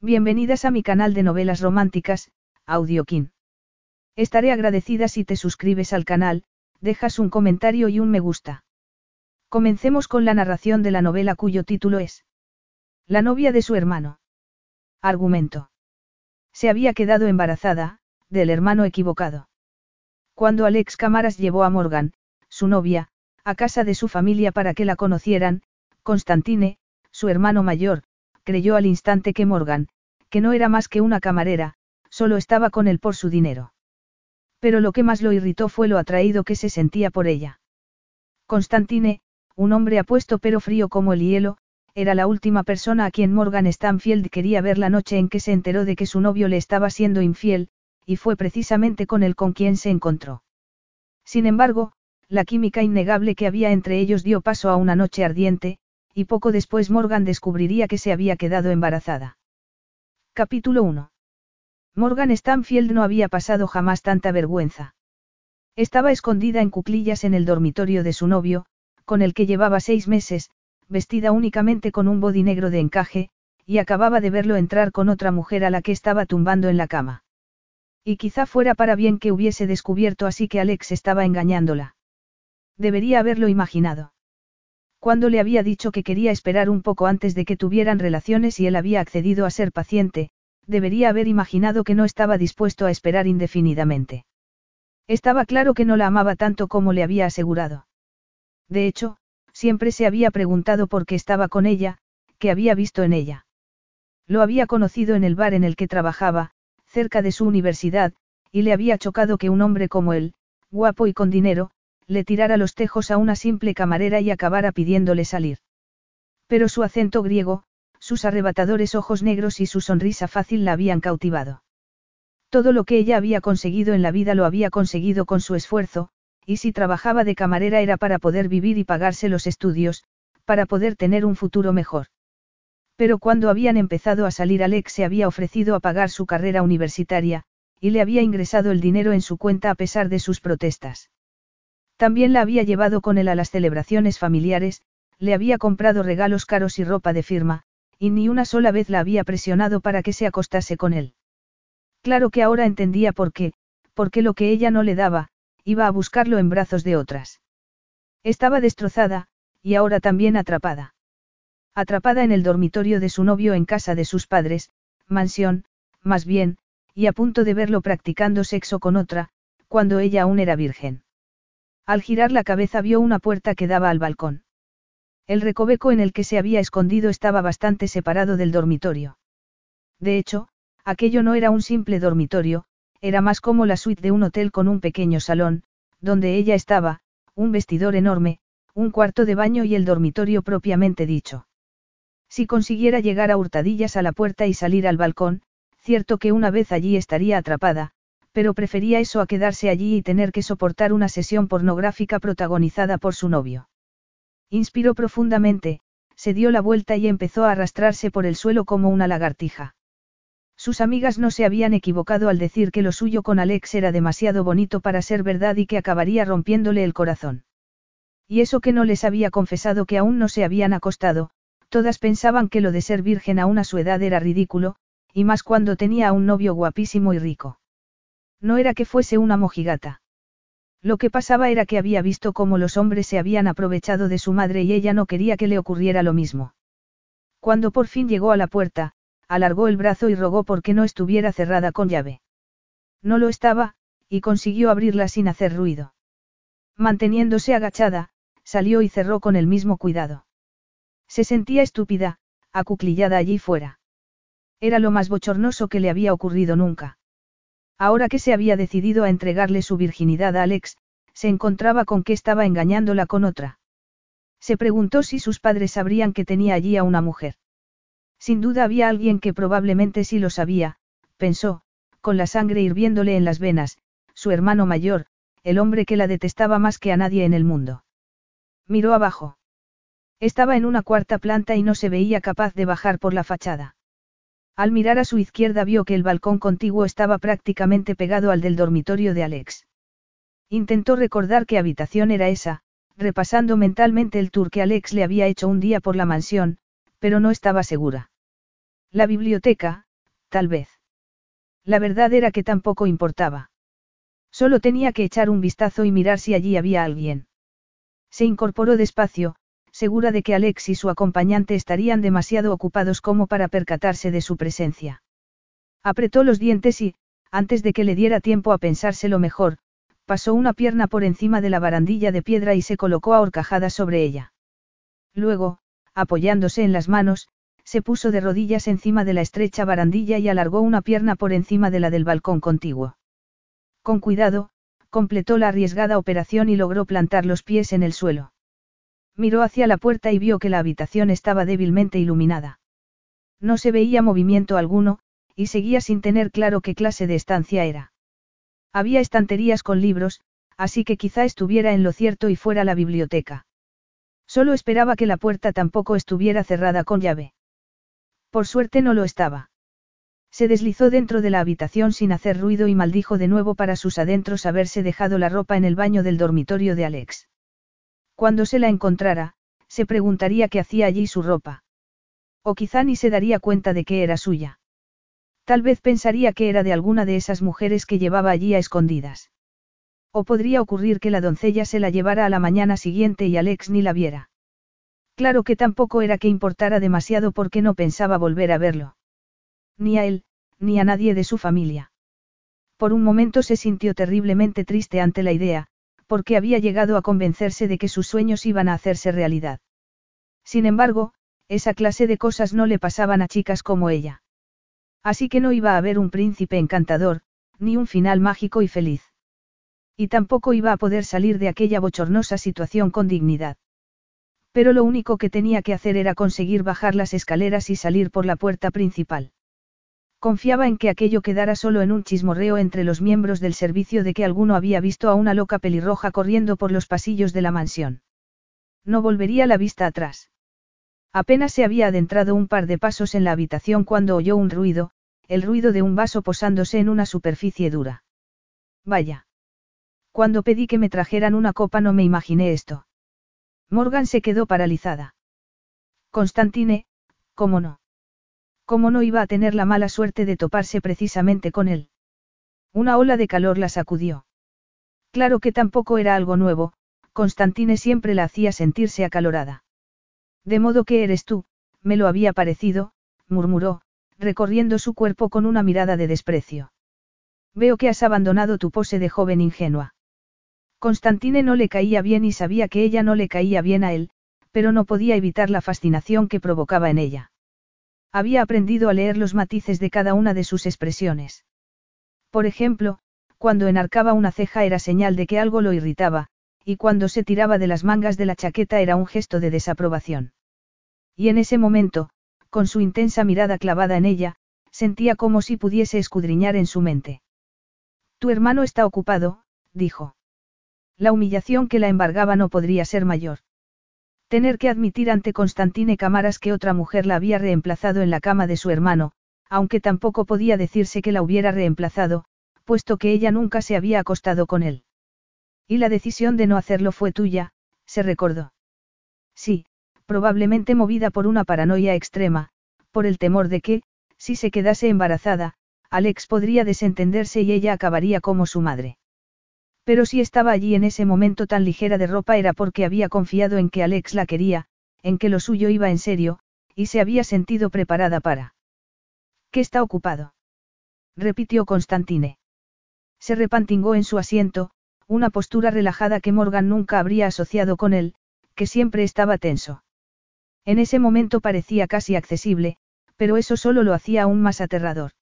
Bienvenidas a mi canal de novelas románticas, Audiokin. Estaré agradecida si te suscribes al canal, dejas un comentario y un me gusta. Comencemos con la narración de la novela cuyo título es La novia de su hermano. Argumento. Se había quedado embarazada, del hermano equivocado. Cuando Alex Camaras llevó a Morgan, su novia, a casa de su familia para que la conocieran, Constantine, su hermano mayor, creyó al instante que Morgan, que no era más que una camarera, solo estaba con él por su dinero. Pero lo que más lo irritó fue lo atraído que se sentía por ella. Constantine, un hombre apuesto pero frío como el hielo, era la última persona a quien Morgan Stanfield quería ver la noche en que se enteró de que su novio le estaba siendo infiel, y fue precisamente con él con quien se encontró. Sin embargo, la química innegable que había entre ellos dio paso a una noche ardiente, y poco después Morgan descubriría que se había quedado embarazada. Capítulo 1. Morgan Stanfield no había pasado jamás tanta vergüenza. Estaba escondida en cuclillas en el dormitorio de su novio, con el que llevaba seis meses, vestida únicamente con un body negro de encaje, y acababa de verlo entrar con otra mujer a la que estaba tumbando en la cama. Y quizá fuera para bien que hubiese descubierto así que Alex estaba engañándola. Debería haberlo imaginado. Cuando le había dicho que quería esperar un poco antes de que tuvieran relaciones y él había accedido a ser paciente, debería haber imaginado que no estaba dispuesto a esperar indefinidamente. Estaba claro que no la amaba tanto como le había asegurado. De hecho, siempre se había preguntado por qué estaba con ella, qué había visto en ella. Lo había conocido en el bar en el que trabajaba, cerca de su universidad, y le había chocado que un hombre como él, guapo y con dinero, le tirara los tejos a una simple camarera y acabara pidiéndole salir. Pero su acento griego, sus arrebatadores ojos negros y su sonrisa fácil la habían cautivado. Todo lo que ella había conseguido en la vida lo había conseguido con su esfuerzo, y si trabajaba de camarera era para poder vivir y pagarse los estudios, para poder tener un futuro mejor. Pero cuando habían empezado a salir Alex se había ofrecido a pagar su carrera universitaria, y le había ingresado el dinero en su cuenta a pesar de sus protestas. También la había llevado con él a las celebraciones familiares, le había comprado regalos caros y ropa de firma, y ni una sola vez la había presionado para que se acostase con él. Claro que ahora entendía por qué, porque lo que ella no le daba, iba a buscarlo en brazos de otras. Estaba destrozada, y ahora también atrapada. Atrapada en el dormitorio de su novio en casa de sus padres, mansión, más bien, y a punto de verlo practicando sexo con otra, cuando ella aún era virgen. Al girar la cabeza vio una puerta que daba al balcón. El recoveco en el que se había escondido estaba bastante separado del dormitorio. De hecho, aquello no era un simple dormitorio, era más como la suite de un hotel con un pequeño salón, donde ella estaba, un vestidor enorme, un cuarto de baño y el dormitorio propiamente dicho. Si consiguiera llegar a hurtadillas a la puerta y salir al balcón, cierto que una vez allí estaría atrapada, pero prefería eso a quedarse allí y tener que soportar una sesión pornográfica protagonizada por su novio. Inspiró profundamente, se dio la vuelta y empezó a arrastrarse por el suelo como una lagartija. Sus amigas no se habían equivocado al decir que lo suyo con Alex era demasiado bonito para ser verdad y que acabaría rompiéndole el corazón. Y eso que no les había confesado que aún no se habían acostado, todas pensaban que lo de ser virgen aún a su edad era ridículo, y más cuando tenía a un novio guapísimo y rico. No era que fuese una mojigata. Lo que pasaba era que había visto cómo los hombres se habían aprovechado de su madre y ella no quería que le ocurriera lo mismo. Cuando por fin llegó a la puerta, alargó el brazo y rogó porque no estuviera cerrada con llave. No lo estaba, y consiguió abrirla sin hacer ruido. Manteniéndose agachada, salió y cerró con el mismo cuidado. Se sentía estúpida, acuclillada allí fuera. Era lo más bochornoso que le había ocurrido nunca. Ahora que se había decidido a entregarle su virginidad a Alex, se encontraba con que estaba engañándola con otra. Se preguntó si sus padres sabrían que tenía allí a una mujer. Sin duda había alguien que probablemente sí lo sabía, pensó, con la sangre hirviéndole en las venas, su hermano mayor, el hombre que la detestaba más que a nadie en el mundo. Miró abajo. Estaba en una cuarta planta y no se veía capaz de bajar por la fachada. Al mirar a su izquierda vio que el balcón contiguo estaba prácticamente pegado al del dormitorio de Alex. Intentó recordar qué habitación era esa, repasando mentalmente el tour que Alex le había hecho un día por la mansión, pero no estaba segura. La biblioteca, tal vez. La verdad era que tampoco importaba. Solo tenía que echar un vistazo y mirar si allí había alguien. Se incorporó despacio, segura de que Alex y su acompañante estarían demasiado ocupados como para percatarse de su presencia. Apretó los dientes y, antes de que le diera tiempo a pensárselo mejor, pasó una pierna por encima de la barandilla de piedra y se colocó a horcajadas sobre ella. Luego, apoyándose en las manos, se puso de rodillas encima de la estrecha barandilla y alargó una pierna por encima de la del balcón contiguo. Con cuidado, completó la arriesgada operación y logró plantar los pies en el suelo. Miró hacia la puerta y vio que la habitación estaba débilmente iluminada. No se veía movimiento alguno, y seguía sin tener claro qué clase de estancia era. Había estanterías con libros, así que quizá estuviera en lo cierto y fuera la biblioteca. Solo esperaba que la puerta tampoco estuviera cerrada con llave. Por suerte no lo estaba. Se deslizó dentro de la habitación sin hacer ruido y maldijo de nuevo para sus adentros haberse dejado la ropa en el baño del dormitorio de Alex. Cuando se la encontrara, se preguntaría qué hacía allí su ropa. O quizá ni se daría cuenta de que era suya. Tal vez pensaría que era de alguna de esas mujeres que llevaba allí a escondidas. O podría ocurrir que la doncella se la llevara a la mañana siguiente y Alex ni la viera. Claro que tampoco era que importara demasiado porque no pensaba volver a verlo. Ni a él, ni a nadie de su familia. Por un momento se sintió terriblemente triste ante la idea, porque había llegado a convencerse de que sus sueños iban a hacerse realidad. Sin embargo, esa clase de cosas no le pasaban a chicas como ella. Así que no iba a haber un príncipe encantador, ni un final mágico y feliz. Y tampoco iba a poder salir de aquella bochornosa situación con dignidad. Pero lo único que tenía que hacer era conseguir bajar las escaleras y salir por la puerta principal. Confiaba en que aquello quedara solo en un chismorreo entre los miembros del servicio de que alguno había visto a una loca pelirroja corriendo por los pasillos de la mansión. No volvería la vista atrás. Apenas se había adentrado un par de pasos en la habitación cuando oyó un ruido, el ruido de un vaso posándose en una superficie dura. Vaya. Cuando pedí que me trajeran una copa no me imaginé esto. Morgan se quedó paralizada. Constantine, ¿cómo no? ¿Cómo no iba a tener la mala suerte de toparse precisamente con él? Una ola de calor la sacudió. Claro que tampoco era algo nuevo, Constantine siempre la hacía sentirse acalorada. De modo que eres tú, me lo había parecido, murmuró, recorriendo su cuerpo con una mirada de desprecio. Veo que has abandonado tu pose de joven ingenua. Constantine no le caía bien y sabía que ella no le caía bien a él, pero no podía evitar la fascinación que provocaba en ella. Había aprendido a leer los matices de cada una de sus expresiones. Por ejemplo, cuando enarcaba una ceja era señal de que algo lo irritaba, y cuando se tiraba de las mangas de la chaqueta era un gesto de desaprobación. Y en ese momento, con su intensa mirada clavada en ella, sentía como si pudiese escudriñar en su mente. Tu hermano está ocupado, dijo. La humillación que la embargaba no podría ser mayor. Tener que admitir ante Constantine Camaras que otra mujer la había reemplazado en la cama de su hermano, aunque tampoco podía decirse que la hubiera reemplazado, puesto que ella nunca se había acostado con él. Y la decisión de no hacerlo fue tuya, se recordó. Sí, probablemente movida por una paranoia extrema, por el temor de que, si se quedase embarazada, Alex podría desentenderse y ella acabaría como su madre. Pero si estaba allí en ese momento tan ligera de ropa era porque había confiado en que Alex la quería, en que lo suyo iba en serio, y se había sentido preparada para. ¿Qué está ocupado? repitió Constantine. Se repantingó en su asiento, una postura relajada que Morgan nunca habría asociado con él, que siempre estaba tenso. En ese momento parecía casi accesible, pero eso solo lo hacía aún más aterrador.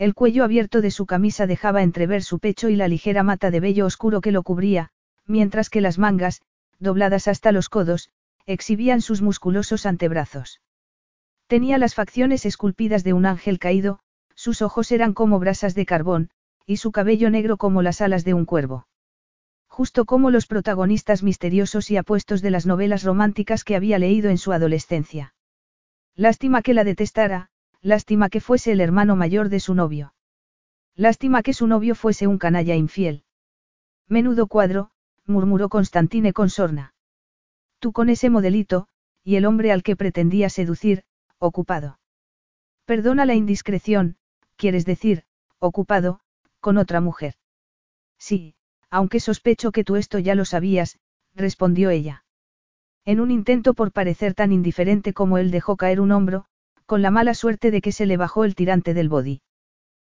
El cuello abierto de su camisa dejaba entrever su pecho y la ligera mata de vello oscuro que lo cubría, mientras que las mangas, dobladas hasta los codos, exhibían sus musculosos antebrazos. Tenía las facciones esculpidas de un ángel caído, sus ojos eran como brasas de carbón, y su cabello negro como las alas de un cuervo. Justo como los protagonistas misteriosos y apuestos de las novelas románticas que había leído en su adolescencia. Lástima que la detestara, Lástima que fuese el hermano mayor de su novio. Lástima que su novio fuese un canalla infiel. Menudo cuadro, murmuró Constantine con sorna. Tú con ese modelito, y el hombre al que pretendía seducir, ocupado. Perdona la indiscreción, quieres decir, ocupado, con otra mujer. Sí, aunque sospecho que tú esto ya lo sabías, respondió ella. En un intento por parecer tan indiferente como él dejó caer un hombro, con la mala suerte de que se le bajó el tirante del body.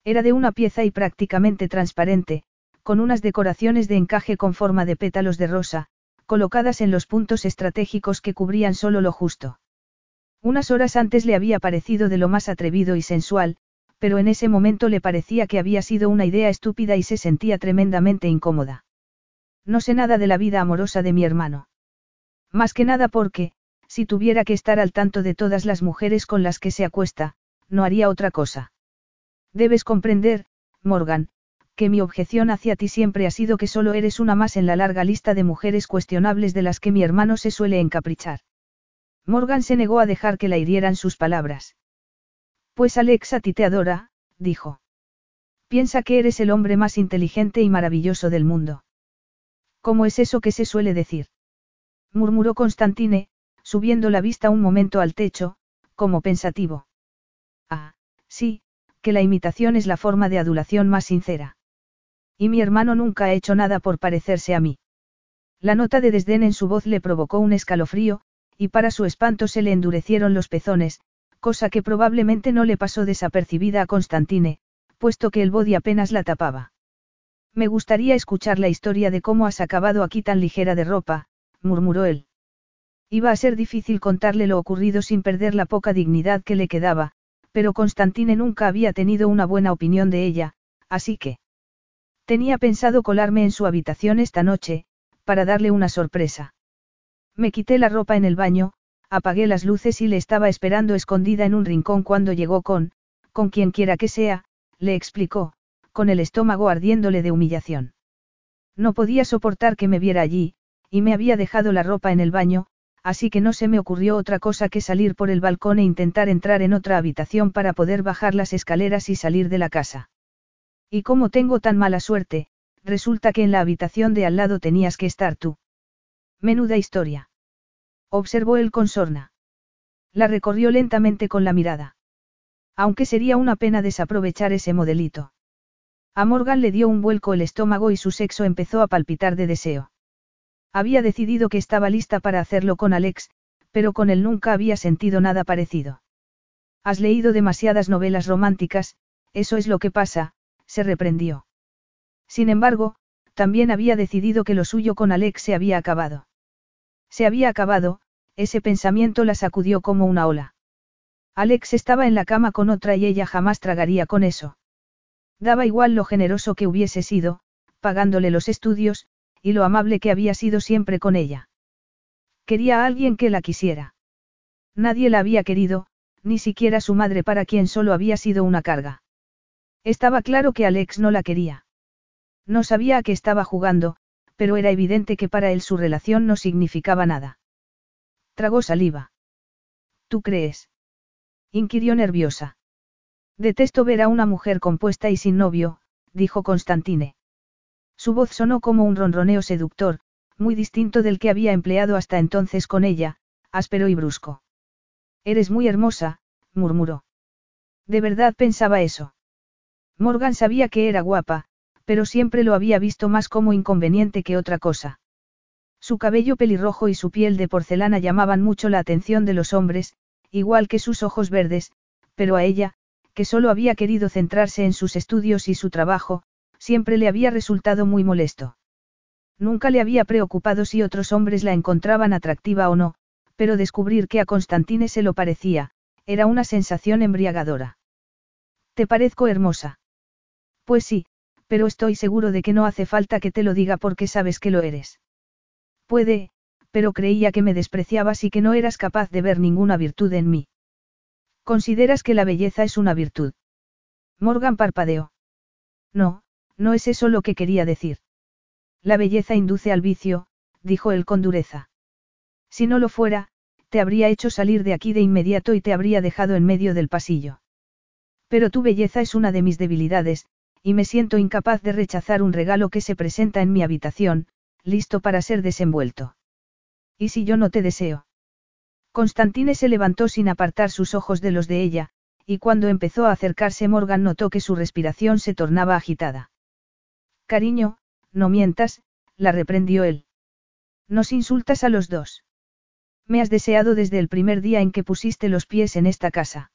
Era de una pieza y prácticamente transparente, con unas decoraciones de encaje con forma de pétalos de rosa, colocadas en los puntos estratégicos que cubrían solo lo justo. Unas horas antes le había parecido de lo más atrevido y sensual, pero en ese momento le parecía que había sido una idea estúpida y se sentía tremendamente incómoda. No sé nada de la vida amorosa de mi hermano. Más que nada porque, si tuviera que estar al tanto de todas las mujeres con las que se acuesta, no haría otra cosa. Debes comprender, Morgan, que mi objeción hacia ti siempre ha sido que solo eres una más en la larga lista de mujeres cuestionables de las que mi hermano se suele encaprichar. Morgan se negó a dejar que la hirieran sus palabras. Pues Alex a ti te adora, dijo. Piensa que eres el hombre más inteligente y maravilloso del mundo. ¿Cómo es eso que se suele decir? murmuró Constantine, subiendo la vista un momento al techo, como pensativo. Ah, sí, que la imitación es la forma de adulación más sincera. Y mi hermano nunca ha hecho nada por parecerse a mí. La nota de desdén en su voz le provocó un escalofrío, y para su espanto se le endurecieron los pezones, cosa que probablemente no le pasó desapercibida a Constantine, puesto que el body apenas la tapaba. Me gustaría escuchar la historia de cómo has acabado aquí tan ligera de ropa, murmuró él. Iba a ser difícil contarle lo ocurrido sin perder la poca dignidad que le quedaba, pero Constantine nunca había tenido una buena opinión de ella, así que... Tenía pensado colarme en su habitación esta noche, para darle una sorpresa. Me quité la ropa en el baño, apagué las luces y le estaba esperando escondida en un rincón cuando llegó con, con quien quiera que sea, le explicó, con el estómago ardiéndole de humillación. No podía soportar que me viera allí, y me había dejado la ropa en el baño, así que no se me ocurrió otra cosa que salir por el balcón e intentar entrar en otra habitación para poder bajar las escaleras y salir de la casa. Y como tengo tan mala suerte, resulta que en la habitación de al lado tenías que estar tú. Menuda historia. Observó él con sorna. La recorrió lentamente con la mirada. Aunque sería una pena desaprovechar ese modelito. A Morgan le dio un vuelco el estómago y su sexo empezó a palpitar de deseo. Había decidido que estaba lista para hacerlo con Alex, pero con él nunca había sentido nada parecido. Has leído demasiadas novelas románticas, eso es lo que pasa, se reprendió. Sin embargo, también había decidido que lo suyo con Alex se había acabado. Se había acabado, ese pensamiento la sacudió como una ola. Alex estaba en la cama con otra y ella jamás tragaría con eso. Daba igual lo generoso que hubiese sido, pagándole los estudios, y lo amable que había sido siempre con ella. Quería a alguien que la quisiera. Nadie la había querido, ni siquiera su madre para quien solo había sido una carga. Estaba claro que Alex no la quería. No sabía a qué estaba jugando, pero era evidente que para él su relación no significaba nada. Tragó saliva. ¿Tú crees? inquirió nerviosa. Detesto ver a una mujer compuesta y sin novio, dijo Constantine. Su voz sonó como un ronroneo seductor, muy distinto del que había empleado hasta entonces con ella, áspero y brusco. Eres muy hermosa, murmuró. De verdad pensaba eso. Morgan sabía que era guapa, pero siempre lo había visto más como inconveniente que otra cosa. Su cabello pelirrojo y su piel de porcelana llamaban mucho la atención de los hombres, igual que sus ojos verdes, pero a ella, que solo había querido centrarse en sus estudios y su trabajo, siempre le había resultado muy molesto. Nunca le había preocupado si otros hombres la encontraban atractiva o no, pero descubrir que a Constantine se lo parecía, era una sensación embriagadora. ¿Te parezco hermosa? Pues sí, pero estoy seguro de que no hace falta que te lo diga porque sabes que lo eres. Puede, pero creía que me despreciabas y que no eras capaz de ver ninguna virtud en mí. ¿Consideras que la belleza es una virtud? Morgan parpadeó. No, no es eso lo que quería decir. La belleza induce al vicio, dijo él con dureza. Si no lo fuera, te habría hecho salir de aquí de inmediato y te habría dejado en medio del pasillo. Pero tu belleza es una de mis debilidades, y me siento incapaz de rechazar un regalo que se presenta en mi habitación, listo para ser desenvuelto. ¿Y si yo no te deseo? Constantine se levantó sin apartar sus ojos de los de ella, y cuando empezó a acercarse Morgan notó que su respiración se tornaba agitada. Cariño, no mientas, la reprendió él. Nos insultas a los dos. Me has deseado desde el primer día en que pusiste los pies en esta casa.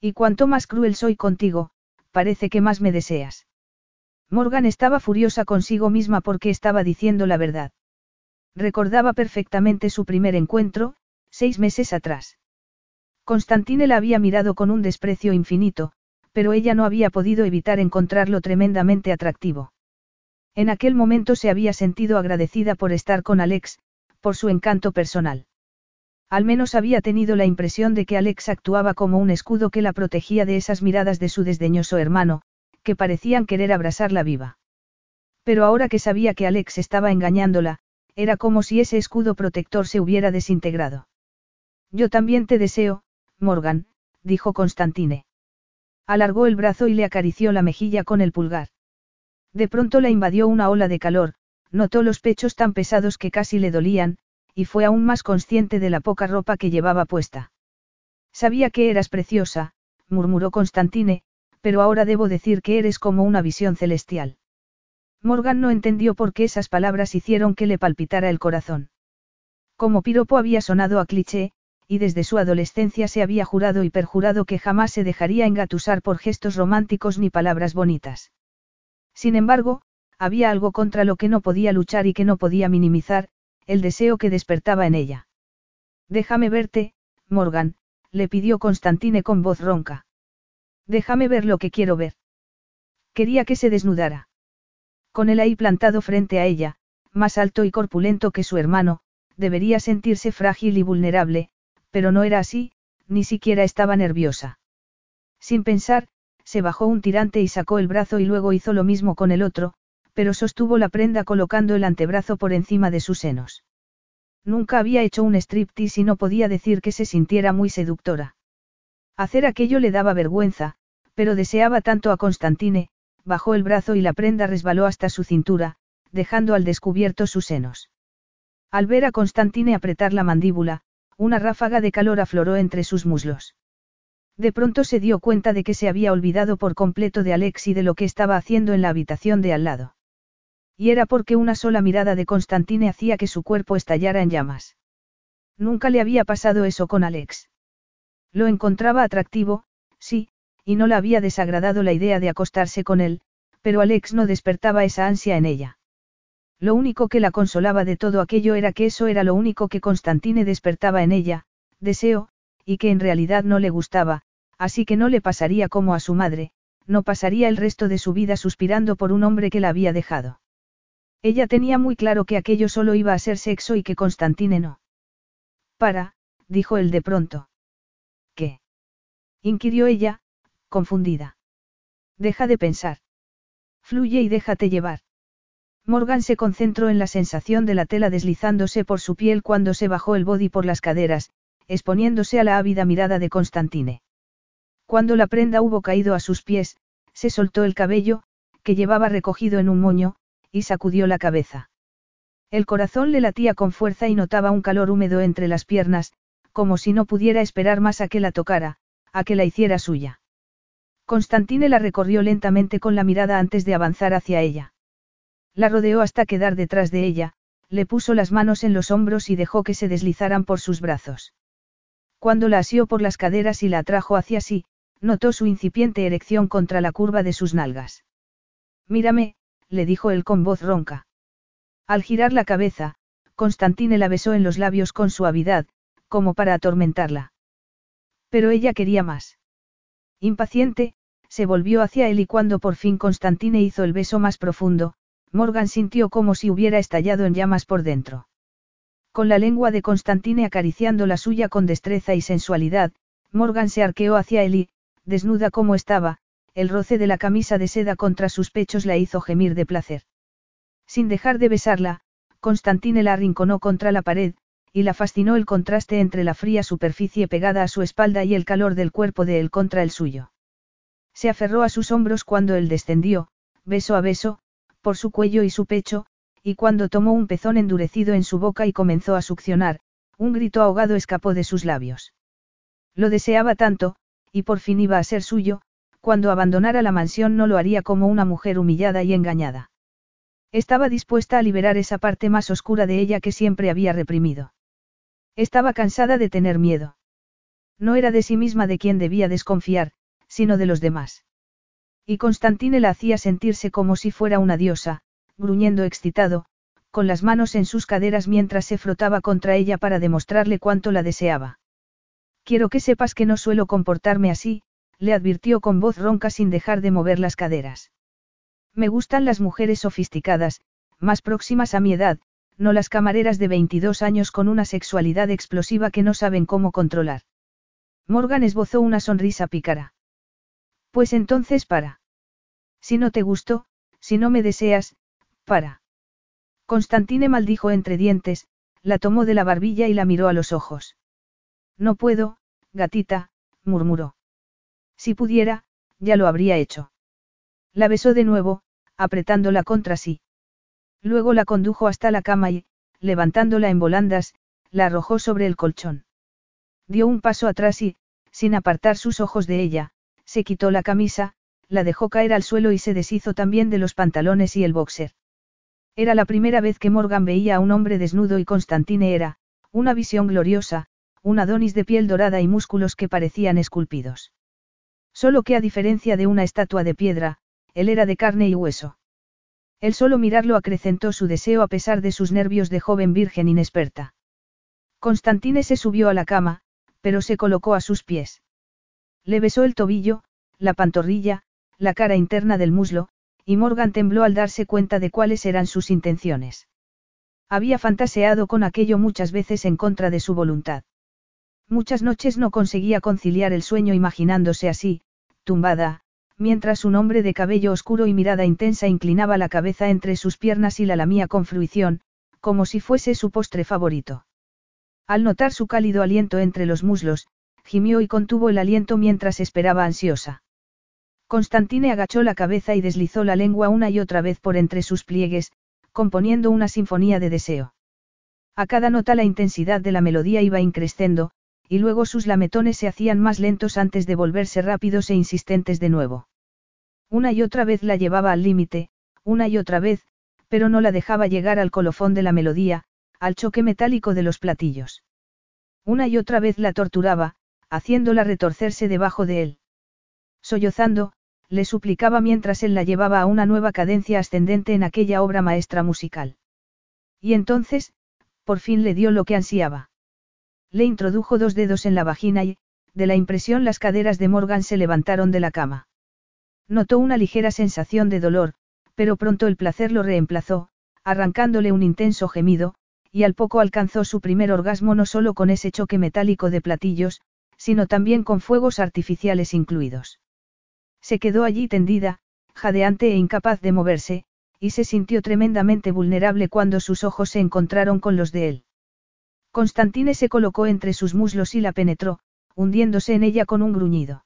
Y cuanto más cruel soy contigo, parece que más me deseas. Morgan estaba furiosa consigo misma porque estaba diciendo la verdad. Recordaba perfectamente su primer encuentro, seis meses atrás. Constantine la había mirado con un desprecio infinito, pero ella no había podido evitar encontrarlo tremendamente atractivo. En aquel momento se había sentido agradecida por estar con Alex, por su encanto personal. Al menos había tenido la impresión de que Alex actuaba como un escudo que la protegía de esas miradas de su desdeñoso hermano, que parecían querer abrasarla viva. Pero ahora que sabía que Alex estaba engañándola, era como si ese escudo protector se hubiera desintegrado. Yo también te deseo, Morgan, dijo Constantine. Alargó el brazo y le acarició la mejilla con el pulgar. De pronto la invadió una ola de calor, notó los pechos tan pesados que casi le dolían, y fue aún más consciente de la poca ropa que llevaba puesta. Sabía que eras preciosa, murmuró Constantine, pero ahora debo decir que eres como una visión celestial. Morgan no entendió por qué esas palabras hicieron que le palpitara el corazón. Como piropo había sonado a cliché, y desde su adolescencia se había jurado y perjurado que jamás se dejaría engatusar por gestos románticos ni palabras bonitas. Sin embargo, había algo contra lo que no podía luchar y que no podía minimizar, el deseo que despertaba en ella. Déjame verte, Morgan, le pidió Constantine con voz ronca. Déjame ver lo que quiero ver. Quería que se desnudara. Con él ahí plantado frente a ella, más alto y corpulento que su hermano, debería sentirse frágil y vulnerable, pero no era así, ni siquiera estaba nerviosa. Sin pensar, se bajó un tirante y sacó el brazo y luego hizo lo mismo con el otro, pero sostuvo la prenda colocando el antebrazo por encima de sus senos. Nunca había hecho un striptease y no podía decir que se sintiera muy seductora. Hacer aquello le daba vergüenza, pero deseaba tanto a Constantine, bajó el brazo y la prenda resbaló hasta su cintura, dejando al descubierto sus senos. Al ver a Constantine apretar la mandíbula, una ráfaga de calor afloró entre sus muslos. De pronto se dio cuenta de que se había olvidado por completo de Alex y de lo que estaba haciendo en la habitación de al lado. Y era porque una sola mirada de Constantine hacía que su cuerpo estallara en llamas. Nunca le había pasado eso con Alex. Lo encontraba atractivo, sí, y no le había desagradado la idea de acostarse con él, pero Alex no despertaba esa ansia en ella. Lo único que la consolaba de todo aquello era que eso era lo único que Constantine despertaba en ella, deseo, y que en realidad no le gustaba, así que no le pasaría como a su madre, no pasaría el resto de su vida suspirando por un hombre que la había dejado. Ella tenía muy claro que aquello solo iba a ser sexo y que Constantine no. Para, dijo él de pronto. ¿Qué? inquirió ella, confundida. Deja de pensar. Fluye y déjate llevar. Morgan se concentró en la sensación de la tela deslizándose por su piel cuando se bajó el body por las caderas, exponiéndose a la ávida mirada de Constantine. Cuando la prenda hubo caído a sus pies, se soltó el cabello, que llevaba recogido en un moño, y sacudió la cabeza. El corazón le latía con fuerza y notaba un calor húmedo entre las piernas, como si no pudiera esperar más a que la tocara, a que la hiciera suya. Constantine la recorrió lentamente con la mirada antes de avanzar hacia ella. La rodeó hasta quedar detrás de ella, le puso las manos en los hombros y dejó que se deslizaran por sus brazos. Cuando la asió por las caderas y la atrajo hacia sí, notó su incipiente erección contra la curva de sus nalgas. Mírame, le dijo él con voz ronca. Al girar la cabeza, Constantine la besó en los labios con suavidad, como para atormentarla. Pero ella quería más. Impaciente, se volvió hacia él y cuando por fin Constantine hizo el beso más profundo, Morgan sintió como si hubiera estallado en llamas por dentro. Con la lengua de Constantine acariciando la suya con destreza y sensualidad, Morgan se arqueó hacia él y, desnuda como estaba, el roce de la camisa de seda contra sus pechos la hizo gemir de placer. Sin dejar de besarla, Constantine la arrinconó contra la pared, y la fascinó el contraste entre la fría superficie pegada a su espalda y el calor del cuerpo de él contra el suyo. Se aferró a sus hombros cuando él descendió, beso a beso, por su cuello y su pecho, y cuando tomó un pezón endurecido en su boca y comenzó a succionar, un grito ahogado escapó de sus labios. Lo deseaba tanto, y por fin iba a ser suyo, cuando abandonara la mansión no lo haría como una mujer humillada y engañada. Estaba dispuesta a liberar esa parte más oscura de ella que siempre había reprimido. Estaba cansada de tener miedo. No era de sí misma de quien debía desconfiar, sino de los demás. Y Constantine la hacía sentirse como si fuera una diosa, gruñendo excitado, con las manos en sus caderas mientras se frotaba contra ella para demostrarle cuánto la deseaba. Quiero que sepas que no suelo comportarme así, le advirtió con voz ronca sin dejar de mover las caderas. Me gustan las mujeres sofisticadas, más próximas a mi edad, no las camareras de 22 años con una sexualidad explosiva que no saben cómo controlar. Morgan esbozó una sonrisa pícara. Pues entonces para. Si no te gusto, si no me deseas, para. Constantine maldijo entre dientes, la tomó de la barbilla y la miró a los ojos. No puedo, gatita, murmuró. Si pudiera, ya lo habría hecho. La besó de nuevo, apretándola contra sí. Luego la condujo hasta la cama y, levantándola en volandas, la arrojó sobre el colchón. Dio un paso atrás y, sin apartar sus ojos de ella, se quitó la camisa, la dejó caer al suelo y se deshizo también de los pantalones y el boxer. Era la primera vez que Morgan veía a un hombre desnudo y Constantine era, una visión gloriosa, un Adonis de piel dorada y músculos que parecían esculpidos. Solo que a diferencia de una estatua de piedra, él era de carne y hueso. El solo mirarlo acrecentó su deseo a pesar de sus nervios de joven virgen inexperta. Constantine se subió a la cama, pero se colocó a sus pies. Le besó el tobillo, la pantorrilla, la cara interna del muslo, y Morgan tembló al darse cuenta de cuáles eran sus intenciones. Había fantaseado con aquello muchas veces en contra de su voluntad. Muchas noches no conseguía conciliar el sueño imaginándose así, tumbada, mientras un hombre de cabello oscuro y mirada intensa inclinaba la cabeza entre sus piernas y la lamía con fruición, como si fuese su postre favorito. Al notar su cálido aliento entre los muslos, gimió y contuvo el aliento mientras esperaba ansiosa. Constantine agachó la cabeza y deslizó la lengua una y otra vez por entre sus pliegues, componiendo una sinfonía de deseo. A cada nota la intensidad de la melodía iba increciendo, y luego sus lametones se hacían más lentos antes de volverse rápidos e insistentes de nuevo. Una y otra vez la llevaba al límite, una y otra vez, pero no la dejaba llegar al colofón de la melodía, al choque metálico de los platillos. Una y otra vez la torturaba, haciéndola retorcerse debajo de él. Sollozando, le suplicaba mientras él la llevaba a una nueva cadencia ascendente en aquella obra maestra musical. Y entonces, por fin le dio lo que ansiaba. Le introdujo dos dedos en la vagina y, de la impresión las caderas de Morgan se levantaron de la cama. Notó una ligera sensación de dolor, pero pronto el placer lo reemplazó, arrancándole un intenso gemido, y al poco alcanzó su primer orgasmo no solo con ese choque metálico de platillos, sino también con fuegos artificiales incluidos. Se quedó allí tendida, jadeante e incapaz de moverse, y se sintió tremendamente vulnerable cuando sus ojos se encontraron con los de él. Constantine se colocó entre sus muslos y la penetró, hundiéndose en ella con un gruñido.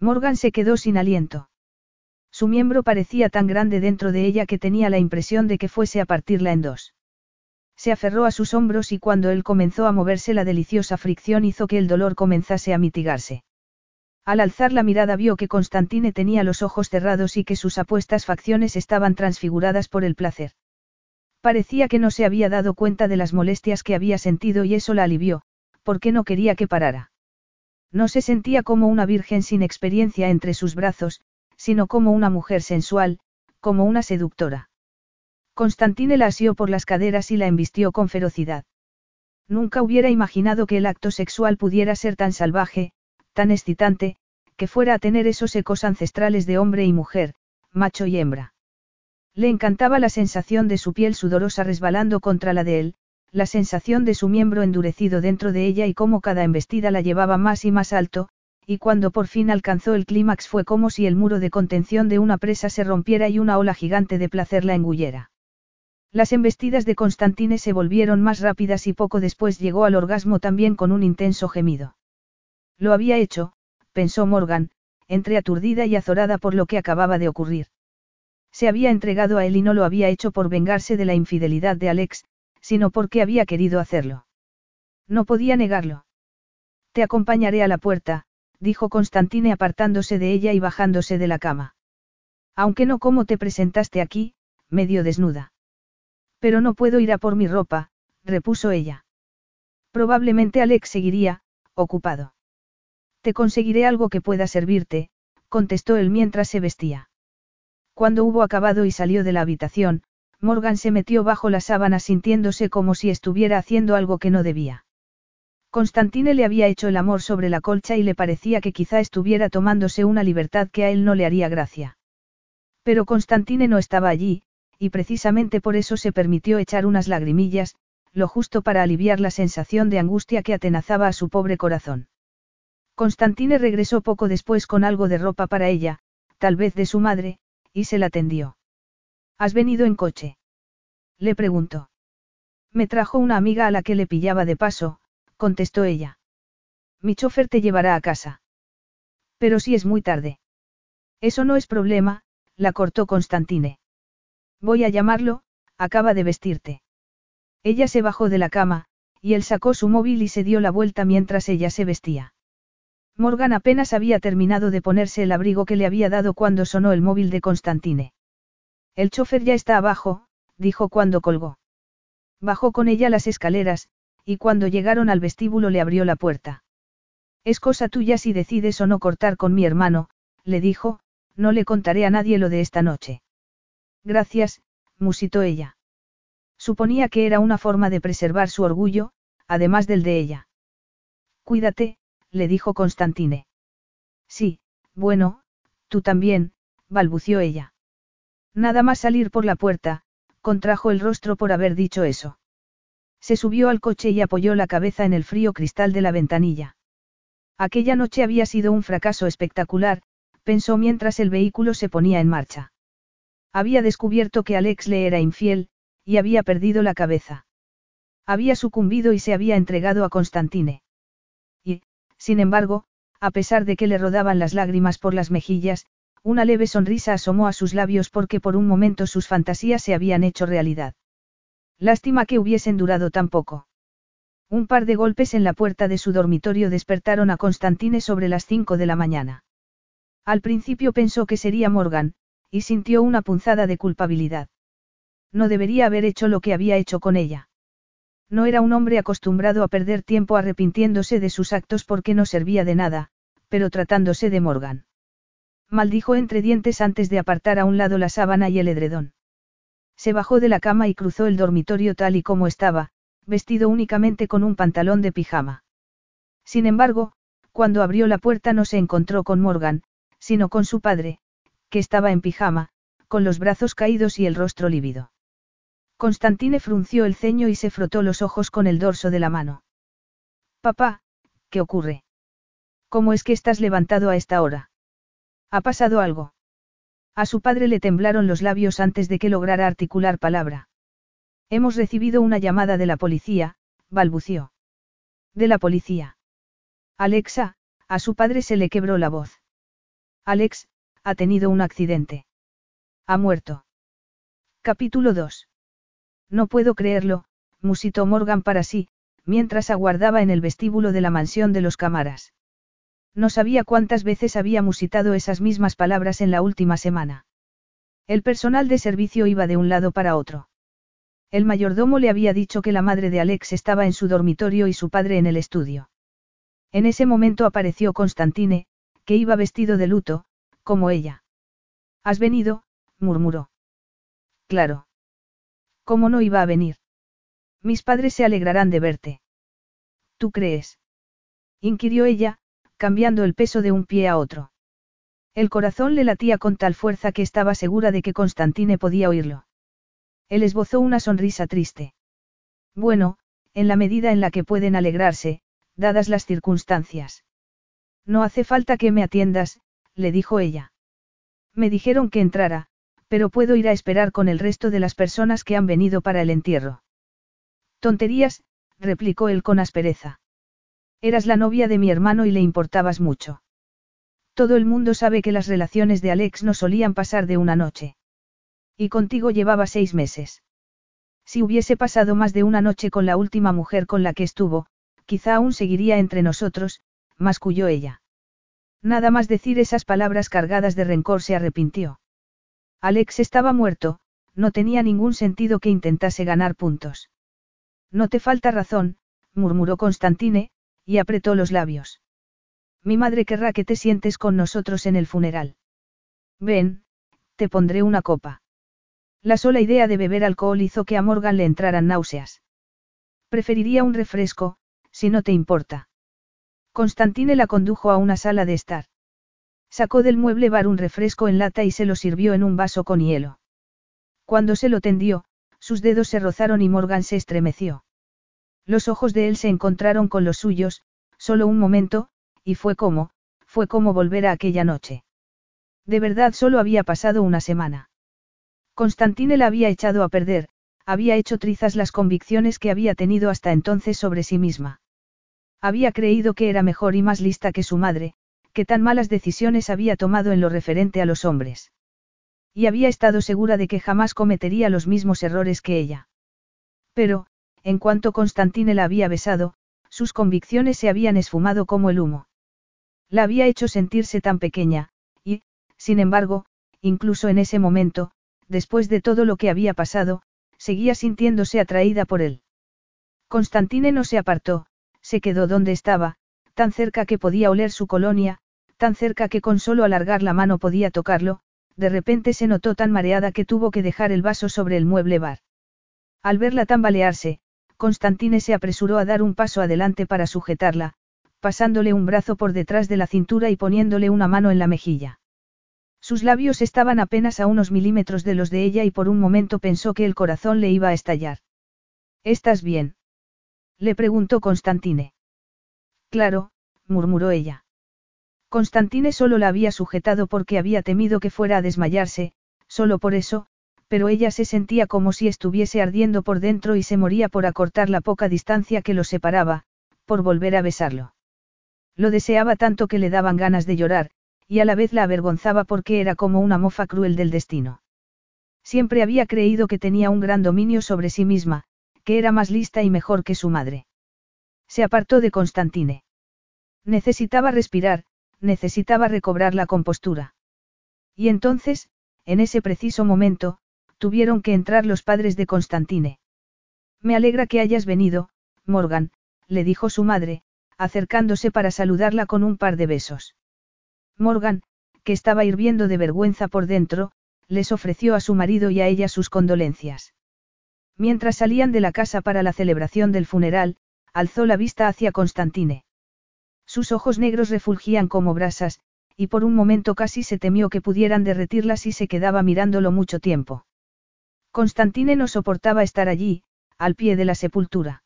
Morgan se quedó sin aliento. Su miembro parecía tan grande dentro de ella que tenía la impresión de que fuese a partirla en dos. Se aferró a sus hombros y cuando él comenzó a moverse la deliciosa fricción hizo que el dolor comenzase a mitigarse. Al alzar la mirada vio que Constantine tenía los ojos cerrados y que sus apuestas facciones estaban transfiguradas por el placer. Parecía que no se había dado cuenta de las molestias que había sentido y eso la alivió, porque no quería que parara. No se sentía como una virgen sin experiencia entre sus brazos, sino como una mujer sensual, como una seductora. Constantine la asió por las caderas y la embistió con ferocidad. Nunca hubiera imaginado que el acto sexual pudiera ser tan salvaje, tan excitante, que fuera a tener esos ecos ancestrales de hombre y mujer, macho y hembra. Le encantaba la sensación de su piel sudorosa resbalando contra la de él, la sensación de su miembro endurecido dentro de ella y cómo cada embestida la llevaba más y más alto, y cuando por fin alcanzó el clímax fue como si el muro de contención de una presa se rompiera y una ola gigante de placer la engullera. Las embestidas de Constantine se volvieron más rápidas y poco después llegó al orgasmo también con un intenso gemido. Lo había hecho, pensó Morgan, entre aturdida y azorada por lo que acababa de ocurrir. Se había entregado a él y no lo había hecho por vengarse de la infidelidad de Alex, sino porque había querido hacerlo. No podía negarlo. Te acompañaré a la puerta, dijo Constantine apartándose de ella y bajándose de la cama. Aunque no como te presentaste aquí, medio desnuda. Pero no puedo ir a por mi ropa, repuso ella. Probablemente Alex seguiría, ocupado. Te conseguiré algo que pueda servirte, contestó él mientras se vestía. Cuando hubo acabado y salió de la habitación, Morgan se metió bajo la sábana sintiéndose como si estuviera haciendo algo que no debía. Constantine le había hecho el amor sobre la colcha y le parecía que quizá estuviera tomándose una libertad que a él no le haría gracia. Pero Constantine no estaba allí, y precisamente por eso se permitió echar unas lagrimillas, lo justo para aliviar la sensación de angustia que atenazaba a su pobre corazón. Constantine regresó poco después con algo de ropa para ella, tal vez de su madre, y se la tendió. ¿Has venido en coche? Le preguntó. Me trajo una amiga a la que le pillaba de paso, contestó ella. Mi chofer te llevará a casa. Pero si es muy tarde. Eso no es problema, la cortó Constantine. Voy a llamarlo, acaba de vestirte. Ella se bajó de la cama, y él sacó su móvil y se dio la vuelta mientras ella se vestía. Morgan apenas había terminado de ponerse el abrigo que le había dado cuando sonó el móvil de Constantine. El chofer ya está abajo, dijo cuando colgó. Bajó con ella las escaleras, y cuando llegaron al vestíbulo le abrió la puerta. Es cosa tuya si decides o no cortar con mi hermano, le dijo, no le contaré a nadie lo de esta noche. Gracias, musitó ella. Suponía que era una forma de preservar su orgullo, además del de ella. Cuídate, le dijo Constantine. Sí, bueno, tú también, balbució ella. Nada más salir por la puerta, contrajo el rostro por haber dicho eso. Se subió al coche y apoyó la cabeza en el frío cristal de la ventanilla. Aquella noche había sido un fracaso espectacular, pensó mientras el vehículo se ponía en marcha. Había descubierto que Alex le era infiel, y había perdido la cabeza. Había sucumbido y se había entregado a Constantine. Sin embargo, a pesar de que le rodaban las lágrimas por las mejillas, una leve sonrisa asomó a sus labios porque por un momento sus fantasías se habían hecho realidad. Lástima que hubiesen durado tan poco. Un par de golpes en la puerta de su dormitorio despertaron a Constantine sobre las cinco de la mañana. Al principio pensó que sería Morgan, y sintió una punzada de culpabilidad. No debería haber hecho lo que había hecho con ella. No era un hombre acostumbrado a perder tiempo arrepintiéndose de sus actos porque no servía de nada, pero tratándose de Morgan. Maldijo entre dientes antes de apartar a un lado la sábana y el edredón. Se bajó de la cama y cruzó el dormitorio tal y como estaba, vestido únicamente con un pantalón de pijama. Sin embargo, cuando abrió la puerta no se encontró con Morgan, sino con su padre, que estaba en pijama, con los brazos caídos y el rostro lívido. Constantine frunció el ceño y se frotó los ojos con el dorso de la mano. Papá, ¿qué ocurre? ¿Cómo es que estás levantado a esta hora? ¿Ha pasado algo? A su padre le temblaron los labios antes de que lograra articular palabra. Hemos recibido una llamada de la policía, balbució. De la policía. Alexa, a su padre se le quebró la voz. Alex, ha tenido un accidente. Ha muerto. Capítulo 2. No puedo creerlo, musitó Morgan para sí, mientras aguardaba en el vestíbulo de la mansión de los cámaras. No sabía cuántas veces había musitado esas mismas palabras en la última semana. El personal de servicio iba de un lado para otro. El mayordomo le había dicho que la madre de Alex estaba en su dormitorio y su padre en el estudio. En ese momento apareció Constantine, que iba vestido de luto, como ella. ¿Has venido? murmuró. Claro. ¿Cómo no iba a venir? Mis padres se alegrarán de verte. ¿Tú crees? inquirió ella, cambiando el peso de un pie a otro. El corazón le latía con tal fuerza que estaba segura de que Constantine podía oírlo. Él esbozó una sonrisa triste. Bueno, en la medida en la que pueden alegrarse, dadas las circunstancias. No hace falta que me atiendas, le dijo ella. Me dijeron que entrara, pero puedo ir a esperar con el resto de las personas que han venido para el entierro. Tonterías, replicó él con aspereza. Eras la novia de mi hermano y le importabas mucho. Todo el mundo sabe que las relaciones de Alex no solían pasar de una noche. Y contigo llevaba seis meses. Si hubiese pasado más de una noche con la última mujer con la que estuvo, quizá aún seguiría entre nosotros, masculló ella. Nada más decir esas palabras cargadas de rencor se arrepintió. Alex estaba muerto, no tenía ningún sentido que intentase ganar puntos. No te falta razón, murmuró Constantine, y apretó los labios. Mi madre querrá que te sientes con nosotros en el funeral. Ven, te pondré una copa. La sola idea de beber alcohol hizo que a Morgan le entraran náuseas. Preferiría un refresco, si no te importa. Constantine la condujo a una sala de estar. Sacó del mueble bar un refresco en lata y se lo sirvió en un vaso con hielo. Cuando se lo tendió, sus dedos se rozaron y Morgan se estremeció. Los ojos de él se encontraron con los suyos, solo un momento, y fue como, fue como volver a aquella noche. De verdad solo había pasado una semana. Constantine la había echado a perder, había hecho trizas las convicciones que había tenido hasta entonces sobre sí misma. Había creído que era mejor y más lista que su madre, que tan malas decisiones había tomado en lo referente a los hombres. Y había estado segura de que jamás cometería los mismos errores que ella. Pero, en cuanto Constantine la había besado, sus convicciones se habían esfumado como el humo. La había hecho sentirse tan pequeña, y, sin embargo, incluso en ese momento, después de todo lo que había pasado, seguía sintiéndose atraída por él. Constantine no se apartó, se quedó donde estaba, tan cerca que podía oler su colonia, tan cerca que con solo alargar la mano podía tocarlo, de repente se notó tan mareada que tuvo que dejar el vaso sobre el mueble bar. Al verla tambalearse, Constantine se apresuró a dar un paso adelante para sujetarla, pasándole un brazo por detrás de la cintura y poniéndole una mano en la mejilla. Sus labios estaban apenas a unos milímetros de los de ella y por un momento pensó que el corazón le iba a estallar. ¿Estás bien? Le preguntó Constantine. Claro, murmuró ella. Constantine solo la había sujetado porque había temido que fuera a desmayarse, solo por eso, pero ella se sentía como si estuviese ardiendo por dentro y se moría por acortar la poca distancia que lo separaba, por volver a besarlo. Lo deseaba tanto que le daban ganas de llorar, y a la vez la avergonzaba porque era como una mofa cruel del destino. Siempre había creído que tenía un gran dominio sobre sí misma, que era más lista y mejor que su madre. Se apartó de Constantine. Necesitaba respirar, necesitaba recobrar la compostura. Y entonces, en ese preciso momento, tuvieron que entrar los padres de Constantine. Me alegra que hayas venido, Morgan, le dijo su madre, acercándose para saludarla con un par de besos. Morgan, que estaba hirviendo de vergüenza por dentro, les ofreció a su marido y a ella sus condolencias. Mientras salían de la casa para la celebración del funeral, alzó la vista hacia Constantine. Sus ojos negros refulgían como brasas, y por un momento casi se temió que pudieran derretirlas y se quedaba mirándolo mucho tiempo. Constantine no soportaba estar allí, al pie de la sepultura.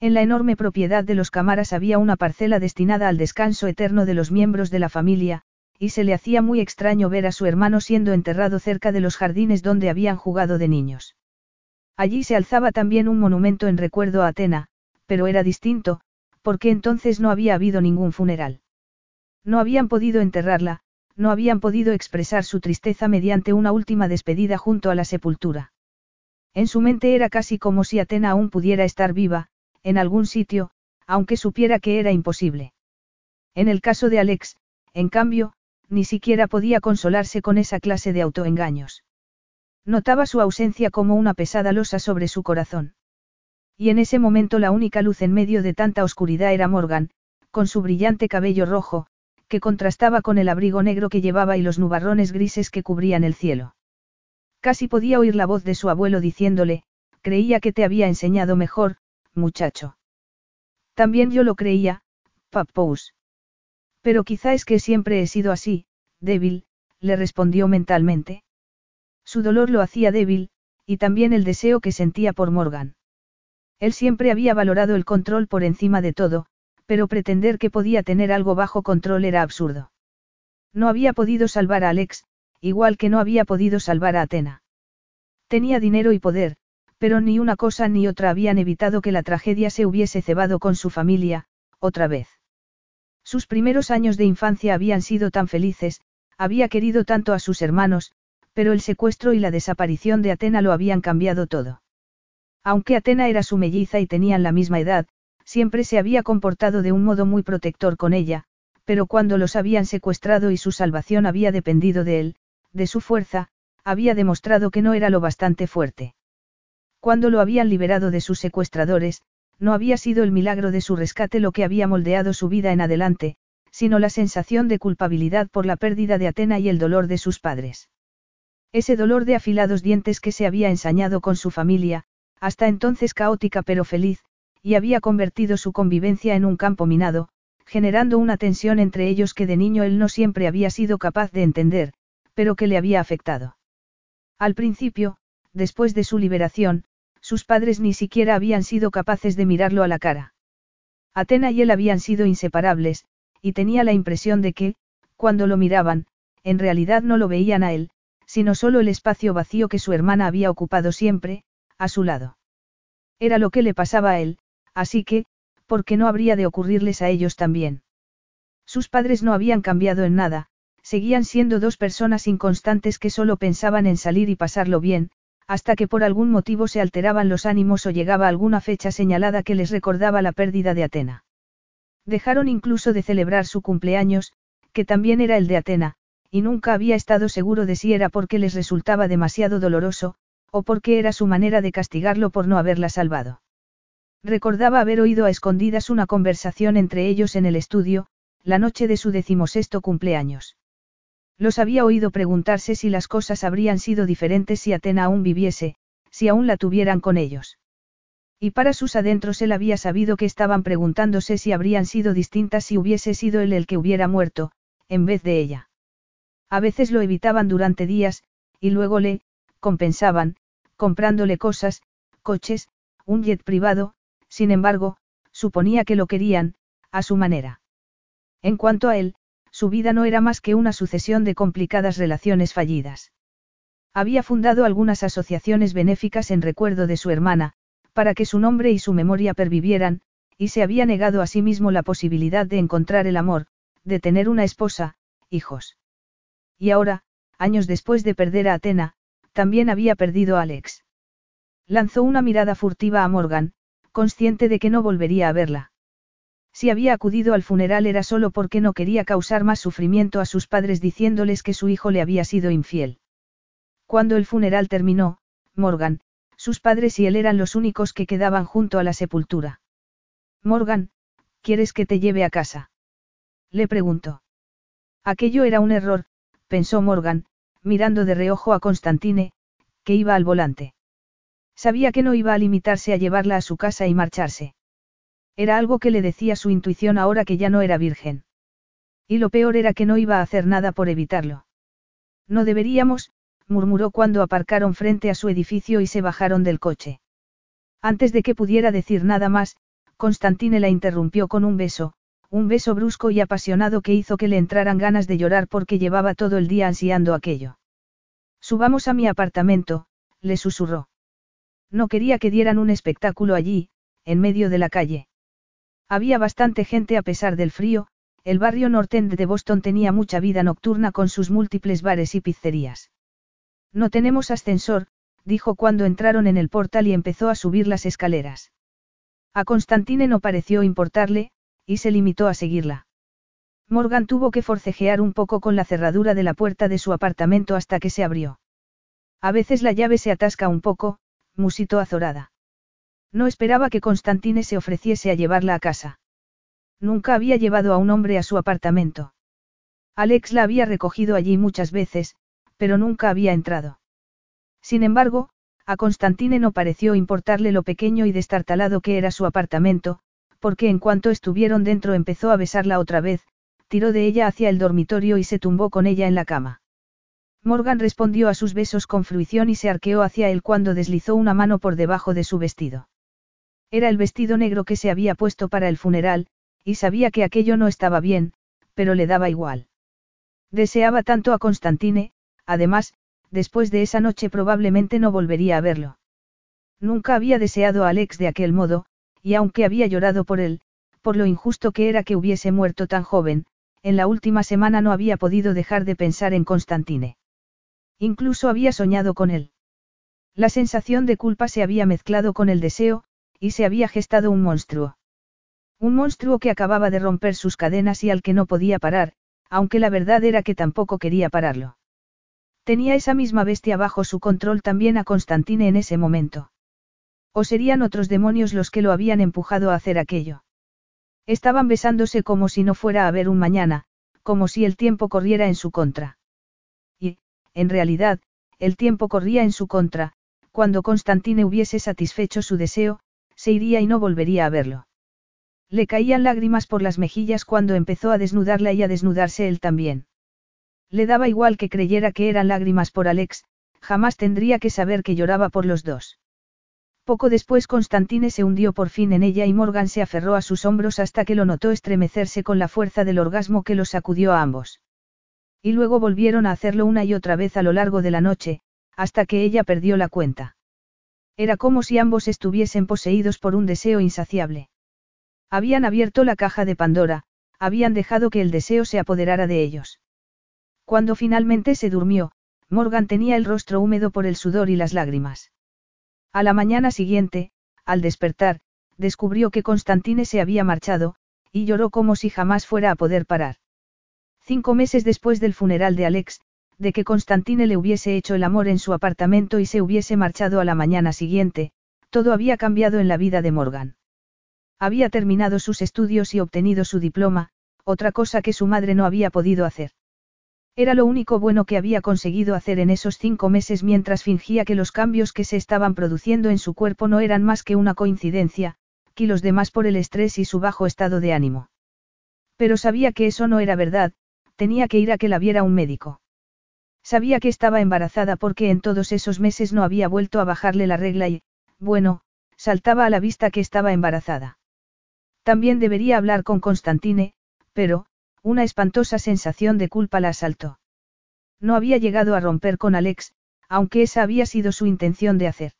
En la enorme propiedad de los Cámaras había una parcela destinada al descanso eterno de los miembros de la familia, y se le hacía muy extraño ver a su hermano siendo enterrado cerca de los jardines donde habían jugado de niños. Allí se alzaba también un monumento en recuerdo a Atena, pero era distinto, porque entonces no había habido ningún funeral. No habían podido enterrarla, no habían podido expresar su tristeza mediante una última despedida junto a la sepultura. En su mente era casi como si Atena aún pudiera estar viva, en algún sitio, aunque supiera que era imposible. En el caso de Alex, en cambio, ni siquiera podía consolarse con esa clase de autoengaños. Notaba su ausencia como una pesada losa sobre su corazón. Y en ese momento la única luz en medio de tanta oscuridad era Morgan, con su brillante cabello rojo, que contrastaba con el abrigo negro que llevaba y los nubarrones grises que cubrían el cielo. Casi podía oír la voz de su abuelo diciéndole, creía que te había enseñado mejor, muchacho. También yo lo creía, Papous. Pero quizá es que siempre he sido así, débil, le respondió mentalmente. Su dolor lo hacía débil, y también el deseo que sentía por Morgan. Él siempre había valorado el control por encima de todo, pero pretender que podía tener algo bajo control era absurdo. No había podido salvar a Alex, igual que no había podido salvar a Atena. Tenía dinero y poder, pero ni una cosa ni otra habían evitado que la tragedia se hubiese cebado con su familia, otra vez. Sus primeros años de infancia habían sido tan felices, había querido tanto a sus hermanos, pero el secuestro y la desaparición de Atena lo habían cambiado todo. Aunque Atena era su melliza y tenían la misma edad, siempre se había comportado de un modo muy protector con ella, pero cuando los habían secuestrado y su salvación había dependido de él, de su fuerza, había demostrado que no era lo bastante fuerte. Cuando lo habían liberado de sus secuestradores, no había sido el milagro de su rescate lo que había moldeado su vida en adelante, sino la sensación de culpabilidad por la pérdida de Atena y el dolor de sus padres. Ese dolor de afilados dientes que se había ensañado con su familia, hasta entonces caótica pero feliz, y había convertido su convivencia en un campo minado, generando una tensión entre ellos que de niño él no siempre había sido capaz de entender, pero que le había afectado. Al principio, después de su liberación, sus padres ni siquiera habían sido capaces de mirarlo a la cara. Atena y él habían sido inseparables, y tenía la impresión de que, cuando lo miraban, en realidad no lo veían a él, sino solo el espacio vacío que su hermana había ocupado siempre, a su lado. Era lo que le pasaba a él, así que, ¿por qué no habría de ocurrirles a ellos también? Sus padres no habían cambiado en nada, seguían siendo dos personas inconstantes que solo pensaban en salir y pasarlo bien, hasta que por algún motivo se alteraban los ánimos o llegaba alguna fecha señalada que les recordaba la pérdida de Atena. Dejaron incluso de celebrar su cumpleaños, que también era el de Atena, y nunca había estado seguro de si era porque les resultaba demasiado doloroso, o porque era su manera de castigarlo por no haberla salvado. Recordaba haber oído a escondidas una conversación entre ellos en el estudio, la noche de su decimosexto cumpleaños. Los había oído preguntarse si las cosas habrían sido diferentes si Atena aún viviese, si aún la tuvieran con ellos. Y para sus adentros él había sabido que estaban preguntándose si habrían sido distintas si hubiese sido él el que hubiera muerto, en vez de ella. A veces lo evitaban durante días, y luego le, compensaban, comprándole cosas, coches, un jet privado, sin embargo, suponía que lo querían, a su manera. En cuanto a él, su vida no era más que una sucesión de complicadas relaciones fallidas. Había fundado algunas asociaciones benéficas en recuerdo de su hermana, para que su nombre y su memoria pervivieran, y se había negado a sí mismo la posibilidad de encontrar el amor, de tener una esposa, hijos. Y ahora, años después de perder a Atena, también había perdido a Alex. Lanzó una mirada furtiva a Morgan, consciente de que no volvería a verla. Si había acudido al funeral era solo porque no quería causar más sufrimiento a sus padres diciéndoles que su hijo le había sido infiel. Cuando el funeral terminó, Morgan, sus padres y él eran los únicos que quedaban junto a la sepultura. Morgan, ¿quieres que te lleve a casa? Le preguntó. Aquello era un error, pensó Morgan, mirando de reojo a Constantine, que iba al volante. Sabía que no iba a limitarse a llevarla a su casa y marcharse. Era algo que le decía su intuición ahora que ya no era virgen. Y lo peor era que no iba a hacer nada por evitarlo. No deberíamos, murmuró cuando aparcaron frente a su edificio y se bajaron del coche. Antes de que pudiera decir nada más, Constantine la interrumpió con un beso, un beso brusco y apasionado que hizo que le entraran ganas de llorar porque llevaba todo el día ansiando aquello. Subamos a mi apartamento, le susurró. No quería que dieran un espectáculo allí, en medio de la calle. Había bastante gente a pesar del frío, el barrio nortend de Boston tenía mucha vida nocturna con sus múltiples bares y pizzerías. No tenemos ascensor, dijo cuando entraron en el portal y empezó a subir las escaleras. A Constantine no pareció importarle, y se limitó a seguirla. Morgan tuvo que forcejear un poco con la cerradura de la puerta de su apartamento hasta que se abrió. A veces la llave se atasca un poco, musitó azorada. No esperaba que Constantine se ofreciese a llevarla a casa. Nunca había llevado a un hombre a su apartamento. Alex la había recogido allí muchas veces, pero nunca había entrado. Sin embargo, a Constantine no pareció importarle lo pequeño y destartalado que era su apartamento, porque en cuanto estuvieron dentro empezó a besarla otra vez, tiró de ella hacia el dormitorio y se tumbó con ella en la cama. Morgan respondió a sus besos con fruición y se arqueó hacia él cuando deslizó una mano por debajo de su vestido. Era el vestido negro que se había puesto para el funeral, y sabía que aquello no estaba bien, pero le daba igual. Deseaba tanto a Constantine, además, después de esa noche probablemente no volvería a verlo. Nunca había deseado a Alex de aquel modo, y aunque había llorado por él, por lo injusto que era que hubiese muerto tan joven, en la última semana no había podido dejar de pensar en Constantine. Incluso había soñado con él. La sensación de culpa se había mezclado con el deseo, y se había gestado un monstruo. Un monstruo que acababa de romper sus cadenas y al que no podía parar, aunque la verdad era que tampoco quería pararlo. Tenía esa misma bestia bajo su control también a Constantine en ese momento. O serían otros demonios los que lo habían empujado a hacer aquello. Estaban besándose como si no fuera a haber un mañana, como si el tiempo corriera en su contra. Y, en realidad, el tiempo corría en su contra, cuando Constantine hubiese satisfecho su deseo, se iría y no volvería a verlo. Le caían lágrimas por las mejillas cuando empezó a desnudarla y a desnudarse él también. Le daba igual que creyera que eran lágrimas por Alex, jamás tendría que saber que lloraba por los dos. Poco después Constantine se hundió por fin en ella y Morgan se aferró a sus hombros hasta que lo notó estremecerse con la fuerza del orgasmo que los sacudió a ambos. Y luego volvieron a hacerlo una y otra vez a lo largo de la noche, hasta que ella perdió la cuenta. Era como si ambos estuviesen poseídos por un deseo insaciable. Habían abierto la caja de Pandora, habían dejado que el deseo se apoderara de ellos. Cuando finalmente se durmió, Morgan tenía el rostro húmedo por el sudor y las lágrimas. A la mañana siguiente, al despertar, descubrió que Constantine se había marchado, y lloró como si jamás fuera a poder parar. Cinco meses después del funeral de Alex, de que Constantine le hubiese hecho el amor en su apartamento y se hubiese marchado a la mañana siguiente, todo había cambiado en la vida de Morgan. Había terminado sus estudios y obtenido su diploma, otra cosa que su madre no había podido hacer. Era lo único bueno que había conseguido hacer en esos cinco meses mientras fingía que los cambios que se estaban produciendo en su cuerpo no eran más que una coincidencia, kilos de más por el estrés y su bajo estado de ánimo. Pero sabía que eso no era verdad, tenía que ir a que la viera un médico. Sabía que estaba embarazada porque en todos esos meses no había vuelto a bajarle la regla y, bueno, saltaba a la vista que estaba embarazada. También debería hablar con Constantine, pero, una espantosa sensación de culpa la asaltó. No había llegado a romper con Alex, aunque esa había sido su intención de hacer.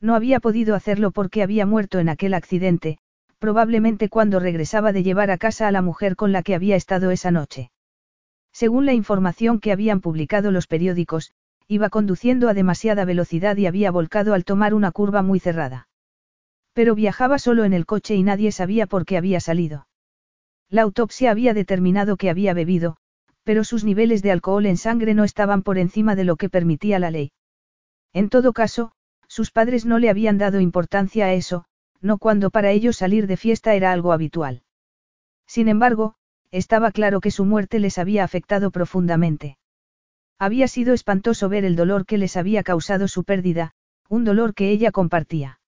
No había podido hacerlo porque había muerto en aquel accidente, probablemente cuando regresaba de llevar a casa a la mujer con la que había estado esa noche. Según la información que habían publicado los periódicos, iba conduciendo a demasiada velocidad y había volcado al tomar una curva muy cerrada. Pero viajaba solo en el coche y nadie sabía por qué había salido. La autopsia había determinado que había bebido, pero sus niveles de alcohol en sangre no estaban por encima de lo que permitía la ley. En todo caso, sus padres no le habían dado importancia a eso, no cuando para ellos salir de fiesta era algo habitual. Sin embargo, estaba claro que su muerte les había afectado profundamente. Había sido espantoso ver el dolor que les había causado su pérdida, un dolor que ella compartía.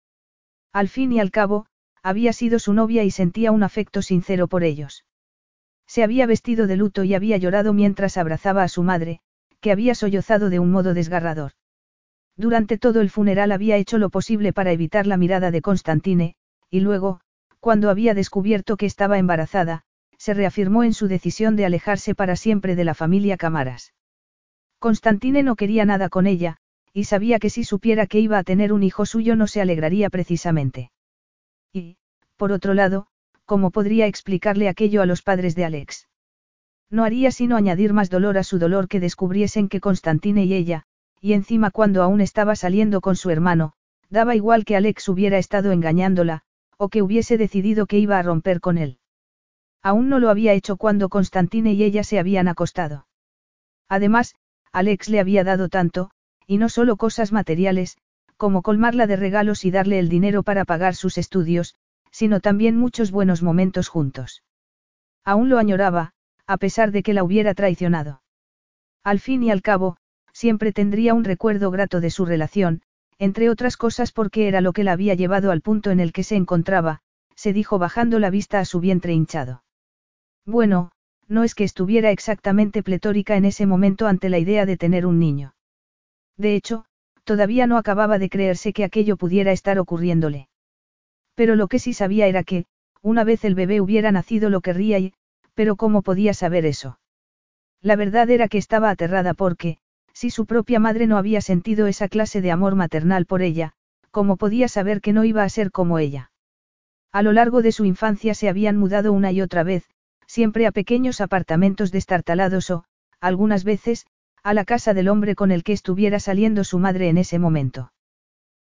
Al fin y al cabo, había sido su novia y sentía un afecto sincero por ellos. Se había vestido de luto y había llorado mientras abrazaba a su madre, que había sollozado de un modo desgarrador. Durante todo el funeral había hecho lo posible para evitar la mirada de Constantine, y luego, cuando había descubierto que estaba embarazada, se reafirmó en su decisión de alejarse para siempre de la familia Camaras. Constantine no quería nada con ella, y sabía que si supiera que iba a tener un hijo suyo no se alegraría precisamente. Y, por otro lado, ¿cómo podría explicarle aquello a los padres de Alex? No haría sino añadir más dolor a su dolor que descubriesen que Constantine y ella, y encima cuando aún estaba saliendo con su hermano, daba igual que Alex hubiera estado engañándola, o que hubiese decidido que iba a romper con él. Aún no lo había hecho cuando Constantine y ella se habían acostado. Además, Alex le había dado tanto, y no solo cosas materiales, como colmarla de regalos y darle el dinero para pagar sus estudios, sino también muchos buenos momentos juntos. Aún lo añoraba, a pesar de que la hubiera traicionado. Al fin y al cabo, siempre tendría un recuerdo grato de su relación, entre otras cosas porque era lo que la había llevado al punto en el que se encontraba, se dijo bajando la vista a su vientre hinchado. Bueno, no es que estuviera exactamente pletórica en ese momento ante la idea de tener un niño. De hecho, todavía no acababa de creerse que aquello pudiera estar ocurriéndole. Pero lo que sí sabía era que, una vez el bebé hubiera nacido lo querría y, pero ¿cómo podía saber eso? La verdad era que estaba aterrada porque, si su propia madre no había sentido esa clase de amor maternal por ella, ¿cómo podía saber que no iba a ser como ella? A lo largo de su infancia se habían mudado una y otra vez, siempre a pequeños apartamentos destartalados o, algunas veces, a la casa del hombre con el que estuviera saliendo su madre en ese momento.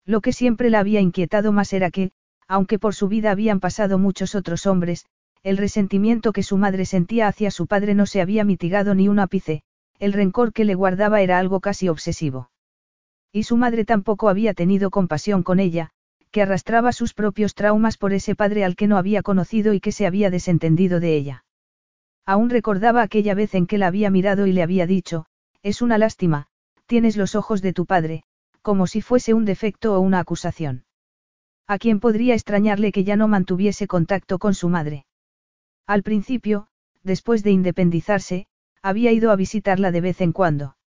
Lo que siempre la había inquietado más era que, aunque por su vida habían pasado muchos otros hombres, el resentimiento que su madre sentía hacia su padre no se había mitigado ni un ápice, el rencor que le guardaba era algo casi obsesivo. Y su madre tampoco había tenido compasión con ella, que arrastraba sus propios traumas por ese padre al que no había conocido y que se había desentendido de ella. Aún recordaba aquella vez en que la había mirado y le había dicho, es una lástima, tienes los ojos de tu padre, como si fuese un defecto o una acusación. ¿A quién podría extrañarle que ya no mantuviese contacto con su madre? Al principio, después de independizarse, había ido a visitarla de vez en cuando.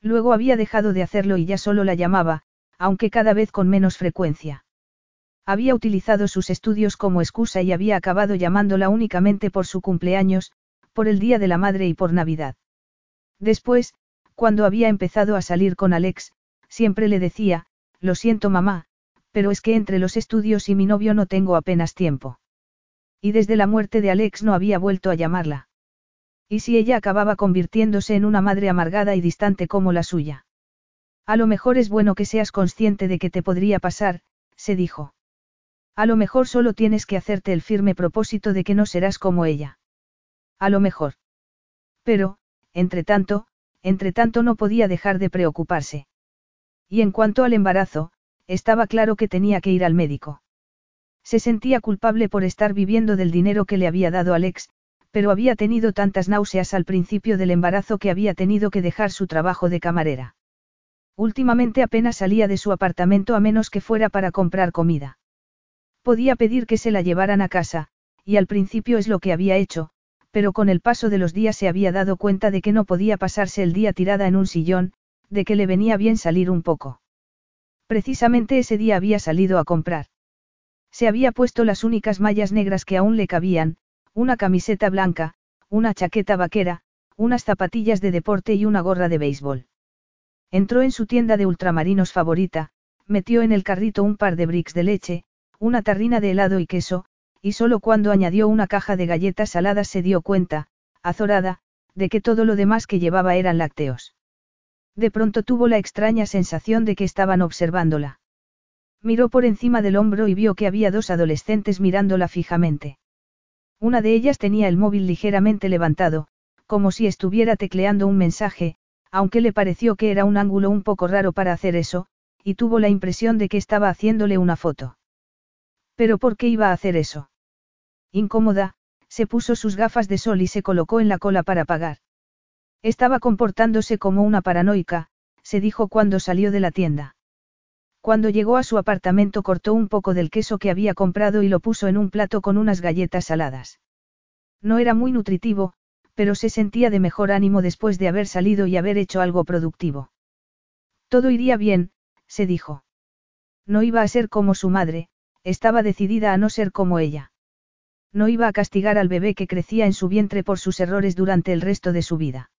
Luego había dejado de hacerlo y ya solo la llamaba, aunque cada vez con menos frecuencia. Había utilizado sus estudios como excusa y había acabado llamándola únicamente por su cumpleaños, por el Día de la Madre y por Navidad. Después, cuando había empezado a salir con Alex, siempre le decía, lo siento mamá, pero es que entre los estudios y mi novio no tengo apenas tiempo. Y desde la muerte de Alex no había vuelto a llamarla. ¿Y si ella acababa convirtiéndose en una madre amargada y distante como la suya? A lo mejor es bueno que seas consciente de que te podría pasar, se dijo. A lo mejor solo tienes que hacerte el firme propósito de que no serás como ella. A lo mejor. Pero, entre tanto, entre tanto no podía dejar de preocuparse. Y en cuanto al embarazo, estaba claro que tenía que ir al médico. Se sentía culpable por estar viviendo del dinero que le había dado Alex, pero había tenido tantas náuseas al principio del embarazo que había tenido que dejar su trabajo de camarera. Últimamente apenas salía de su apartamento a menos que fuera para comprar comida. Podía pedir que se la llevaran a casa, y al principio es lo que había hecho, pero con el paso de los días se había dado cuenta de que no podía pasarse el día tirada en un sillón, de que le venía bien salir un poco. Precisamente ese día había salido a comprar. Se había puesto las únicas mallas negras que aún le cabían, una camiseta blanca, una chaqueta vaquera, unas zapatillas de deporte y una gorra de béisbol. Entró en su tienda de ultramarinos favorita, metió en el carrito un par de bricks de leche, una tarrina de helado y queso, y solo cuando añadió una caja de galletas saladas se dio cuenta, azorada, de que todo lo demás que llevaba eran lácteos. De pronto tuvo la extraña sensación de que estaban observándola. Miró por encima del hombro y vio que había dos adolescentes mirándola fijamente. Una de ellas tenía el móvil ligeramente levantado, como si estuviera tecleando un mensaje, aunque le pareció que era un ángulo un poco raro para hacer eso, y tuvo la impresión de que estaba haciéndole una foto. Pero ¿por qué iba a hacer eso? Incómoda, se puso sus gafas de sol y se colocó en la cola para pagar. Estaba comportándose como una paranoica, se dijo cuando salió de la tienda. Cuando llegó a su apartamento cortó un poco del queso que había comprado y lo puso en un plato con unas galletas saladas. No era muy nutritivo, pero se sentía de mejor ánimo después de haber salido y haber hecho algo productivo. Todo iría bien, se dijo. No iba a ser como su madre, estaba decidida a no ser como ella. No iba a castigar al bebé que crecía en su vientre por sus errores durante el resto de su vida.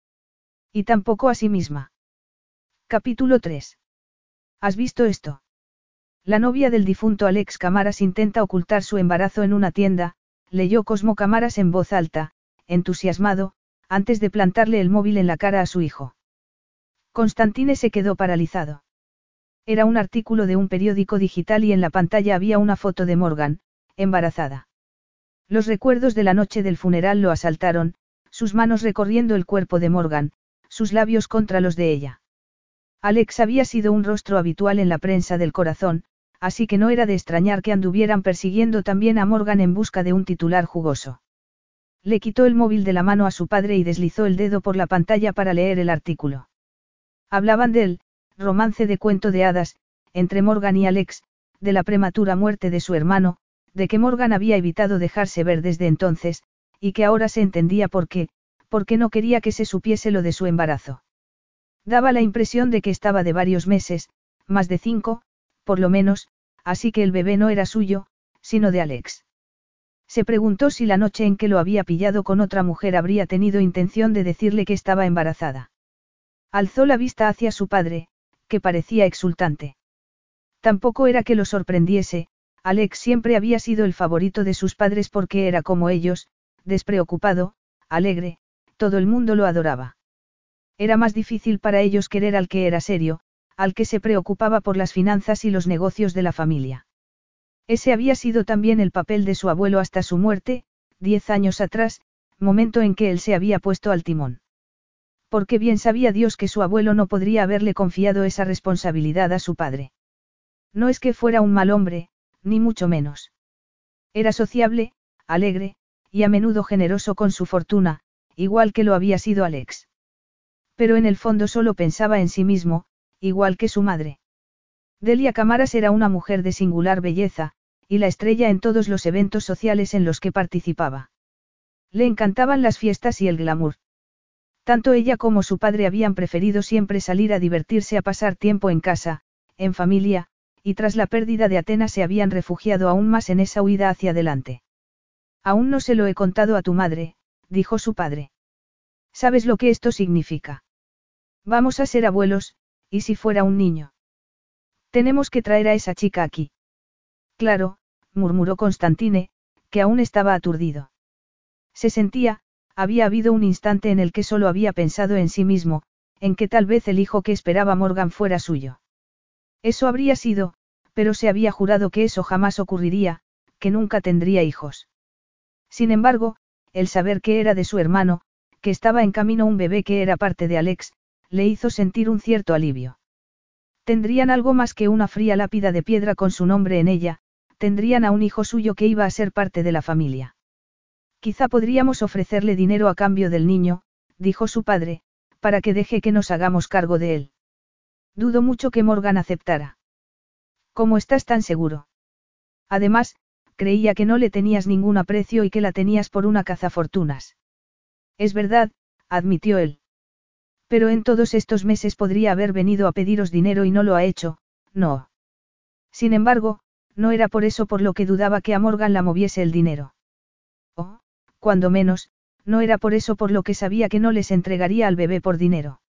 Y tampoco a sí misma. Capítulo 3. ¿Has visto esto? La novia del difunto Alex Camaras intenta ocultar su embarazo en una tienda, leyó Cosmo Camaras en voz alta, entusiasmado, antes de plantarle el móvil en la cara a su hijo. Constantine se quedó paralizado. Era un artículo de un periódico digital y en la pantalla había una foto de Morgan, embarazada. Los recuerdos de la noche del funeral lo asaltaron, sus manos recorriendo el cuerpo de Morgan, sus labios contra los de ella. Alex había sido un rostro habitual en la prensa del corazón, así que no era de extrañar que anduvieran persiguiendo también a Morgan en busca de un titular jugoso. Le quitó el móvil de la mano a su padre y deslizó el dedo por la pantalla para leer el artículo. Hablaban de él, romance de cuento de hadas, entre Morgan y Alex, de la prematura muerte de su hermano, de que Morgan había evitado dejarse ver desde entonces, y que ahora se entendía por qué, porque no quería que se supiese lo de su embarazo. Daba la impresión de que estaba de varios meses, más de cinco, por lo menos, así que el bebé no era suyo, sino de Alex. Se preguntó si la noche en que lo había pillado con otra mujer habría tenido intención de decirle que estaba embarazada. Alzó la vista hacia su padre, que parecía exultante. Tampoco era que lo sorprendiese, Alex siempre había sido el favorito de sus padres porque era como ellos, despreocupado, alegre, todo el mundo lo adoraba. Era más difícil para ellos querer al que era serio, al que se preocupaba por las finanzas y los negocios de la familia. Ese había sido también el papel de su abuelo hasta su muerte, diez años atrás, momento en que él se había puesto al timón. Porque bien sabía Dios que su abuelo no podría haberle confiado esa responsabilidad a su padre. No es que fuera un mal hombre, ni mucho menos. Era sociable, alegre, y a menudo generoso con su fortuna, igual que lo había sido Alex. Pero en el fondo solo pensaba en sí mismo, igual que su madre. Delia Camaras era una mujer de singular belleza, y la estrella en todos los eventos sociales en los que participaba. Le encantaban las fiestas y el glamour. Tanto ella como su padre habían preferido siempre salir a divertirse a pasar tiempo en casa, en familia, y tras la pérdida de Atenas se habían refugiado aún más en esa huida hacia adelante. Aún no se lo he contado a tu madre, dijo su padre. ¿Sabes lo que esto significa? Vamos a ser abuelos, ¿y si fuera un niño? Tenemos que traer a esa chica aquí. Claro, murmuró Constantine, que aún estaba aturdido. Se sentía, había habido un instante en el que solo había pensado en sí mismo, en que tal vez el hijo que esperaba Morgan fuera suyo. Eso habría sido, pero se había jurado que eso jamás ocurriría, que nunca tendría hijos. Sin embargo, el saber que era de su hermano, que estaba en camino un bebé que era parte de Alex, le hizo sentir un cierto alivio. Tendrían algo más que una fría lápida de piedra con su nombre en ella, tendrían a un hijo suyo que iba a ser parte de la familia. Quizá podríamos ofrecerle dinero a cambio del niño, dijo su padre, para que deje que nos hagamos cargo de él. Dudo mucho que Morgan aceptara. ¿Cómo estás tan seguro? Además, creía que no le tenías ningún aprecio y que la tenías por una cazafortunas. Es verdad, admitió él. Pero en todos estos meses podría haber venido a pediros dinero y no lo ha hecho, no. Sin embargo, no era por eso por lo que dudaba que a Morgan la moviese el dinero. Cuando menos, no era por eso por lo que sabía que no les entregaría al bebé por dinero.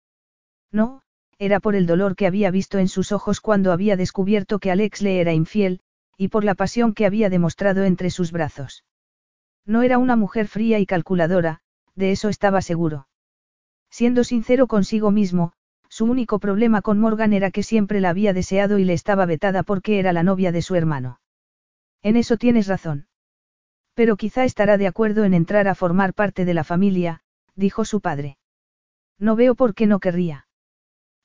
No, era por el dolor que había visto en sus ojos cuando había descubierto que Alex le era infiel, y por la pasión que había demostrado entre sus brazos. No era una mujer fría y calculadora, de eso estaba seguro. Siendo sincero consigo mismo, su único problema con Morgan era que siempre la había deseado y le estaba vetada porque era la novia de su hermano. En eso tienes razón. Pero quizá estará de acuerdo en entrar a formar parte de la familia, dijo su padre. No veo por qué no querría.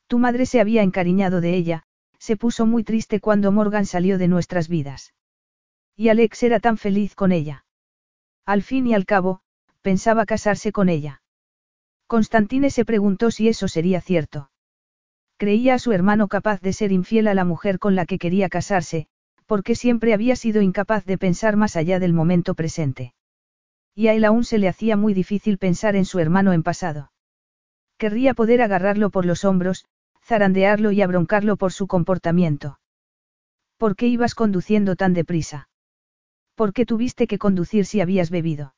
Tu madre se había encariñado de ella, se puso muy triste cuando Morgan salió de nuestras vidas. Y Alex era tan feliz con ella. Al fin y al cabo, pensaba casarse con ella. Constantine se preguntó si eso sería cierto. Creía a su hermano capaz de ser infiel a la mujer con la que quería casarse, porque siempre había sido incapaz de pensar más allá del momento presente. Y a él aún se le hacía muy difícil pensar en su hermano en pasado. Querría poder agarrarlo por los hombros, zarandearlo y abroncarlo por su comportamiento. ¿Por qué ibas conduciendo tan deprisa? ¿Por qué tuviste que conducir si habías bebido?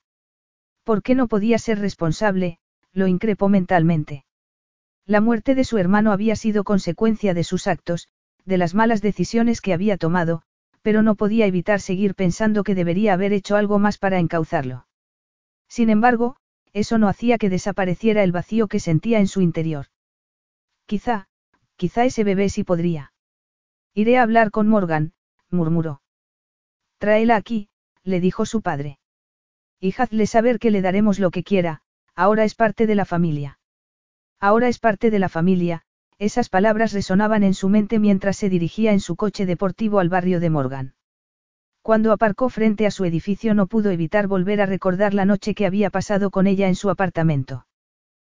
¿Por qué no podías ser responsable? lo increpó mentalmente. La muerte de su hermano había sido consecuencia de sus actos, de las malas decisiones que había tomado, pero no podía evitar seguir pensando que debería haber hecho algo más para encauzarlo. Sin embargo, eso no hacía que desapareciera el vacío que sentía en su interior. Quizá, Quizá ese bebé sí podría. Iré a hablar con Morgan, murmuró. Tráela aquí, le dijo su padre. Y saber que le daremos lo que quiera, ahora es parte de la familia. Ahora es parte de la familia, esas palabras resonaban en su mente mientras se dirigía en su coche deportivo al barrio de Morgan. Cuando aparcó frente a su edificio no pudo evitar volver a recordar la noche que había pasado con ella en su apartamento.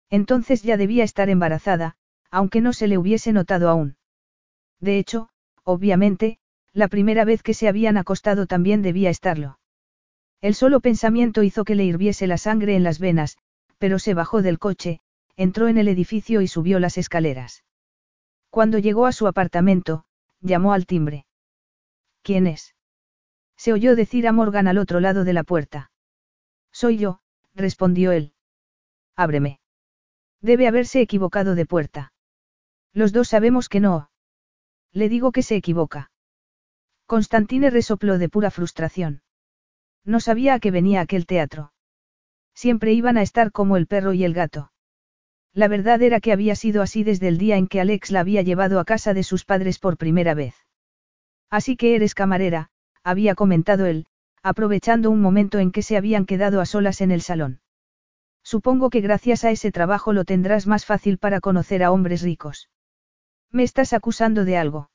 Entonces ya debía estar embarazada, aunque no se le hubiese notado aún. De hecho, obviamente, la primera vez que se habían acostado también debía estarlo. El solo pensamiento hizo que le hirviese la sangre en las venas, pero se bajó del coche, entró en el edificio y subió las escaleras. Cuando llegó a su apartamento, llamó al timbre. ¿Quién es? Se oyó decir a Morgan al otro lado de la puerta. Soy yo, respondió él. Ábreme. Debe haberse equivocado de puerta. Los dos sabemos que no. Le digo que se equivoca. Constantine resopló de pura frustración. No sabía a qué venía aquel teatro. Siempre iban a estar como el perro y el gato. La verdad era que había sido así desde el día en que Alex la había llevado a casa de sus padres por primera vez. Así que eres camarera, había comentado él, aprovechando un momento en que se habían quedado a solas en el salón. Supongo que gracias a ese trabajo lo tendrás más fácil para conocer a hombres ricos. ¿Me estás acusando de algo?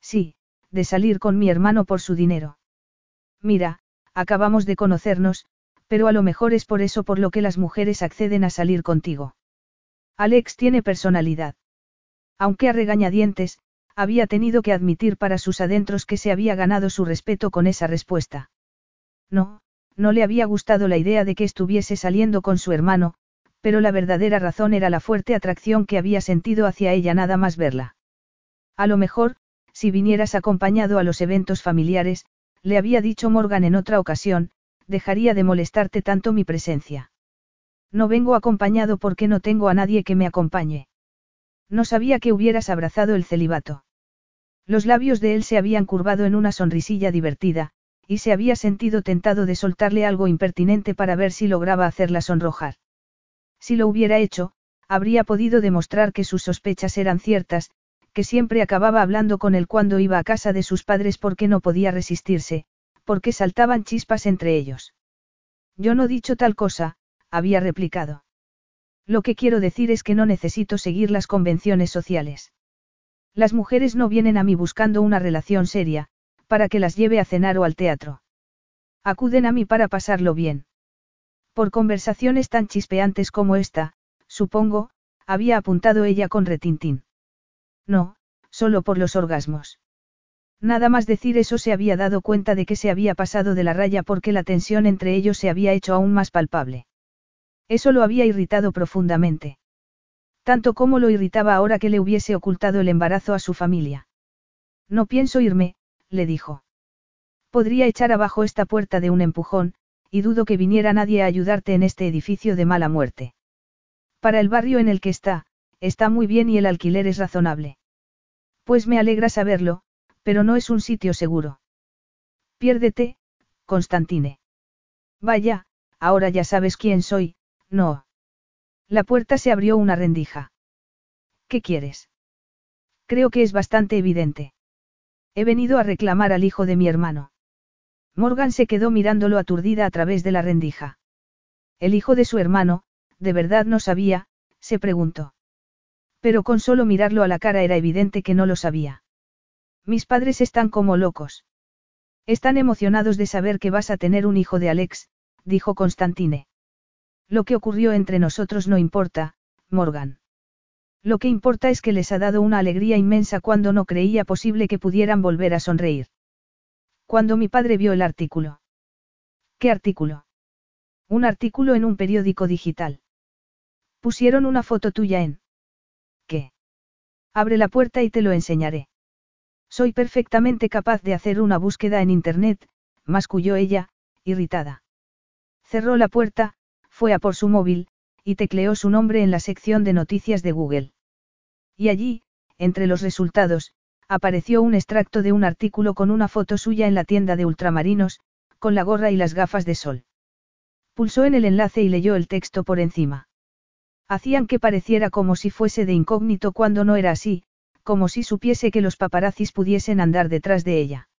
Sí, de salir con mi hermano por su dinero. Mira, acabamos de conocernos, pero a lo mejor es por eso por lo que las mujeres acceden a salir contigo. Alex tiene personalidad. Aunque a regañadientes, había tenido que admitir para sus adentros que se había ganado su respeto con esa respuesta. No, no le había gustado la idea de que estuviese saliendo con su hermano, pero la verdadera razón era la fuerte atracción que había sentido hacia ella nada más verla. A lo mejor, si vinieras acompañado a los eventos familiares, le había dicho Morgan en otra ocasión, dejaría de molestarte tanto mi presencia. No vengo acompañado porque no tengo a nadie que me acompañe. No sabía que hubieras abrazado el celibato. Los labios de él se habían curvado en una sonrisilla divertida, y se había sentido tentado de soltarle algo impertinente para ver si lograba hacerla sonrojar. Si lo hubiera hecho, habría podido demostrar que sus sospechas eran ciertas, que siempre acababa hablando con él cuando iba a casa de sus padres porque no podía resistirse, porque saltaban chispas entre ellos. Yo no he dicho tal cosa, había replicado. Lo que quiero decir es que no necesito seguir las convenciones sociales. Las mujeres no vienen a mí buscando una relación seria, para que las lleve a cenar o al teatro. Acuden a mí para pasarlo bien. Por conversaciones tan chispeantes como esta, supongo, había apuntado ella con retintín. No, solo por los orgasmos. Nada más decir eso se había dado cuenta de que se había pasado de la raya porque la tensión entre ellos se había hecho aún más palpable. Eso lo había irritado profundamente. Tanto como lo irritaba ahora que le hubiese ocultado el embarazo a su familia. No pienso irme, le dijo. Podría echar abajo esta puerta de un empujón, y dudo que viniera nadie a ayudarte en este edificio de mala muerte. Para el barrio en el que está, está muy bien y el alquiler es razonable. Pues me alegra saberlo, pero no es un sitio seguro. Piérdete, Constantine. Vaya, ahora ya sabes quién soy, no. La puerta se abrió una rendija. ¿Qué quieres? Creo que es bastante evidente. He venido a reclamar al hijo de mi hermano. Morgan se quedó mirándolo aturdida a través de la rendija. El hijo de su hermano, de verdad no sabía, se preguntó. Pero con solo mirarlo a la cara era evidente que no lo sabía. Mis padres están como locos. Están emocionados de saber que vas a tener un hijo de Alex, dijo Constantine. Lo que ocurrió entre nosotros no importa, Morgan. Lo que importa es que les ha dado una alegría inmensa cuando no creía posible que pudieran volver a sonreír. Cuando mi padre vio el artículo. ¿Qué artículo? Un artículo en un periódico digital. Pusieron una foto tuya en. ¿Qué? Abre la puerta y te lo enseñaré. Soy perfectamente capaz de hacer una búsqueda en Internet, masculló ella, irritada. Cerró la puerta, fue a por su móvil, y tecleó su nombre en la sección de noticias de Google. Y allí, entre los resultados, apareció un extracto de un artículo con una foto suya en la tienda de ultramarinos, con la gorra y las gafas de sol. Pulsó en el enlace y leyó el texto por encima. Hacían que pareciera como si fuese de incógnito cuando no era así, como si supiese que los paparazzis pudiesen andar detrás de ella.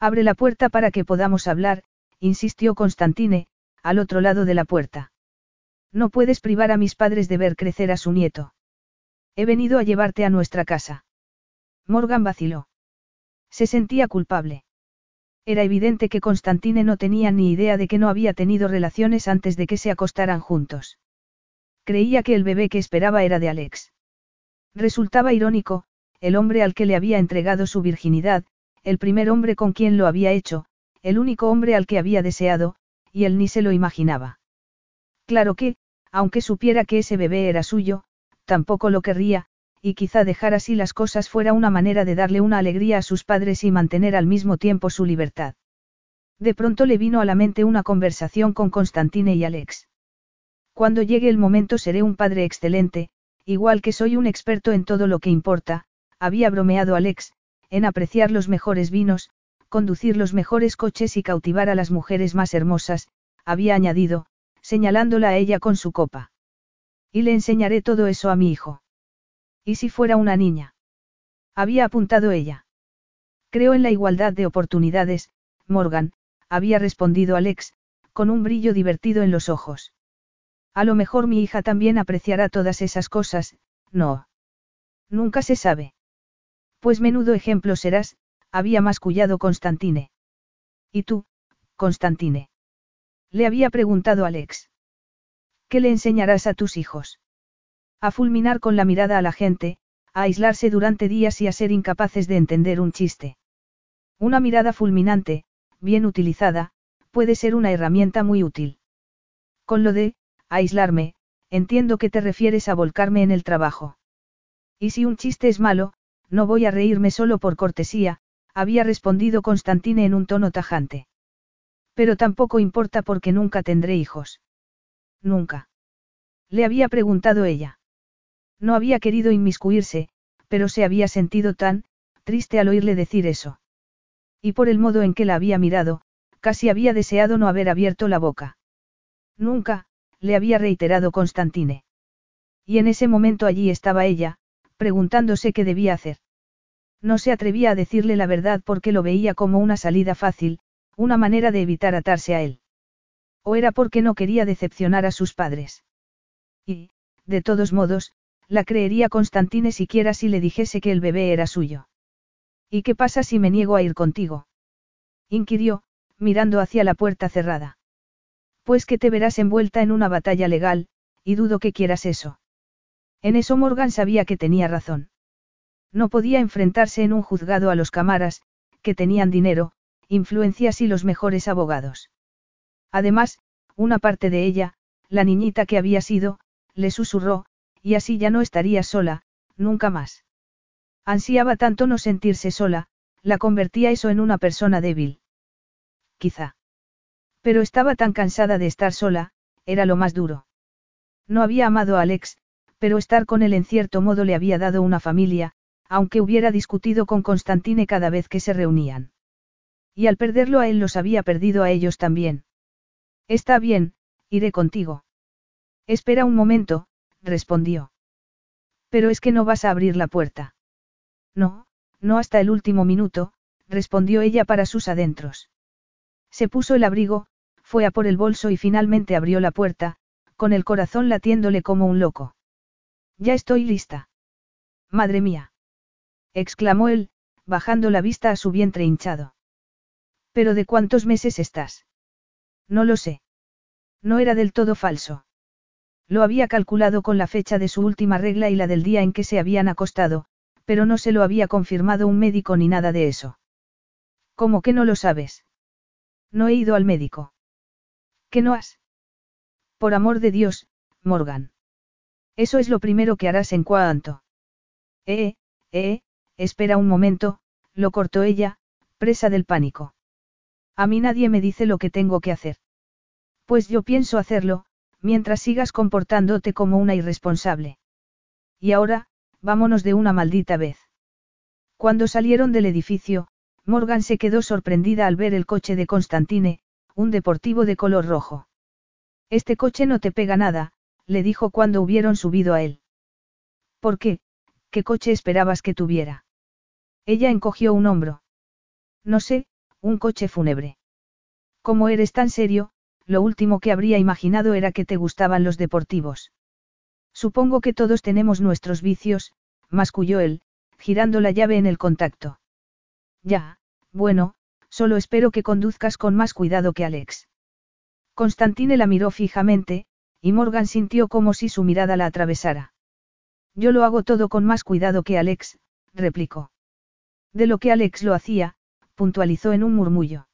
Abre la puerta para que podamos hablar, insistió Constantine, al otro lado de la puerta. No puedes privar a mis padres de ver crecer a su nieto. He venido a llevarte a nuestra casa. Morgan vaciló. Se sentía culpable. Era evidente que Constantine no tenía ni idea de que no había tenido relaciones antes de que se acostaran juntos. Creía que el bebé que esperaba era de Alex. Resultaba irónico, el hombre al que le había entregado su virginidad, el primer hombre con quien lo había hecho, el único hombre al que había deseado, y él ni se lo imaginaba. Claro que, aunque supiera que ese bebé era suyo, tampoco lo querría, y quizá dejar así las cosas fuera una manera de darle una alegría a sus padres y mantener al mismo tiempo su libertad. De pronto le vino a la mente una conversación con Constantine y Alex. Cuando llegue el momento seré un padre excelente, igual que soy un experto en todo lo que importa, había bromeado Alex, en apreciar los mejores vinos, conducir los mejores coches y cautivar a las mujeres más hermosas, había añadido, señalándola a ella con su copa. Y le enseñaré todo eso a mi hijo. ¿Y si fuera una niña? Había apuntado ella. Creo en la igualdad de oportunidades, Morgan, había respondido Alex, con un brillo divertido en los ojos. A lo mejor mi hija también apreciará todas esas cosas, no. Nunca se sabe. Pues menudo ejemplo serás, había mascullado Constantine. ¿Y tú, Constantine? Le había preguntado Alex. ¿Qué le enseñarás a tus hijos? A fulminar con la mirada a la gente, a aislarse durante días y a ser incapaces de entender un chiste. Una mirada fulminante, bien utilizada, puede ser una herramienta muy útil. Con lo de, aislarme, entiendo que te refieres a volcarme en el trabajo. Y si un chiste es malo, no voy a reírme solo por cortesía, había respondido Constantine en un tono tajante. Pero tampoco importa porque nunca tendré hijos. Nunca. Le había preguntado ella. No había querido inmiscuirse, pero se había sentido tan, triste al oírle decir eso. Y por el modo en que la había mirado, casi había deseado no haber abierto la boca. Nunca, le había reiterado Constantine. Y en ese momento allí estaba ella, preguntándose qué debía hacer. No se atrevía a decirle la verdad porque lo veía como una salida fácil, una manera de evitar atarse a él. O era porque no quería decepcionar a sus padres. Y, de todos modos, la creería Constantine siquiera si le dijese que el bebé era suyo. ¿Y qué pasa si me niego a ir contigo? inquirió, mirando hacia la puerta cerrada. Pues que te verás envuelta en una batalla legal, y dudo que quieras eso. En eso Morgan sabía que tenía razón. No podía enfrentarse en un juzgado a los camaras, que tenían dinero, influencias y los mejores abogados. Además, una parte de ella, la niñita que había sido, le susurró, y así ya no estaría sola, nunca más. Ansiaba tanto no sentirse sola, la convertía eso en una persona débil. Quizá. Pero estaba tan cansada de estar sola, era lo más duro. No había amado a Alex, pero estar con él en cierto modo le había dado una familia, aunque hubiera discutido con Constantine cada vez que se reunían. Y al perderlo a él los había perdido a ellos también. Está bien, iré contigo. Espera un momento, respondió. Pero es que no vas a abrir la puerta. No, no hasta el último minuto, respondió ella para sus adentros. Se puso el abrigo, fue a por el bolso y finalmente abrió la puerta, con el corazón latiéndole como un loco. Ya estoy lista. Madre mía. Exclamó él, bajando la vista a su vientre hinchado. ¿Pero de cuántos meses estás? No lo sé. No era del todo falso. Lo había calculado con la fecha de su última regla y la del día en que se habían acostado, pero no se lo había confirmado un médico ni nada de eso. ¿Cómo que no lo sabes? No he ido al médico. ¿Qué no has? Por amor de Dios, Morgan. Eso es lo primero que harás en cuanto. Eh, eh, espera un momento, lo cortó ella, presa del pánico. A mí nadie me dice lo que tengo que hacer. Pues yo pienso hacerlo, mientras sigas comportándote como una irresponsable. Y ahora, vámonos de una maldita vez. Cuando salieron del edificio, Morgan se quedó sorprendida al ver el coche de Constantine, un deportivo de color rojo. Este coche no te pega nada, le dijo cuando hubieron subido a él. ¿Por qué? ¿Qué coche esperabas que tuviera? Ella encogió un hombro. No sé, un coche fúnebre. Como eres tan serio, lo último que habría imaginado era que te gustaban los deportivos. Supongo que todos tenemos nuestros vicios, masculló él, girando la llave en el contacto. Ya, bueno, solo espero que conduzcas con más cuidado que Alex. Constantine la miró fijamente, y Morgan sintió como si su mirada la atravesara. Yo lo hago todo con más cuidado que Alex, replicó. De lo que Alex lo hacía, puntualizó en un murmullo.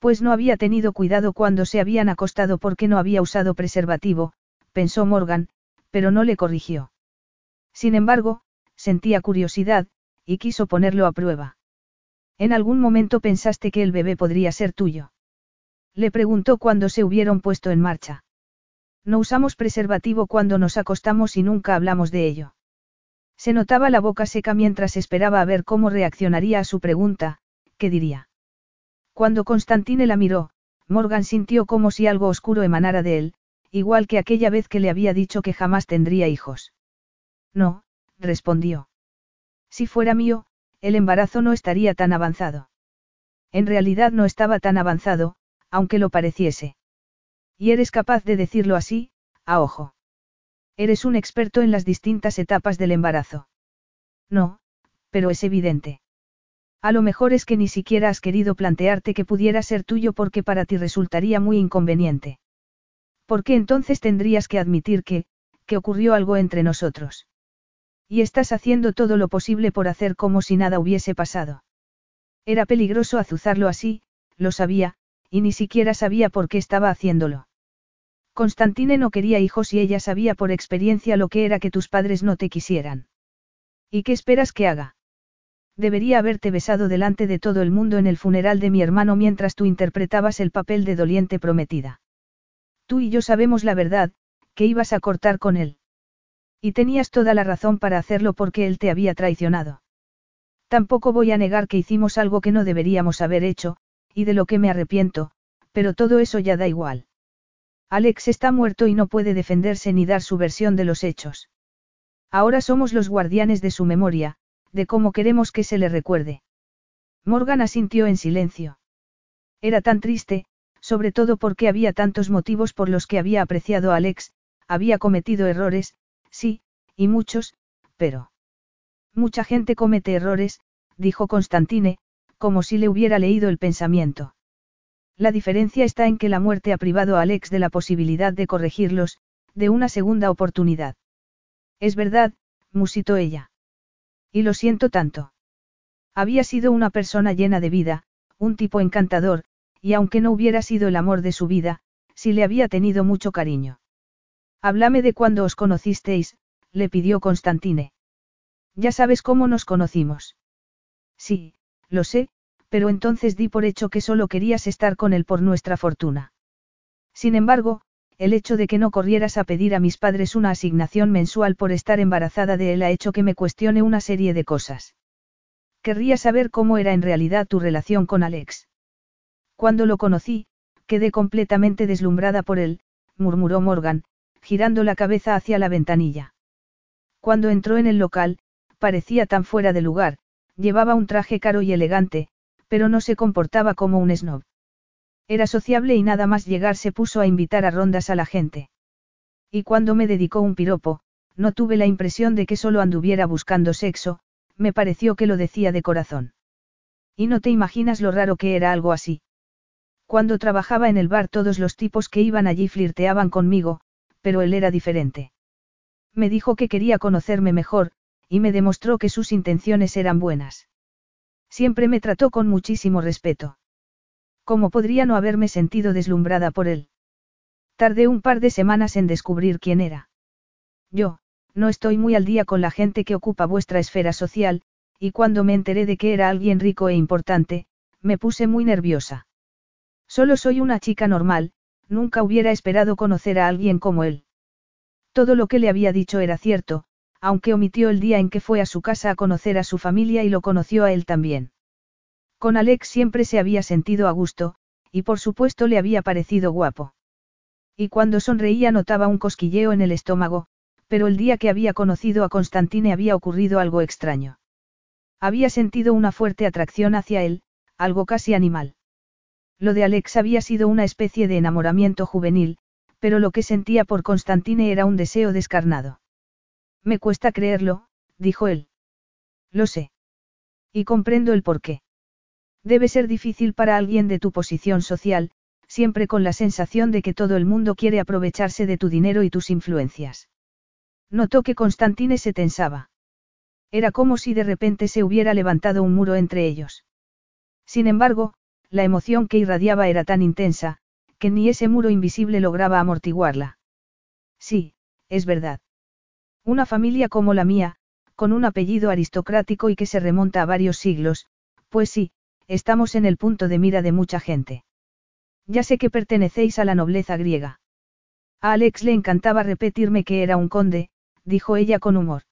Pues no había tenido cuidado cuando se habían acostado porque no había usado preservativo, pensó Morgan, pero no le corrigió. Sin embargo, sentía curiosidad, y quiso ponerlo a prueba. ¿En algún momento pensaste que el bebé podría ser tuyo? Le preguntó cuando se hubieron puesto en marcha. No usamos preservativo cuando nos acostamos y nunca hablamos de ello. Se notaba la boca seca mientras esperaba a ver cómo reaccionaría a su pregunta, ¿qué diría? Cuando Constantine la miró, Morgan sintió como si algo oscuro emanara de él, igual que aquella vez que le había dicho que jamás tendría hijos. No, respondió. Si fuera mío, el embarazo no estaría tan avanzado. En realidad no estaba tan avanzado, aunque lo pareciese. Y eres capaz de decirlo así, a ojo. Eres un experto en las distintas etapas del embarazo. No, pero es evidente. A lo mejor es que ni siquiera has querido plantearte que pudiera ser tuyo porque para ti resultaría muy inconveniente. ¿Por qué entonces tendrías que admitir que, que ocurrió algo entre nosotros? Y estás haciendo todo lo posible por hacer como si nada hubiese pasado. Era peligroso azuzarlo así, lo sabía, y ni siquiera sabía por qué estaba haciéndolo. Constantine no quería hijos y ella sabía por experiencia lo que era que tus padres no te quisieran. ¿Y qué esperas que haga? Debería haberte besado delante de todo el mundo en el funeral de mi hermano mientras tú interpretabas el papel de doliente prometida. Tú y yo sabemos la verdad, que ibas a cortar con él. Y tenías toda la razón para hacerlo porque él te había traicionado. Tampoco voy a negar que hicimos algo que no deberíamos haber hecho, y de lo que me arrepiento, pero todo eso ya da igual. Alex está muerto y no puede defenderse ni dar su versión de los hechos. Ahora somos los guardianes de su memoria, de cómo queremos que se le recuerde. Morgan asintió en silencio. Era tan triste, sobre todo porque había tantos motivos por los que había apreciado a Alex, había cometido errores, sí, y muchos, pero... Mucha gente comete errores, dijo Constantine, como si le hubiera leído el pensamiento. La diferencia está en que la muerte ha privado a Alex de la posibilidad de corregirlos, de una segunda oportunidad. Es verdad, musitó ella. Y lo siento tanto. Había sido una persona llena de vida, un tipo encantador, y aunque no hubiera sido el amor de su vida, sí le había tenido mucho cariño. Háblame de cuando os conocisteis, le pidió Constantine. Ya sabes cómo nos conocimos. Sí, lo sé, pero entonces di por hecho que solo querías estar con él por nuestra fortuna. Sin embargo, el hecho de que no corrieras a pedir a mis padres una asignación mensual por estar embarazada de él ha hecho que me cuestione una serie de cosas. Querría saber cómo era en realidad tu relación con Alex. Cuando lo conocí, quedé completamente deslumbrada por él, murmuró Morgan, girando la cabeza hacia la ventanilla. Cuando entró en el local, parecía tan fuera de lugar, llevaba un traje caro y elegante, pero no se comportaba como un snob. Era sociable y nada más llegar se puso a invitar a rondas a la gente. Y cuando me dedicó un piropo, no tuve la impresión de que solo anduviera buscando sexo, me pareció que lo decía de corazón. Y no te imaginas lo raro que era algo así. Cuando trabajaba en el bar todos los tipos que iban allí flirteaban conmigo, pero él era diferente. Me dijo que quería conocerme mejor, y me demostró que sus intenciones eran buenas. Siempre me trató con muchísimo respeto. ¿Cómo podría no haberme sentido deslumbrada por él? Tardé un par de semanas en descubrir quién era. Yo, no estoy muy al día con la gente que ocupa vuestra esfera social, y cuando me enteré de que era alguien rico e importante, me puse muy nerviosa. Solo soy una chica normal, nunca hubiera esperado conocer a alguien como él. Todo lo que le había dicho era cierto, aunque omitió el día en que fue a su casa a conocer a su familia y lo conoció a él también. Con Alex siempre se había sentido a gusto, y por supuesto le había parecido guapo. Y cuando sonreía notaba un cosquilleo en el estómago, pero el día que había conocido a Constantine había ocurrido algo extraño. Había sentido una fuerte atracción hacia él, algo casi animal. Lo de Alex había sido una especie de enamoramiento juvenil, pero lo que sentía por Constantine era un deseo descarnado. Me cuesta creerlo, dijo él. Lo sé. Y comprendo el porqué. Debe ser difícil para alguien de tu posición social, siempre con la sensación de que todo el mundo quiere aprovecharse de tu dinero y tus influencias. Notó que Constantine se tensaba. Era como si de repente se hubiera levantado un muro entre ellos. Sin embargo, la emoción que irradiaba era tan intensa, que ni ese muro invisible lograba amortiguarla. Sí, es verdad. Una familia como la mía, con un apellido aristocrático y que se remonta a varios siglos, pues sí, estamos en el punto de mira de mucha gente. Ya sé que pertenecéis a la nobleza griega. A Alex le encantaba repetirme que era un conde, dijo ella con humor.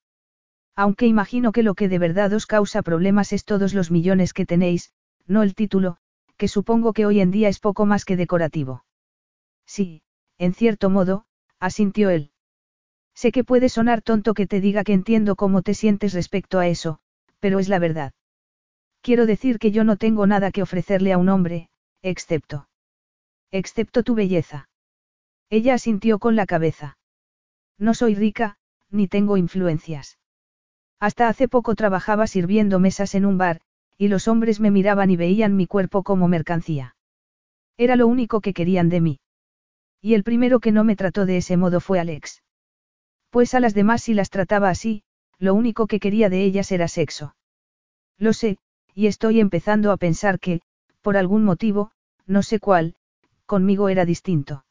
Aunque imagino que lo que de verdad os causa problemas es todos los millones que tenéis, no el título, que supongo que hoy en día es poco más que decorativo. Sí, en cierto modo, asintió él. Sé que puede sonar tonto que te diga que entiendo cómo te sientes respecto a eso, pero es la verdad. Quiero decir que yo no tengo nada que ofrecerle a un hombre, excepto. Excepto tu belleza. Ella asintió con la cabeza. No soy rica, ni tengo influencias. Hasta hace poco trabajaba sirviendo mesas en un bar, y los hombres me miraban y veían mi cuerpo como mercancía. Era lo único que querían de mí. Y el primero que no me trató de ese modo fue Alex. Pues a las demás si las trataba así, lo único que quería de ellas era sexo. Lo sé, y estoy empezando a pensar que, por algún motivo, no sé cuál, conmigo era distinto.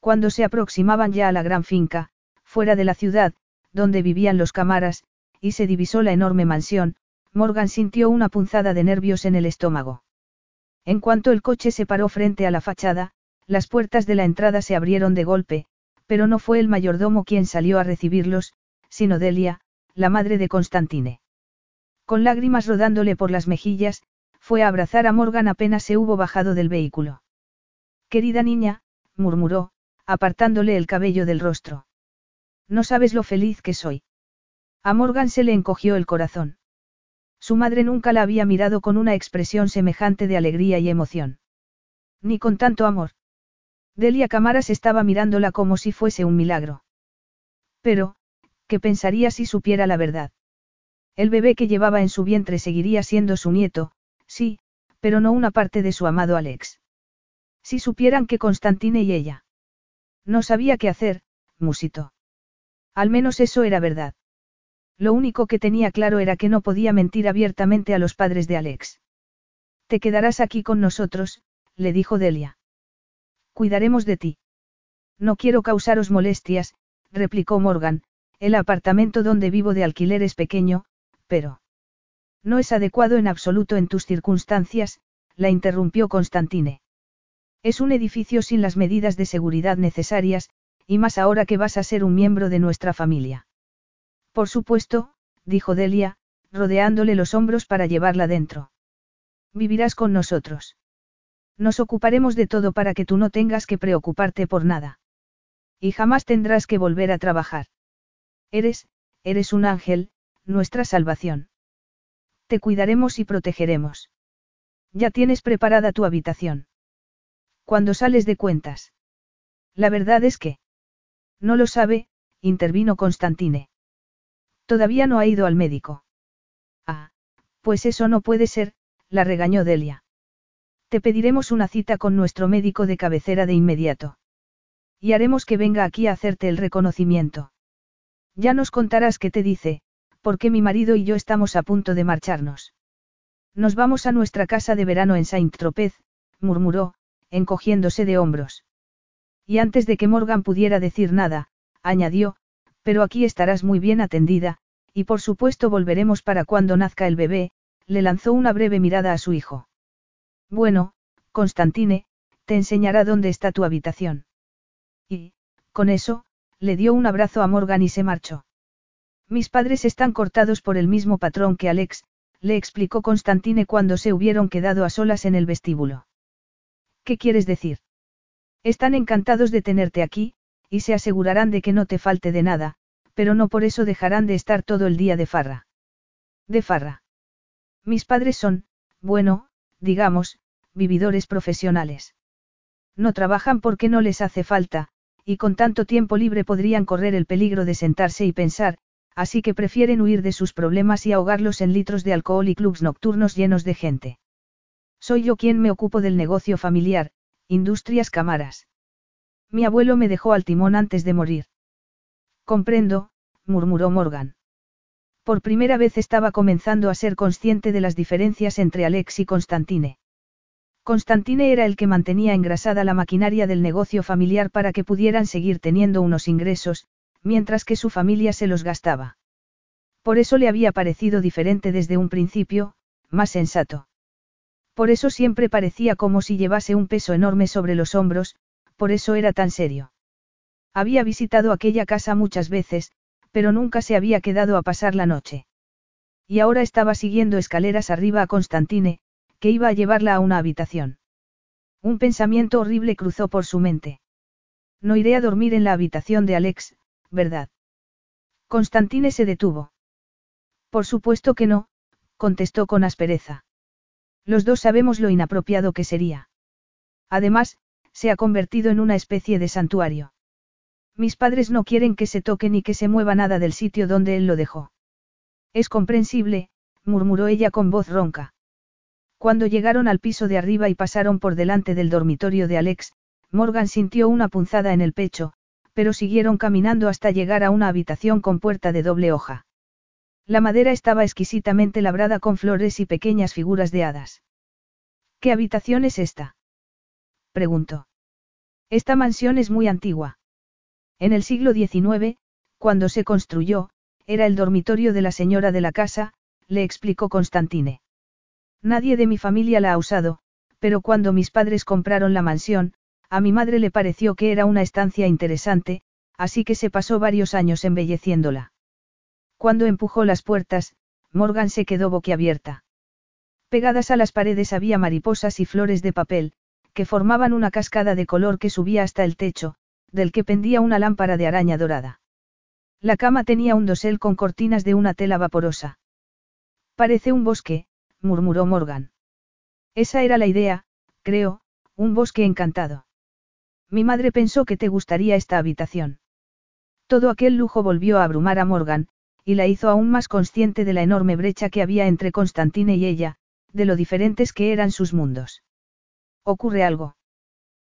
Cuando se aproximaban ya a la gran finca, fuera de la ciudad, donde vivían los camaras, y se divisó la enorme mansión, Morgan sintió una punzada de nervios en el estómago. En cuanto el coche se paró frente a la fachada, las puertas de la entrada se abrieron de golpe, pero no fue el mayordomo quien salió a recibirlos, sino Delia, la madre de Constantine. Con lágrimas rodándole por las mejillas, fue a abrazar a Morgan apenas se hubo bajado del vehículo. Querida niña, murmuró, apartándole el cabello del rostro. No sabes lo feliz que soy. A Morgan se le encogió el corazón. Su madre nunca la había mirado con una expresión semejante de alegría y emoción. Ni con tanto amor. Delia Camaras estaba mirándola como si fuese un milagro. Pero, ¿qué pensaría si supiera la verdad? El bebé que llevaba en su vientre seguiría siendo su nieto, sí, pero no una parte de su amado Alex. Si supieran que Constantine y ella. No sabía qué hacer, musitó. Al menos eso era verdad. Lo único que tenía claro era que no podía mentir abiertamente a los padres de Alex. Te quedarás aquí con nosotros, le dijo Delia. Cuidaremos de ti. No quiero causaros molestias, replicó Morgan, el apartamento donde vivo de alquiler es pequeño, pero... No es adecuado en absoluto en tus circunstancias, la interrumpió Constantine. Es un edificio sin las medidas de seguridad necesarias, y más ahora que vas a ser un miembro de nuestra familia. Por supuesto, dijo Delia, rodeándole los hombros para llevarla dentro. Vivirás con nosotros. Nos ocuparemos de todo para que tú no tengas que preocuparte por nada. Y jamás tendrás que volver a trabajar. Eres, eres un ángel, nuestra salvación. Te cuidaremos y protegeremos. Ya tienes preparada tu habitación. Cuando sales de cuentas. La verdad es que... No lo sabe, intervino Constantine. Todavía no ha ido al médico. Ah, pues eso no puede ser, la regañó Delia. Te pediremos una cita con nuestro médico de cabecera de inmediato. Y haremos que venga aquí a hacerte el reconocimiento. Ya nos contarás qué te dice, porque mi marido y yo estamos a punto de marcharnos. Nos vamos a nuestra casa de verano en Saint-Tropez, murmuró, encogiéndose de hombros. Y antes de que Morgan pudiera decir nada, añadió, pero aquí estarás muy bien atendida, y por supuesto volveremos para cuando nazca el bebé, le lanzó una breve mirada a su hijo. Bueno, Constantine, te enseñará dónde está tu habitación. Y, con eso, le dio un abrazo a Morgan y se marchó. Mis padres están cortados por el mismo patrón que Alex, le explicó Constantine cuando se hubieron quedado a solas en el vestíbulo. ¿Qué quieres decir? Están encantados de tenerte aquí, y se asegurarán de que no te falte de nada, pero no por eso dejarán de estar todo el día de farra. De farra. Mis padres son, bueno, digamos, vividores profesionales. No trabajan porque no les hace falta, y con tanto tiempo libre podrían correr el peligro de sentarse y pensar, así que prefieren huir de sus problemas y ahogarlos en litros de alcohol y clubs nocturnos llenos de gente. Soy yo quien me ocupo del negocio familiar, Industrias Cámaras. Mi abuelo me dejó al timón antes de morir. Comprendo, murmuró Morgan. Por primera vez estaba comenzando a ser consciente de las diferencias entre Alex y Constantine. Constantine era el que mantenía engrasada la maquinaria del negocio familiar para que pudieran seguir teniendo unos ingresos, mientras que su familia se los gastaba. Por eso le había parecido diferente desde un principio, más sensato. Por eso siempre parecía como si llevase un peso enorme sobre los hombros, por eso era tan serio. Había visitado aquella casa muchas veces, pero nunca se había quedado a pasar la noche. Y ahora estaba siguiendo escaleras arriba a Constantine, que iba a llevarla a una habitación. Un pensamiento horrible cruzó por su mente. No iré a dormir en la habitación de Alex, ¿verdad? Constantine se detuvo. Por supuesto que no, contestó con aspereza. Los dos sabemos lo inapropiado que sería. Además, se ha convertido en una especie de santuario. Mis padres no quieren que se toque ni que se mueva nada del sitio donde él lo dejó. Es comprensible, murmuró ella con voz ronca. Cuando llegaron al piso de arriba y pasaron por delante del dormitorio de Alex, Morgan sintió una punzada en el pecho, pero siguieron caminando hasta llegar a una habitación con puerta de doble hoja. La madera estaba exquisitamente labrada con flores y pequeñas figuras de hadas. ¿Qué habitación es esta? preguntó. Esta mansión es muy antigua. En el siglo XIX, cuando se construyó, era el dormitorio de la señora de la casa, le explicó Constantine. Nadie de mi familia la ha usado, pero cuando mis padres compraron la mansión, a mi madre le pareció que era una estancia interesante, así que se pasó varios años embelleciéndola. Cuando empujó las puertas, Morgan se quedó boquiabierta. Pegadas a las paredes había mariposas y flores de papel, que formaban una cascada de color que subía hasta el techo, del que pendía una lámpara de araña dorada. La cama tenía un dosel con cortinas de una tela vaporosa. Parece un bosque, murmuró Morgan. Esa era la idea, creo, un bosque encantado. Mi madre pensó que te gustaría esta habitación. Todo aquel lujo volvió a abrumar a Morgan, y la hizo aún más consciente de la enorme brecha que había entre Constantine y ella, de lo diferentes que eran sus mundos. ¿Ocurre algo?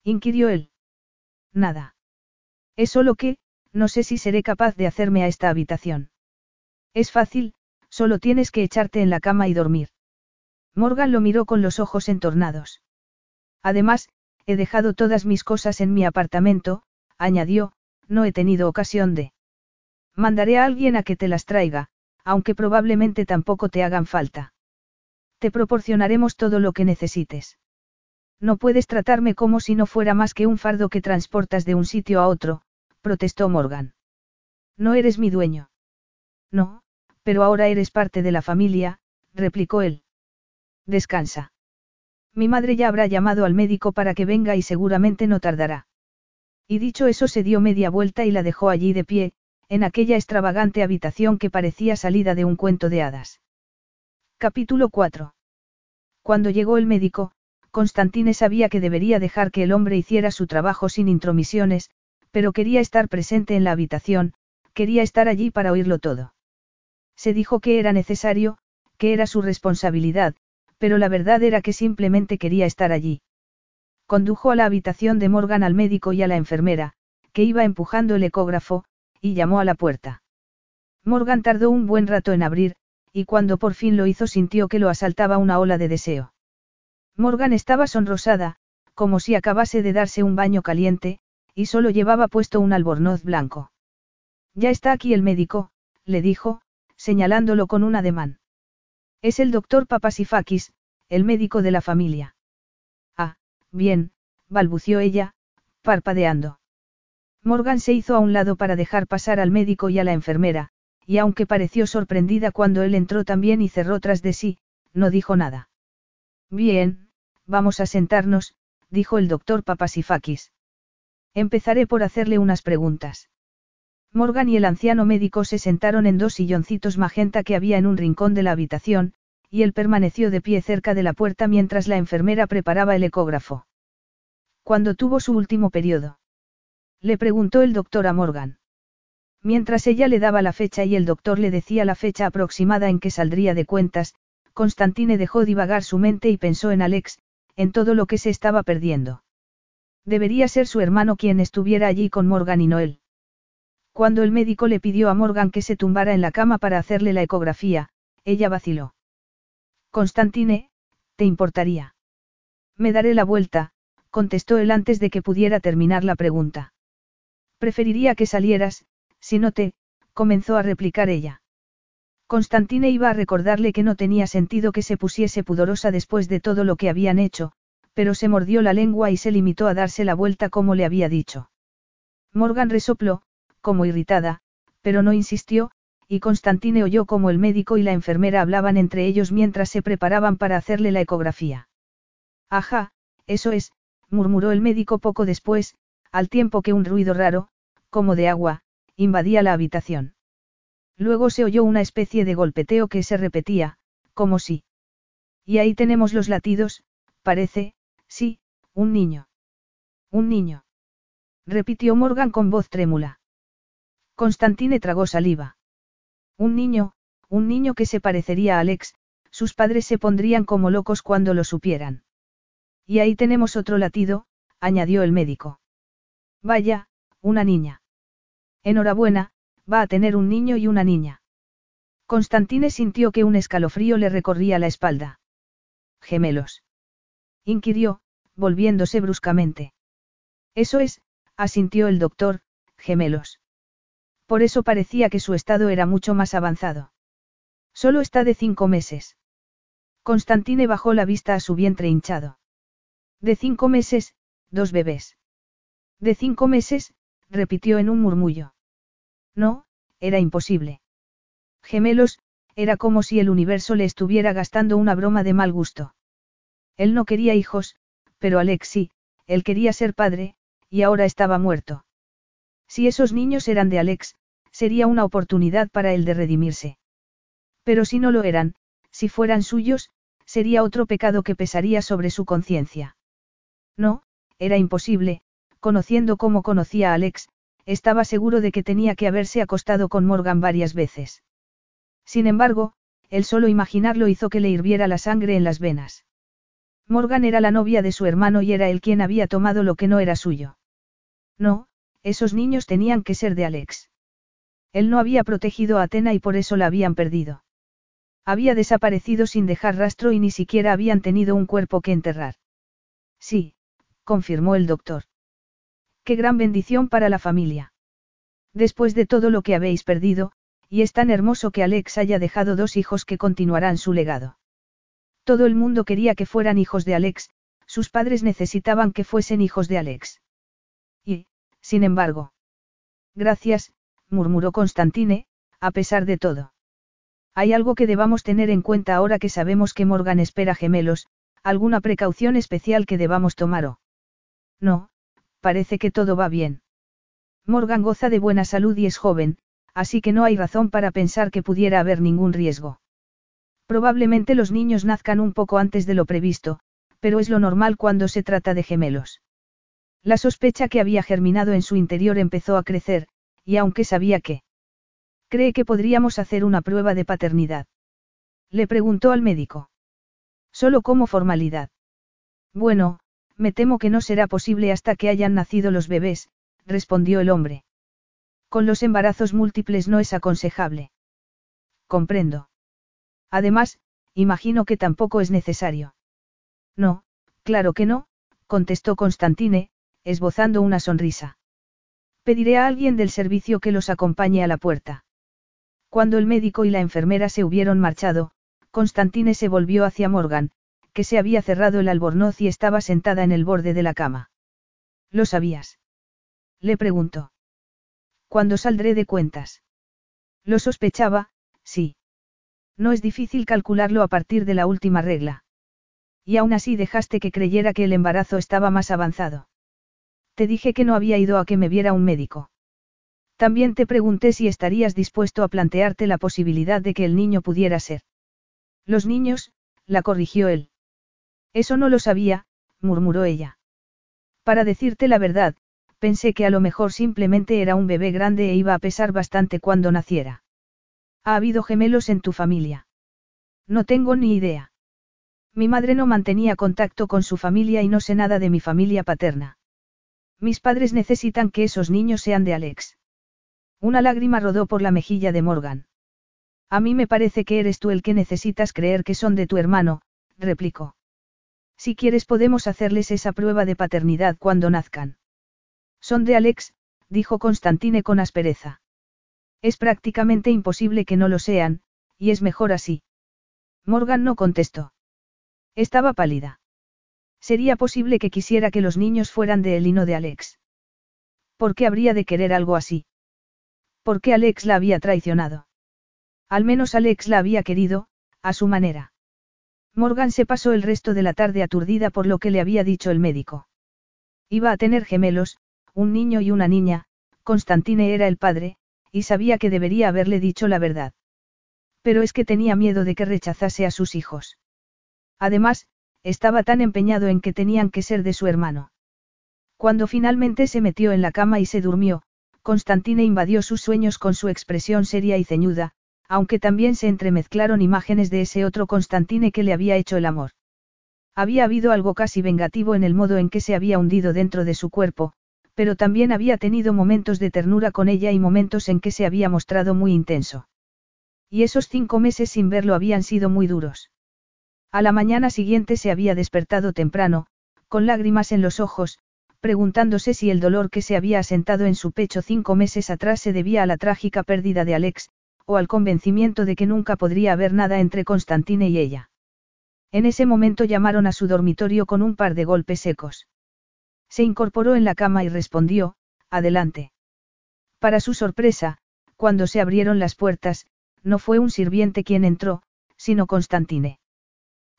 inquirió él. Nada. Es solo que, no sé si seré capaz de hacerme a esta habitación. Es fácil, solo tienes que echarte en la cama y dormir. Morgan lo miró con los ojos entornados. Además, he dejado todas mis cosas en mi apartamento, añadió, no he tenido ocasión de. Mandaré a alguien a que te las traiga, aunque probablemente tampoco te hagan falta. Te proporcionaremos todo lo que necesites. No puedes tratarme como si no fuera más que un fardo que transportas de un sitio a otro, protestó Morgan. No eres mi dueño. No, pero ahora eres parte de la familia, replicó él. Descansa. Mi madre ya habrá llamado al médico para que venga y seguramente no tardará. Y dicho eso se dio media vuelta y la dejó allí de pie, en aquella extravagante habitación que parecía salida de un cuento de hadas. Capítulo 4. Cuando llegó el médico, Constantine sabía que debería dejar que el hombre hiciera su trabajo sin intromisiones, pero quería estar presente en la habitación, quería estar allí para oírlo todo. Se dijo que era necesario, que era su responsabilidad, pero la verdad era que simplemente quería estar allí. Condujo a la habitación de Morgan al médico y a la enfermera, que iba empujando el ecógrafo, y llamó a la puerta. Morgan tardó un buen rato en abrir, y cuando por fin lo hizo sintió que lo asaltaba una ola de deseo. Morgan estaba sonrosada, como si acabase de darse un baño caliente, y solo llevaba puesto un albornoz blanco. Ya está aquí el médico, le dijo, señalándolo con un ademán. Es el doctor Papasifakis, el médico de la familia. Ah, bien, balbució ella, parpadeando. Morgan se hizo a un lado para dejar pasar al médico y a la enfermera, y aunque pareció sorprendida cuando él entró también y cerró tras de sí, no dijo nada. Bien, vamos a sentarnos, dijo el doctor Papasifakis. Empezaré por hacerle unas preguntas. Morgan y el anciano médico se sentaron en dos silloncitos magenta que había en un rincón de la habitación, y él permaneció de pie cerca de la puerta mientras la enfermera preparaba el ecógrafo. ¿Cuándo tuvo su último periodo? Le preguntó el doctor a Morgan. Mientras ella le daba la fecha y el doctor le decía la fecha aproximada en que saldría de cuentas, Constantine dejó divagar su mente y pensó en Alex, en todo lo que se estaba perdiendo. Debería ser su hermano quien estuviera allí con Morgan y Noel. Cuando el médico le pidió a Morgan que se tumbara en la cama para hacerle la ecografía, ella vaciló. Constantine, ¿te importaría? Me daré la vuelta, contestó él antes de que pudiera terminar la pregunta. Preferiría que salieras, si no te, comenzó a replicar ella. Constantine iba a recordarle que no tenía sentido que se pusiese pudorosa después de todo lo que habían hecho, pero se mordió la lengua y se limitó a darse la vuelta como le había dicho. Morgan resopló, como irritada, pero no insistió, y Constantine oyó como el médico y la enfermera hablaban entre ellos mientras se preparaban para hacerle la ecografía. Ajá, eso es, murmuró el médico poco después, al tiempo que un ruido raro, como de agua, invadía la habitación. Luego se oyó una especie de golpeteo que se repetía, como si. Y ahí tenemos los latidos, parece, sí, un niño. Un niño. Repitió Morgan con voz trémula. Constantine tragó saliva. Un niño, un niño que se parecería a Alex, sus padres se pondrían como locos cuando lo supieran. Y ahí tenemos otro latido, añadió el médico. Vaya, una niña. Enhorabuena, va a tener un niño y una niña. Constantine sintió que un escalofrío le recorría la espalda. Gemelos. Inquirió, volviéndose bruscamente. Eso es, asintió el doctor, gemelos. Por eso parecía que su estado era mucho más avanzado. Solo está de cinco meses. Constantine bajó la vista a su vientre hinchado. De cinco meses, dos bebés. De cinco meses, repitió en un murmullo. No, era imposible. Gemelos, era como si el universo le estuviera gastando una broma de mal gusto. Él no quería hijos, pero Alex sí, él quería ser padre, y ahora estaba muerto. Si esos niños eran de Alex, sería una oportunidad para él de redimirse. Pero si no lo eran, si fueran suyos, sería otro pecado que pesaría sobre su conciencia. No, era imposible, conociendo como conocía a Alex, estaba seguro de que tenía que haberse acostado con Morgan varias veces. Sin embargo, el solo imaginarlo hizo que le hirviera la sangre en las venas. Morgan era la novia de su hermano y era él quien había tomado lo que no era suyo. No, esos niños tenían que ser de Alex. Él no había protegido a Atena y por eso la habían perdido. Había desaparecido sin dejar rastro y ni siquiera habían tenido un cuerpo que enterrar. Sí, confirmó el doctor. Qué gran bendición para la familia. Después de todo lo que habéis perdido, y es tan hermoso que Alex haya dejado dos hijos que continuarán su legado. Todo el mundo quería que fueran hijos de Alex, sus padres necesitaban que fuesen hijos de Alex. Y, sin embargo. Gracias, murmuró Constantine, a pesar de todo. Hay algo que debamos tener en cuenta ahora que sabemos que Morgan espera gemelos, alguna precaución especial que debamos tomar o. No, parece que todo va bien. Morgan goza de buena salud y es joven, así que no hay razón para pensar que pudiera haber ningún riesgo. Probablemente los niños nazcan un poco antes de lo previsto, pero es lo normal cuando se trata de gemelos. La sospecha que había germinado en su interior empezó a crecer, y aunque sabía que... ¿Cree que podríamos hacer una prueba de paternidad? Le preguntó al médico. Solo como formalidad. Bueno, me temo que no será posible hasta que hayan nacido los bebés, respondió el hombre. Con los embarazos múltiples no es aconsejable. Comprendo. Además, imagino que tampoco es necesario. No, claro que no, contestó Constantine, esbozando una sonrisa. Pediré a alguien del servicio que los acompañe a la puerta. Cuando el médico y la enfermera se hubieron marchado, Constantine se volvió hacia Morgan, que se había cerrado el albornoz y estaba sentada en el borde de la cama. ¿Lo sabías? Le preguntó. ¿Cuándo saldré de cuentas? Lo sospechaba, sí. No es difícil calcularlo a partir de la última regla. Y aún así dejaste que creyera que el embarazo estaba más avanzado. Te dije que no había ido a que me viera un médico. También te pregunté si estarías dispuesto a plantearte la posibilidad de que el niño pudiera ser. Los niños, la corrigió él. Eso no lo sabía, murmuró ella. Para decirte la verdad, pensé que a lo mejor simplemente era un bebé grande e iba a pesar bastante cuando naciera. ¿Ha habido gemelos en tu familia? No tengo ni idea. Mi madre no mantenía contacto con su familia y no sé nada de mi familia paterna. Mis padres necesitan que esos niños sean de Alex. Una lágrima rodó por la mejilla de Morgan. A mí me parece que eres tú el que necesitas creer que son de tu hermano, replicó. Si quieres podemos hacerles esa prueba de paternidad cuando nazcan. Son de Alex, dijo Constantine con aspereza. Es prácticamente imposible que no lo sean, y es mejor así. Morgan no contestó. Estaba pálida. Sería posible que quisiera que los niños fueran de él y no de Alex. ¿Por qué habría de querer algo así? ¿Por qué Alex la había traicionado? Al menos Alex la había querido, a su manera. Morgan se pasó el resto de la tarde aturdida por lo que le había dicho el médico. Iba a tener gemelos, un niño y una niña, Constantine era el padre, y sabía que debería haberle dicho la verdad. Pero es que tenía miedo de que rechazase a sus hijos. Además, estaba tan empeñado en que tenían que ser de su hermano. Cuando finalmente se metió en la cama y se durmió, Constantine invadió sus sueños con su expresión seria y ceñuda, aunque también se entremezclaron imágenes de ese otro Constantine que le había hecho el amor. Había habido algo casi vengativo en el modo en que se había hundido dentro de su cuerpo, pero también había tenido momentos de ternura con ella y momentos en que se había mostrado muy intenso. Y esos cinco meses sin verlo habían sido muy duros. A la mañana siguiente se había despertado temprano, con lágrimas en los ojos, preguntándose si el dolor que se había asentado en su pecho cinco meses atrás se debía a la trágica pérdida de Alex, o al convencimiento de que nunca podría haber nada entre Constantine y ella. En ese momento llamaron a su dormitorio con un par de golpes secos. Se incorporó en la cama y respondió, adelante. Para su sorpresa, cuando se abrieron las puertas, no fue un sirviente quien entró, sino Constantine.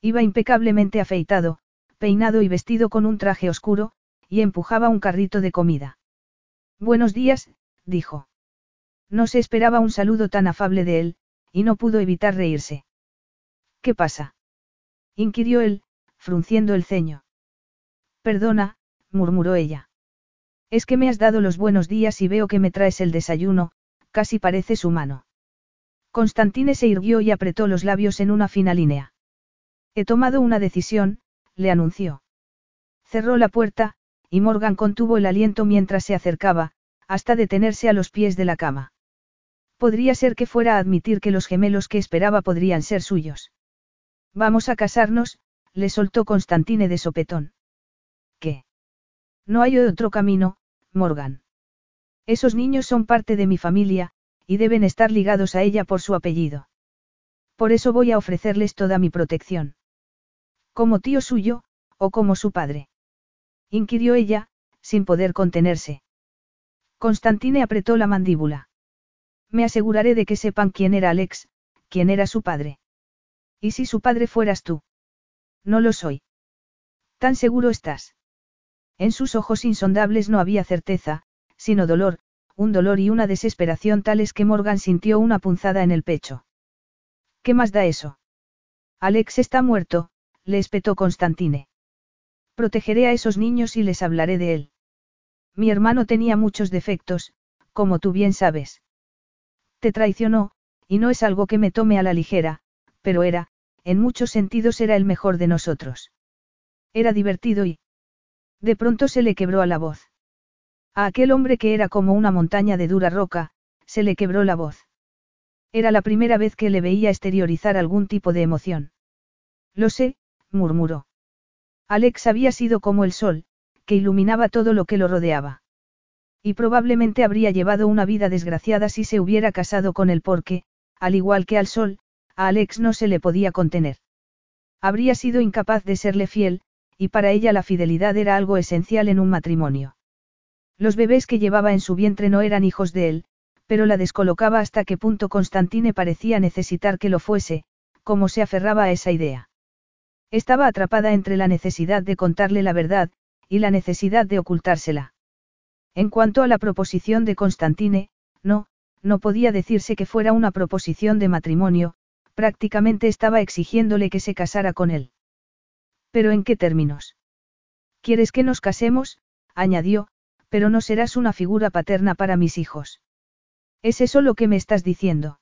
Iba impecablemente afeitado, peinado y vestido con un traje oscuro, y empujaba un carrito de comida. Buenos días, dijo. No se esperaba un saludo tan afable de él, y no pudo evitar reírse. ¿Qué pasa? inquirió él, frunciendo el ceño. Perdona, murmuró ella. Es que me has dado los buenos días y veo que me traes el desayuno, casi pareces humano. Constantine se irguió y apretó los labios en una fina línea. He tomado una decisión, le anunció. Cerró la puerta, y Morgan contuvo el aliento mientras se acercaba, hasta detenerse a los pies de la cama. Podría ser que fuera a admitir que los gemelos que esperaba podrían ser suyos. Vamos a casarnos, le soltó Constantine de sopetón. ¿Qué? No hay otro camino, Morgan. Esos niños son parte de mi familia, y deben estar ligados a ella por su apellido. Por eso voy a ofrecerles toda mi protección. Como tío suyo, o como su padre. Inquirió ella, sin poder contenerse. Constantine apretó la mandíbula. Me aseguraré de que sepan quién era Alex, quién era su padre. ¿Y si su padre fueras tú? No lo soy. ¿Tan seguro estás? En sus ojos insondables no había certeza, sino dolor, un dolor y una desesperación tales que Morgan sintió una punzada en el pecho. ¿Qué más da eso? Alex está muerto, le espetó Constantine. Protegeré a esos niños y les hablaré de él. Mi hermano tenía muchos defectos, como tú bien sabes. Te traicionó, y no es algo que me tome a la ligera, pero era, en muchos sentidos era el mejor de nosotros. Era divertido y... De pronto se le quebró a la voz. A aquel hombre que era como una montaña de dura roca, se le quebró la voz. Era la primera vez que le veía exteriorizar algún tipo de emoción. Lo sé, murmuró. Alex había sido como el sol, que iluminaba todo lo que lo rodeaba. Y probablemente habría llevado una vida desgraciada si se hubiera casado con él porque, al igual que al sol, a Alex no se le podía contener. Habría sido incapaz de serle fiel, y para ella la fidelidad era algo esencial en un matrimonio. Los bebés que llevaba en su vientre no eran hijos de él, pero la descolocaba hasta qué punto Constantine parecía necesitar que lo fuese, como se aferraba a esa idea. Estaba atrapada entre la necesidad de contarle la verdad, y la necesidad de ocultársela. En cuanto a la proposición de Constantine, no, no podía decirse que fuera una proposición de matrimonio, prácticamente estaba exigiéndole que se casara con él. ¿Pero en qué términos? ¿Quieres que nos casemos? añadió, pero no serás una figura paterna para mis hijos. ¿Es eso lo que me estás diciendo?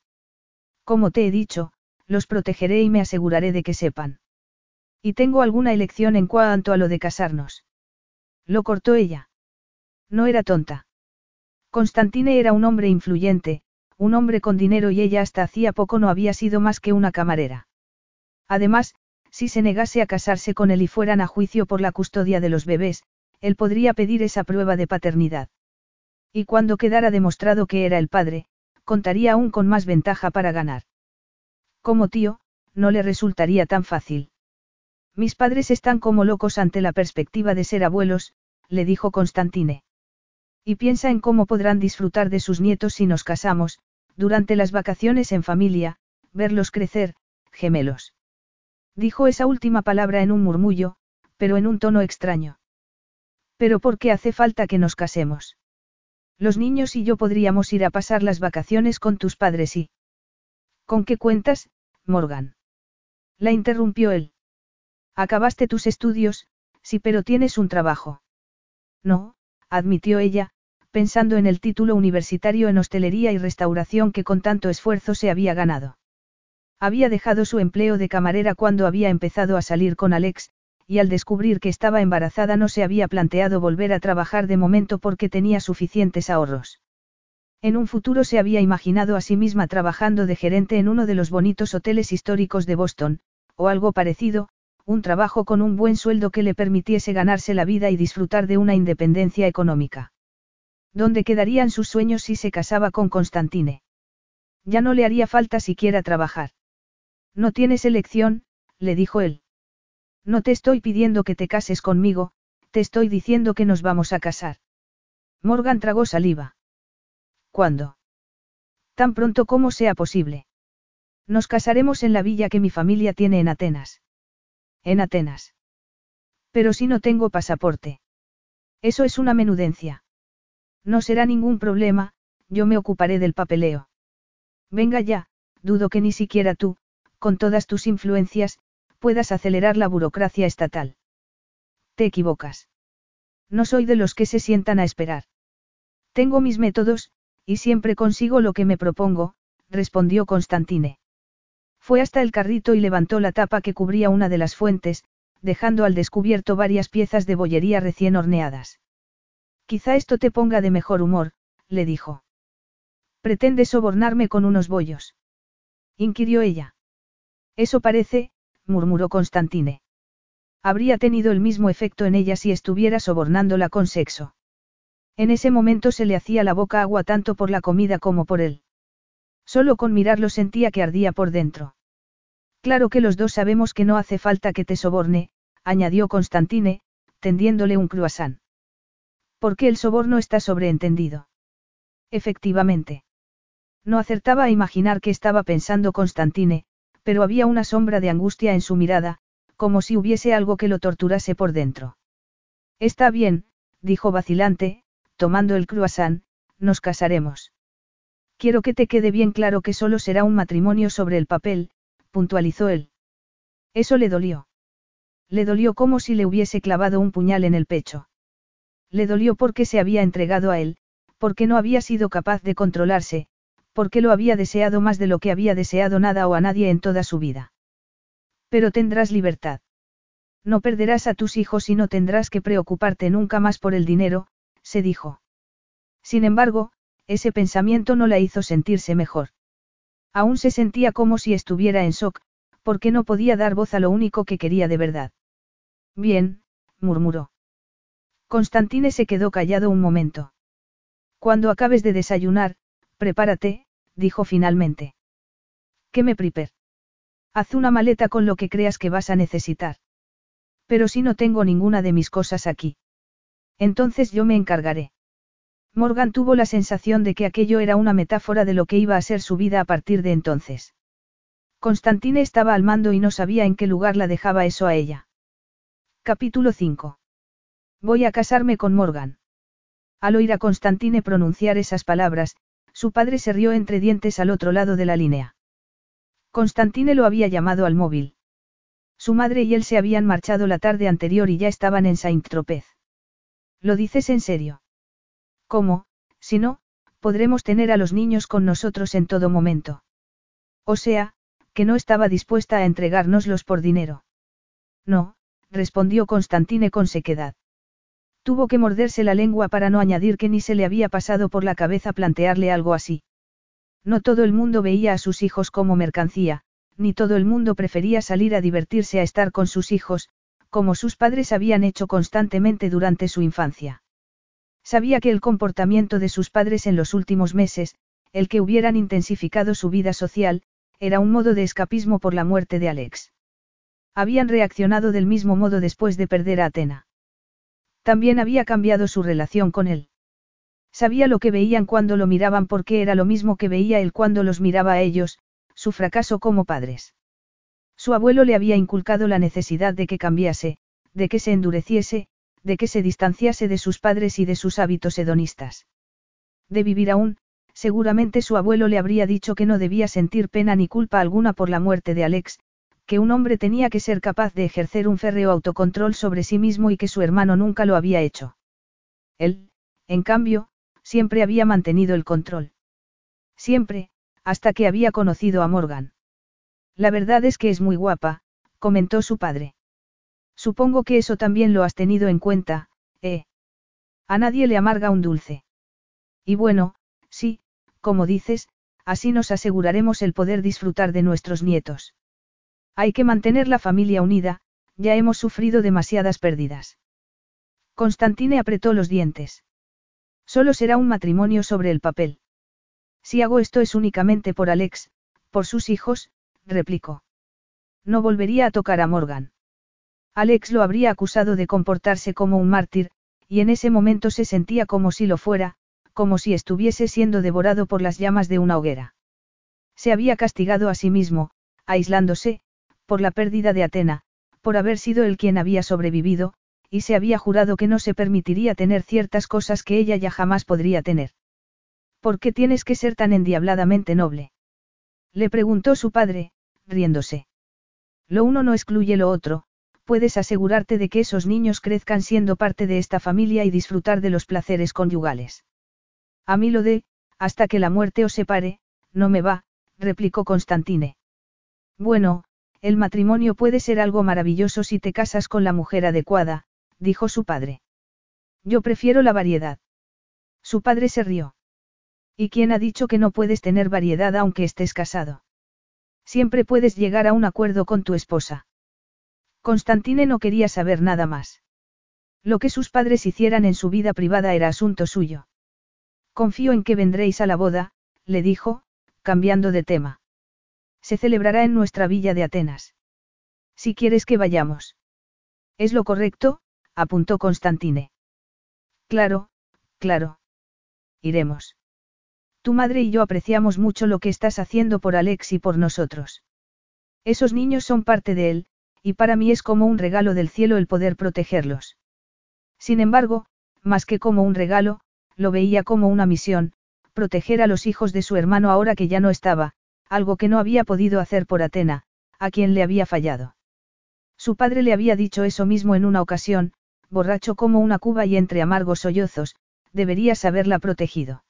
Como te he dicho, los protegeré y me aseguraré de que sepan. ¿Y tengo alguna elección en cuanto a lo de casarnos? Lo cortó ella. No era tonta. Constantine era un hombre influyente, un hombre con dinero y ella hasta hacía poco no había sido más que una camarera. Además, si se negase a casarse con él y fueran a juicio por la custodia de los bebés, él podría pedir esa prueba de paternidad. Y cuando quedara demostrado que era el padre, contaría aún con más ventaja para ganar. Como tío, no le resultaría tan fácil. Mis padres están como locos ante la perspectiva de ser abuelos, le dijo Constantine. Y piensa en cómo podrán disfrutar de sus nietos si nos casamos, durante las vacaciones en familia, verlos crecer, gemelos. Dijo esa última palabra en un murmullo, pero en un tono extraño. Pero ¿por qué hace falta que nos casemos? Los niños y yo podríamos ir a pasar las vacaciones con tus padres y... ¿Con qué cuentas, Morgan? La interrumpió él. Acabaste tus estudios, sí, pero tienes un trabajo. No, admitió ella, pensando en el título universitario en hostelería y restauración que con tanto esfuerzo se había ganado. Había dejado su empleo de camarera cuando había empezado a salir con Alex, y al descubrir que estaba embarazada no se había planteado volver a trabajar de momento porque tenía suficientes ahorros. En un futuro se había imaginado a sí misma trabajando de gerente en uno de los bonitos hoteles históricos de Boston, o algo parecido, un trabajo con un buen sueldo que le permitiese ganarse la vida y disfrutar de una independencia económica. ¿Dónde quedarían sus sueños si se casaba con Constantine? Ya no le haría falta siquiera trabajar. No tienes elección, le dijo él. No te estoy pidiendo que te cases conmigo, te estoy diciendo que nos vamos a casar. Morgan tragó saliva. ¿Cuándo? Tan pronto como sea posible. Nos casaremos en la villa que mi familia tiene en Atenas. En Atenas. Pero si no tengo pasaporte. Eso es una menudencia. No será ningún problema, yo me ocuparé del papeleo. Venga ya, dudo que ni siquiera tú, con todas tus influencias, puedas acelerar la burocracia estatal. Te equivocas. No soy de los que se sientan a esperar. Tengo mis métodos, y siempre consigo lo que me propongo, respondió Constantine. Fue hasta el carrito y levantó la tapa que cubría una de las fuentes, dejando al descubierto varias piezas de bollería recién horneadas. Quizá esto te ponga de mejor humor, le dijo. ¿Pretende sobornarme con unos bollos? inquirió ella. Eso parece, murmuró Constantine. Habría tenido el mismo efecto en ella si estuviera sobornándola con sexo. En ese momento se le hacía la boca agua tanto por la comida como por él. Solo con mirarlo sentía que ardía por dentro. Claro que los dos sabemos que no hace falta que te soborne, añadió Constantine, tendiéndole un croissant. Porque el soborno está sobreentendido. Efectivamente. No acertaba a imaginar que estaba pensando Constantine, pero había una sombra de angustia en su mirada, como si hubiese algo que lo torturase por dentro. Está bien, dijo vacilante, tomando el croissant, nos casaremos. Quiero que te quede bien claro que solo será un matrimonio sobre el papel, puntualizó él. Eso le dolió. Le dolió como si le hubiese clavado un puñal en el pecho. Le dolió porque se había entregado a él, porque no había sido capaz de controlarse, porque lo había deseado más de lo que había deseado nada o a nadie en toda su vida. Pero tendrás libertad. No perderás a tus hijos y no tendrás que preocuparte nunca más por el dinero, se dijo. Sin embargo, ese pensamiento no la hizo sentirse mejor. Aún se sentía como si estuviera en shock, porque no podía dar voz a lo único que quería de verdad. Bien, murmuró. Constantine se quedó callado un momento. Cuando acabes de desayunar, prepárate, dijo finalmente. ¿Qué me priper? Haz una maleta con lo que creas que vas a necesitar. Pero si no tengo ninguna de mis cosas aquí. Entonces yo me encargaré. Morgan tuvo la sensación de que aquello era una metáfora de lo que iba a ser su vida a partir de entonces. Constantine estaba al mando y no sabía en qué lugar la dejaba eso a ella. Capítulo 5. Voy a casarme con Morgan. Al oír a Constantine pronunciar esas palabras, su padre se rió entre dientes al otro lado de la línea. Constantine lo había llamado al móvil. Su madre y él se habían marchado la tarde anterior y ya estaban en Saint-Tropez. ¿Lo dices en serio? ¿Cómo, si no, podremos tener a los niños con nosotros en todo momento? O sea, que no estaba dispuesta a entregárnoslos por dinero. No, respondió Constantine con sequedad. Tuvo que morderse la lengua para no añadir que ni se le había pasado por la cabeza plantearle algo así. No todo el mundo veía a sus hijos como mercancía, ni todo el mundo prefería salir a divertirse a estar con sus hijos, como sus padres habían hecho constantemente durante su infancia. Sabía que el comportamiento de sus padres en los últimos meses, el que hubieran intensificado su vida social, era un modo de escapismo por la muerte de Alex. Habían reaccionado del mismo modo después de perder a Atena. También había cambiado su relación con él. Sabía lo que veían cuando lo miraban porque era lo mismo que veía él cuando los miraba a ellos, su fracaso como padres. Su abuelo le había inculcado la necesidad de que cambiase, de que se endureciese, de que se distanciase de sus padres y de sus hábitos hedonistas. De vivir aún, seguramente su abuelo le habría dicho que no debía sentir pena ni culpa alguna por la muerte de Alex, que un hombre tenía que ser capaz de ejercer un férreo autocontrol sobre sí mismo y que su hermano nunca lo había hecho. Él, en cambio, siempre había mantenido el control. Siempre, hasta que había conocido a Morgan. La verdad es que es muy guapa, comentó su padre. Supongo que eso también lo has tenido en cuenta, ¿eh? A nadie le amarga un dulce. Y bueno, sí, como dices, así nos aseguraremos el poder disfrutar de nuestros nietos. Hay que mantener la familia unida, ya hemos sufrido demasiadas pérdidas. Constantine apretó los dientes. Solo será un matrimonio sobre el papel. Si hago esto es únicamente por Alex, por sus hijos, replicó. No volvería a tocar a Morgan. Alex lo habría acusado de comportarse como un mártir, y en ese momento se sentía como si lo fuera, como si estuviese siendo devorado por las llamas de una hoguera. Se había castigado a sí mismo, aislándose, por la pérdida de Atena, por haber sido él quien había sobrevivido, y se había jurado que no se permitiría tener ciertas cosas que ella ya jamás podría tener. ¿Por qué tienes que ser tan endiabladamente noble? Le preguntó su padre, riéndose. Lo uno no excluye lo otro, puedes asegurarte de que esos niños crezcan siendo parte de esta familia y disfrutar de los placeres conyugales. A mí lo de, hasta que la muerte os separe, no me va, replicó Constantine. Bueno, el matrimonio puede ser algo maravilloso si te casas con la mujer adecuada, dijo su padre. Yo prefiero la variedad. Su padre se rió. ¿Y quién ha dicho que no puedes tener variedad aunque estés casado? Siempre puedes llegar a un acuerdo con tu esposa. Constantine no quería saber nada más. Lo que sus padres hicieran en su vida privada era asunto suyo. Confío en que vendréis a la boda, le dijo, cambiando de tema. Se celebrará en nuestra villa de Atenas. Si quieres que vayamos. Es lo correcto, apuntó Constantine. Claro, claro. Iremos. Tu madre y yo apreciamos mucho lo que estás haciendo por Alex y por nosotros. Esos niños son parte de él, y para mí es como un regalo del cielo el poder protegerlos. Sin embargo, más que como un regalo, lo veía como una misión, proteger a los hijos de su hermano ahora que ya no estaba, algo que no había podido hacer por Atena, a quien le había fallado. Su padre le había dicho eso mismo en una ocasión, borracho como una cuba y entre amargos sollozos, deberías haberla protegido.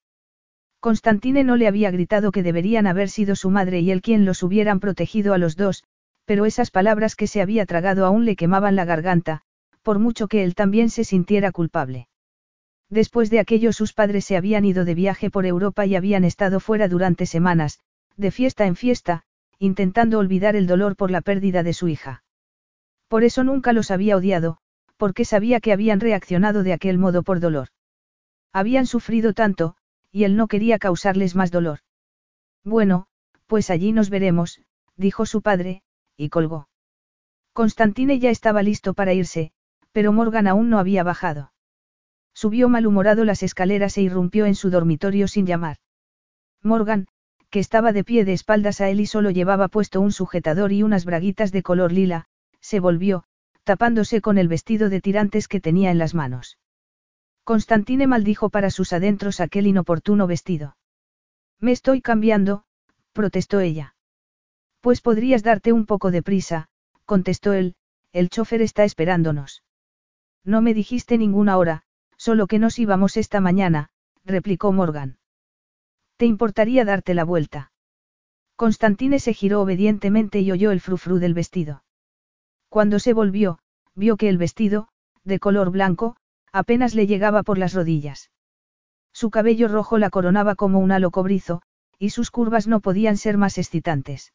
Constantine no le había gritado que deberían haber sido su madre y él quien los hubieran protegido a los dos, pero esas palabras que se había tragado aún le quemaban la garganta, por mucho que él también se sintiera culpable. Después de aquello sus padres se habían ido de viaje por Europa y habían estado fuera durante semanas, de fiesta en fiesta, intentando olvidar el dolor por la pérdida de su hija. Por eso nunca los había odiado, porque sabía que habían reaccionado de aquel modo por dolor. Habían sufrido tanto, y él no quería causarles más dolor. Bueno, pues allí nos veremos, dijo su padre, y colgó. Constantine ya estaba listo para irse, pero Morgan aún no había bajado. Subió malhumorado las escaleras e irrumpió en su dormitorio sin llamar. Morgan, que estaba de pie de espaldas a él y solo llevaba puesto un sujetador y unas braguitas de color lila, se volvió, tapándose con el vestido de tirantes que tenía en las manos. Constantine maldijo para sus adentros aquel inoportuno vestido. Me estoy cambiando, protestó ella. Pues podrías darte un poco de prisa, contestó él, el chofer está esperándonos. No me dijiste ninguna hora, solo que nos íbamos esta mañana, replicó Morgan. ¿Te importaría darte la vuelta? Constantine se giró obedientemente y oyó el frufru del vestido. Cuando se volvió, vio que el vestido, de color blanco, apenas le llegaba por las rodillas. Su cabello rojo la coronaba como un halo cobrizo, y sus curvas no podían ser más excitantes.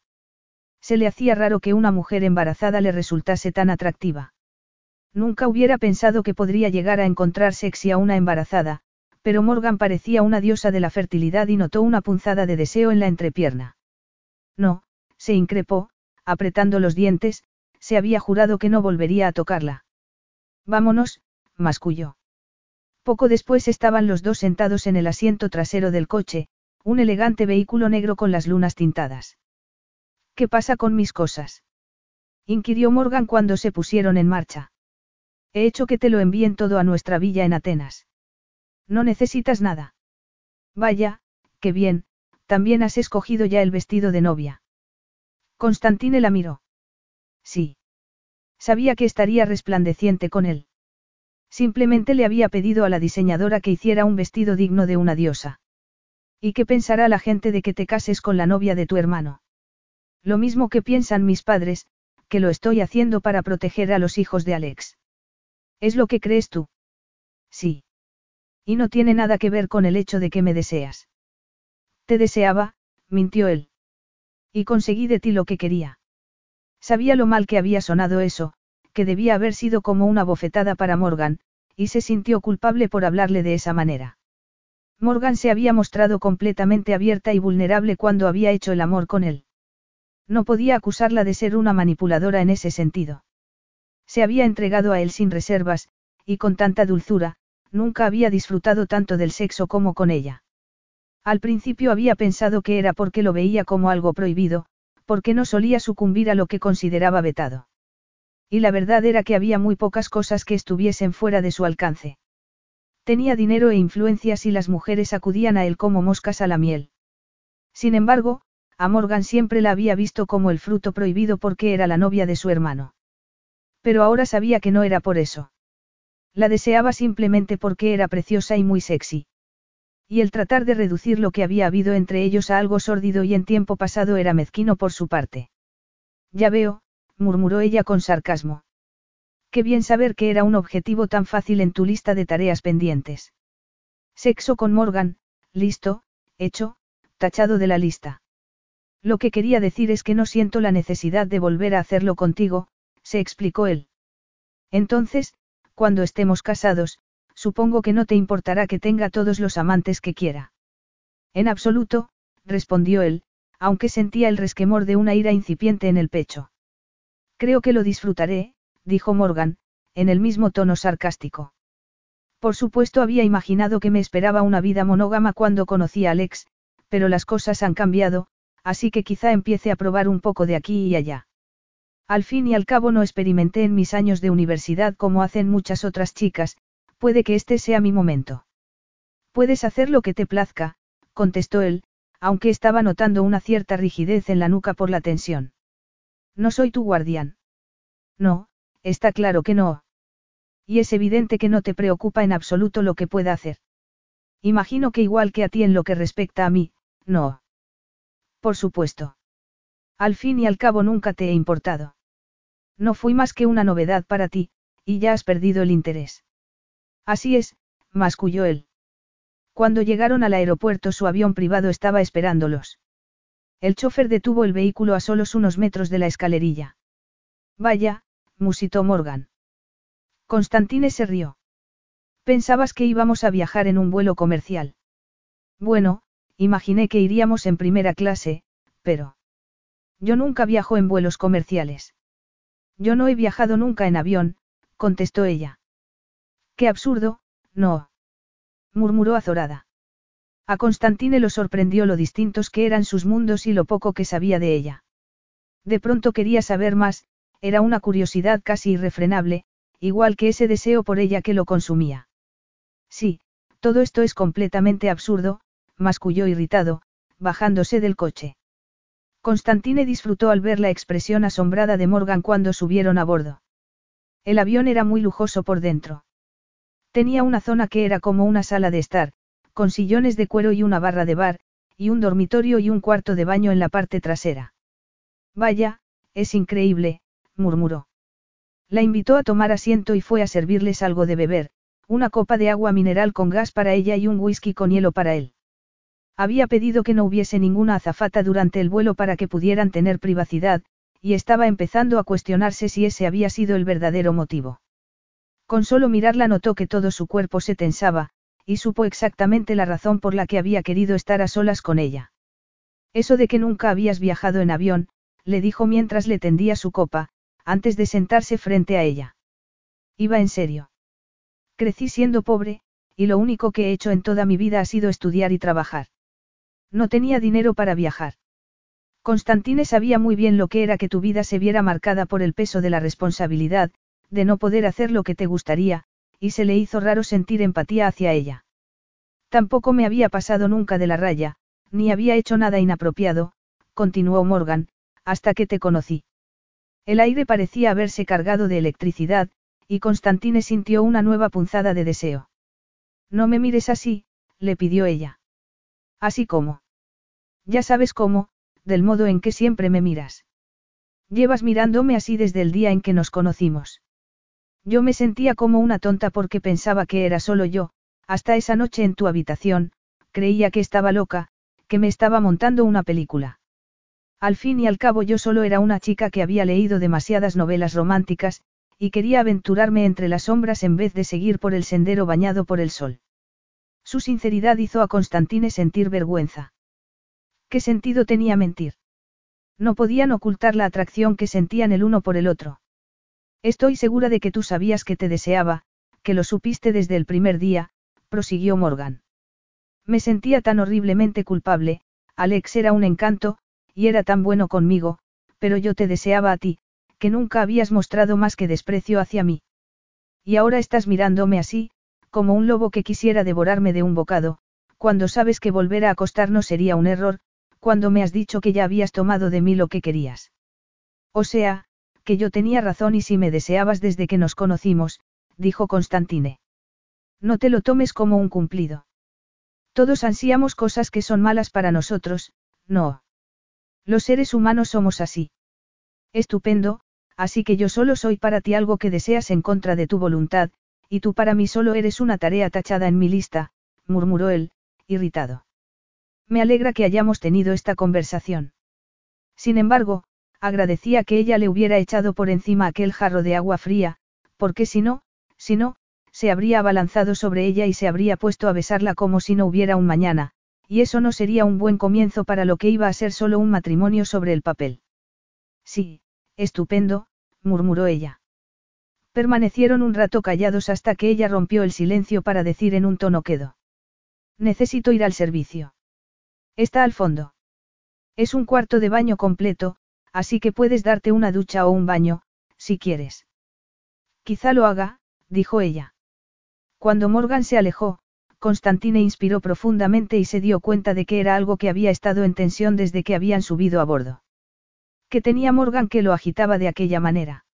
Se le hacía raro que una mujer embarazada le resultase tan atractiva. Nunca hubiera pensado que podría llegar a encontrar sexy a una embarazada, pero Morgan parecía una diosa de la fertilidad y notó una punzada de deseo en la entrepierna. No, se increpó, apretando los dientes, se había jurado que no volvería a tocarla. Vámonos, masculló. Poco después estaban los dos sentados en el asiento trasero del coche, un elegante vehículo negro con las lunas tintadas. ¿Qué pasa con mis cosas? inquirió Morgan cuando se pusieron en marcha. He hecho que te lo envíen todo a nuestra villa en Atenas. No necesitas nada. Vaya, qué bien, también has escogido ya el vestido de novia. Constantine la miró. Sí. Sabía que estaría resplandeciente con él. Simplemente le había pedido a la diseñadora que hiciera un vestido digno de una diosa. ¿Y qué pensará la gente de que te cases con la novia de tu hermano? Lo mismo que piensan mis padres, que lo estoy haciendo para proteger a los hijos de Alex. ¿Es lo que crees tú? Sí. Y no tiene nada que ver con el hecho de que me deseas. Te deseaba, mintió él. Y conseguí de ti lo que quería. Sabía lo mal que había sonado eso, que debía haber sido como una bofetada para Morgan, y se sintió culpable por hablarle de esa manera. Morgan se había mostrado completamente abierta y vulnerable cuando había hecho el amor con él. No podía acusarla de ser una manipuladora en ese sentido. Se había entregado a él sin reservas, y con tanta dulzura, nunca había disfrutado tanto del sexo como con ella. Al principio había pensado que era porque lo veía como algo prohibido, porque no solía sucumbir a lo que consideraba vetado. Y la verdad era que había muy pocas cosas que estuviesen fuera de su alcance. Tenía dinero e influencias y las mujeres acudían a él como moscas a la miel. Sin embargo, a Morgan siempre la había visto como el fruto prohibido porque era la novia de su hermano. Pero ahora sabía que no era por eso. La deseaba simplemente porque era preciosa y muy sexy. Y el tratar de reducir lo que había habido entre ellos a algo sórdido y en tiempo pasado era mezquino por su parte. Ya veo, murmuró ella con sarcasmo. Qué bien saber que era un objetivo tan fácil en tu lista de tareas pendientes. Sexo con Morgan, listo, hecho, tachado de la lista. Lo que quería decir es que no siento la necesidad de volver a hacerlo contigo, se explicó él. Entonces, cuando estemos casados, supongo que no te importará que tenga todos los amantes que quiera. En absoluto, respondió él, aunque sentía el resquemor de una ira incipiente en el pecho. Creo que lo disfrutaré, dijo Morgan, en el mismo tono sarcástico. Por supuesto había imaginado que me esperaba una vida monógama cuando conocí a Alex, pero las cosas han cambiado, así que quizá empiece a probar un poco de aquí y allá. Al fin y al cabo no experimenté en mis años de universidad como hacen muchas otras chicas, puede que este sea mi momento. Puedes hacer lo que te plazca, contestó él, aunque estaba notando una cierta rigidez en la nuca por la tensión. No soy tu guardián. No, está claro que no. Y es evidente que no te preocupa en absoluto lo que pueda hacer. Imagino que igual que a ti en lo que respecta a mí, no. Por supuesto. Al fin y al cabo nunca te he importado. No fui más que una novedad para ti, y ya has perdido el interés. Así es, masculló él. Cuando llegaron al aeropuerto su avión privado estaba esperándolos. El chofer detuvo el vehículo a solos unos metros de la escalerilla. Vaya, musitó Morgan. Constantine se rió. Pensabas que íbamos a viajar en un vuelo comercial. Bueno, Imaginé que iríamos en primera clase, pero... Yo nunca viajo en vuelos comerciales. Yo no he viajado nunca en avión, contestó ella. Qué absurdo, no. murmuró azorada. A Constantine lo sorprendió lo distintos que eran sus mundos y lo poco que sabía de ella. De pronto quería saber más, era una curiosidad casi irrefrenable, igual que ese deseo por ella que lo consumía. Sí, todo esto es completamente absurdo, masculló irritado, bajándose del coche. Constantine disfrutó al ver la expresión asombrada de Morgan cuando subieron a bordo. El avión era muy lujoso por dentro. Tenía una zona que era como una sala de estar, con sillones de cuero y una barra de bar, y un dormitorio y un cuarto de baño en la parte trasera. Vaya, es increíble, murmuró. La invitó a tomar asiento y fue a servirles algo de beber, una copa de agua mineral con gas para ella y un whisky con hielo para él. Había pedido que no hubiese ninguna azafata durante el vuelo para que pudieran tener privacidad, y estaba empezando a cuestionarse si ese había sido el verdadero motivo. Con solo mirarla notó que todo su cuerpo se tensaba, y supo exactamente la razón por la que había querido estar a solas con ella. Eso de que nunca habías viajado en avión, le dijo mientras le tendía su copa, antes de sentarse frente a ella. Iba en serio. Crecí siendo pobre, y lo único que he hecho en toda mi vida ha sido estudiar y trabajar. No tenía dinero para viajar. Constantine sabía muy bien lo que era que tu vida se viera marcada por el peso de la responsabilidad, de no poder hacer lo que te gustaría, y se le hizo raro sentir empatía hacia ella. Tampoco me había pasado nunca de la raya, ni había hecho nada inapropiado, continuó Morgan, hasta que te conocí. El aire parecía haberse cargado de electricidad, y Constantine sintió una nueva punzada de deseo. No me mires así, le pidió ella. Así como. Ya sabes cómo, del modo en que siempre me miras. Llevas mirándome así desde el día en que nos conocimos. Yo me sentía como una tonta porque pensaba que era solo yo, hasta esa noche en tu habitación, creía que estaba loca, que me estaba montando una película. Al fin y al cabo yo solo era una chica que había leído demasiadas novelas románticas, y quería aventurarme entre las sombras en vez de seguir por el sendero bañado por el sol. Su sinceridad hizo a Constantine sentir vergüenza. ¿Qué sentido tenía mentir? No podían ocultar la atracción que sentían el uno por el otro. Estoy segura de que tú sabías que te deseaba, que lo supiste desde el primer día, prosiguió Morgan. Me sentía tan horriblemente culpable, Alex era un encanto, y era tan bueno conmigo, pero yo te deseaba a ti, que nunca habías mostrado más que desprecio hacia mí. Y ahora estás mirándome así, como un lobo que quisiera devorarme de un bocado, cuando sabes que volver a acostarnos sería un error, cuando me has dicho que ya habías tomado de mí lo que querías. O sea, que yo tenía razón y si me deseabas desde que nos conocimos, dijo Constantine. No te lo tomes como un cumplido. Todos ansiamos cosas que son malas para nosotros, no. Los seres humanos somos así. Estupendo, así que yo solo soy para ti algo que deseas en contra de tu voluntad, y tú para mí solo eres una tarea tachada en mi lista, murmuró él, irritado. Me alegra que hayamos tenido esta conversación. Sin embargo, agradecía que ella le hubiera echado por encima aquel jarro de agua fría, porque si no, si no, se habría abalanzado sobre ella y se habría puesto a besarla como si no hubiera un mañana, y eso no sería un buen comienzo para lo que iba a ser solo un matrimonio sobre el papel. Sí, estupendo, murmuró ella. Permanecieron un rato callados hasta que ella rompió el silencio para decir en un tono quedo. Necesito ir al servicio. Está al fondo. Es un cuarto de baño completo, así que puedes darte una ducha o un baño, si quieres. Quizá lo haga, dijo ella. Cuando Morgan se alejó, Constantine inspiró profundamente y se dio cuenta de que era algo que había estado en tensión desde que habían subido a bordo. Que tenía Morgan que lo agitaba de aquella manera.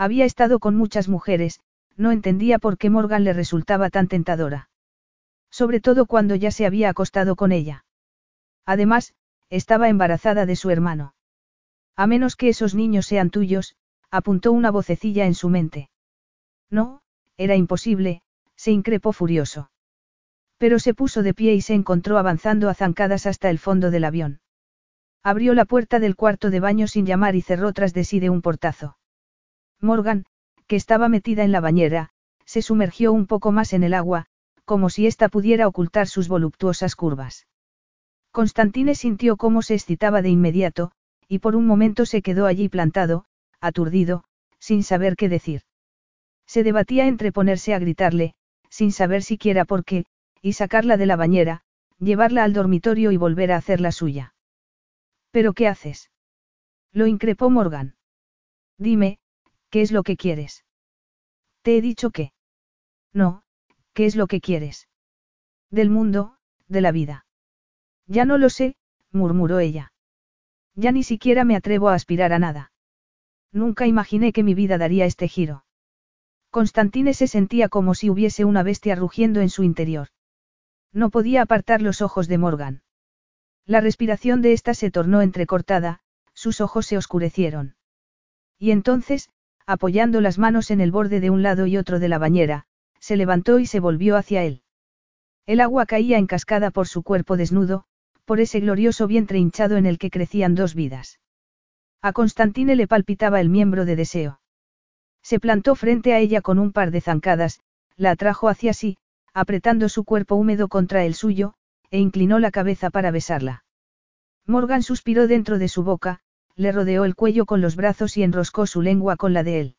Había estado con muchas mujeres, no entendía por qué Morgan le resultaba tan tentadora. Sobre todo cuando ya se había acostado con ella. Además, estaba embarazada de su hermano. A menos que esos niños sean tuyos, apuntó una vocecilla en su mente. No, era imposible, se increpó furioso. Pero se puso de pie y se encontró avanzando a zancadas hasta el fondo del avión. Abrió la puerta del cuarto de baño sin llamar y cerró tras de sí de un portazo. Morgan, que estaba metida en la bañera, se sumergió un poco más en el agua, como si ésta pudiera ocultar sus voluptuosas curvas. Constantine sintió cómo se excitaba de inmediato, y por un momento se quedó allí plantado, aturdido, sin saber qué decir. Se debatía entre ponerse a gritarle, sin saber siquiera por qué, y sacarla de la bañera, llevarla al dormitorio y volver a hacer la suya. ¿Pero qué haces? Lo increpó Morgan. Dime, ¿qué es lo que quieres? Te he dicho que. No, ¿qué es lo que quieres? Del mundo, de la vida. Ya no lo sé, murmuró ella. Ya ni siquiera me atrevo a aspirar a nada. Nunca imaginé que mi vida daría este giro. Constantine se sentía como si hubiese una bestia rugiendo en su interior. No podía apartar los ojos de Morgan. La respiración de ésta se tornó entrecortada, sus ojos se oscurecieron. Y entonces, apoyando las manos en el borde de un lado y otro de la bañera, se levantó y se volvió hacia él. El agua caía en cascada por su cuerpo desnudo, por ese glorioso vientre hinchado en el que crecían dos vidas. A Constantine le palpitaba el miembro de deseo. Se plantó frente a ella con un par de zancadas, la atrajo hacia sí, apretando su cuerpo húmedo contra el suyo, e inclinó la cabeza para besarla. Morgan suspiró dentro de su boca, le rodeó el cuello con los brazos y enroscó su lengua con la de él.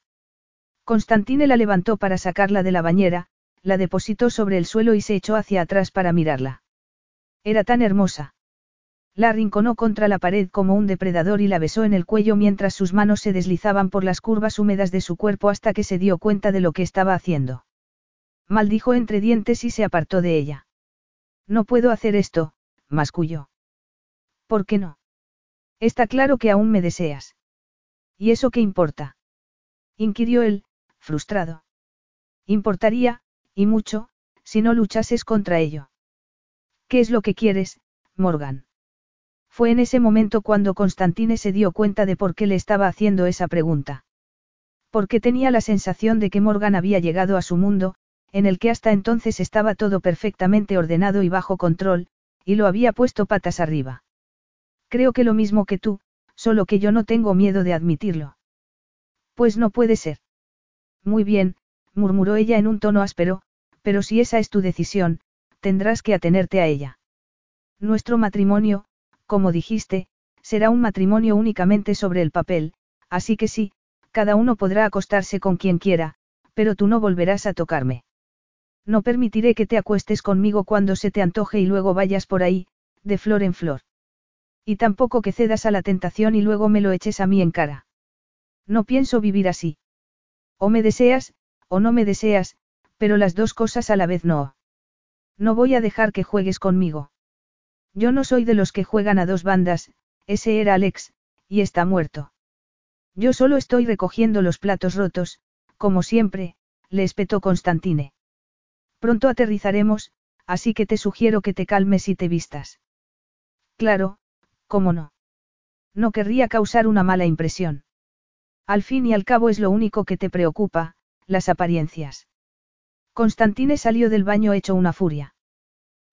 Constantine la levantó para sacarla de la bañera, la depositó sobre el suelo y se echó hacia atrás para mirarla. Era tan hermosa. La arrinconó contra la pared como un depredador y la besó en el cuello mientras sus manos se deslizaban por las curvas húmedas de su cuerpo hasta que se dio cuenta de lo que estaba haciendo. Maldijo entre dientes y se apartó de ella. No puedo hacer esto, masculló. ¿Por qué no? Está claro que aún me deseas. ¿Y eso qué importa? inquirió él, frustrado. Importaría, y mucho, si no luchases contra ello. ¿Qué es lo que quieres, Morgan? Fue en ese momento cuando Constantine se dio cuenta de por qué le estaba haciendo esa pregunta. Porque tenía la sensación de que Morgan había llegado a su mundo, en el que hasta entonces estaba todo perfectamente ordenado y bajo control, y lo había puesto patas arriba. Creo que lo mismo que tú, solo que yo no tengo miedo de admitirlo. Pues no puede ser. Muy bien, murmuró ella en un tono áspero, pero si esa es tu decisión, tendrás que atenerte a ella. Nuestro matrimonio, como dijiste, será un matrimonio únicamente sobre el papel, así que sí, cada uno podrá acostarse con quien quiera, pero tú no volverás a tocarme. No permitiré que te acuestes conmigo cuando se te antoje y luego vayas por ahí, de flor en flor. Y tampoco que cedas a la tentación y luego me lo eches a mí en cara. No pienso vivir así. O me deseas, o no me deseas, pero las dos cosas a la vez no. No voy a dejar que juegues conmigo. Yo no soy de los que juegan a dos bandas, ese era Alex, y está muerto. Yo solo estoy recogiendo los platos rotos, como siempre, le espetó Constantine. Pronto aterrizaremos, así que te sugiero que te calmes y te vistas. Claro, cómo no. No querría causar una mala impresión. Al fin y al cabo es lo único que te preocupa, las apariencias. Constantine salió del baño hecho una furia.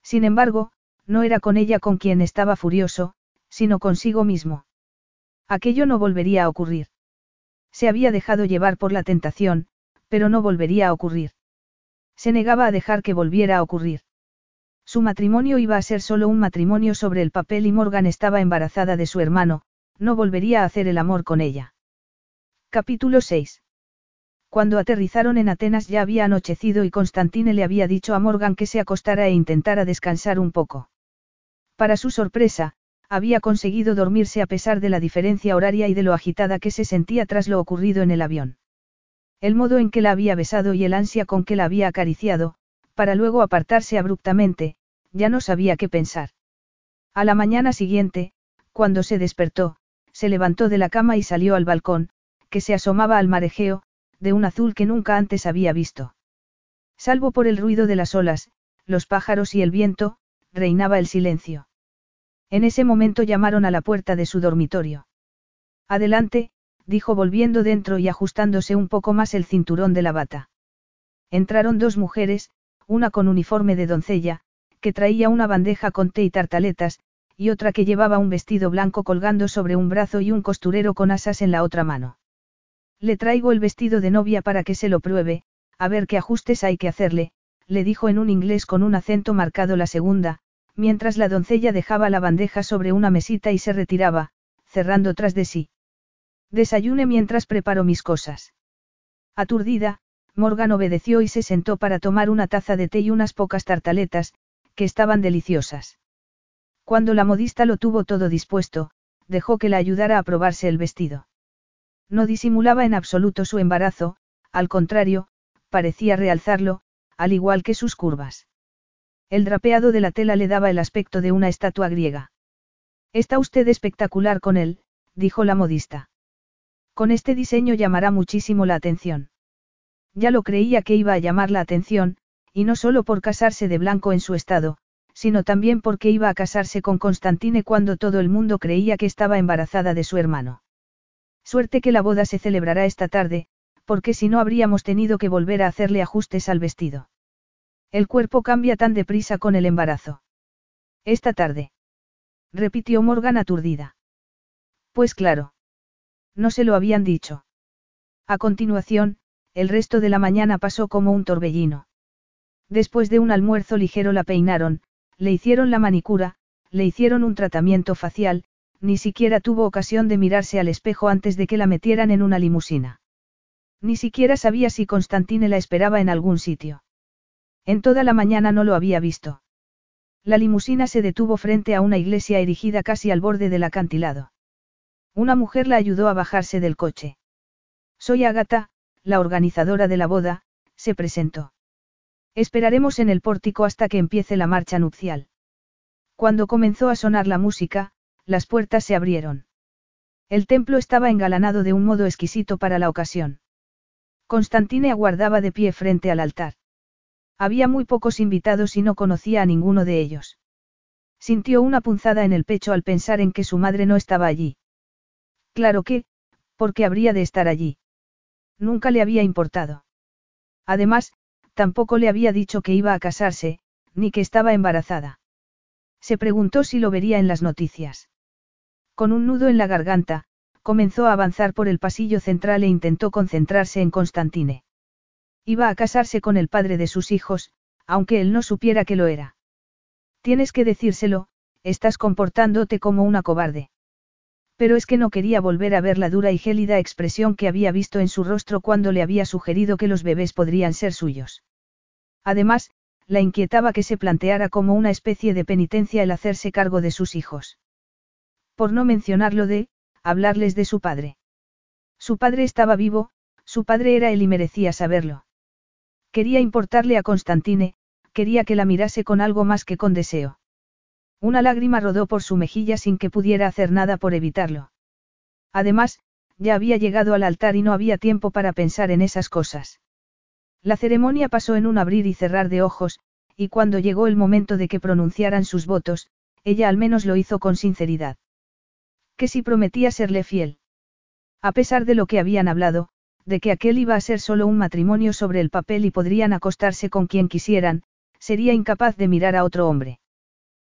Sin embargo, no era con ella con quien estaba furioso, sino consigo mismo. Aquello no volvería a ocurrir. Se había dejado llevar por la tentación, pero no volvería a ocurrir. Se negaba a dejar que volviera a ocurrir. Su matrimonio iba a ser solo un matrimonio sobre el papel y Morgan estaba embarazada de su hermano, no volvería a hacer el amor con ella. Capítulo 6. Cuando aterrizaron en Atenas ya había anochecido y Constantine le había dicho a Morgan que se acostara e intentara descansar un poco. Para su sorpresa, había conseguido dormirse a pesar de la diferencia horaria y de lo agitada que se sentía tras lo ocurrido en el avión. El modo en que la había besado y el ansia con que la había acariciado, para luego apartarse abruptamente, ya no sabía qué pensar. A la mañana siguiente, cuando se despertó, se levantó de la cama y salió al balcón, que se asomaba al marejeo, de un azul que nunca antes había visto. Salvo por el ruido de las olas, los pájaros y el viento, reinaba el silencio. En ese momento llamaron a la puerta de su dormitorio. Adelante, dijo volviendo dentro y ajustándose un poco más el cinturón de la bata. Entraron dos mujeres, una con uniforme de doncella, que traía una bandeja con té y tartaletas, y otra que llevaba un vestido blanco colgando sobre un brazo y un costurero con asas en la otra mano. Le traigo el vestido de novia para que se lo pruebe, a ver qué ajustes hay que hacerle, le dijo en un inglés con un acento marcado la segunda, mientras la doncella dejaba la bandeja sobre una mesita y se retiraba, cerrando tras de sí. Desayune mientras preparo mis cosas. Aturdida, Morgan obedeció y se sentó para tomar una taza de té y unas pocas tartaletas, que estaban deliciosas. Cuando la modista lo tuvo todo dispuesto, dejó que la ayudara a probarse el vestido. No disimulaba en absoluto su embarazo, al contrario, parecía realzarlo, al igual que sus curvas. El drapeado de la tela le daba el aspecto de una estatua griega. Está usted espectacular con él, dijo la modista. Con este diseño llamará muchísimo la atención. Ya lo creía que iba a llamar la atención, y no solo por casarse de blanco en su estado, sino también porque iba a casarse con Constantine cuando todo el mundo creía que estaba embarazada de su hermano. Suerte que la boda se celebrará esta tarde, porque si no habríamos tenido que volver a hacerle ajustes al vestido. El cuerpo cambia tan deprisa con el embarazo. Esta tarde. Repitió Morgan aturdida. Pues claro. No se lo habían dicho. A continuación, el resto de la mañana pasó como un torbellino. Después de un almuerzo ligero la peinaron, le hicieron la manicura, le hicieron un tratamiento facial, ni siquiera tuvo ocasión de mirarse al espejo antes de que la metieran en una limusina. Ni siquiera sabía si Constantine la esperaba en algún sitio. En toda la mañana no lo había visto. La limusina se detuvo frente a una iglesia erigida casi al borde del acantilado. Una mujer la ayudó a bajarse del coche. Soy Agata, la organizadora de la boda, se presentó. Esperaremos en el pórtico hasta que empiece la marcha nupcial. Cuando comenzó a sonar la música, las puertas se abrieron. El templo estaba engalanado de un modo exquisito para la ocasión. Constantine aguardaba de pie frente al altar. Había muy pocos invitados y no conocía a ninguno de ellos. Sintió una punzada en el pecho al pensar en que su madre no estaba allí. Claro que, porque habría de estar allí. Nunca le había importado. Además, tampoco le había dicho que iba a casarse, ni que estaba embarazada. Se preguntó si lo vería en las noticias. Con un nudo en la garganta, comenzó a avanzar por el pasillo central e intentó concentrarse en Constantine. Iba a casarse con el padre de sus hijos, aunque él no supiera que lo era. Tienes que decírselo, estás comportándote como una cobarde. Pero es que no quería volver a ver la dura y gélida expresión que había visto en su rostro cuando le había sugerido que los bebés podrían ser suyos. Además, la inquietaba que se planteara como una especie de penitencia el hacerse cargo de sus hijos. Por no mencionarlo de, hablarles de su padre. Su padre estaba vivo, su padre era él y merecía saberlo. Quería importarle a Constantine, quería que la mirase con algo más que con deseo. Una lágrima rodó por su mejilla sin que pudiera hacer nada por evitarlo. Además, ya había llegado al altar y no había tiempo para pensar en esas cosas. La ceremonia pasó en un abrir y cerrar de ojos, y cuando llegó el momento de que pronunciaran sus votos, ella al menos lo hizo con sinceridad que si prometía serle fiel. A pesar de lo que habían hablado, de que aquel iba a ser solo un matrimonio sobre el papel y podrían acostarse con quien quisieran, sería incapaz de mirar a otro hombre.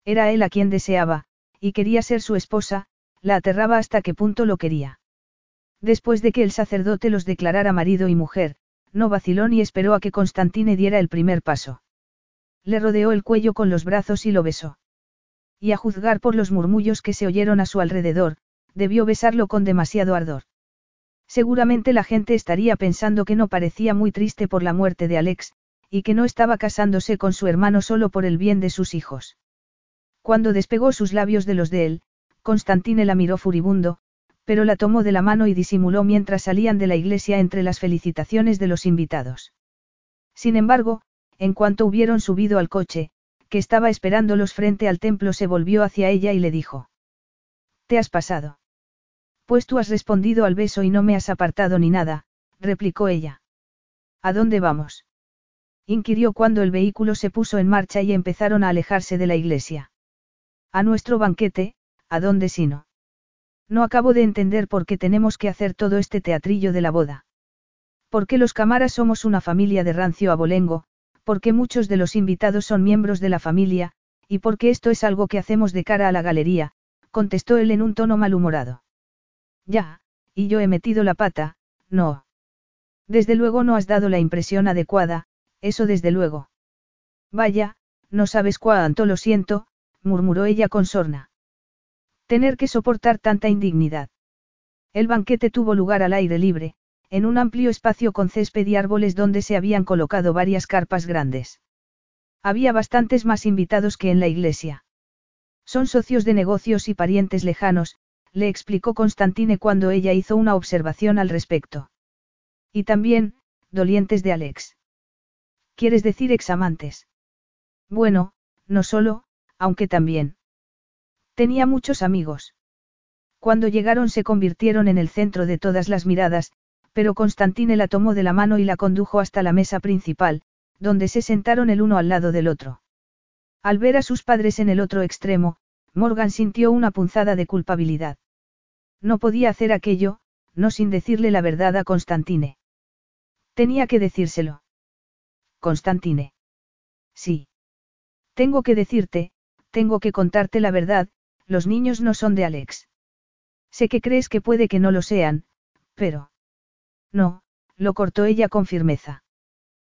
Era él a quien deseaba, y quería ser su esposa, la aterraba hasta qué punto lo quería. Después de que el sacerdote los declarara marido y mujer, no vaciló ni esperó a que Constantine diera el primer paso. Le rodeó el cuello con los brazos y lo besó. Y a juzgar por los murmullos que se oyeron a su alrededor, debió besarlo con demasiado ardor. Seguramente la gente estaría pensando que no parecía muy triste por la muerte de Alex, y que no estaba casándose con su hermano solo por el bien de sus hijos. Cuando despegó sus labios de los de él, Constantine la miró furibundo, pero la tomó de la mano y disimuló mientras salían de la iglesia entre las felicitaciones de los invitados. Sin embargo, en cuanto hubieron subido al coche, que estaba esperándolos frente al templo, se volvió hacia ella y le dijo. ¿Te has pasado? Pues tú has respondido al beso y no me has apartado ni nada, replicó ella. ¿A dónde vamos? inquirió cuando el vehículo se puso en marcha y empezaron a alejarse de la iglesia. A nuestro banquete, ¿a dónde si no? Acabo de entender por qué tenemos que hacer todo este teatrillo de la boda. Porque los camaras somos una familia de rancio abolengo, porque muchos de los invitados son miembros de la familia, y porque esto es algo que hacemos de cara a la galería, contestó él en un tono malhumorado. Ya, y yo he metido la pata, no. Desde luego no has dado la impresión adecuada, eso desde luego. Vaya, no sabes cuánto lo siento, murmuró ella con sorna. Tener que soportar tanta indignidad. El banquete tuvo lugar al aire libre, en un amplio espacio con césped y árboles donde se habían colocado varias carpas grandes. Había bastantes más invitados que en la iglesia. Son socios de negocios y parientes lejanos, le explicó Constantine cuando ella hizo una observación al respecto. Y también, dolientes de Alex. ¿Quieres decir examantes? Bueno, no solo, aunque también. Tenía muchos amigos. Cuando llegaron se convirtieron en el centro de todas las miradas, pero Constantine la tomó de la mano y la condujo hasta la mesa principal, donde se sentaron el uno al lado del otro. Al ver a sus padres en el otro extremo, Morgan sintió una punzada de culpabilidad. No podía hacer aquello, no sin decirle la verdad a Constantine. Tenía que decírselo. Constantine. Sí. Tengo que decirte, tengo que contarte la verdad, los niños no son de Alex. Sé que crees que puede que no lo sean, pero... No, lo cortó ella con firmeza.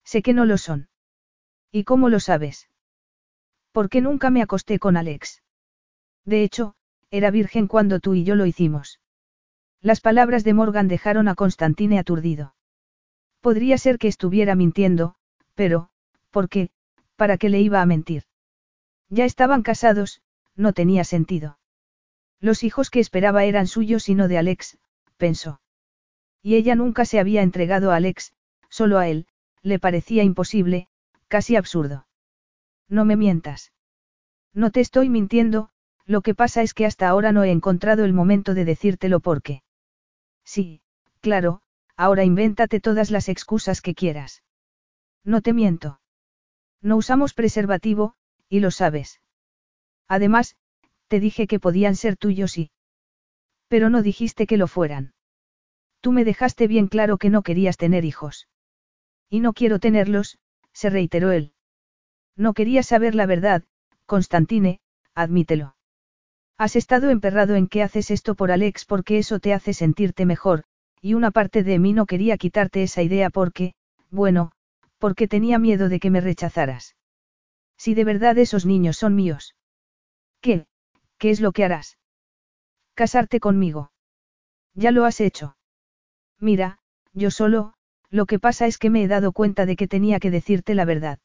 Sé que no lo son. ¿Y cómo lo sabes? Porque nunca me acosté con Alex. De hecho, era virgen cuando tú y yo lo hicimos. Las palabras de Morgan dejaron a Constantine aturdido. Podría ser que estuviera mintiendo, pero, ¿por qué? ¿Para qué le iba a mentir? Ya estaban casados, no tenía sentido. Los hijos que esperaba eran suyos y no de Alex, pensó. Y ella nunca se había entregado a Alex, solo a él, le parecía imposible, casi absurdo. No me mientas. No te estoy mintiendo, lo que pasa es que hasta ahora no he encontrado el momento de decírtelo porque. Sí, claro, ahora invéntate todas las excusas que quieras. No te miento. No usamos preservativo, y lo sabes. Además, te dije que podían ser tuyos y... Pero no dijiste que lo fueran. Tú me dejaste bien claro que no querías tener hijos. Y no quiero tenerlos, se reiteró él. No quería saber la verdad, Constantine, admítelo. Has estado emperrado en que haces esto por Alex porque eso te hace sentirte mejor, y una parte de mí no quería quitarte esa idea porque, bueno, porque tenía miedo de que me rechazaras. Si de verdad esos niños son míos. ¿Qué? ¿Qué es lo que harás? Casarte conmigo. Ya lo has hecho. Mira, yo solo, lo que pasa es que me he dado cuenta de que tenía que decirte la verdad.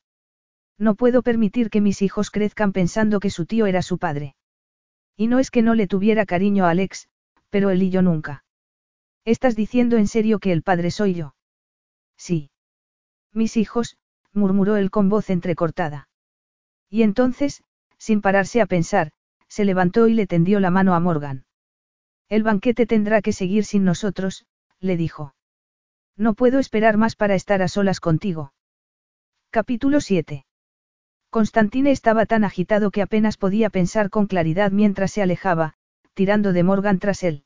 No puedo permitir que mis hijos crezcan pensando que su tío era su padre. Y no es que no le tuviera cariño a Alex, pero él y yo nunca. ¿Estás diciendo en serio que el padre soy yo? Sí. Mis hijos, murmuró él con voz entrecortada. Y entonces, sin pararse a pensar, se levantó y le tendió la mano a Morgan. El banquete tendrá que seguir sin nosotros, le dijo. No puedo esperar más para estar a solas contigo. Capítulo 7. Constantine estaba tan agitado que apenas podía pensar con claridad mientras se alejaba, tirando de Morgan tras él.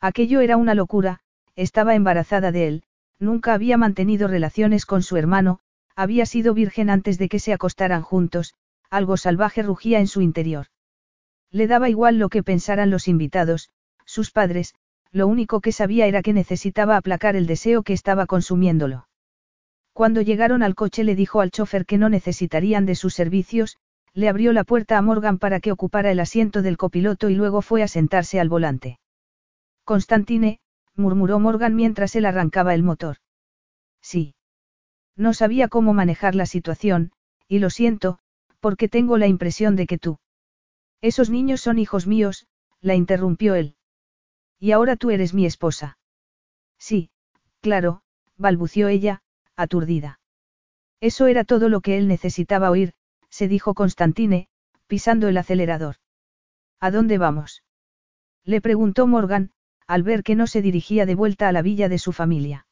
Aquello era una locura, estaba embarazada de él, nunca había mantenido relaciones con su hermano, había sido virgen antes de que se acostaran juntos, algo salvaje rugía en su interior. Le daba igual lo que pensaran los invitados, sus padres, lo único que sabía era que necesitaba aplacar el deseo que estaba consumiéndolo. Cuando llegaron al coche le dijo al chofer que no necesitarían de sus servicios, le abrió la puerta a Morgan para que ocupara el asiento del copiloto y luego fue a sentarse al volante. Constantine, murmuró Morgan mientras él arrancaba el motor. Sí. No sabía cómo manejar la situación, y lo siento, porque tengo la impresión de que tú. Esos niños son hijos míos, la interrumpió él. Y ahora tú eres mi esposa. Sí, claro, balbució ella, aturdida. Eso era todo lo que él necesitaba oír, se dijo Constantine, pisando el acelerador. ¿A dónde vamos? Le preguntó Morgan, al ver que no se dirigía de vuelta a la villa de su familia.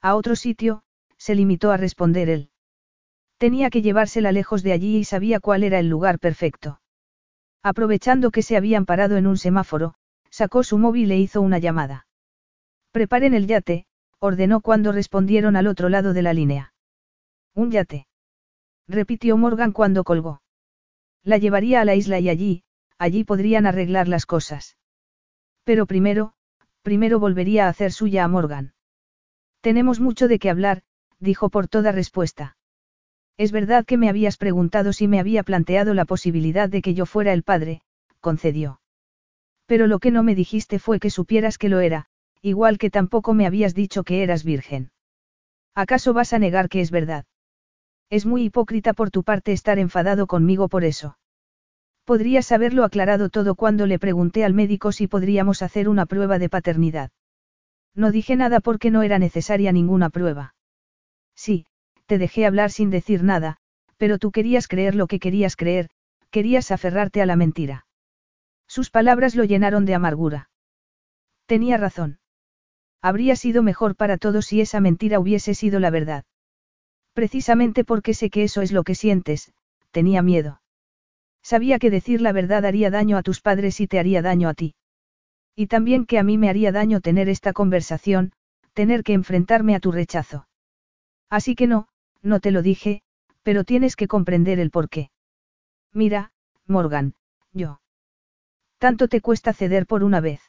A otro sitio, se limitó a responder él. Tenía que llevársela lejos de allí y sabía cuál era el lugar perfecto. Aprovechando que se habían parado en un semáforo, sacó su móvil e hizo una llamada. Preparen el yate, ordenó cuando respondieron al otro lado de la línea. Un yate. Repitió Morgan cuando colgó. La llevaría a la isla y allí, allí podrían arreglar las cosas. Pero primero, primero volvería a hacer suya a Morgan. Tenemos mucho de qué hablar, dijo por toda respuesta. Es verdad que me habías preguntado si me había planteado la posibilidad de que yo fuera el padre, concedió. Pero lo que no me dijiste fue que supieras que lo era, igual que tampoco me habías dicho que eras virgen. ¿Acaso vas a negar que es verdad? Es muy hipócrita por tu parte estar enfadado conmigo por eso. Podrías haberlo aclarado todo cuando le pregunté al médico si podríamos hacer una prueba de paternidad. No dije nada porque no era necesaria ninguna prueba. Sí, te dejé hablar sin decir nada, pero tú querías creer lo que querías creer, querías aferrarte a la mentira. Sus palabras lo llenaron de amargura. Tenía razón. Habría sido mejor para todos si esa mentira hubiese sido la verdad. Precisamente porque sé que eso es lo que sientes, tenía miedo. Sabía que decir la verdad haría daño a tus padres y te haría daño a ti. Y también que a mí me haría daño tener esta conversación, tener que enfrentarme a tu rechazo. Así que no, no te lo dije, pero tienes que comprender el porqué. Mira, Morgan, yo. Tanto te cuesta ceder por una vez.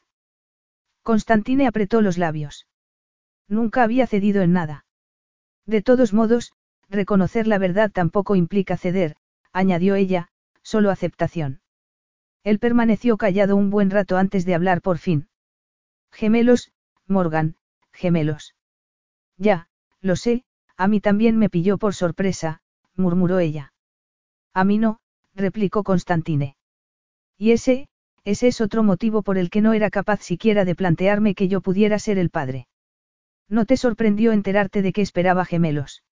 Constantine apretó los labios. Nunca había cedido en nada. De todos modos, reconocer la verdad tampoco implica ceder, añadió ella, solo aceptación. Él permaneció callado un buen rato antes de hablar por fin. Gemelos, Morgan, gemelos. Ya, lo sé, a mí también me pilló por sorpresa, murmuró ella. A mí no, replicó Constantine. Y ese, ese es otro motivo por el que no era capaz siquiera de plantearme que yo pudiera ser el padre. ¿No te sorprendió enterarte de que esperaba gemelos?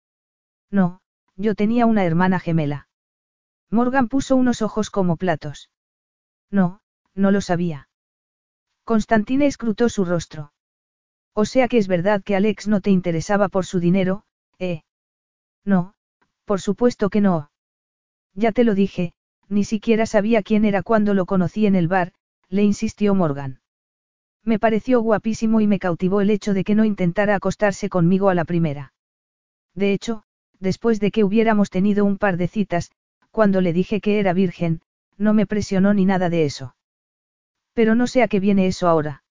No, yo tenía una hermana gemela. Morgan puso unos ojos como platos. No, no lo sabía. Constantine escrutó su rostro. O sea que es verdad que Alex no te interesaba por su dinero, ¿eh? No, por supuesto que no. Ya te lo dije, ni siquiera sabía quién era cuando lo conocí en el bar, le insistió Morgan. Me pareció guapísimo y me cautivó el hecho de que no intentara acostarse conmigo a la primera. De hecho, después de que hubiéramos tenido un par de citas, cuando le dije que era virgen, no me presionó ni nada de eso. Pero no sé a qué viene eso ahora.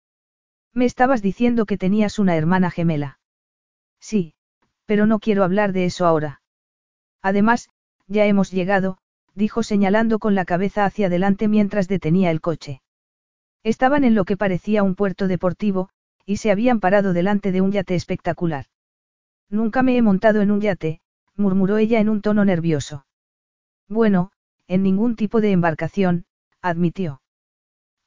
Me estabas diciendo que tenías una hermana gemela. Sí, pero no quiero hablar de eso ahora. Además, ya hemos llegado, dijo señalando con la cabeza hacia adelante mientras detenía el coche. Estaban en lo que parecía un puerto deportivo, y se habían parado delante de un yate espectacular. Nunca me he montado en un yate, murmuró ella en un tono nervioso. Bueno, en ningún tipo de embarcación, admitió.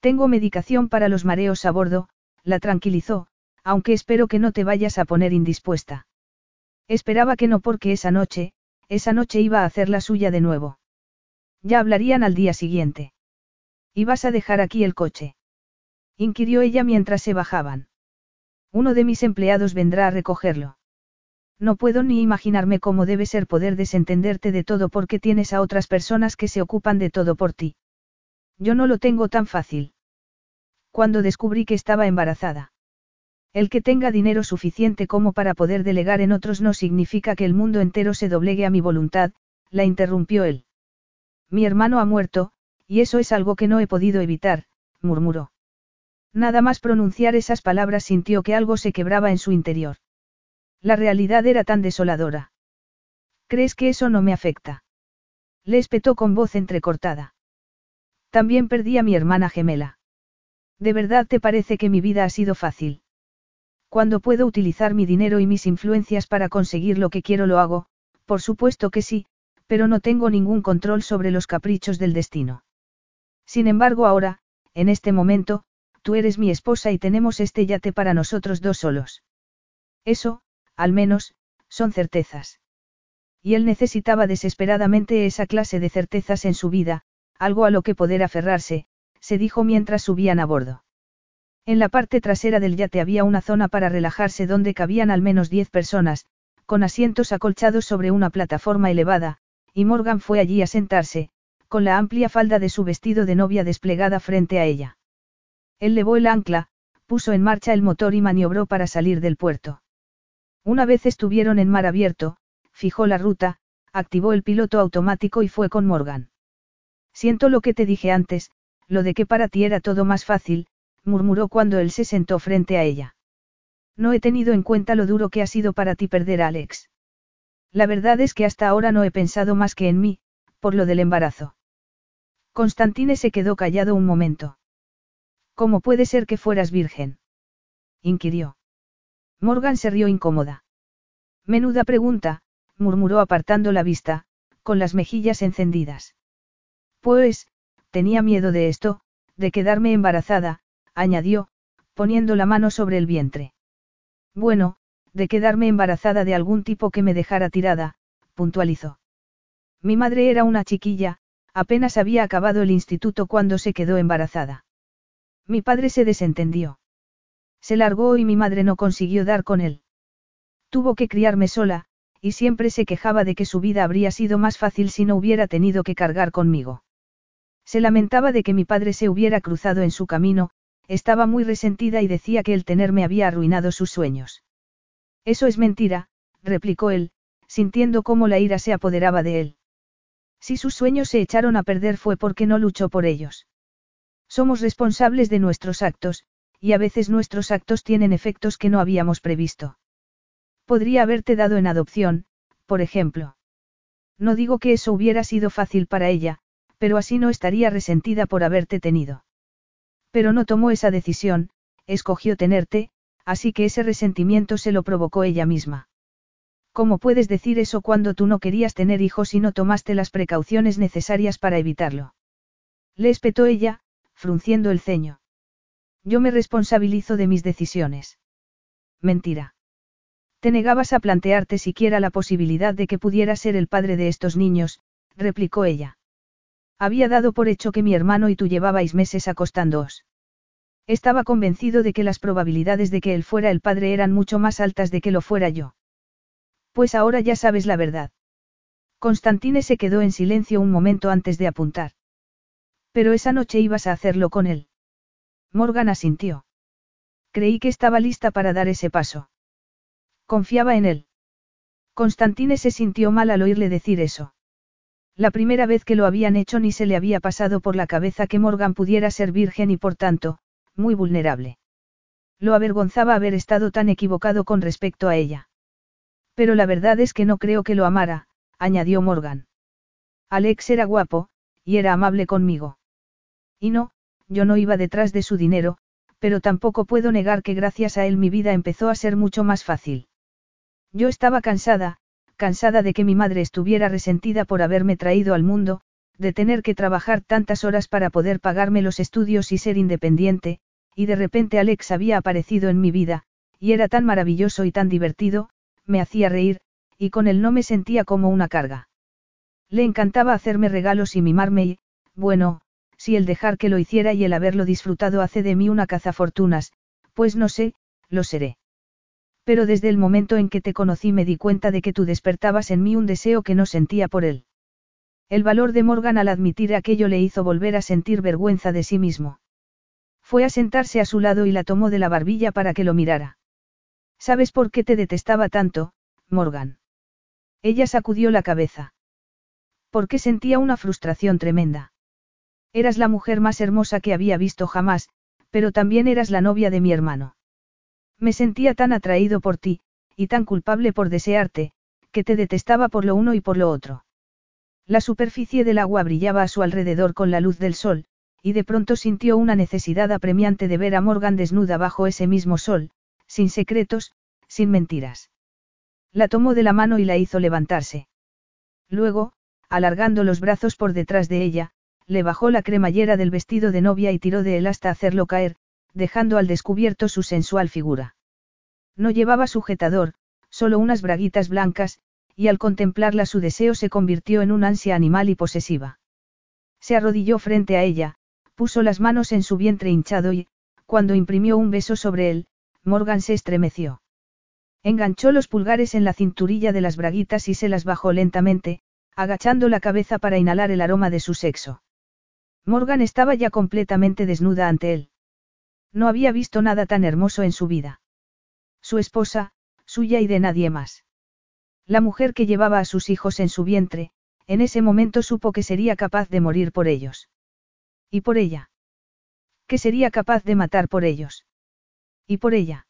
Tengo medicación para los mareos a bordo, la tranquilizó, aunque espero que no te vayas a poner indispuesta. Esperaba que no porque esa noche, esa noche iba a hacer la suya de nuevo. Ya hablarían al día siguiente. ¿Y vas a dejar aquí el coche? inquirió ella mientras se bajaban. Uno de mis empleados vendrá a recogerlo. No puedo ni imaginarme cómo debe ser poder desentenderte de todo porque tienes a otras personas que se ocupan de todo por ti. Yo no lo tengo tan fácil. Cuando descubrí que estaba embarazada. El que tenga dinero suficiente como para poder delegar en otros no significa que el mundo entero se doblegue a mi voluntad, la interrumpió él. Mi hermano ha muerto, y eso es algo que no he podido evitar, murmuró. Nada más pronunciar esas palabras sintió que algo se quebraba en su interior. La realidad era tan desoladora. ¿Crees que eso no me afecta? Le espetó con voz entrecortada. También perdí a mi hermana gemela. ¿De verdad te parece que mi vida ha sido fácil? Cuando puedo utilizar mi dinero y mis influencias para conseguir lo que quiero lo hago, por supuesto que sí, pero no tengo ningún control sobre los caprichos del destino. Sin embargo ahora, en este momento, tú eres mi esposa y tenemos este yate para nosotros dos solos. Eso, al menos, son certezas. Y él necesitaba desesperadamente esa clase de certezas en su vida, algo a lo que poder aferrarse, se dijo mientras subían a bordo. En la parte trasera del yate había una zona para relajarse donde cabían al menos diez personas, con asientos acolchados sobre una plataforma elevada, y Morgan fue allí a sentarse, con la amplia falda de su vestido de novia desplegada frente a ella. Él levó el ancla, puso en marcha el motor y maniobró para salir del puerto. Una vez estuvieron en mar abierto, fijó la ruta, activó el piloto automático y fue con Morgan. Siento lo que te dije antes, lo de que para ti era todo más fácil, murmuró cuando él se sentó frente a ella. No he tenido en cuenta lo duro que ha sido para ti perder a Alex. La verdad es que hasta ahora no he pensado más que en mí, por lo del embarazo. Constantine se quedó callado un momento. ¿Cómo puede ser que fueras virgen? inquirió. Morgan se rió incómoda. Menuda pregunta, murmuró apartando la vista, con las mejillas encendidas. Pues, tenía miedo de esto, de quedarme embarazada, añadió, poniendo la mano sobre el vientre. Bueno, de quedarme embarazada de algún tipo que me dejara tirada, puntualizó. Mi madre era una chiquilla, apenas había acabado el instituto cuando se quedó embarazada. Mi padre se desentendió. Se largó y mi madre no consiguió dar con él. Tuvo que criarme sola, y siempre se quejaba de que su vida habría sido más fácil si no hubiera tenido que cargar conmigo. Se lamentaba de que mi padre se hubiera cruzado en su camino, estaba muy resentida y decía que el tenerme había arruinado sus sueños. Eso es mentira, replicó él, sintiendo cómo la ira se apoderaba de él. Si sus sueños se echaron a perder fue porque no luchó por ellos. Somos responsables de nuestros actos, y a veces nuestros actos tienen efectos que no habíamos previsto. Podría haberte dado en adopción, por ejemplo. No digo que eso hubiera sido fácil para ella, pero así no estaría resentida por haberte tenido. Pero no tomó esa decisión, escogió tenerte, así que ese resentimiento se lo provocó ella misma. ¿Cómo puedes decir eso cuando tú no querías tener hijos y no tomaste las precauciones necesarias para evitarlo? Le espetó ella, frunciendo el ceño. Yo me responsabilizo de mis decisiones. Mentira. Te negabas a plantearte siquiera la posibilidad de que pudiera ser el padre de estos niños, replicó ella. Había dado por hecho que mi hermano y tú llevabais meses acostándoos. Estaba convencido de que las probabilidades de que él fuera el padre eran mucho más altas de que lo fuera yo. Pues ahora ya sabes la verdad. Constantine se quedó en silencio un momento antes de apuntar. Pero esa noche ibas a hacerlo con él. Morgan asintió. Creí que estaba lista para dar ese paso. Confiaba en él. Constantine se sintió mal al oírle decir eso. La primera vez que lo habían hecho ni se le había pasado por la cabeza que Morgan pudiera ser virgen y por tanto, muy vulnerable. Lo avergonzaba haber estado tan equivocado con respecto a ella. Pero la verdad es que no creo que lo amara, añadió Morgan. Alex era guapo, y era amable conmigo. Y no, yo no iba detrás de su dinero, pero tampoco puedo negar que gracias a él mi vida empezó a ser mucho más fácil. Yo estaba cansada, cansada de que mi madre estuviera resentida por haberme traído al mundo, de tener que trabajar tantas horas para poder pagarme los estudios y ser independiente, y de repente Alex había aparecido en mi vida, y era tan maravilloso y tan divertido, me hacía reír, y con él no me sentía como una carga. Le encantaba hacerme regalos y mimarme y, bueno, si el dejar que lo hiciera y el haberlo disfrutado hace de mí una cazafortunas, pues no sé, lo seré. Pero desde el momento en que te conocí me di cuenta de que tú despertabas en mí un deseo que no sentía por él. El valor de Morgan al admitir aquello le hizo volver a sentir vergüenza de sí mismo. Fue a sentarse a su lado y la tomó de la barbilla para que lo mirara. ¿Sabes por qué te detestaba tanto, Morgan? Ella sacudió la cabeza. Porque sentía una frustración tremenda. Eras la mujer más hermosa que había visto jamás, pero también eras la novia de mi hermano. Me sentía tan atraído por ti, y tan culpable por desearte, que te detestaba por lo uno y por lo otro. La superficie del agua brillaba a su alrededor con la luz del sol, y de pronto sintió una necesidad apremiante de ver a Morgan desnuda bajo ese mismo sol, sin secretos, sin mentiras. La tomó de la mano y la hizo levantarse. Luego, alargando los brazos por detrás de ella, le bajó la cremallera del vestido de novia y tiró de él hasta hacerlo caer, dejando al descubierto su sensual figura. No llevaba sujetador, solo unas braguitas blancas, y al contemplarla su deseo se convirtió en un ansia animal y posesiva. Se arrodilló frente a ella, puso las manos en su vientre hinchado y, cuando imprimió un beso sobre él, Morgan se estremeció. Enganchó los pulgares en la cinturilla de las braguitas y se las bajó lentamente, agachando la cabeza para inhalar el aroma de su sexo. Morgan estaba ya completamente desnuda ante él. No había visto nada tan hermoso en su vida. Su esposa, suya y de nadie más. La mujer que llevaba a sus hijos en su vientre, en ese momento supo que sería capaz de morir por ellos. Y por ella. Que sería capaz de matar por ellos. Y por ella.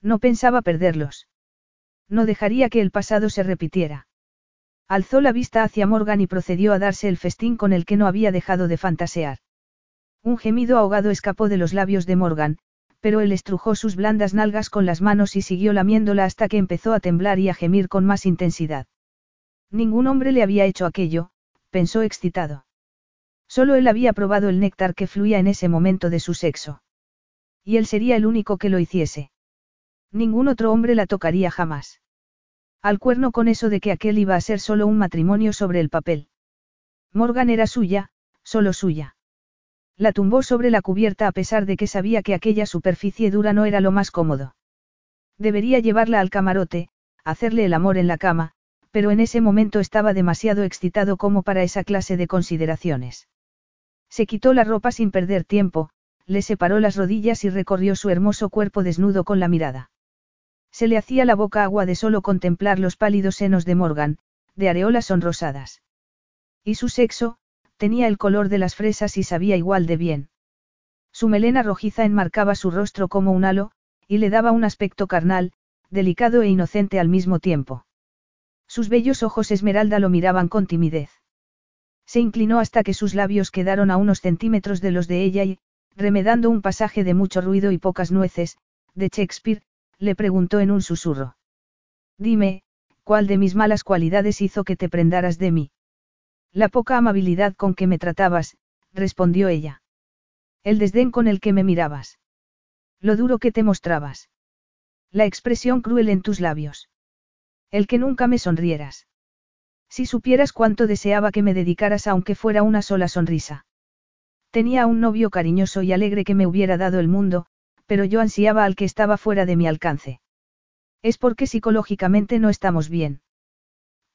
No pensaba perderlos. No dejaría que el pasado se repitiera. Alzó la vista hacia Morgan y procedió a darse el festín con el que no había dejado de fantasear. Un gemido ahogado escapó de los labios de Morgan, pero él estrujó sus blandas nalgas con las manos y siguió lamiéndola hasta que empezó a temblar y a gemir con más intensidad. Ningún hombre le había hecho aquello, pensó excitado. Solo él había probado el néctar que fluía en ese momento de su sexo. Y él sería el único que lo hiciese. Ningún otro hombre la tocaría jamás. Al cuerno con eso de que aquel iba a ser solo un matrimonio sobre el papel. Morgan era suya, solo suya. La tumbó sobre la cubierta a pesar de que sabía que aquella superficie dura no era lo más cómodo. Debería llevarla al camarote, hacerle el amor en la cama, pero en ese momento estaba demasiado excitado como para esa clase de consideraciones. Se quitó la ropa sin perder tiempo, le separó las rodillas y recorrió su hermoso cuerpo desnudo con la mirada. Se le hacía la boca agua de solo contemplar los pálidos senos de Morgan, de areolas sonrosadas. Y su sexo, tenía el color de las fresas y sabía igual de bien. Su melena rojiza enmarcaba su rostro como un halo, y le daba un aspecto carnal, delicado e inocente al mismo tiempo. Sus bellos ojos esmeralda lo miraban con timidez. Se inclinó hasta que sus labios quedaron a unos centímetros de los de ella y, remedando un pasaje de mucho ruido y pocas nueces, de Shakespeare, le preguntó en un susurro. Dime, ¿cuál de mis malas cualidades hizo que te prendaras de mí? La poca amabilidad con que me tratabas, respondió ella. El desdén con el que me mirabas. Lo duro que te mostrabas. La expresión cruel en tus labios. El que nunca me sonrieras. Si supieras cuánto deseaba que me dedicaras aunque fuera una sola sonrisa. Tenía un novio cariñoso y alegre que me hubiera dado el mundo, pero yo ansiaba al que estaba fuera de mi alcance. Es porque psicológicamente no estamos bien.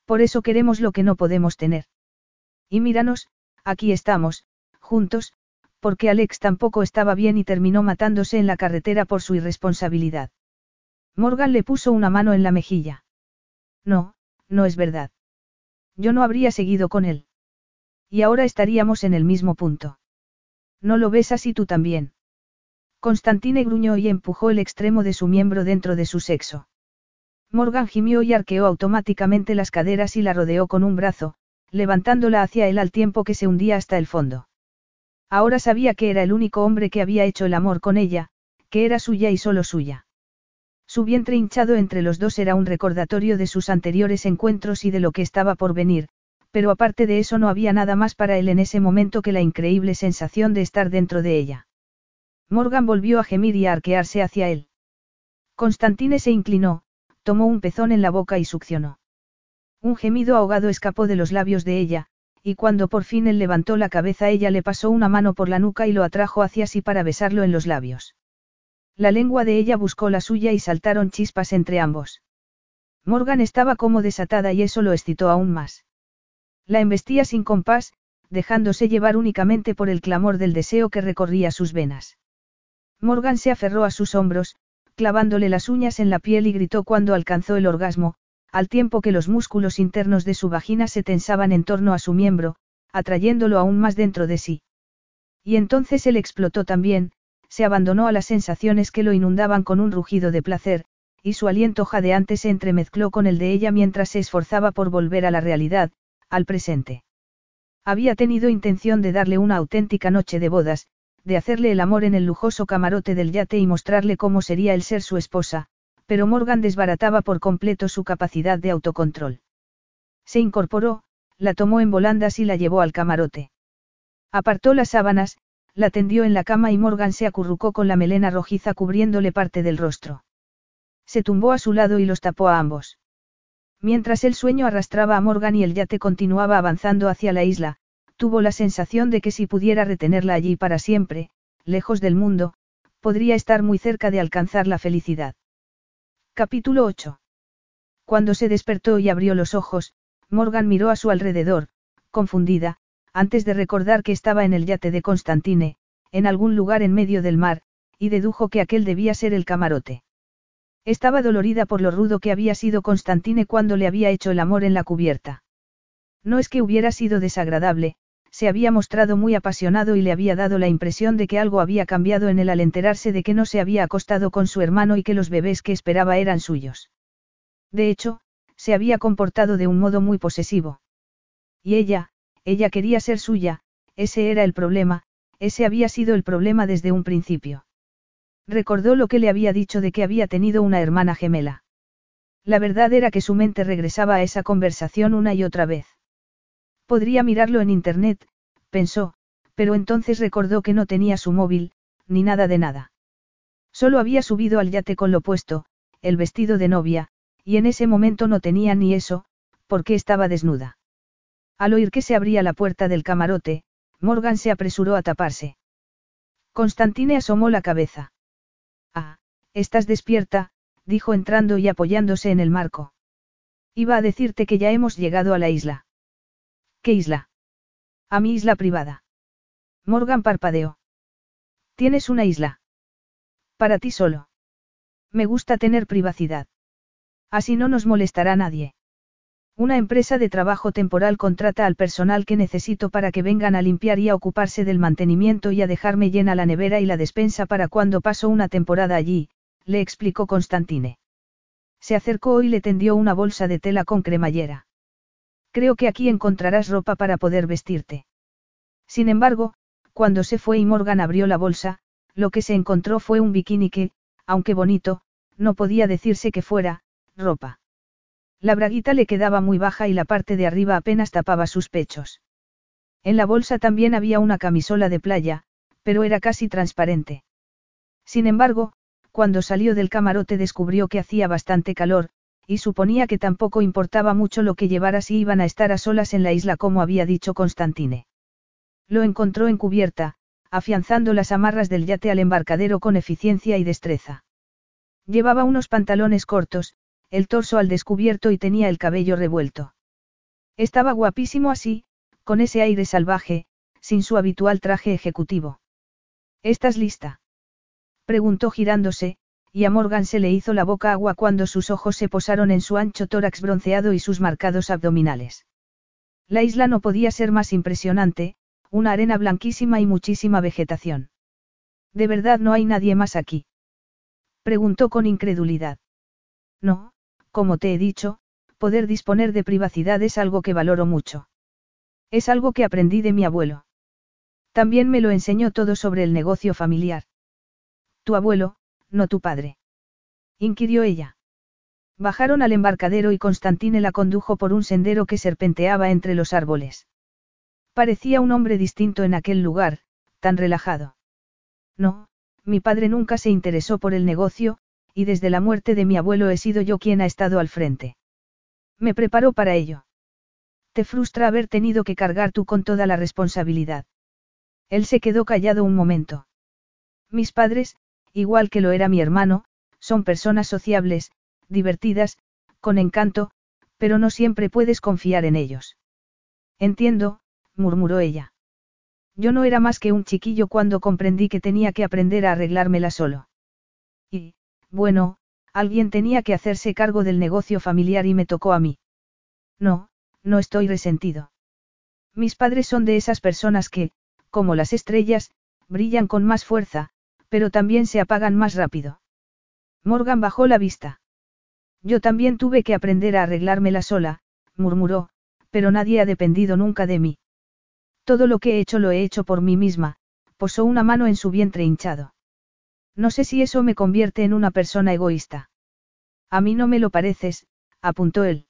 Por eso queremos lo que no podemos tener. Y míranos, aquí estamos, juntos, porque Alex tampoco estaba bien y terminó matándose en la carretera por su irresponsabilidad. Morgan le puso una mano en la mejilla. No, no es verdad. Yo no habría seguido con él. Y ahora estaríamos en el mismo punto. No lo ves así tú también. Constantine gruñó y empujó el extremo de su miembro dentro de su sexo. Morgan gimió y arqueó automáticamente las caderas y la rodeó con un brazo, levantándola hacia él al tiempo que se hundía hasta el fondo. Ahora sabía que era el único hombre que había hecho el amor con ella, que era suya y solo suya. Su vientre hinchado entre los dos era un recordatorio de sus anteriores encuentros y de lo que estaba por venir, pero aparte de eso no había nada más para él en ese momento que la increíble sensación de estar dentro de ella. Morgan volvió a gemir y a arquearse hacia él. Constantine se inclinó, tomó un pezón en la boca y succionó. Un gemido ahogado escapó de los labios de ella, y cuando por fin él levantó la cabeza ella le pasó una mano por la nuca y lo atrajo hacia sí para besarlo en los labios. La lengua de ella buscó la suya y saltaron chispas entre ambos. Morgan estaba como desatada y eso lo excitó aún más. La embestía sin compás, dejándose llevar únicamente por el clamor del deseo que recorría sus venas. Morgan se aferró a sus hombros, clavándole las uñas en la piel y gritó cuando alcanzó el orgasmo, al tiempo que los músculos internos de su vagina se tensaban en torno a su miembro, atrayéndolo aún más dentro de sí. Y entonces él explotó también, se abandonó a las sensaciones que lo inundaban con un rugido de placer, y su aliento jadeante se entremezcló con el de ella mientras se esforzaba por volver a la realidad, al presente. Había tenido intención de darle una auténtica noche de bodas, de hacerle el amor en el lujoso camarote del yate y mostrarle cómo sería el ser su esposa, pero Morgan desbarataba por completo su capacidad de autocontrol. Se incorporó, la tomó en volandas y la llevó al camarote. Apartó las sábanas, la tendió en la cama y Morgan se acurrucó con la melena rojiza cubriéndole parte del rostro. Se tumbó a su lado y los tapó a ambos. Mientras el sueño arrastraba a Morgan y el yate continuaba avanzando hacia la isla, tuvo la sensación de que si pudiera retenerla allí para siempre, lejos del mundo, podría estar muy cerca de alcanzar la felicidad. Capítulo 8. Cuando se despertó y abrió los ojos, Morgan miró a su alrededor, confundida, antes de recordar que estaba en el yate de Constantine, en algún lugar en medio del mar, y dedujo que aquel debía ser el camarote. Estaba dolorida por lo rudo que había sido Constantine cuando le había hecho el amor en la cubierta. No es que hubiera sido desagradable, se había mostrado muy apasionado y le había dado la impresión de que algo había cambiado en él al enterarse de que no se había acostado con su hermano y que los bebés que esperaba eran suyos. De hecho, se había comportado de un modo muy posesivo. Y ella, ella quería ser suya, ese era el problema, ese había sido el problema desde un principio. Recordó lo que le había dicho de que había tenido una hermana gemela. La verdad era que su mente regresaba a esa conversación una y otra vez. Podría mirarlo en Internet, pensó, pero entonces recordó que no tenía su móvil, ni nada de nada. Solo había subido al yate con lo puesto, el vestido de novia, y en ese momento no tenía ni eso, porque estaba desnuda. Al oír que se abría la puerta del camarote, Morgan se apresuró a taparse. Constantine asomó la cabeza. Ah, estás despierta, dijo entrando y apoyándose en el marco. Iba a decirte que ya hemos llegado a la isla. ¿Qué isla? A mi isla privada. Morgan parpadeó. ¿Tienes una isla? Para ti solo. Me gusta tener privacidad. Así no nos molestará nadie. Una empresa de trabajo temporal contrata al personal que necesito para que vengan a limpiar y a ocuparse del mantenimiento y a dejarme llena la nevera y la despensa para cuando paso una temporada allí, le explicó Constantine. Se acercó y le tendió una bolsa de tela con cremallera. Creo que aquí encontrarás ropa para poder vestirte. Sin embargo, cuando se fue y Morgan abrió la bolsa, lo que se encontró fue un bikini que, aunque bonito, no podía decirse que fuera, ropa. La braguita le quedaba muy baja y la parte de arriba apenas tapaba sus pechos. En la bolsa también había una camisola de playa, pero era casi transparente. Sin embargo, cuando salió del camarote descubrió que hacía bastante calor, y suponía que tampoco importaba mucho lo que llevara si iban a estar a solas en la isla como había dicho Constantine. Lo encontró en cubierta, afianzando las amarras del yate al embarcadero con eficiencia y destreza. Llevaba unos pantalones cortos, el torso al descubierto y tenía el cabello revuelto. Estaba guapísimo así, con ese aire salvaje, sin su habitual traje ejecutivo. ¿Estás lista? Preguntó girándose, y a Morgan se le hizo la boca agua cuando sus ojos se posaron en su ancho tórax bronceado y sus marcados abdominales. La isla no podía ser más impresionante, una arena blanquísima y muchísima vegetación. ¿De verdad no hay nadie más aquí? Preguntó con incredulidad. No, como te he dicho, poder disponer de privacidad es algo que valoro mucho. Es algo que aprendí de mi abuelo. También me lo enseñó todo sobre el negocio familiar. Tu abuelo, no tu padre. Inquirió ella. Bajaron al embarcadero y Constantine la condujo por un sendero que serpenteaba entre los árboles. Parecía un hombre distinto en aquel lugar, tan relajado. No, mi padre nunca se interesó por el negocio, y desde la muerte de mi abuelo he sido yo quien ha estado al frente. Me preparó para ello. Te frustra haber tenido que cargar tú con toda la responsabilidad. Él se quedó callado un momento. Mis padres, igual que lo era mi hermano, son personas sociables, divertidas, con encanto, pero no siempre puedes confiar en ellos. Entiendo, murmuró ella. Yo no era más que un chiquillo cuando comprendí que tenía que aprender a arreglármela solo. Y, bueno, alguien tenía que hacerse cargo del negocio familiar y me tocó a mí. No, no estoy resentido. Mis padres son de esas personas que, como las estrellas, brillan con más fuerza, pero también se apagan más rápido. Morgan bajó la vista. Yo también tuve que aprender a arreglármela sola, murmuró, pero nadie ha dependido nunca de mí. Todo lo que he hecho lo he hecho por mí misma, posó una mano en su vientre hinchado. No sé si eso me convierte en una persona egoísta. A mí no me lo pareces, apuntó él.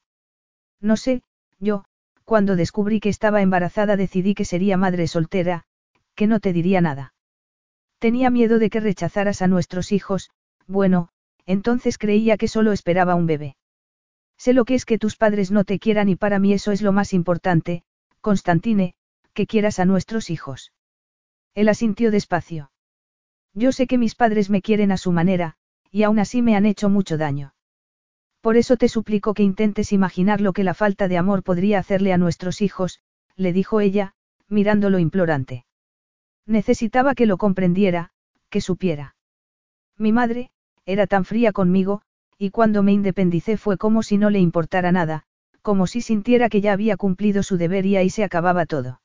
No sé, yo, cuando descubrí que estaba embarazada decidí que sería madre soltera, que no te diría nada. Tenía miedo de que rechazaras a nuestros hijos, bueno, entonces creía que solo esperaba un bebé. Sé lo que es que tus padres no te quieran y para mí eso es lo más importante, Constantine, que quieras a nuestros hijos. Él asintió despacio. Yo sé que mis padres me quieren a su manera, y aún así me han hecho mucho daño. Por eso te suplico que intentes imaginar lo que la falta de amor podría hacerle a nuestros hijos, le dijo ella, mirándolo implorante. Necesitaba que lo comprendiera, que supiera. Mi madre, era tan fría conmigo, y cuando me independicé fue como si no le importara nada, como si sintiera que ya había cumplido su deber y ahí se acababa todo.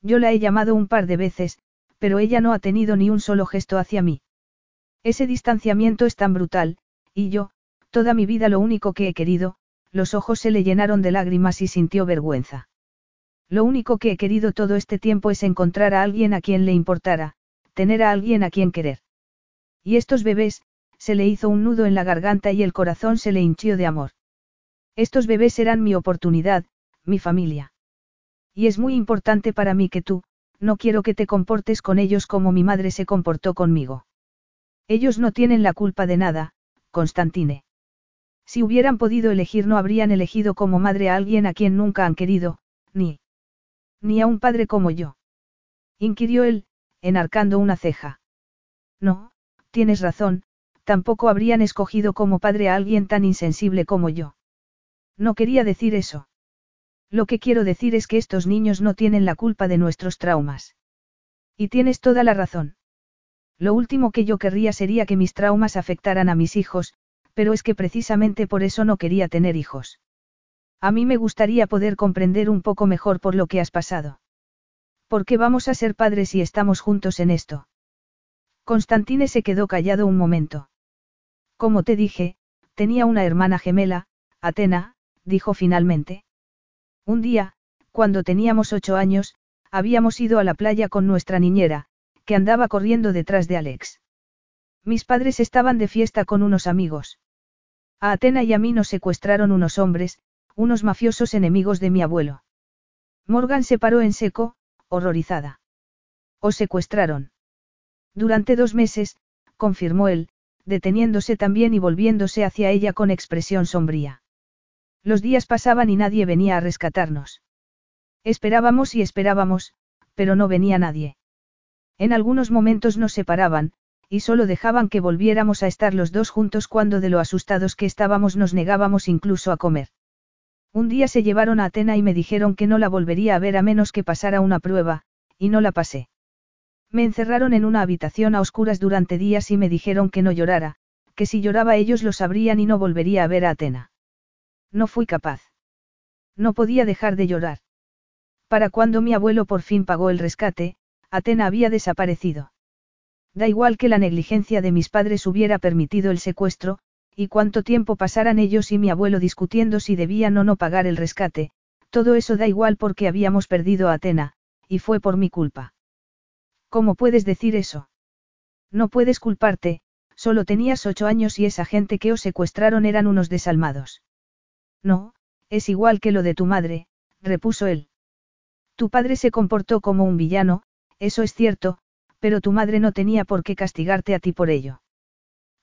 Yo la he llamado un par de veces, pero ella no ha tenido ni un solo gesto hacia mí. Ese distanciamiento es tan brutal, y yo, toda mi vida lo único que he querido, los ojos se le llenaron de lágrimas y sintió vergüenza. Lo único que he querido todo este tiempo es encontrar a alguien a quien le importara, tener a alguien a quien querer. Y estos bebés, se le hizo un nudo en la garganta y el corazón se le hinchió de amor. Estos bebés serán mi oportunidad, mi familia. Y es muy importante para mí que tú, no quiero que te comportes con ellos como mi madre se comportó conmigo. Ellos no tienen la culpa de nada, Constantine. Si hubieran podido elegir no habrían elegido como madre a alguien a quien nunca han querido, ni ni a un padre como yo. Inquirió él, enarcando una ceja. No, tienes razón, tampoco habrían escogido como padre a alguien tan insensible como yo. No quería decir eso. Lo que quiero decir es que estos niños no tienen la culpa de nuestros traumas. Y tienes toda la razón. Lo último que yo querría sería que mis traumas afectaran a mis hijos, pero es que precisamente por eso no quería tener hijos. A mí me gustaría poder comprender un poco mejor por lo que has pasado. ¿Por qué vamos a ser padres si estamos juntos en esto? Constantine se quedó callado un momento. Como te dije, tenía una hermana gemela, Atena, dijo finalmente. Un día, cuando teníamos ocho años, habíamos ido a la playa con nuestra niñera, que andaba corriendo detrás de Alex. Mis padres estaban de fiesta con unos amigos. A Atena y a mí nos secuestraron unos hombres, unos mafiosos enemigos de mi abuelo. Morgan se paró en seco, horrorizada. ¿Os secuestraron? Durante dos meses, confirmó él, deteniéndose también y volviéndose hacia ella con expresión sombría. Los días pasaban y nadie venía a rescatarnos. Esperábamos y esperábamos, pero no venía nadie. En algunos momentos nos separaban, y solo dejaban que volviéramos a estar los dos juntos cuando de lo asustados que estábamos nos negábamos incluso a comer. Un día se llevaron a Atena y me dijeron que no la volvería a ver a menos que pasara una prueba, y no la pasé. Me encerraron en una habitación a oscuras durante días y me dijeron que no llorara, que si lloraba ellos lo sabrían y no volvería a ver a Atena. No fui capaz. No podía dejar de llorar. Para cuando mi abuelo por fin pagó el rescate, Atena había desaparecido. Da igual que la negligencia de mis padres hubiera permitido el secuestro, y cuánto tiempo pasaran ellos y mi abuelo discutiendo si debían o no pagar el rescate, todo eso da igual porque habíamos perdido a Atena, y fue por mi culpa. ¿Cómo puedes decir eso? No puedes culparte, solo tenías ocho años y esa gente que os secuestraron eran unos desalmados. No, es igual que lo de tu madre, repuso él. Tu padre se comportó como un villano, eso es cierto, pero tu madre no tenía por qué castigarte a ti por ello.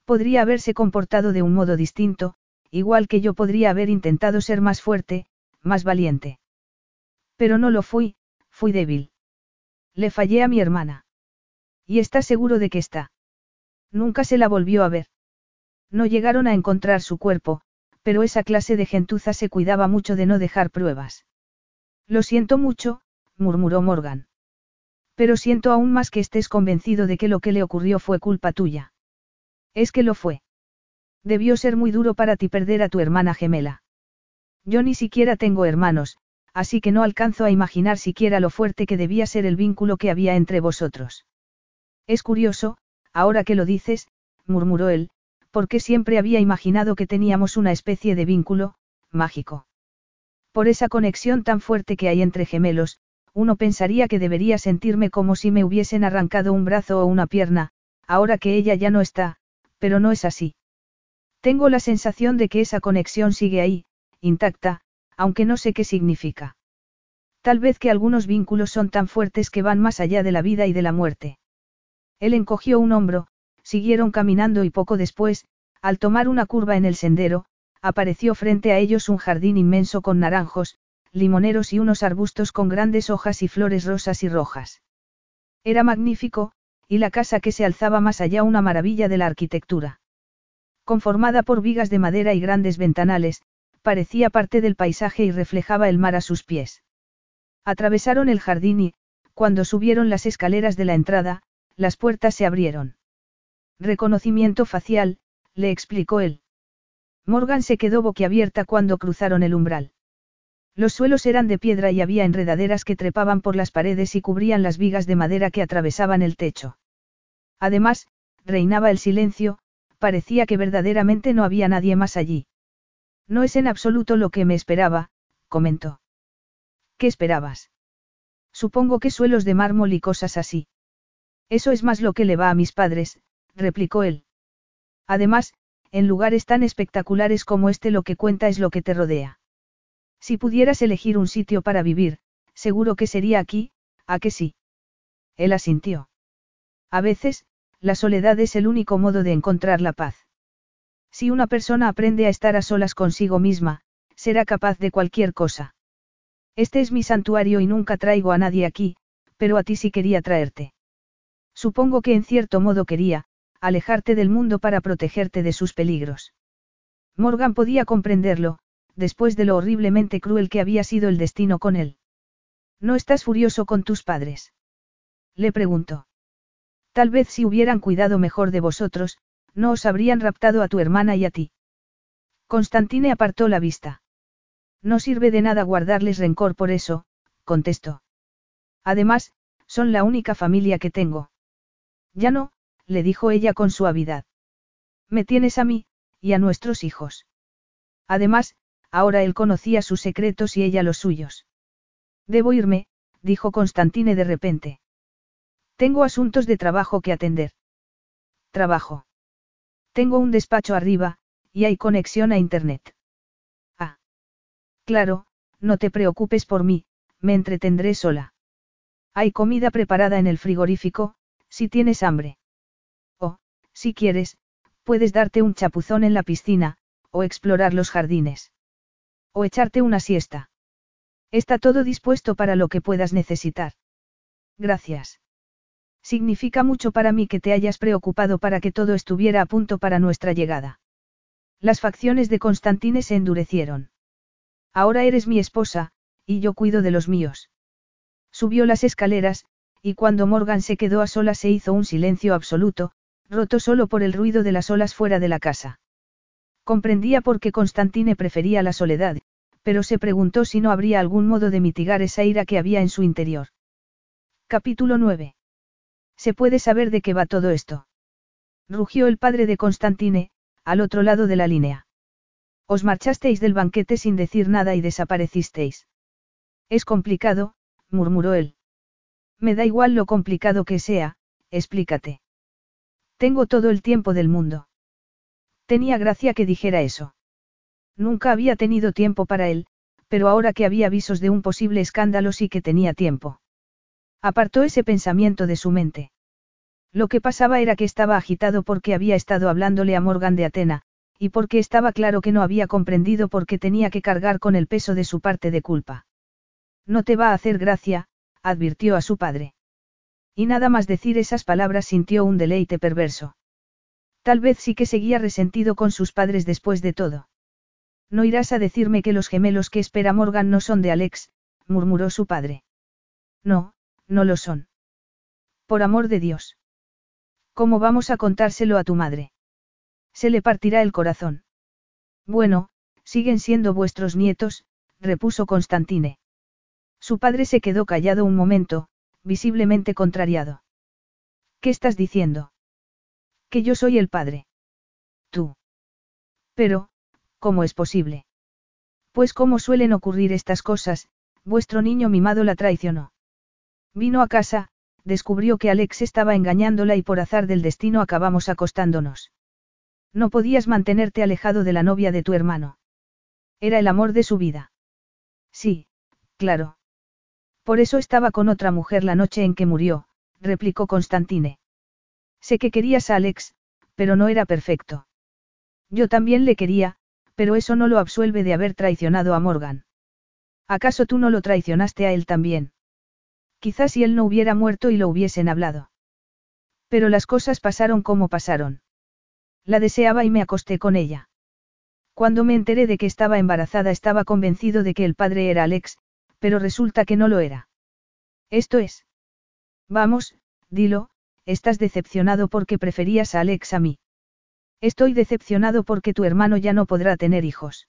Podría haberse comportado de un modo distinto, igual que yo podría haber intentado ser más fuerte, más valiente. Pero no lo fui, fui débil. Le fallé a mi hermana. ¿Y está seguro de que está? Nunca se la volvió a ver. No llegaron a encontrar su cuerpo, pero esa clase de gentuza se cuidaba mucho de no dejar pruebas. Lo siento mucho, murmuró Morgan. Pero siento aún más que estés convencido de que lo que le ocurrió fue culpa tuya. Es que lo fue. Debió ser muy duro para ti perder a tu hermana gemela. Yo ni siquiera tengo hermanos, así que no alcanzo a imaginar siquiera lo fuerte que debía ser el vínculo que había entre vosotros. Es curioso, ahora que lo dices, murmuró él, porque siempre había imaginado que teníamos una especie de vínculo, mágico. Por esa conexión tan fuerte que hay entre gemelos, uno pensaría que debería sentirme como si me hubiesen arrancado un brazo o una pierna, ahora que ella ya no está, pero no es así. Tengo la sensación de que esa conexión sigue ahí, intacta, aunque no sé qué significa. Tal vez que algunos vínculos son tan fuertes que van más allá de la vida y de la muerte. Él encogió un hombro, siguieron caminando y poco después, al tomar una curva en el sendero, apareció frente a ellos un jardín inmenso con naranjos, limoneros y unos arbustos con grandes hojas y flores rosas y rojas. Era magnífico, y la casa que se alzaba más allá una maravilla de la arquitectura. Conformada por vigas de madera y grandes ventanales, parecía parte del paisaje y reflejaba el mar a sus pies. Atravesaron el jardín y, cuando subieron las escaleras de la entrada, las puertas se abrieron. Reconocimiento facial, le explicó él. Morgan se quedó boquiabierta cuando cruzaron el umbral. Los suelos eran de piedra y había enredaderas que trepaban por las paredes y cubrían las vigas de madera que atravesaban el techo. Además, reinaba el silencio, parecía que verdaderamente no había nadie más allí. No es en absoluto lo que me esperaba, comentó. ¿Qué esperabas? Supongo que suelos de mármol y cosas así. Eso es más lo que le va a mis padres, replicó él. Además, en lugares tan espectaculares como este lo que cuenta es lo que te rodea. Si pudieras elegir un sitio para vivir, seguro que sería aquí, ¿a que sí? Él asintió. A veces, la soledad es el único modo de encontrar la paz. Si una persona aprende a estar a solas consigo misma, será capaz de cualquier cosa. Este es mi santuario y nunca traigo a nadie aquí, pero a ti sí quería traerte. Supongo que en cierto modo quería, alejarte del mundo para protegerte de sus peligros. Morgan podía comprenderlo, después de lo horriblemente cruel que había sido el destino con él. ¿No estás furioso con tus padres? Le preguntó. Tal vez si hubieran cuidado mejor de vosotros, no os habrían raptado a tu hermana y a ti. Constantine apartó la vista. No sirve de nada guardarles rencor por eso, contestó. Además, son la única familia que tengo. Ya no, le dijo ella con suavidad. Me tienes a mí, y a nuestros hijos. Además, ahora él conocía sus secretos y ella los suyos. Debo irme, dijo Constantine de repente. Tengo asuntos de trabajo que atender. Trabajo. Tengo un despacho arriba, y hay conexión a Internet. Ah. Claro, no te preocupes por mí, me entretendré sola. Hay comida preparada en el frigorífico, si tienes hambre. Oh, si quieres, Puedes darte un chapuzón en la piscina, o explorar los jardines. O echarte una siesta. Está todo dispuesto para lo que puedas necesitar. Gracias. Significa mucho para mí que te hayas preocupado para que todo estuviera a punto para nuestra llegada. Las facciones de Constantine se endurecieron. Ahora eres mi esposa, y yo cuido de los míos. Subió las escaleras, y cuando Morgan se quedó a solas se hizo un silencio absoluto, roto solo por el ruido de las olas fuera de la casa. Comprendía por qué Constantine prefería la soledad, pero se preguntó si no habría algún modo de mitigar esa ira que había en su interior. Capítulo 9. ¿Se puede saber de qué va todo esto? Rugió el padre de Constantine, al otro lado de la línea. Os marchasteis del banquete sin decir nada y desaparecisteis. Es complicado, murmuró él. Me da igual lo complicado que sea, explícate. Tengo todo el tiempo del mundo. Tenía gracia que dijera eso. Nunca había tenido tiempo para él, pero ahora que había avisos de un posible escándalo sí que tenía tiempo. Apartó ese pensamiento de su mente. Lo que pasaba era que estaba agitado porque había estado hablándole a Morgan de Atena, y porque estaba claro que no había comprendido por qué tenía que cargar con el peso de su parte de culpa. No te va a hacer gracia, advirtió a su padre. Y nada más decir esas palabras sintió un deleite perverso. Tal vez sí que seguía resentido con sus padres después de todo. No irás a decirme que los gemelos que espera Morgan no son de Alex, murmuró su padre. No, no lo son. Por amor de Dios. ¿Cómo vamos a contárselo a tu madre? Se le partirá el corazón. Bueno, siguen siendo vuestros nietos, repuso Constantine. Su padre se quedó callado un momento, visiblemente contrariado. ¿Qué estás diciendo? Que yo soy el padre. Tú. Pero, ¿cómo es posible? Pues como suelen ocurrir estas cosas, vuestro niño mimado la traicionó. Vino a casa, descubrió que Alex estaba engañándola y por azar del destino acabamos acostándonos. No podías mantenerte alejado de la novia de tu hermano. Era el amor de su vida. Sí, claro. Por eso estaba con otra mujer la noche en que murió, replicó Constantine. Sé que querías a Alex, pero no era perfecto. Yo también le quería, pero eso no lo absuelve de haber traicionado a Morgan. ¿Acaso tú no lo traicionaste a él también? Quizás si él no hubiera muerto y lo hubiesen hablado. Pero las cosas pasaron como pasaron. La deseaba y me acosté con ella. Cuando me enteré de que estaba embarazada estaba convencido de que el padre era Alex, pero resulta que no lo era. Esto es. Vamos, dilo, estás decepcionado porque preferías a Alex a mí. Estoy decepcionado porque tu hermano ya no podrá tener hijos.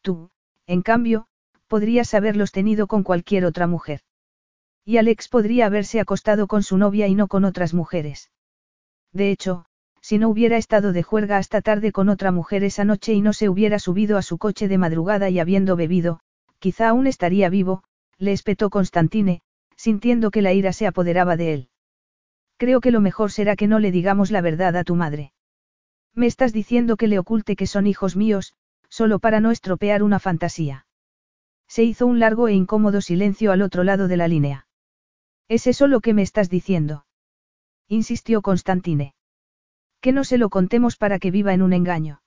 Tú, en cambio, podrías haberlos tenido con cualquier otra mujer. Y Alex podría haberse acostado con su novia y no con otras mujeres. De hecho, si no hubiera estado de juerga hasta tarde con otra mujer esa noche y no se hubiera subido a su coche de madrugada y habiendo bebido, quizá aún estaría vivo, le espetó Constantine, sintiendo que la ira se apoderaba de él. Creo que lo mejor será que no le digamos la verdad a tu madre. Me estás diciendo que le oculte que son hijos míos, solo para no estropear una fantasía. Se hizo un largo e incómodo silencio al otro lado de la línea. ¿Es eso lo que me estás diciendo? insistió Constantine. Que no se lo contemos para que viva en un engaño.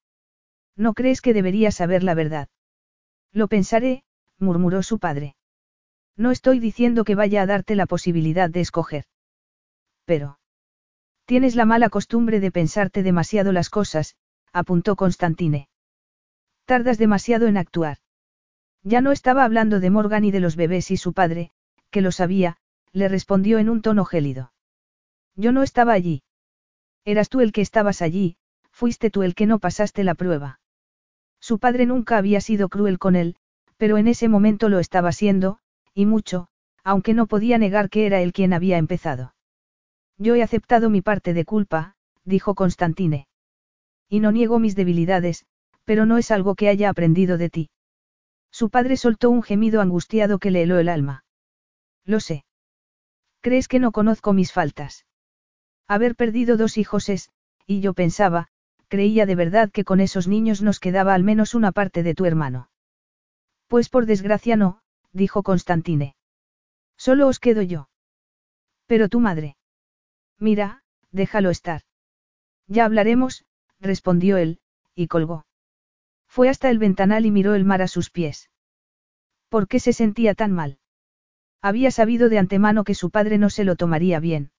¿No crees que debería saber la verdad? Lo pensaré, murmuró su padre. No estoy diciendo que vaya a darte la posibilidad de escoger. Pero. Tienes la mala costumbre de pensarte demasiado las cosas, apuntó Constantine. Tardas demasiado en actuar. Ya no estaba hablando de Morgan y de los bebés y su padre, que lo sabía, le respondió en un tono gélido. Yo no estaba allí. Eras tú el que estabas allí, fuiste tú el que no pasaste la prueba. Su padre nunca había sido cruel con él, pero en ese momento lo estaba siendo, y mucho, aunque no podía negar que era él quien había empezado. Yo he aceptado mi parte de culpa, dijo Constantine. Y no niego mis debilidades, pero no es algo que haya aprendido de ti. Su padre soltó un gemido angustiado que le heló el alma. Lo sé. ¿Crees que no conozco mis faltas? Haber perdido dos hijos es, y yo pensaba, creía de verdad que con esos niños nos quedaba al menos una parte de tu hermano. Pues por desgracia no, dijo Constantine. Solo os quedo yo. Pero tu madre. Mira, déjalo estar. Ya hablaremos, respondió él, y colgó. Fue hasta el ventanal y miró el mar a sus pies. ¿Por qué se sentía tan mal? Había sabido de antemano que su padre no se lo tomaría bien.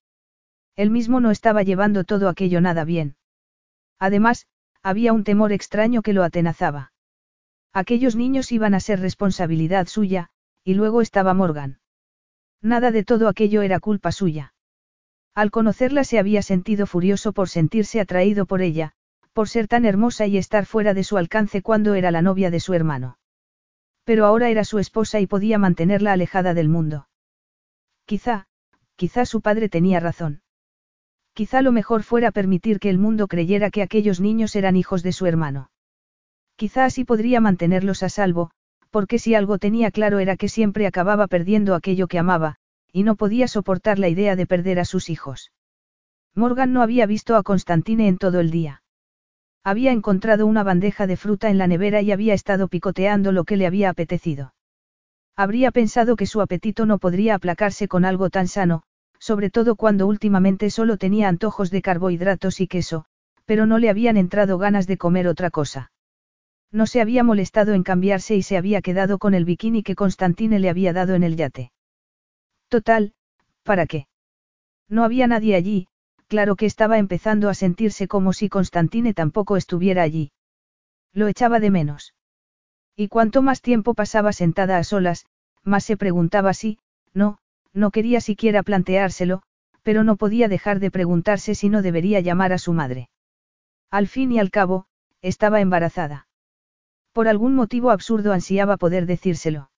Él mismo no estaba llevando todo aquello nada bien. Además, había un temor extraño que lo atenazaba. Aquellos niños iban a ser responsabilidad suya, y luego estaba Morgan. Nada de todo aquello era culpa suya. Al conocerla se había sentido furioso por sentirse atraído por ella, por ser tan hermosa y estar fuera de su alcance cuando era la novia de su hermano. Pero ahora era su esposa y podía mantenerla alejada del mundo. Quizá, quizá su padre tenía razón. Quizá lo mejor fuera permitir que el mundo creyera que aquellos niños eran hijos de su hermano. Quizá así podría mantenerlos a salvo, porque si algo tenía claro era que siempre acababa perdiendo aquello que amaba, y no podía soportar la idea de perder a sus hijos. Morgan no había visto a Constantine en todo el día. Había encontrado una bandeja de fruta en la nevera y había estado picoteando lo que le había apetecido. Habría pensado que su apetito no podría aplacarse con algo tan sano, sobre todo cuando últimamente solo tenía antojos de carbohidratos y queso, pero no le habían entrado ganas de comer otra cosa. No se había molestado en cambiarse y se había quedado con el bikini que Constantine le había dado en el yate. Total, ¿para qué? No había nadie allí, claro que estaba empezando a sentirse como si Constantine tampoco estuviera allí. Lo echaba de menos. Y cuanto más tiempo pasaba sentada a solas, más se preguntaba si, no, no quería siquiera planteárselo, pero no podía dejar de preguntarse si no debería llamar a su madre. Al fin y al cabo, estaba embarazada. Por algún motivo absurdo ansiaba poder decírselo.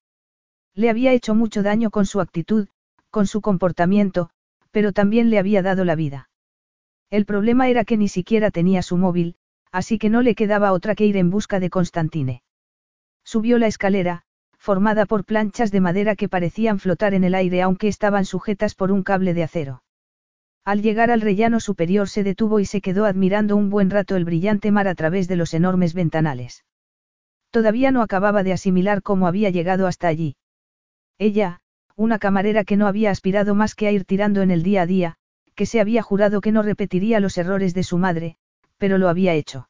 Le había hecho mucho daño con su actitud, con su comportamiento, pero también le había dado la vida. El problema era que ni siquiera tenía su móvil, así que no le quedaba otra que ir en busca de Constantine. Subió la escalera, formada por planchas de madera que parecían flotar en el aire aunque estaban sujetas por un cable de acero. Al llegar al rellano superior se detuvo y se quedó admirando un buen rato el brillante mar a través de los enormes ventanales. Todavía no acababa de asimilar cómo había llegado hasta allí. Ella, una camarera que no había aspirado más que a ir tirando en el día a día, que se había jurado que no repetiría los errores de su madre, pero lo había hecho.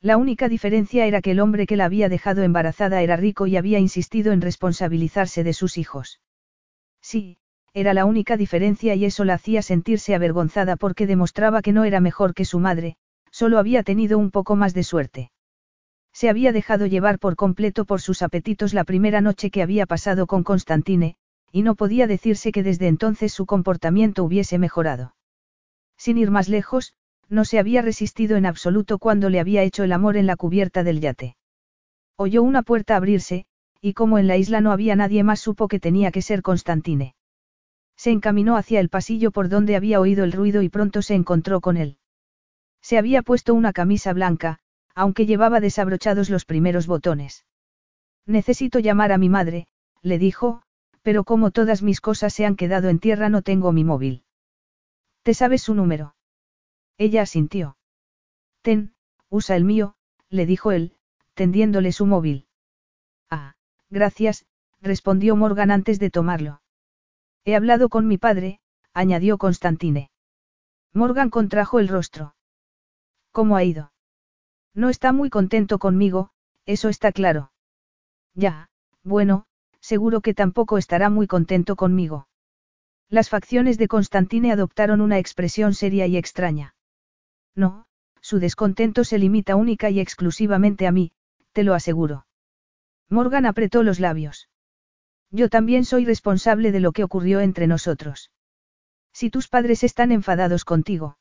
La única diferencia era que el hombre que la había dejado embarazada era rico y había insistido en responsabilizarse de sus hijos. Sí, era la única diferencia y eso la hacía sentirse avergonzada porque demostraba que no era mejor que su madre, solo había tenido un poco más de suerte. Se había dejado llevar por completo por sus apetitos la primera noche que había pasado con Constantine, y no podía decirse que desde entonces su comportamiento hubiese mejorado. Sin ir más lejos, no se había resistido en absoluto cuando le había hecho el amor en la cubierta del yate. Oyó una puerta abrirse, y como en la isla no había nadie más supo que tenía que ser Constantine. Se encaminó hacia el pasillo por donde había oído el ruido y pronto se encontró con él. Se había puesto una camisa blanca, aunque llevaba desabrochados los primeros botones. Necesito llamar a mi madre, le dijo, pero como todas mis cosas se han quedado en tierra no tengo mi móvil. ¿Te sabes su número? Ella asintió. Ten, usa el mío, le dijo él, tendiéndole su móvil. Ah, gracias, respondió Morgan antes de tomarlo. He hablado con mi padre, añadió Constantine. Morgan contrajo el rostro. ¿Cómo ha ido? No está muy contento conmigo, eso está claro. Ya, bueno, seguro que tampoco estará muy contento conmigo. Las facciones de Constantine adoptaron una expresión seria y extraña. No, su descontento se limita única y exclusivamente a mí, te lo aseguro. Morgan apretó los labios. Yo también soy responsable de lo que ocurrió entre nosotros. Si tus padres están enfadados contigo.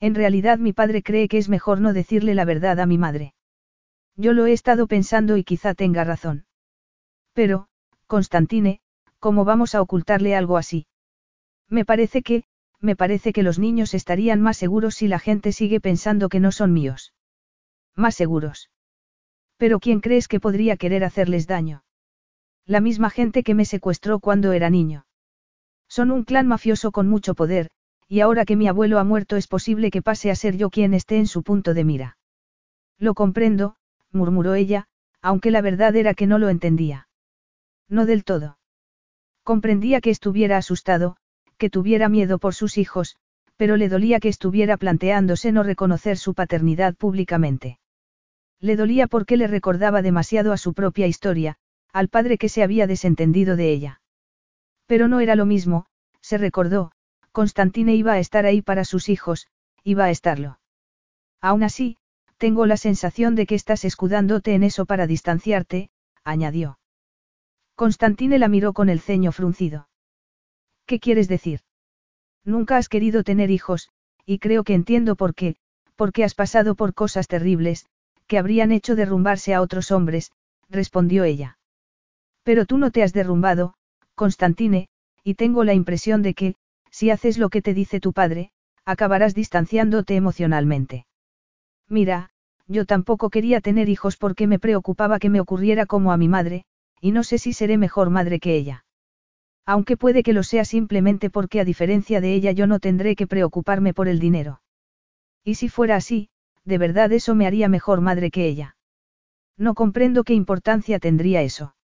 En realidad mi padre cree que es mejor no decirle la verdad a mi madre. Yo lo he estado pensando y quizá tenga razón. Pero, Constantine, ¿cómo vamos a ocultarle algo así? Me parece que, me parece que los niños estarían más seguros si la gente sigue pensando que no son míos. Más seguros. Pero ¿quién crees que podría querer hacerles daño? La misma gente que me secuestró cuando era niño. Son un clan mafioso con mucho poder, y ahora que mi abuelo ha muerto es posible que pase a ser yo quien esté en su punto de mira. Lo comprendo, murmuró ella, aunque la verdad era que no lo entendía. No del todo. Comprendía que estuviera asustado, que tuviera miedo por sus hijos, pero le dolía que estuviera planteándose no reconocer su paternidad públicamente. Le dolía porque le recordaba demasiado a su propia historia, al padre que se había desentendido de ella. Pero no era lo mismo, se recordó, Constantine iba a estar ahí para sus hijos, iba a estarlo. Aún así, tengo la sensación de que estás escudándote en eso para distanciarte, añadió. Constantine la miró con el ceño fruncido. ¿Qué quieres decir? Nunca has querido tener hijos, y creo que entiendo por qué, porque has pasado por cosas terribles, que habrían hecho derrumbarse a otros hombres, respondió ella. Pero tú no te has derrumbado, Constantine, y tengo la impresión de que, si haces lo que te dice tu padre, acabarás distanciándote emocionalmente. Mira, yo tampoco quería tener hijos porque me preocupaba que me ocurriera como a mi madre, y no sé si seré mejor madre que ella. Aunque puede que lo sea simplemente porque a diferencia de ella yo no tendré que preocuparme por el dinero. Y si fuera así, de verdad eso me haría mejor madre que ella. No comprendo qué importancia tendría eso.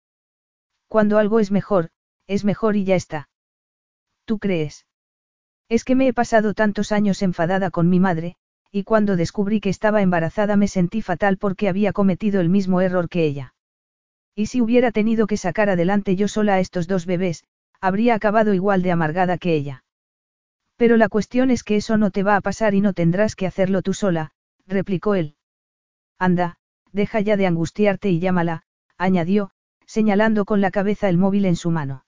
Cuando algo es mejor, es mejor y ya está. ¿Tú crees? Es que me he pasado tantos años enfadada con mi madre, y cuando descubrí que estaba embarazada me sentí fatal porque había cometido el mismo error que ella. Y si hubiera tenido que sacar adelante yo sola a estos dos bebés, habría acabado igual de amargada que ella. Pero la cuestión es que eso no te va a pasar y no tendrás que hacerlo tú sola, replicó él. Anda, deja ya de angustiarte y llámala, añadió, señalando con la cabeza el móvil en su mano.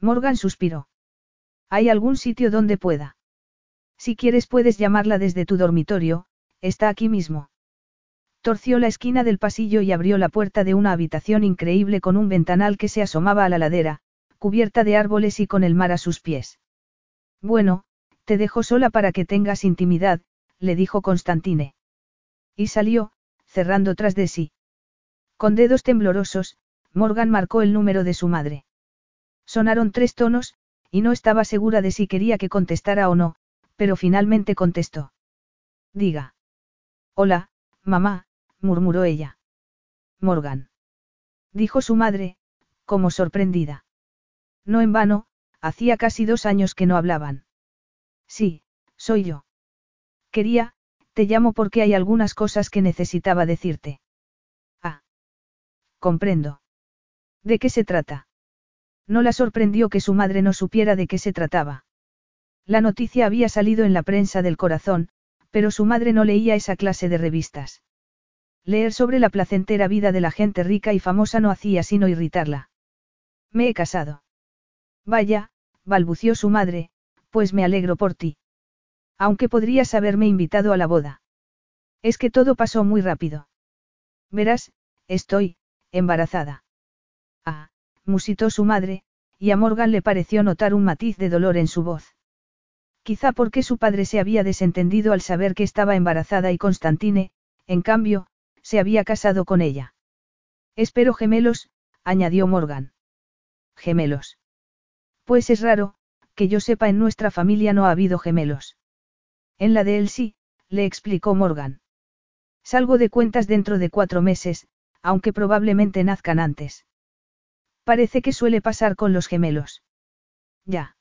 Morgan suspiró. ¿Hay algún sitio donde pueda? Si quieres puedes llamarla desde tu dormitorio, está aquí mismo. Torció la esquina del pasillo y abrió la puerta de una habitación increíble con un ventanal que se asomaba a la ladera, cubierta de árboles y con el mar a sus pies. Bueno, te dejo sola para que tengas intimidad, le dijo Constantine. Y salió, cerrando tras de sí. Con dedos temblorosos, Morgan marcó el número de su madre. Sonaron tres tonos, y no estaba segura de si quería que contestara o no, pero finalmente contestó. Diga. Hola, mamá, murmuró ella. Morgan. Dijo su madre, como sorprendida. No en vano, hacía casi dos años que no hablaban. Sí, soy yo. Quería, te llamo porque hay algunas cosas que necesitaba decirte. Ah. Comprendo. ¿De qué se trata? No la sorprendió que su madre no supiera de qué se trataba. La noticia había salido en la prensa del corazón, pero su madre no leía esa clase de revistas. Leer sobre la placentera vida de la gente rica y famosa no hacía sino irritarla. Me he casado. Vaya, balbució su madre, pues me alegro por ti. Aunque podrías haberme invitado a la boda. Es que todo pasó muy rápido. Verás, estoy, embarazada. Ah, musitó su madre, y a Morgan le pareció notar un matiz de dolor en su voz. Quizá porque su padre se había desentendido al saber que estaba embarazada y Constantine, en cambio, se había casado con ella. Espero gemelos, añadió Morgan. Gemelos. Pues es raro, que yo sepa en nuestra familia no ha habido gemelos. En la de él sí, le explicó Morgan. Salgo de cuentas dentro de cuatro meses, aunque probablemente nazcan antes. Parece que suele pasar con los gemelos. Ya.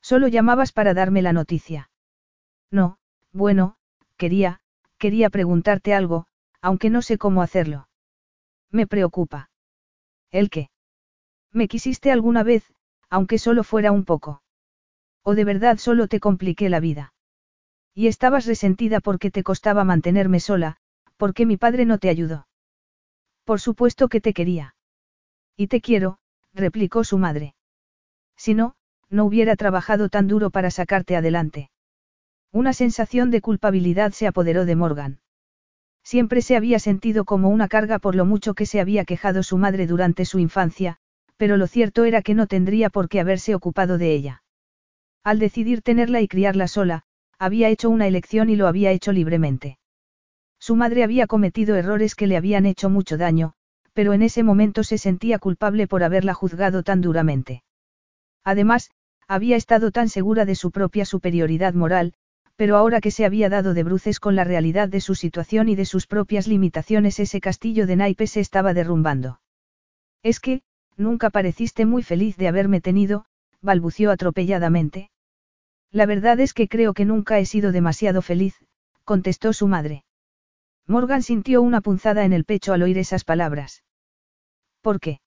Solo llamabas para darme la noticia. No, bueno, quería, quería preguntarte algo, aunque no sé cómo hacerlo. Me preocupa. ¿El qué? ¿Me quisiste alguna vez, aunque solo fuera un poco? ¿O de verdad solo te compliqué la vida? Y estabas resentida porque te costaba mantenerme sola, porque mi padre no te ayudó. Por supuesto que te quería. Y te quiero, replicó su madre. Si no, no hubiera trabajado tan duro para sacarte adelante. Una sensación de culpabilidad se apoderó de Morgan. Siempre se había sentido como una carga por lo mucho que se había quejado su madre durante su infancia, pero lo cierto era que no tendría por qué haberse ocupado de ella. Al decidir tenerla y criarla sola, había hecho una elección y lo había hecho libremente. Su madre había cometido errores que le habían hecho mucho daño, pero en ese momento se sentía culpable por haberla juzgado tan duramente. Además, había estado tan segura de su propia superioridad moral, pero ahora que se había dado de bruces con la realidad de su situación y de sus propias limitaciones ese castillo de naipes se estaba derrumbando. Es que, nunca pareciste muy feliz de haberme tenido, balbució atropelladamente. La verdad es que creo que nunca he sido demasiado feliz, contestó su madre. Morgan sintió una punzada en el pecho al oír esas palabras. ¿Por qué?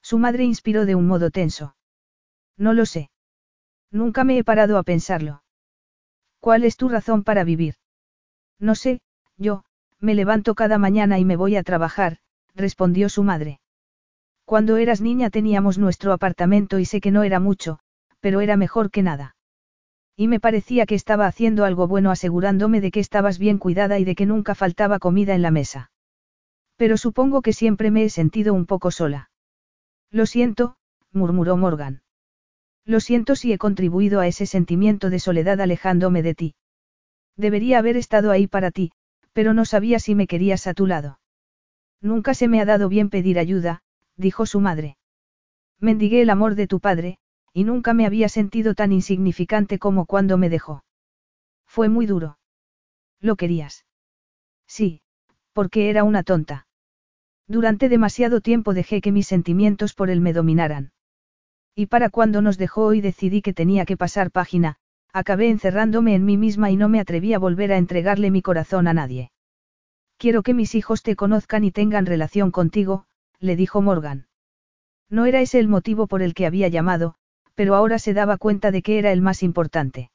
Su madre inspiró de un modo tenso. No lo sé. Nunca me he parado a pensarlo. ¿Cuál es tu razón para vivir? No sé, yo, me levanto cada mañana y me voy a trabajar, respondió su madre. Cuando eras niña teníamos nuestro apartamento y sé que no era mucho, pero era mejor que nada. Y me parecía que estaba haciendo algo bueno asegurándome de que estabas bien cuidada y de que nunca faltaba comida en la mesa. Pero supongo que siempre me he sentido un poco sola. Lo siento, murmuró Morgan. Lo siento si he contribuido a ese sentimiento de soledad alejándome de ti. Debería haber estado ahí para ti, pero no sabía si me querías a tu lado. Nunca se me ha dado bien pedir ayuda, dijo su madre. Mendigué el amor de tu padre, y nunca me había sentido tan insignificante como cuando me dejó. Fue muy duro. ¿Lo querías? Sí, porque era una tonta. Durante demasiado tiempo dejé que mis sentimientos por él me dominaran. Y para cuando nos dejó y decidí que tenía que pasar página, acabé encerrándome en mí misma y no me atreví a volver a entregarle mi corazón a nadie. Quiero que mis hijos te conozcan y tengan relación contigo, le dijo Morgan. No era ese el motivo por el que había llamado, pero ahora se daba cuenta de que era el más importante.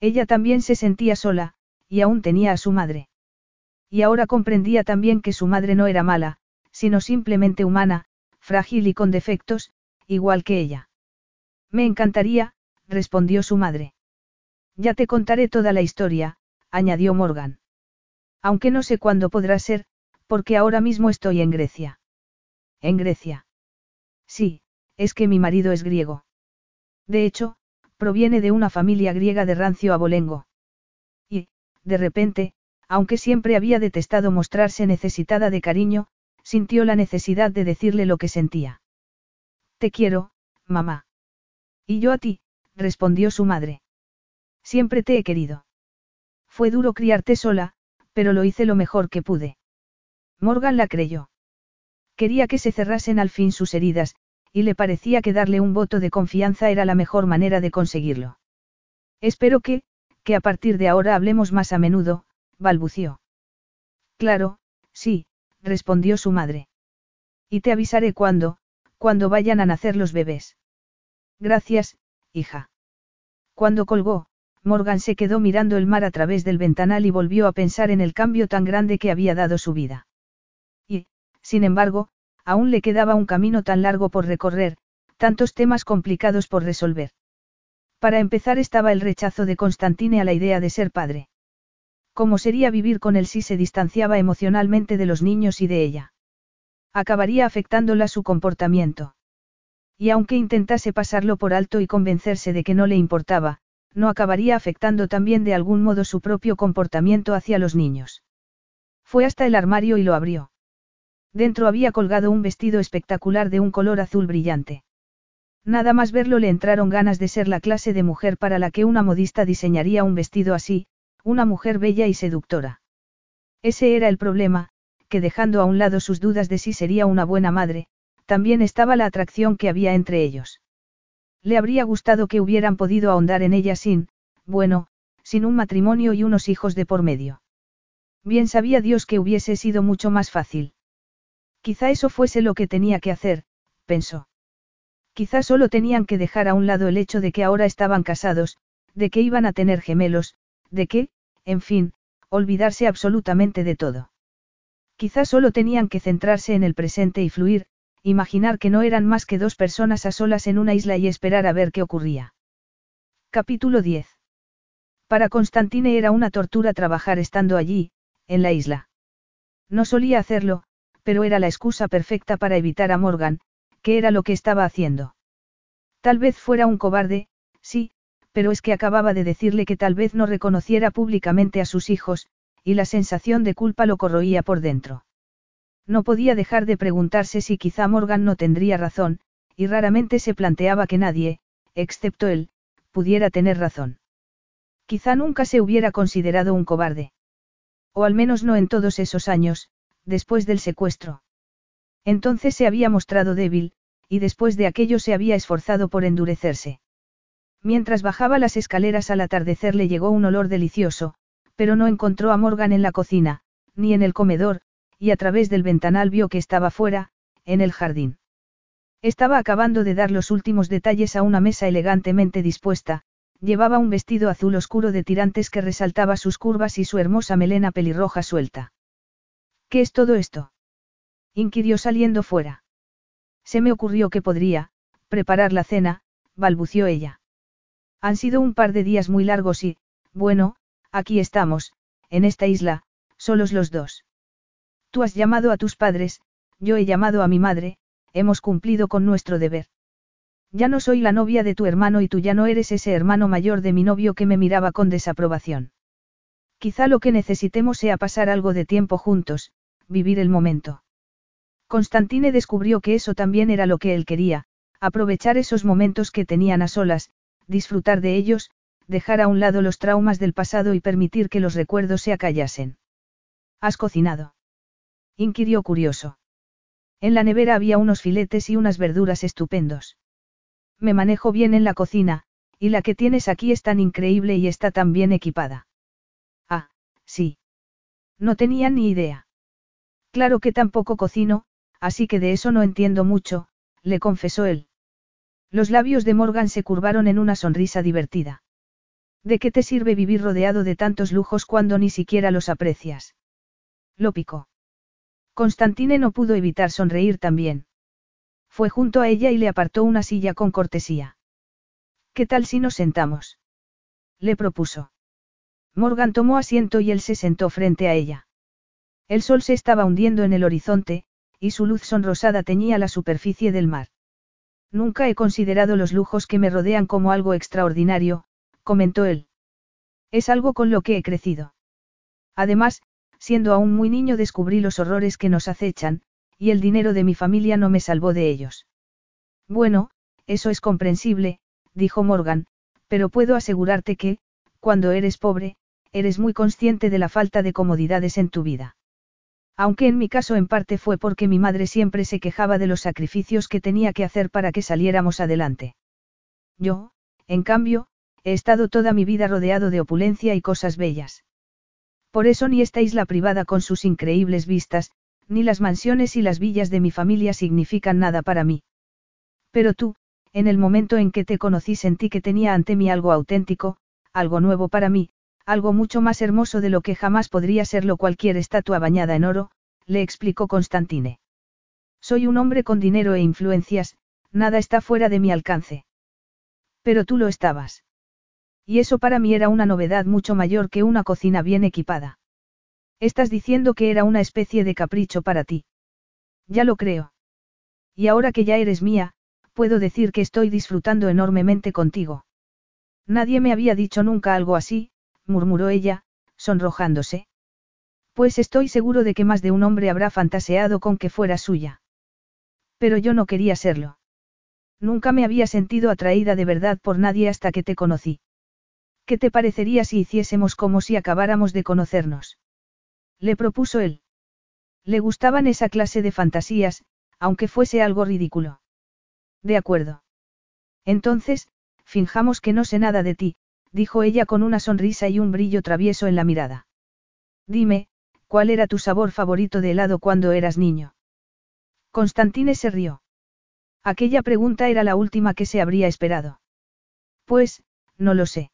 Ella también se sentía sola, y aún tenía a su madre. Y ahora comprendía también que su madre no era mala, sino simplemente humana, frágil y con defectos, igual que ella. Me encantaría, respondió su madre. Ya te contaré toda la historia, añadió Morgan. Aunque no sé cuándo podrá ser, porque ahora mismo estoy en Grecia. ¿En Grecia? Sí, es que mi marido es griego. De hecho, proviene de una familia griega de rancio abolengo. Y, de repente, aunque siempre había detestado mostrarse necesitada de cariño, sintió la necesidad de decirle lo que sentía. Te quiero, mamá. Y yo a ti, respondió su madre. Siempre te he querido. Fue duro criarte sola, pero lo hice lo mejor que pude. Morgan la creyó. Quería que se cerrasen al fin sus heridas, y le parecía que darle un voto de confianza era la mejor manera de conseguirlo. Espero que, que a partir de ahora hablemos más a menudo, balbució. Claro, sí, respondió su madre. Y te avisaré cuando, cuando vayan a nacer los bebés. Gracias, hija. Cuando colgó, Morgan se quedó mirando el mar a través del ventanal y volvió a pensar en el cambio tan grande que había dado su vida. Y, sin embargo, aún le quedaba un camino tan largo por recorrer, tantos temas complicados por resolver. Para empezar estaba el rechazo de Constantine a la idea de ser padre. ¿Cómo sería vivir con él si se distanciaba emocionalmente de los niños y de ella? Acabaría afectándola su comportamiento. Y aunque intentase pasarlo por alto y convencerse de que no le importaba, no acabaría afectando también de algún modo su propio comportamiento hacia los niños. Fue hasta el armario y lo abrió. Dentro había colgado un vestido espectacular de un color azul brillante. Nada más verlo le entraron ganas de ser la clase de mujer para la que una modista diseñaría un vestido así, una mujer bella y seductora. Ese era el problema, que dejando a un lado sus dudas de si sería una buena madre, también estaba la atracción que había entre ellos. Le habría gustado que hubieran podido ahondar en ella sin, bueno, sin un matrimonio y unos hijos de por medio. Bien sabía Dios que hubiese sido mucho más fácil. Quizá eso fuese lo que tenía que hacer, pensó. Quizá solo tenían que dejar a un lado el hecho de que ahora estaban casados, de que iban a tener gemelos, de que, en fin, olvidarse absolutamente de todo. Quizá solo tenían que centrarse en el presente y fluir, imaginar que no eran más que dos personas a solas en una isla y esperar a ver qué ocurría. Capítulo 10. Para Constantine era una tortura trabajar estando allí, en la isla. No solía hacerlo, pero era la excusa perfecta para evitar a Morgan, que era lo que estaba haciendo. Tal vez fuera un cobarde, sí, pero es que acababa de decirle que tal vez no reconociera públicamente a sus hijos, y la sensación de culpa lo corroía por dentro. No podía dejar de preguntarse si quizá Morgan no tendría razón, y raramente se planteaba que nadie, excepto él, pudiera tener razón. Quizá nunca se hubiera considerado un cobarde. O al menos no en todos esos años, después del secuestro. Entonces se había mostrado débil, y después de aquello se había esforzado por endurecerse. Mientras bajaba las escaleras al atardecer le llegó un olor delicioso, pero no encontró a Morgan en la cocina, ni en el comedor, y a través del ventanal vio que estaba fuera, en el jardín. Estaba acabando de dar los últimos detalles a una mesa elegantemente dispuesta, llevaba un vestido azul oscuro de tirantes que resaltaba sus curvas y su hermosa melena pelirroja suelta. ¿Qué es todo esto? inquirió saliendo fuera. Se me ocurrió que podría, preparar la cena, balbució ella. Han sido un par de días muy largos y, bueno, aquí estamos, en esta isla, solos los dos. Tú has llamado a tus padres, yo he llamado a mi madre, hemos cumplido con nuestro deber. Ya no soy la novia de tu hermano y tú ya no eres ese hermano mayor de mi novio que me miraba con desaprobación. Quizá lo que necesitemos sea pasar algo de tiempo juntos, vivir el momento. Constantine descubrió que eso también era lo que él quería, aprovechar esos momentos que tenían a solas, disfrutar de ellos, dejar a un lado los traumas del pasado y permitir que los recuerdos se acallasen. ¿Has cocinado? inquirió curioso. En la nevera había unos filetes y unas verduras estupendos. Me manejo bien en la cocina, y la que tienes aquí es tan increíble y está tan bien equipada. Ah, sí. No tenía ni idea. Claro que tampoco cocino, así que de eso no entiendo mucho, le confesó él. Los labios de Morgan se curvaron en una sonrisa divertida. ¿De qué te sirve vivir rodeado de tantos lujos cuando ni siquiera los aprecias? Lo picó. Constantine no pudo evitar sonreír también. Fue junto a ella y le apartó una silla con cortesía. ¿Qué tal si nos sentamos? Le propuso. Morgan tomó asiento y él se sentó frente a ella. El sol se estaba hundiendo en el horizonte, y su luz sonrosada teñía la superficie del mar. Nunca he considerado los lujos que me rodean como algo extraordinario, comentó él. Es algo con lo que he crecido. Además, siendo aún muy niño descubrí los horrores que nos acechan, y el dinero de mi familia no me salvó de ellos. Bueno, eso es comprensible, dijo Morgan, pero puedo asegurarte que, cuando eres pobre, eres muy consciente de la falta de comodidades en tu vida. Aunque en mi caso en parte fue porque mi madre siempre se quejaba de los sacrificios que tenía que hacer para que saliéramos adelante. Yo, en cambio, he estado toda mi vida rodeado de opulencia y cosas bellas. Por eso ni esta isla privada con sus increíbles vistas, ni las mansiones y las villas de mi familia significan nada para mí. Pero tú, en el momento en que te conocí sentí que tenía ante mí algo auténtico, algo nuevo para mí, algo mucho más hermoso de lo que jamás podría serlo cualquier estatua bañada en oro, le explicó Constantine. Soy un hombre con dinero e influencias, nada está fuera de mi alcance. Pero tú lo estabas. Y eso para mí era una novedad mucho mayor que una cocina bien equipada. Estás diciendo que era una especie de capricho para ti. Ya lo creo. Y ahora que ya eres mía, puedo decir que estoy disfrutando enormemente contigo. Nadie me había dicho nunca algo así, murmuró ella, sonrojándose. Pues estoy seguro de que más de un hombre habrá fantaseado con que fuera suya. Pero yo no quería serlo. Nunca me había sentido atraída de verdad por nadie hasta que te conocí. ¿Qué te parecería si hiciésemos como si acabáramos de conocernos? Le propuso él. Le gustaban esa clase de fantasías, aunque fuese algo ridículo. De acuerdo. Entonces, finjamos que no sé nada de ti, dijo ella con una sonrisa y un brillo travieso en la mirada. Dime, ¿cuál era tu sabor favorito de helado cuando eras niño? Constantine se rió. Aquella pregunta era la última que se habría esperado. Pues, no lo sé.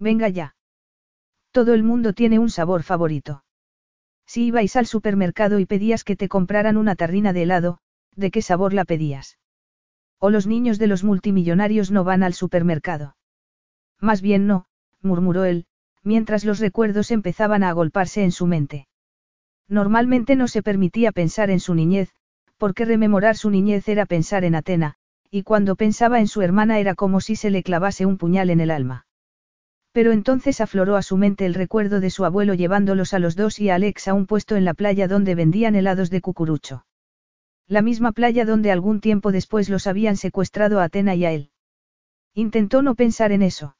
Venga ya. Todo el mundo tiene un sabor favorito. Si ibais al supermercado y pedías que te compraran una tarrina de helado, ¿de qué sabor la pedías? O los niños de los multimillonarios no van al supermercado. Más bien no, murmuró él, mientras los recuerdos empezaban a agolparse en su mente. Normalmente no se permitía pensar en su niñez, porque rememorar su niñez era pensar en Atena, y cuando pensaba en su hermana era como si se le clavase un puñal en el alma. Pero entonces afloró a su mente el recuerdo de su abuelo llevándolos a los dos y a Alex a un puesto en la playa donde vendían helados de cucurucho. La misma playa donde algún tiempo después los habían secuestrado a Atena y a él. Intentó no pensar en eso.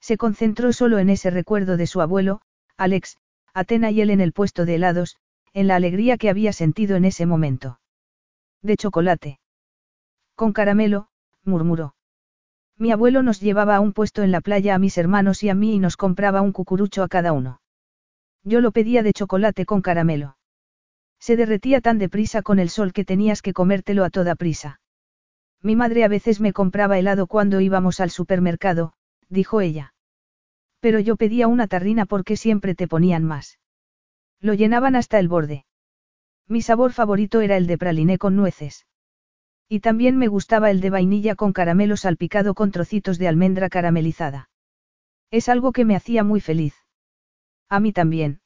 Se concentró solo en ese recuerdo de su abuelo, Alex, Atena y él en el puesto de helados, en la alegría que había sentido en ese momento. De chocolate. Con caramelo, murmuró. Mi abuelo nos llevaba a un puesto en la playa a mis hermanos y a mí y nos compraba un cucurucho a cada uno. Yo lo pedía de chocolate con caramelo. Se derretía tan deprisa con el sol que tenías que comértelo a toda prisa. Mi madre a veces me compraba helado cuando íbamos al supermercado, dijo ella. Pero yo pedía una tarrina porque siempre te ponían más. Lo llenaban hasta el borde. Mi sabor favorito era el de praliné con nueces. Y también me gustaba el de vainilla con caramelo salpicado con trocitos de almendra caramelizada. Es algo que me hacía muy feliz. A mí también.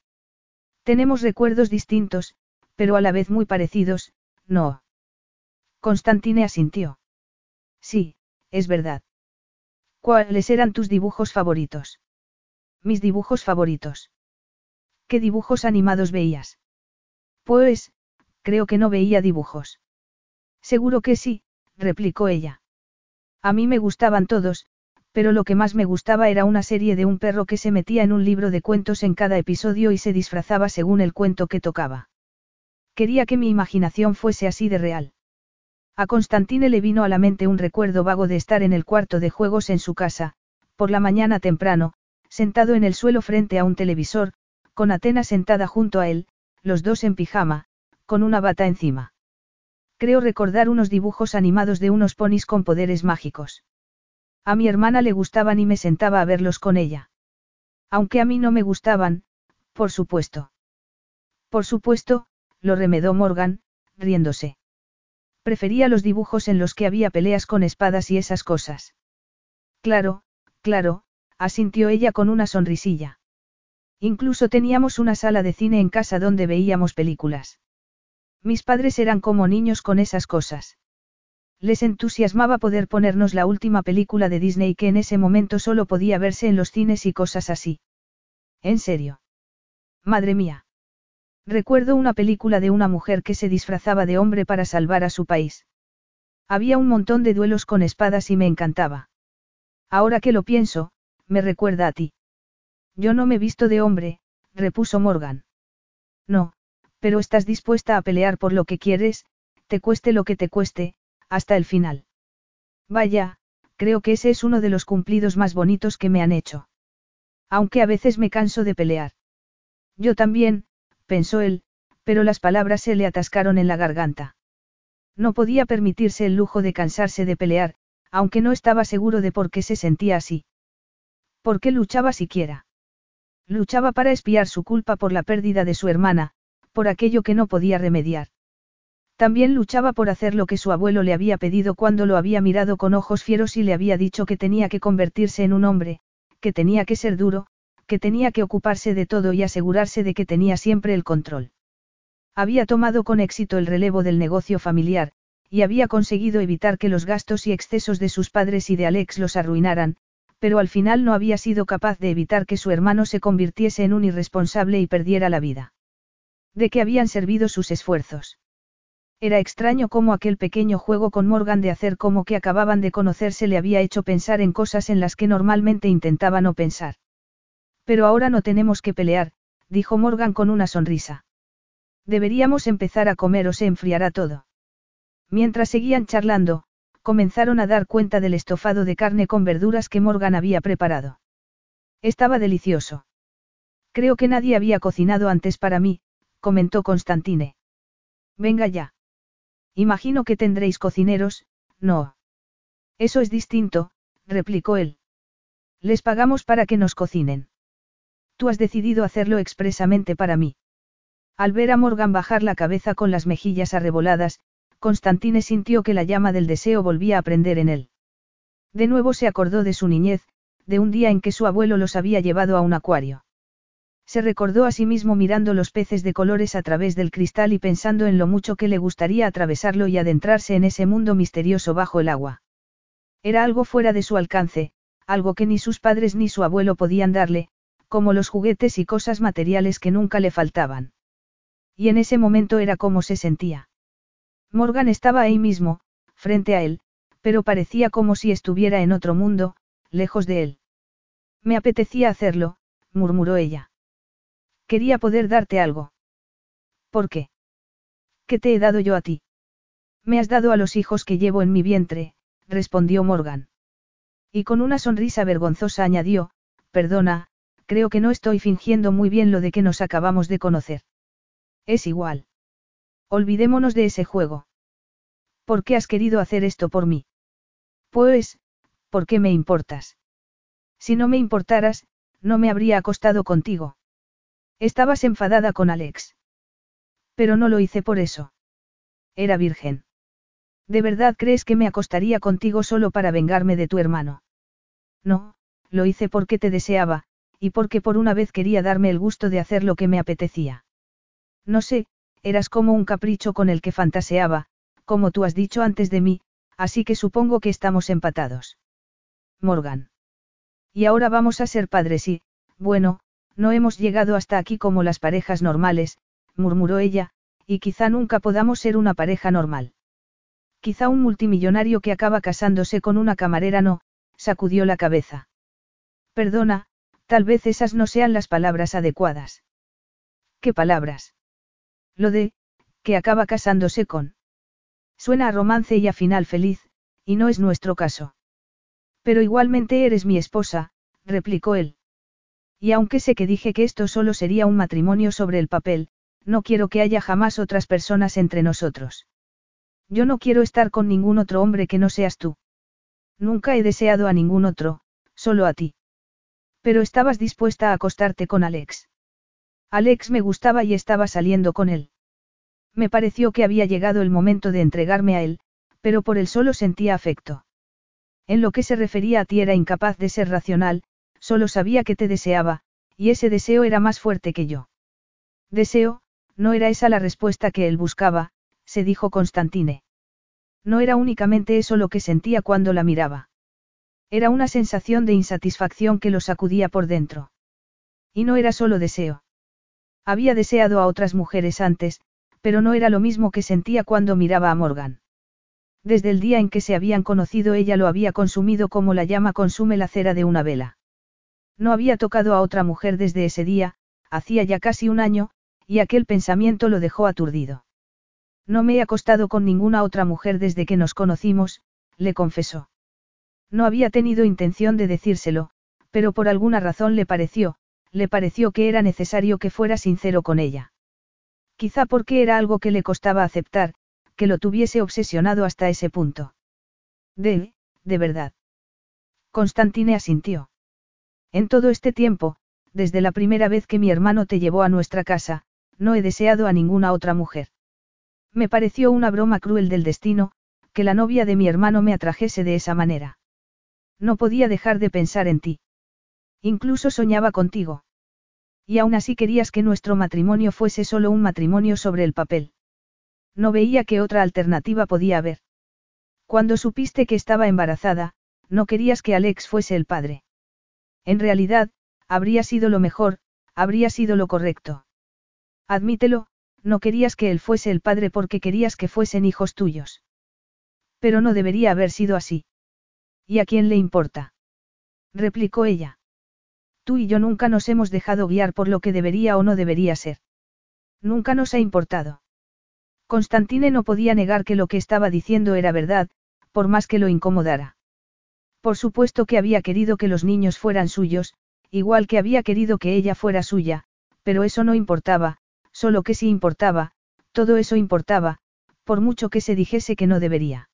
Tenemos recuerdos distintos, pero a la vez muy parecidos, ¿no? Constantine asintió. Sí, es verdad. ¿Cuáles eran tus dibujos favoritos? Mis dibujos favoritos. ¿Qué dibujos animados veías? Pues, creo que no veía dibujos. Seguro que sí, replicó ella. A mí me gustaban todos, pero lo que más me gustaba era una serie de un perro que se metía en un libro de cuentos en cada episodio y se disfrazaba según el cuento que tocaba. Quería que mi imaginación fuese así de real. A Constantine le vino a la mente un recuerdo vago de estar en el cuarto de juegos en su casa, por la mañana temprano, sentado en el suelo frente a un televisor, con Atena sentada junto a él, los dos en pijama, con una bata encima. Creo recordar unos dibujos animados de unos ponis con poderes mágicos. A mi hermana le gustaban y me sentaba a verlos con ella. Aunque a mí no me gustaban, por supuesto. Por supuesto, lo remedó Morgan, riéndose. Prefería los dibujos en los que había peleas con espadas y esas cosas. Claro, claro, asintió ella con una sonrisilla. Incluso teníamos una sala de cine en casa donde veíamos películas. Mis padres eran como niños con esas cosas. Les entusiasmaba poder ponernos la última película de Disney que en ese momento solo podía verse en los cines y cosas así. ¿En serio? Madre mía. Recuerdo una película de una mujer que se disfrazaba de hombre para salvar a su país. Había un montón de duelos con espadas y me encantaba. Ahora que lo pienso, me recuerda a ti. Yo no me he visto de hombre, repuso Morgan. No, pero estás dispuesta a pelear por lo que quieres, te cueste lo que te cueste, hasta el final. Vaya, creo que ese es uno de los cumplidos más bonitos que me han hecho. Aunque a veces me canso de pelear. Yo también, pensó él, pero las palabras se le atascaron en la garganta. No podía permitirse el lujo de cansarse de pelear, aunque no estaba seguro de por qué se sentía así. ¿Por qué luchaba siquiera? Luchaba para espiar su culpa por la pérdida de su hermana, por aquello que no podía remediar. También luchaba por hacer lo que su abuelo le había pedido cuando lo había mirado con ojos fieros y le había dicho que tenía que convertirse en un hombre, que tenía que ser duro, que tenía que ocuparse de todo y asegurarse de que tenía siempre el control. Había tomado con éxito el relevo del negocio familiar, y había conseguido evitar que los gastos y excesos de sus padres y de Alex los arruinaran, pero al final no había sido capaz de evitar que su hermano se convirtiese en un irresponsable y perdiera la vida. ¿De qué habían servido sus esfuerzos? Era extraño cómo aquel pequeño juego con Morgan de hacer como que acababan de conocerse le había hecho pensar en cosas en las que normalmente intentaba no pensar. Pero ahora no tenemos que pelear, dijo Morgan con una sonrisa. Deberíamos empezar a comer o se enfriará todo. Mientras seguían charlando, comenzaron a dar cuenta del estofado de carne con verduras que Morgan había preparado. Estaba delicioso. Creo que nadie había cocinado antes para mí, comentó Constantine. Venga ya. Imagino que tendréis cocineros, no. Eso es distinto, replicó él. Les pagamos para que nos cocinen. Tú has decidido hacerlo expresamente para mí. Al ver a Morgan bajar la cabeza con las mejillas arreboladas, Constantine sintió que la llama del deseo volvía a prender en él. De nuevo se acordó de su niñez, de un día en que su abuelo los había llevado a un acuario. Se recordó a sí mismo mirando los peces de colores a través del cristal y pensando en lo mucho que le gustaría atravesarlo y adentrarse en ese mundo misterioso bajo el agua. Era algo fuera de su alcance, algo que ni sus padres ni su abuelo podían darle, como los juguetes y cosas materiales que nunca le faltaban. Y en ese momento era como se sentía. Morgan estaba ahí mismo, frente a él, pero parecía como si estuviera en otro mundo, lejos de él. Me apetecía hacerlo, murmuró ella. Quería poder darte algo. ¿Por qué? ¿Qué te he dado yo a ti? Me has dado a los hijos que llevo en mi vientre, respondió Morgan. Y con una sonrisa vergonzosa añadió, perdona, creo que no estoy fingiendo muy bien lo de que nos acabamos de conocer. Es igual. Olvidémonos de ese juego. ¿Por qué has querido hacer esto por mí? Pues, ¿por qué me importas? Si no me importaras, no me habría acostado contigo. Estabas enfadada con Alex. Pero no lo hice por eso. Era virgen. ¿De verdad crees que me acostaría contigo solo para vengarme de tu hermano? No, lo hice porque te deseaba, y porque por una vez quería darme el gusto de hacer lo que me apetecía. No sé, eras como un capricho con el que fantaseaba, como tú has dicho antes de mí, así que supongo que estamos empatados. Morgan. Y ahora vamos a ser padres y, bueno, no hemos llegado hasta aquí como las parejas normales, murmuró ella, y quizá nunca podamos ser una pareja normal. Quizá un multimillonario que acaba casándose con una camarera no, sacudió la cabeza. Perdona, tal vez esas no sean las palabras adecuadas. ¿Qué palabras? Lo de, que acaba casándose con. Suena a romance y a final feliz, y no es nuestro caso. Pero igualmente eres mi esposa, replicó él. Y aunque sé que dije que esto solo sería un matrimonio sobre el papel, no quiero que haya jamás otras personas entre nosotros. Yo no quiero estar con ningún otro hombre que no seas tú. Nunca he deseado a ningún otro, solo a ti. Pero estabas dispuesta a acostarte con Alex. Alex me gustaba y estaba saliendo con él. Me pareció que había llegado el momento de entregarme a él, pero por él solo sentía afecto. En lo que se refería a ti era incapaz de ser racional, Solo sabía que te deseaba, y ese deseo era más fuerte que yo. Deseo, no era esa la respuesta que él buscaba, se dijo Constantine. No era únicamente eso lo que sentía cuando la miraba. Era una sensación de insatisfacción que lo sacudía por dentro. Y no era solo deseo. Había deseado a otras mujeres antes, pero no era lo mismo que sentía cuando miraba a Morgan. Desde el día en que se habían conocido ella lo había consumido como la llama consume la cera de una vela. No había tocado a otra mujer desde ese día, hacía ya casi un año, y aquel pensamiento lo dejó aturdido. No me he acostado con ninguna otra mujer desde que nos conocimos, le confesó. No había tenido intención de decírselo, pero por alguna razón le pareció, le pareció que era necesario que fuera sincero con ella. Quizá porque era algo que le costaba aceptar, que lo tuviese obsesionado hasta ese punto. De, de verdad. Constantine asintió. En todo este tiempo, desde la primera vez que mi hermano te llevó a nuestra casa, no he deseado a ninguna otra mujer. Me pareció una broma cruel del destino, que la novia de mi hermano me atrajese de esa manera. No podía dejar de pensar en ti. Incluso soñaba contigo. Y aún así querías que nuestro matrimonio fuese solo un matrimonio sobre el papel. No veía que otra alternativa podía haber. Cuando supiste que estaba embarazada, no querías que Alex fuese el padre. En realidad, habría sido lo mejor, habría sido lo correcto. Admítelo, no querías que él fuese el padre porque querías que fuesen hijos tuyos. Pero no debería haber sido así. ¿Y a quién le importa? replicó ella. Tú y yo nunca nos hemos dejado guiar por lo que debería o no debería ser. Nunca nos ha importado. Constantine no podía negar que lo que estaba diciendo era verdad, por más que lo incomodara. Por supuesto que había querido que los niños fueran suyos, igual que había querido que ella fuera suya, pero eso no importaba, solo que sí importaba, todo eso importaba, por mucho que se dijese que no debería.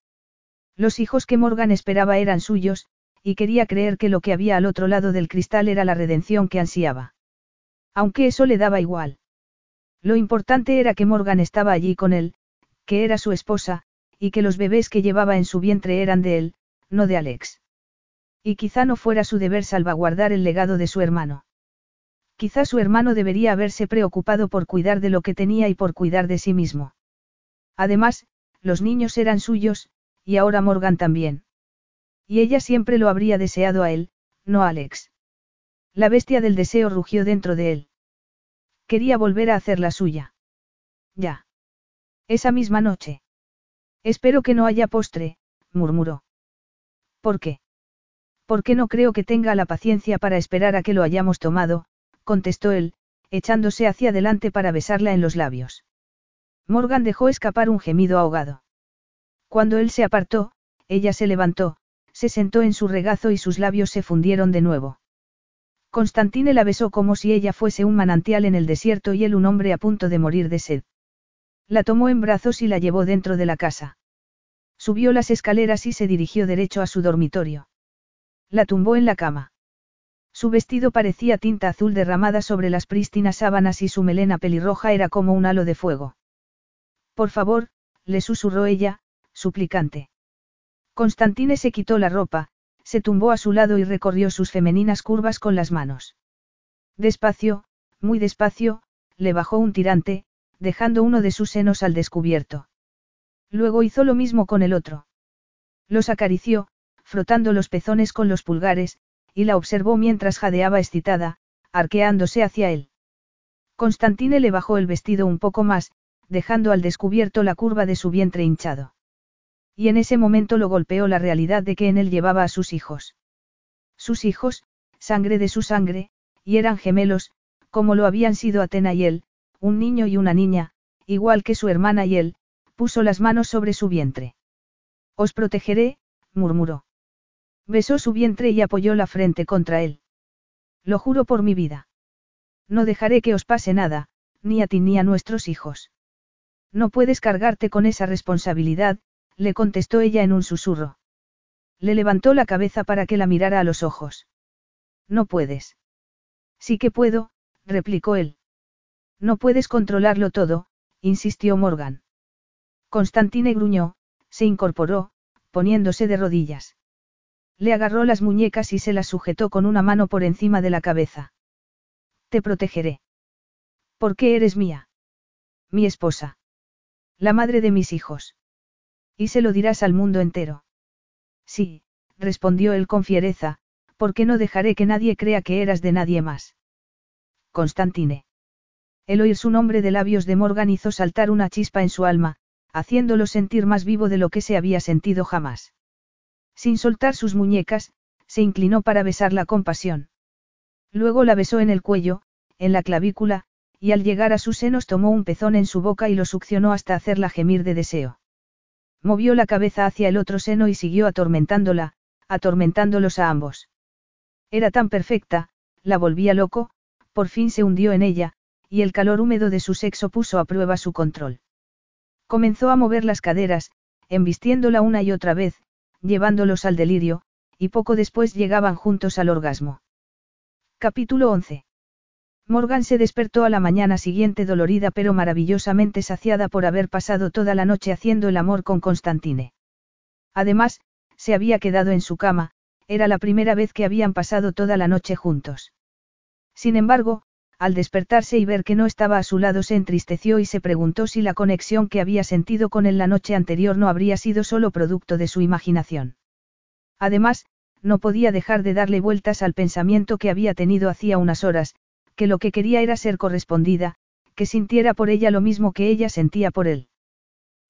Los hijos que Morgan esperaba eran suyos, y quería creer que lo que había al otro lado del cristal era la redención que ansiaba. Aunque eso le daba igual. Lo importante era que Morgan estaba allí con él, que era su esposa, y que los bebés que llevaba en su vientre eran de él, no de Alex. Y quizá no fuera su deber salvaguardar el legado de su hermano. Quizá su hermano debería haberse preocupado por cuidar de lo que tenía y por cuidar de sí mismo. Además, los niños eran suyos, y ahora Morgan también. Y ella siempre lo habría deseado a él, no a Alex. La bestia del deseo rugió dentro de él. Quería volver a hacer la suya. Ya. Esa misma noche. Espero que no haya postre, murmuró. ¿Por qué? Qué no creo que tenga la paciencia para esperar a que lo hayamos tomado, contestó él, echándose hacia adelante para besarla en los labios. Morgan dejó escapar un gemido ahogado. Cuando él se apartó, ella se levantó, se sentó en su regazo y sus labios se fundieron de nuevo. Constantine la besó como si ella fuese un manantial en el desierto y él un hombre a punto de morir de sed. La tomó en brazos y la llevó dentro de la casa. Subió las escaleras y se dirigió derecho a su dormitorio. La tumbó en la cama. Su vestido parecía tinta azul derramada sobre las prístinas sábanas y su melena pelirroja era como un halo de fuego. Por favor, le susurró ella, suplicante. Constantine se quitó la ropa, se tumbó a su lado y recorrió sus femeninas curvas con las manos. Despacio, muy despacio, le bajó un tirante, dejando uno de sus senos al descubierto. Luego hizo lo mismo con el otro. Los acarició, frotando los pezones con los pulgares, y la observó mientras jadeaba excitada, arqueándose hacia él. Constantine le bajó el vestido un poco más, dejando al descubierto la curva de su vientre hinchado. Y en ese momento lo golpeó la realidad de que en él llevaba a sus hijos. Sus hijos, sangre de su sangre, y eran gemelos, como lo habían sido Atena y él, un niño y una niña, igual que su hermana y él, puso las manos sobre su vientre. Os protegeré, murmuró. Besó su vientre y apoyó la frente contra él. Lo juro por mi vida. No dejaré que os pase nada, ni a ti ni a nuestros hijos. No puedes cargarte con esa responsabilidad, le contestó ella en un susurro. Le levantó la cabeza para que la mirara a los ojos. No puedes. Sí que puedo, replicó él. No puedes controlarlo todo, insistió Morgan. Constantine gruñó, se incorporó, poniéndose de rodillas. Le agarró las muñecas y se las sujetó con una mano por encima de la cabeza. Te protegeré. ¿Por qué eres mía? Mi esposa. La madre de mis hijos. Y se lo dirás al mundo entero. Sí, respondió él con fiereza, porque no dejaré que nadie crea que eras de nadie más. Constantine. El oír su nombre de labios de Morgan hizo saltar una chispa en su alma, haciéndolo sentir más vivo de lo que se había sentido jamás. Sin soltar sus muñecas, se inclinó para besarla con pasión. Luego la besó en el cuello, en la clavícula, y al llegar a sus senos tomó un pezón en su boca y lo succionó hasta hacerla gemir de deseo. Movió la cabeza hacia el otro seno y siguió atormentándola, atormentándolos a ambos. Era tan perfecta, la volvía loco, por fin se hundió en ella, y el calor húmedo de su sexo puso a prueba su control. Comenzó a mover las caderas, embistiéndola una y otra vez, llevándolos al delirio, y poco después llegaban juntos al orgasmo. Capítulo 11. Morgan se despertó a la mañana siguiente dolorida pero maravillosamente saciada por haber pasado toda la noche haciendo el amor con Constantine. Además, se había quedado en su cama, era la primera vez que habían pasado toda la noche juntos. Sin embargo, al despertarse y ver que no estaba a su lado se entristeció y se preguntó si la conexión que había sentido con él la noche anterior no habría sido solo producto de su imaginación. Además, no podía dejar de darle vueltas al pensamiento que había tenido hacía unas horas, que lo que quería era ser correspondida, que sintiera por ella lo mismo que ella sentía por él.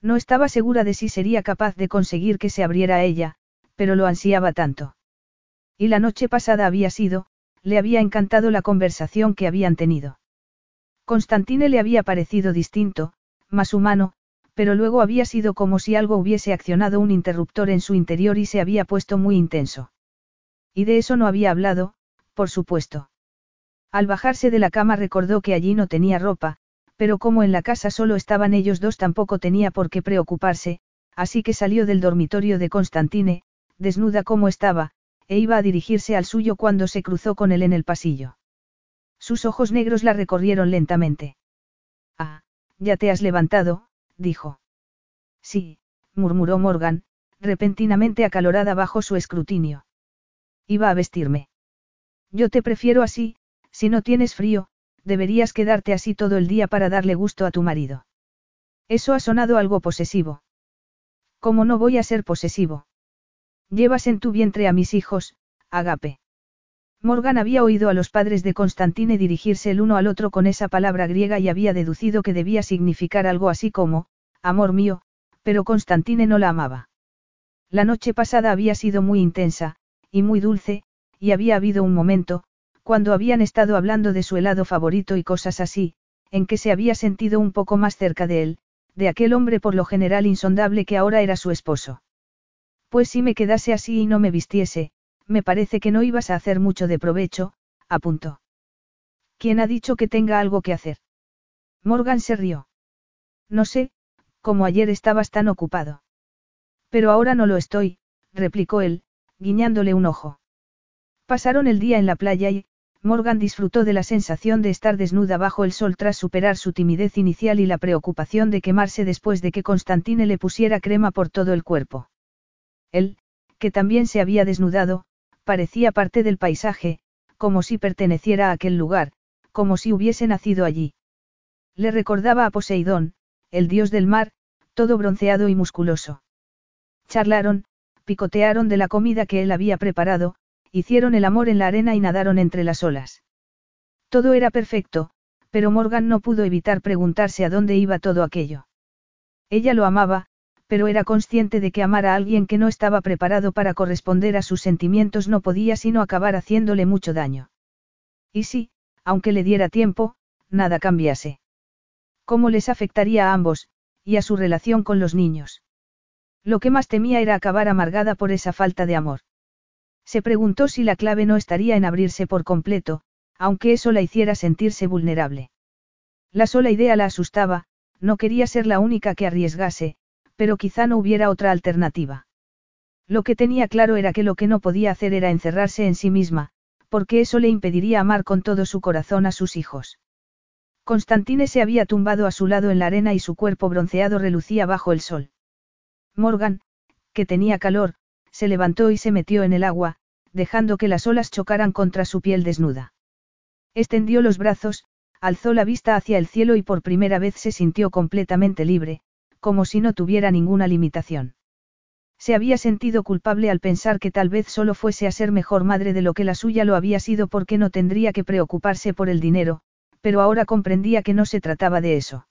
No estaba segura de si sería capaz de conseguir que se abriera a ella, pero lo ansiaba tanto. Y la noche pasada había sido, le había encantado la conversación que habían tenido. Constantine le había parecido distinto, más humano, pero luego había sido como si algo hubiese accionado un interruptor en su interior y se había puesto muy intenso. Y de eso no había hablado, por supuesto. Al bajarse de la cama recordó que allí no tenía ropa, pero como en la casa solo estaban ellos dos tampoco tenía por qué preocuparse, así que salió del dormitorio de Constantine, desnuda como estaba, e iba a dirigirse al suyo cuando se cruzó con él en el pasillo. Sus ojos negros la recorrieron lentamente. Ah, ya te has levantado, dijo. Sí, murmuró Morgan, repentinamente acalorada bajo su escrutinio. Iba a vestirme. Yo te prefiero así, si no tienes frío, deberías quedarte así todo el día para darle gusto a tu marido. Eso ha sonado algo posesivo. ¿Cómo no voy a ser posesivo? Llevas en tu vientre a mis hijos, Agape. Morgan había oído a los padres de Constantine dirigirse el uno al otro con esa palabra griega y había deducido que debía significar algo así como, amor mío, pero Constantine no la amaba. La noche pasada había sido muy intensa, y muy dulce, y había habido un momento, cuando habían estado hablando de su helado favorito y cosas así, en que se había sentido un poco más cerca de él, de aquel hombre por lo general insondable que ahora era su esposo. Pues si me quedase así y no me vistiese, me parece que no ibas a hacer mucho de provecho, apuntó. ¿Quién ha dicho que tenga algo que hacer? Morgan se rió. No sé, como ayer estabas tan ocupado. Pero ahora no lo estoy, replicó él, guiñándole un ojo. Pasaron el día en la playa y, Morgan disfrutó de la sensación de estar desnuda bajo el sol tras superar su timidez inicial y la preocupación de quemarse después de que Constantine le pusiera crema por todo el cuerpo. Él, que también se había desnudado, parecía parte del paisaje, como si perteneciera a aquel lugar, como si hubiese nacido allí. Le recordaba a Poseidón, el dios del mar, todo bronceado y musculoso. Charlaron, picotearon de la comida que él había preparado, hicieron el amor en la arena y nadaron entre las olas. Todo era perfecto, pero Morgan no pudo evitar preguntarse a dónde iba todo aquello. Ella lo amaba, pero era consciente de que amar a alguien que no estaba preparado para corresponder a sus sentimientos no podía sino acabar haciéndole mucho daño. Y si, aunque le diera tiempo, nada cambiase. ¿Cómo les afectaría a ambos, y a su relación con los niños? Lo que más temía era acabar amargada por esa falta de amor. Se preguntó si la clave no estaría en abrirse por completo, aunque eso la hiciera sentirse vulnerable. La sola idea la asustaba, no quería ser la única que arriesgase, pero quizá no hubiera otra alternativa. Lo que tenía claro era que lo que no podía hacer era encerrarse en sí misma, porque eso le impediría amar con todo su corazón a sus hijos. Constantine se había tumbado a su lado en la arena y su cuerpo bronceado relucía bajo el sol. Morgan, que tenía calor, se levantó y se metió en el agua, dejando que las olas chocaran contra su piel desnuda. Extendió los brazos, alzó la vista hacia el cielo y por primera vez se sintió completamente libre, como si no tuviera ninguna limitación. Se había sentido culpable al pensar que tal vez solo fuese a ser mejor madre de lo que la suya lo había sido porque no tendría que preocuparse por el dinero, pero ahora comprendía que no se trataba de eso.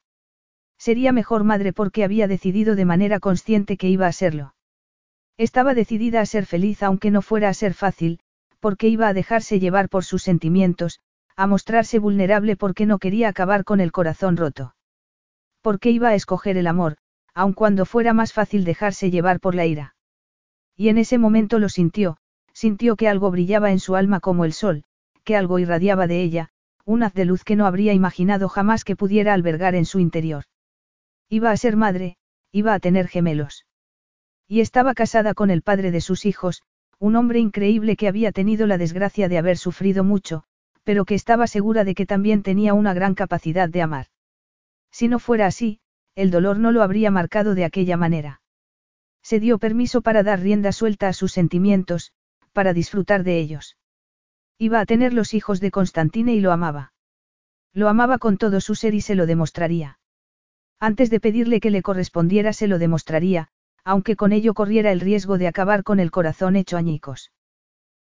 Sería mejor madre porque había decidido de manera consciente que iba a serlo. Estaba decidida a ser feliz aunque no fuera a ser fácil, porque iba a dejarse llevar por sus sentimientos, a mostrarse vulnerable porque no quería acabar con el corazón roto. Porque iba a escoger el amor, aun cuando fuera más fácil dejarse llevar por la ira. Y en ese momento lo sintió, sintió que algo brillaba en su alma como el sol, que algo irradiaba de ella, un haz de luz que no habría imaginado jamás que pudiera albergar en su interior. Iba a ser madre, iba a tener gemelos. Y estaba casada con el padre de sus hijos, un hombre increíble que había tenido la desgracia de haber sufrido mucho, pero que estaba segura de que también tenía una gran capacidad de amar. Si no fuera así, el dolor no lo habría marcado de aquella manera. Se dio permiso para dar rienda suelta a sus sentimientos, para disfrutar de ellos. Iba a tener los hijos de Constantine y lo amaba. Lo amaba con todo su ser y se lo demostraría. Antes de pedirle que le correspondiera se lo demostraría, aunque con ello corriera el riesgo de acabar con el corazón hecho añicos.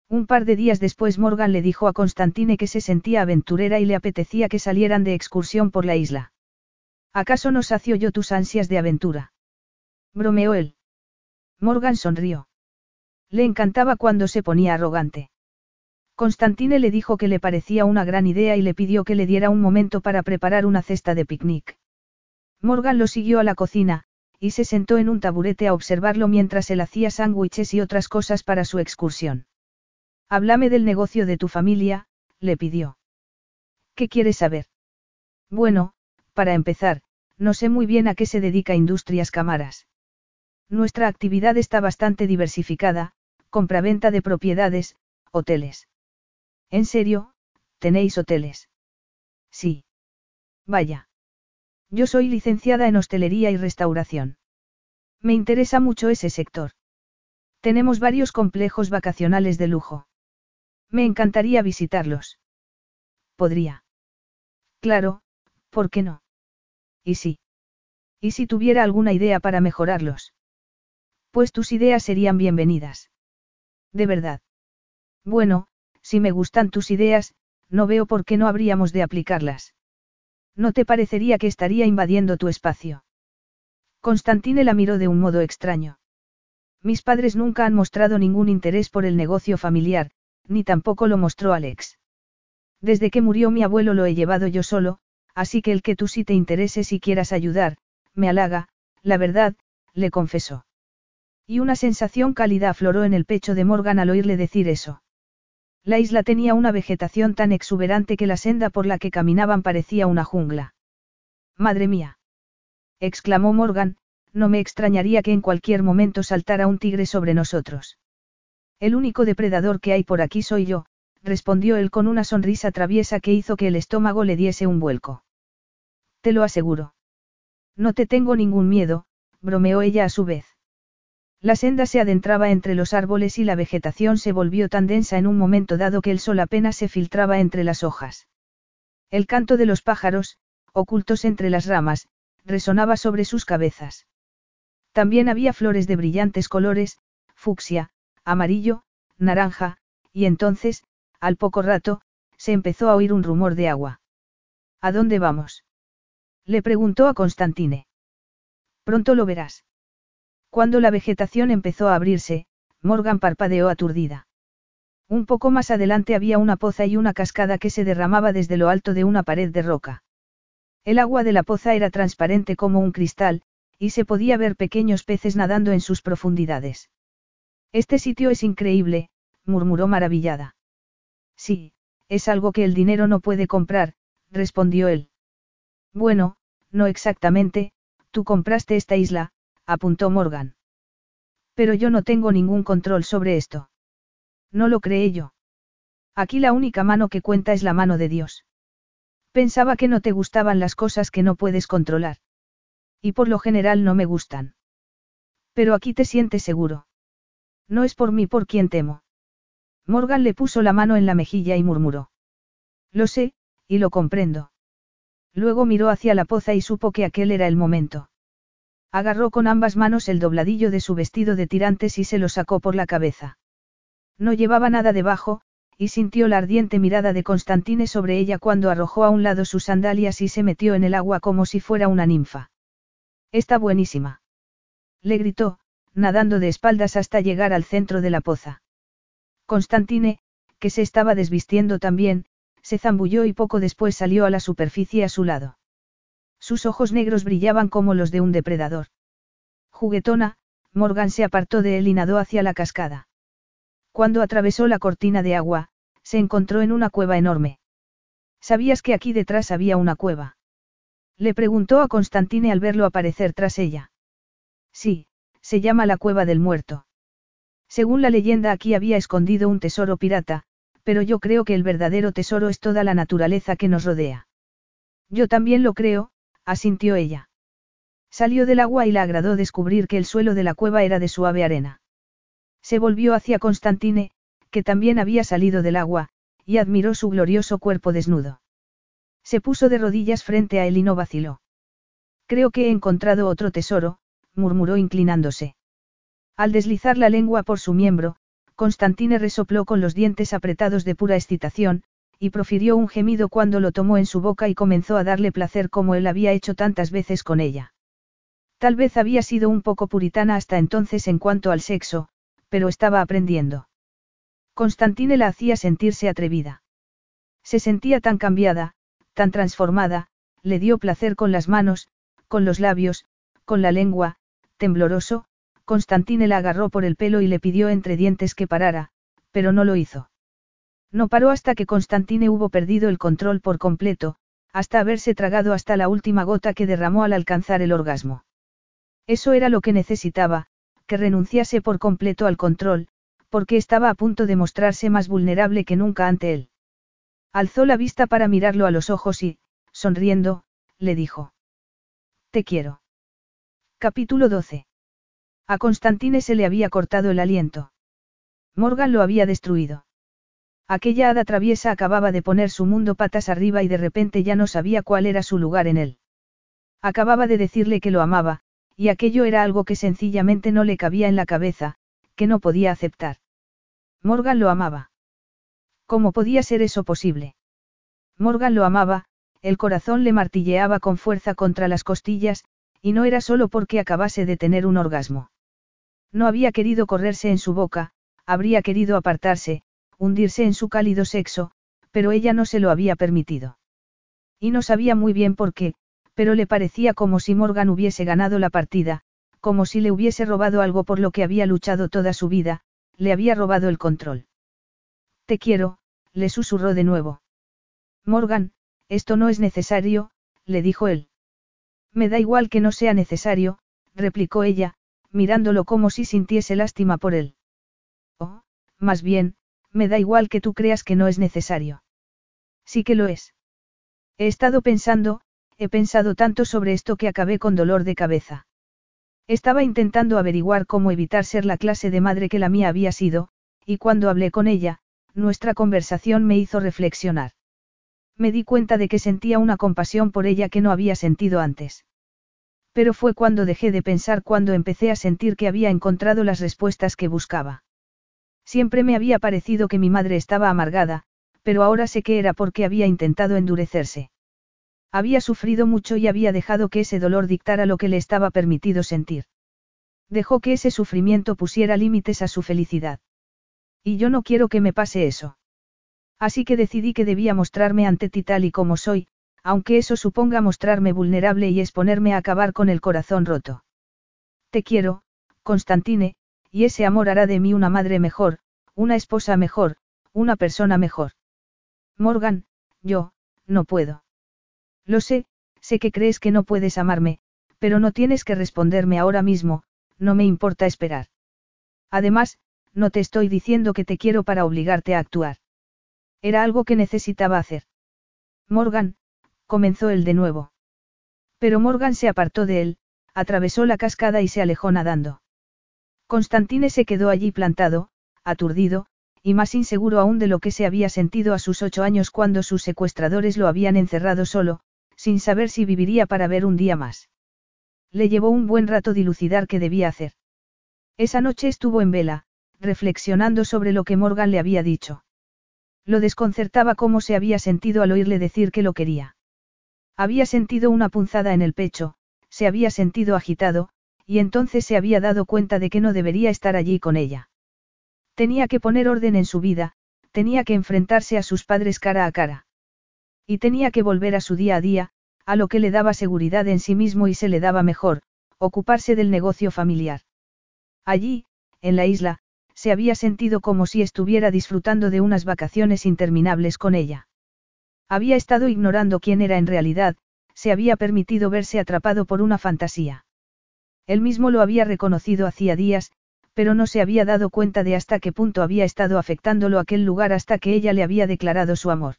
Un par de días después Morgan le dijo a Constantine que se sentía aventurera y le apetecía que salieran de excursión por la isla. ¿Acaso no sacio yo tus ansias de aventura? Bromeó él. Morgan sonrió. Le encantaba cuando se ponía arrogante. Constantine le dijo que le parecía una gran idea y le pidió que le diera un momento para preparar una cesta de picnic. Morgan lo siguió a la cocina, y se sentó en un taburete a observarlo mientras él hacía sándwiches y otras cosas para su excursión. Háblame del negocio de tu familia, le pidió. ¿Qué quieres saber? Bueno, para empezar, no sé muy bien a qué se dedica Industrias Cámaras. Nuestra actividad está bastante diversificada, compraventa de propiedades, hoteles. ¿En serio, tenéis hoteles? Sí. Vaya. Yo soy licenciada en hostelería y restauración. Me interesa mucho ese sector. Tenemos varios complejos vacacionales de lujo. Me encantaría visitarlos. Podría. Claro, ¿por qué no? ¿Y si? ¿Y si tuviera alguna idea para mejorarlos? Pues tus ideas serían bienvenidas. De verdad. Bueno, si me gustan tus ideas, no veo por qué no habríamos de aplicarlas. ¿No te parecería que estaría invadiendo tu espacio? Constantine la miró de un modo extraño. Mis padres nunca han mostrado ningún interés por el negocio familiar, ni tampoco lo mostró Alex. Desde que murió mi abuelo lo he llevado yo solo, así que el que tú sí te intereses y quieras ayudar, me halaga, la verdad, le confesó. Y una sensación cálida afloró en el pecho de Morgan al oírle decir eso. La isla tenía una vegetación tan exuberante que la senda por la que caminaban parecía una jungla. Madre mía. exclamó Morgan, no me extrañaría que en cualquier momento saltara un tigre sobre nosotros. El único depredador que hay por aquí soy yo, respondió él con una sonrisa traviesa que hizo que el estómago le diese un vuelco. Te lo aseguro. No te tengo ningún miedo, bromeó ella a su vez. La senda se adentraba entre los árboles y la vegetación se volvió tan densa en un momento dado que el sol apenas se filtraba entre las hojas. El canto de los pájaros, ocultos entre las ramas, resonaba sobre sus cabezas. También había flores de brillantes colores, fucsia, amarillo, naranja, y entonces, al poco rato, se empezó a oír un rumor de agua. ¿A dónde vamos? Le preguntó a Constantine. Pronto lo verás. Cuando la vegetación empezó a abrirse, Morgan parpadeó aturdida. Un poco más adelante había una poza y una cascada que se derramaba desde lo alto de una pared de roca. El agua de la poza era transparente como un cristal, y se podía ver pequeños peces nadando en sus profundidades. Este sitio es increíble, murmuró maravillada. Sí, es algo que el dinero no puede comprar, respondió él. Bueno, no exactamente, tú compraste esta isla, apuntó Morgan. Pero yo no tengo ningún control sobre esto. No lo creé yo. Aquí la única mano que cuenta es la mano de Dios. Pensaba que no te gustaban las cosas que no puedes controlar. Y por lo general no me gustan. Pero aquí te sientes seguro. No es por mí por quien temo. Morgan le puso la mano en la mejilla y murmuró. Lo sé, y lo comprendo. Luego miró hacia la poza y supo que aquel era el momento. Agarró con ambas manos el dobladillo de su vestido de tirantes y se lo sacó por la cabeza. No llevaba nada debajo, y sintió la ardiente mirada de Constantine sobre ella cuando arrojó a un lado sus sandalias y se metió en el agua como si fuera una ninfa. Está buenísima. Le gritó, nadando de espaldas hasta llegar al centro de la poza. Constantine, que se estaba desvistiendo también, se zambulló y poco después salió a la superficie a su lado. Sus ojos negros brillaban como los de un depredador. Juguetona, Morgan se apartó de él y nadó hacia la cascada. Cuando atravesó la cortina de agua, se encontró en una cueva enorme. ¿Sabías que aquí detrás había una cueva? Le preguntó a Constantine al verlo aparecer tras ella. Sí, se llama la cueva del muerto. Según la leyenda aquí había escondido un tesoro pirata, pero yo creo que el verdadero tesoro es toda la naturaleza que nos rodea. Yo también lo creo, asintió ella. Salió del agua y le agradó descubrir que el suelo de la cueva era de suave arena. Se volvió hacia Constantine, que también había salido del agua, y admiró su glorioso cuerpo desnudo. Se puso de rodillas frente a él y no vaciló. Creo que he encontrado otro tesoro, murmuró inclinándose. Al deslizar la lengua por su miembro, Constantine resopló con los dientes apretados de pura excitación, y profirió un gemido cuando lo tomó en su boca y comenzó a darle placer como él había hecho tantas veces con ella. Tal vez había sido un poco puritana hasta entonces en cuanto al sexo, pero estaba aprendiendo. Constantine la hacía sentirse atrevida. Se sentía tan cambiada, tan transformada, le dio placer con las manos, con los labios, con la lengua, tembloroso, Constantine la agarró por el pelo y le pidió entre dientes que parara, pero no lo hizo. No paró hasta que Constantine hubo perdido el control por completo, hasta haberse tragado hasta la última gota que derramó al alcanzar el orgasmo. Eso era lo que necesitaba, que renunciase por completo al control, porque estaba a punto de mostrarse más vulnerable que nunca ante él. Alzó la vista para mirarlo a los ojos y, sonriendo, le dijo. Te quiero. Capítulo 12. A Constantine se le había cortado el aliento. Morgan lo había destruido. Aquella hada traviesa acababa de poner su mundo patas arriba y de repente ya no sabía cuál era su lugar en él. Acababa de decirle que lo amaba, y aquello era algo que sencillamente no le cabía en la cabeza, que no podía aceptar. Morgan lo amaba. ¿Cómo podía ser eso posible? Morgan lo amaba, el corazón le martilleaba con fuerza contra las costillas, y no era solo porque acabase de tener un orgasmo. No había querido correrse en su boca, habría querido apartarse, hundirse en su cálido sexo, pero ella no se lo había permitido. Y no sabía muy bien por qué, pero le parecía como si Morgan hubiese ganado la partida, como si le hubiese robado algo por lo que había luchado toda su vida, le había robado el control. Te quiero, le susurró de nuevo. Morgan, esto no es necesario, le dijo él. Me da igual que no sea necesario, replicó ella, mirándolo como si sintiese lástima por él. Oh, más bien, me da igual que tú creas que no es necesario. Sí que lo es. He estado pensando, he pensado tanto sobre esto que acabé con dolor de cabeza. Estaba intentando averiguar cómo evitar ser la clase de madre que la mía había sido, y cuando hablé con ella, nuestra conversación me hizo reflexionar. Me di cuenta de que sentía una compasión por ella que no había sentido antes. Pero fue cuando dejé de pensar cuando empecé a sentir que había encontrado las respuestas que buscaba. Siempre me había parecido que mi madre estaba amargada, pero ahora sé que era porque había intentado endurecerse. Había sufrido mucho y había dejado que ese dolor dictara lo que le estaba permitido sentir. Dejó que ese sufrimiento pusiera límites a su felicidad. Y yo no quiero que me pase eso. Así que decidí que debía mostrarme ante ti tal y como soy, aunque eso suponga mostrarme vulnerable y exponerme a acabar con el corazón roto. Te quiero, Constantine, y ese amor hará de mí una madre mejor, una esposa mejor, una persona mejor. Morgan, yo, no puedo. Lo sé, sé que crees que no puedes amarme, pero no tienes que responderme ahora mismo, no me importa esperar. Además, no te estoy diciendo que te quiero para obligarte a actuar. Era algo que necesitaba hacer. Morgan, comenzó él de nuevo. Pero Morgan se apartó de él, atravesó la cascada y se alejó nadando. Constantine se quedó allí plantado, aturdido, y más inseguro aún de lo que se había sentido a sus ocho años cuando sus secuestradores lo habían encerrado solo, sin saber si viviría para ver un día más. Le llevó un buen rato dilucidar qué debía hacer. Esa noche estuvo en vela, reflexionando sobre lo que Morgan le había dicho. Lo desconcertaba cómo se había sentido al oírle decir que lo quería. Había sentido una punzada en el pecho, se había sentido agitado, y entonces se había dado cuenta de que no debería estar allí con ella. Tenía que poner orden en su vida, tenía que enfrentarse a sus padres cara a cara. Y tenía que volver a su día a día, a lo que le daba seguridad en sí mismo y se le daba mejor, ocuparse del negocio familiar. Allí, en la isla, se había sentido como si estuviera disfrutando de unas vacaciones interminables con ella. Había estado ignorando quién era en realidad, se había permitido verse atrapado por una fantasía. Él mismo lo había reconocido hacía días, pero no se había dado cuenta de hasta qué punto había estado afectándolo aquel lugar hasta que ella le había declarado su amor.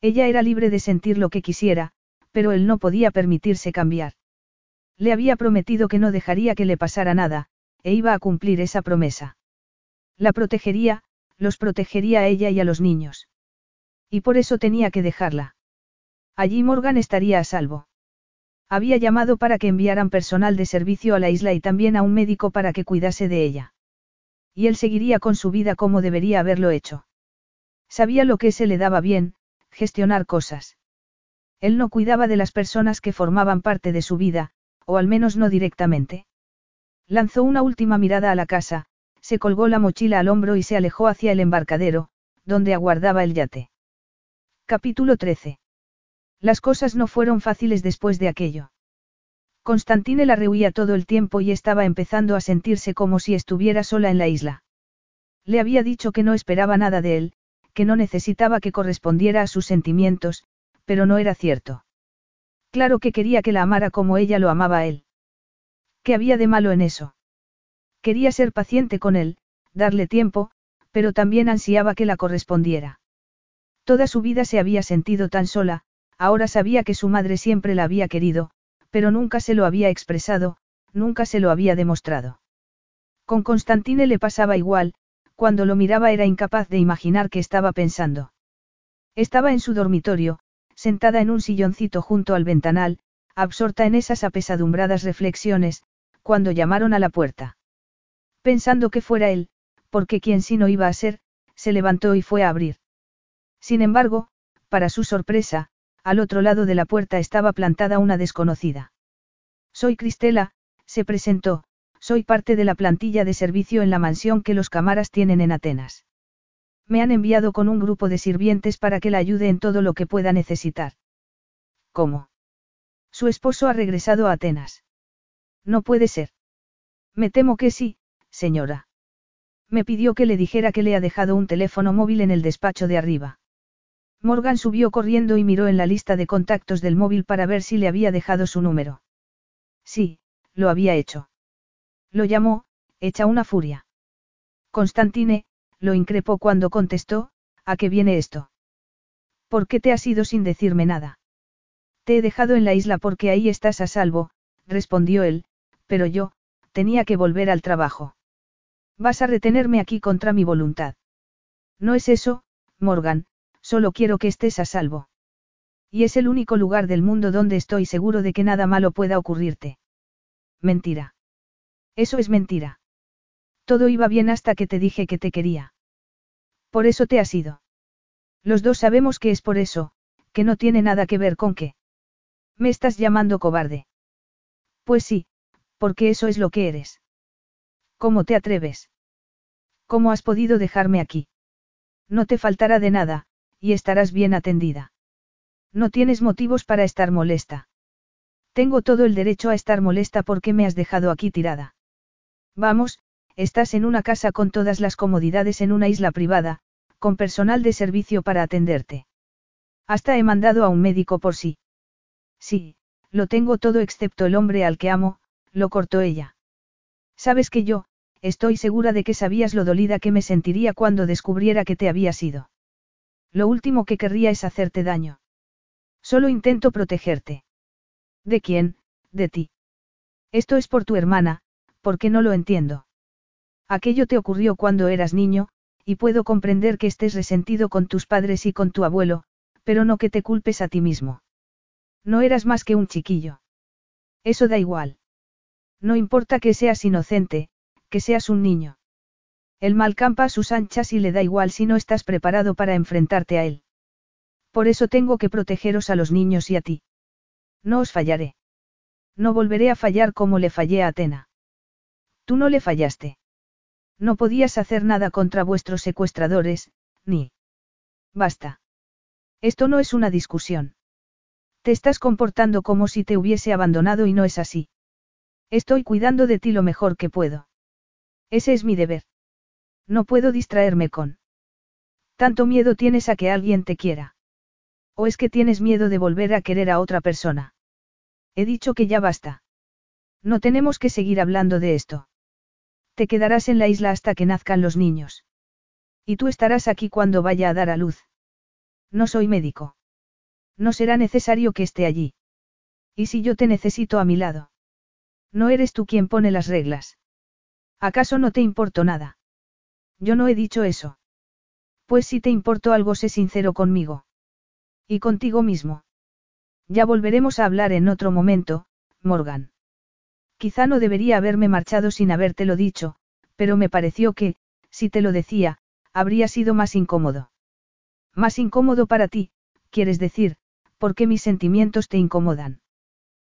Ella era libre de sentir lo que quisiera, pero él no podía permitirse cambiar. Le había prometido que no dejaría que le pasara nada, e iba a cumplir esa promesa. La protegería, los protegería a ella y a los niños. Y por eso tenía que dejarla. Allí Morgan estaría a salvo. Había llamado para que enviaran personal de servicio a la isla y también a un médico para que cuidase de ella. Y él seguiría con su vida como debería haberlo hecho. Sabía lo que se le daba bien, gestionar cosas. Él no cuidaba de las personas que formaban parte de su vida, o al menos no directamente. Lanzó una última mirada a la casa, se colgó la mochila al hombro y se alejó hacia el embarcadero, donde aguardaba el yate. Capítulo 13. Las cosas no fueron fáciles después de aquello. Constantine la rehuía todo el tiempo y estaba empezando a sentirse como si estuviera sola en la isla. Le había dicho que no esperaba nada de él, que no necesitaba que correspondiera a sus sentimientos, pero no era cierto. Claro que quería que la amara como ella lo amaba a él. ¿Qué había de malo en eso? Quería ser paciente con él, darle tiempo, pero también ansiaba que la correspondiera. Toda su vida se había sentido tan sola, Ahora sabía que su madre siempre la había querido, pero nunca se lo había expresado, nunca se lo había demostrado. Con Constantine le pasaba igual, cuando lo miraba era incapaz de imaginar qué estaba pensando. Estaba en su dormitorio, sentada en un silloncito junto al ventanal, absorta en esas apesadumbradas reflexiones, cuando llamaron a la puerta. Pensando que fuera él, porque quien sí no iba a ser, se levantó y fue a abrir. Sin embargo, para su sorpresa, al otro lado de la puerta estaba plantada una desconocida. Soy Cristela, se presentó, soy parte de la plantilla de servicio en la mansión que los cámaras tienen en Atenas. Me han enviado con un grupo de sirvientes para que la ayude en todo lo que pueda necesitar. ¿Cómo? Su esposo ha regresado a Atenas. No puede ser. Me temo que sí, señora. Me pidió que le dijera que le ha dejado un teléfono móvil en el despacho de arriba. Morgan subió corriendo y miró en la lista de contactos del móvil para ver si le había dejado su número. Sí, lo había hecho. Lo llamó, hecha una furia. Constantine, lo increpó cuando contestó, ¿a qué viene esto? ¿Por qué te has ido sin decirme nada? Te he dejado en la isla porque ahí estás a salvo, respondió él, pero yo, tenía que volver al trabajo. Vas a retenerme aquí contra mi voluntad. No es eso, Morgan, solo quiero que estés a salvo. Y es el único lugar del mundo donde estoy seguro de que nada malo pueda ocurrirte. Mentira. Eso es mentira. Todo iba bien hasta que te dije que te quería. Por eso te has ido. Los dos sabemos que es por eso, que no tiene nada que ver con qué. Me estás llamando cobarde. Pues sí, porque eso es lo que eres. ¿Cómo te atreves? ¿Cómo has podido dejarme aquí? No te faltará de nada, y estarás bien atendida. No tienes motivos para estar molesta. Tengo todo el derecho a estar molesta porque me has dejado aquí tirada. Vamos, estás en una casa con todas las comodidades en una isla privada, con personal de servicio para atenderte. Hasta he mandado a un médico por sí. Sí, lo tengo todo excepto el hombre al que amo, lo cortó ella. Sabes que yo, estoy segura de que sabías lo dolida que me sentiría cuando descubriera que te había sido. Lo último que querría es hacerte daño. Solo intento protegerte. ¿De quién? De ti. Esto es por tu hermana, porque no lo entiendo. Aquello te ocurrió cuando eras niño, y puedo comprender que estés resentido con tus padres y con tu abuelo, pero no que te culpes a ti mismo. No eras más que un chiquillo. Eso da igual. No importa que seas inocente, que seas un niño. El mal campa a sus anchas y le da igual si no estás preparado para enfrentarte a él. Por eso tengo que protegeros a los niños y a ti. No os fallaré. No volveré a fallar como le fallé a Atena. Tú no le fallaste. No podías hacer nada contra vuestros secuestradores, ni... Basta. Esto no es una discusión. Te estás comportando como si te hubiese abandonado y no es así. Estoy cuidando de ti lo mejor que puedo. Ese es mi deber. No puedo distraerme con... ¿Tanto miedo tienes a que alguien te quiera? ¿O es que tienes miedo de volver a querer a otra persona? He dicho que ya basta. No tenemos que seguir hablando de esto. Te quedarás en la isla hasta que nazcan los niños. Y tú estarás aquí cuando vaya a dar a luz. No soy médico. No será necesario que esté allí. ¿Y si yo te necesito a mi lado? No eres tú quien pone las reglas. ¿Acaso no te importo nada? Yo no he dicho eso. Pues si te importo algo, sé sincero conmigo. Y contigo mismo. Ya volveremos a hablar en otro momento, Morgan. Quizá no debería haberme marchado sin habértelo dicho, pero me pareció que, si te lo decía, habría sido más incómodo. Más incómodo para ti, quieres decir, porque mis sentimientos te incomodan.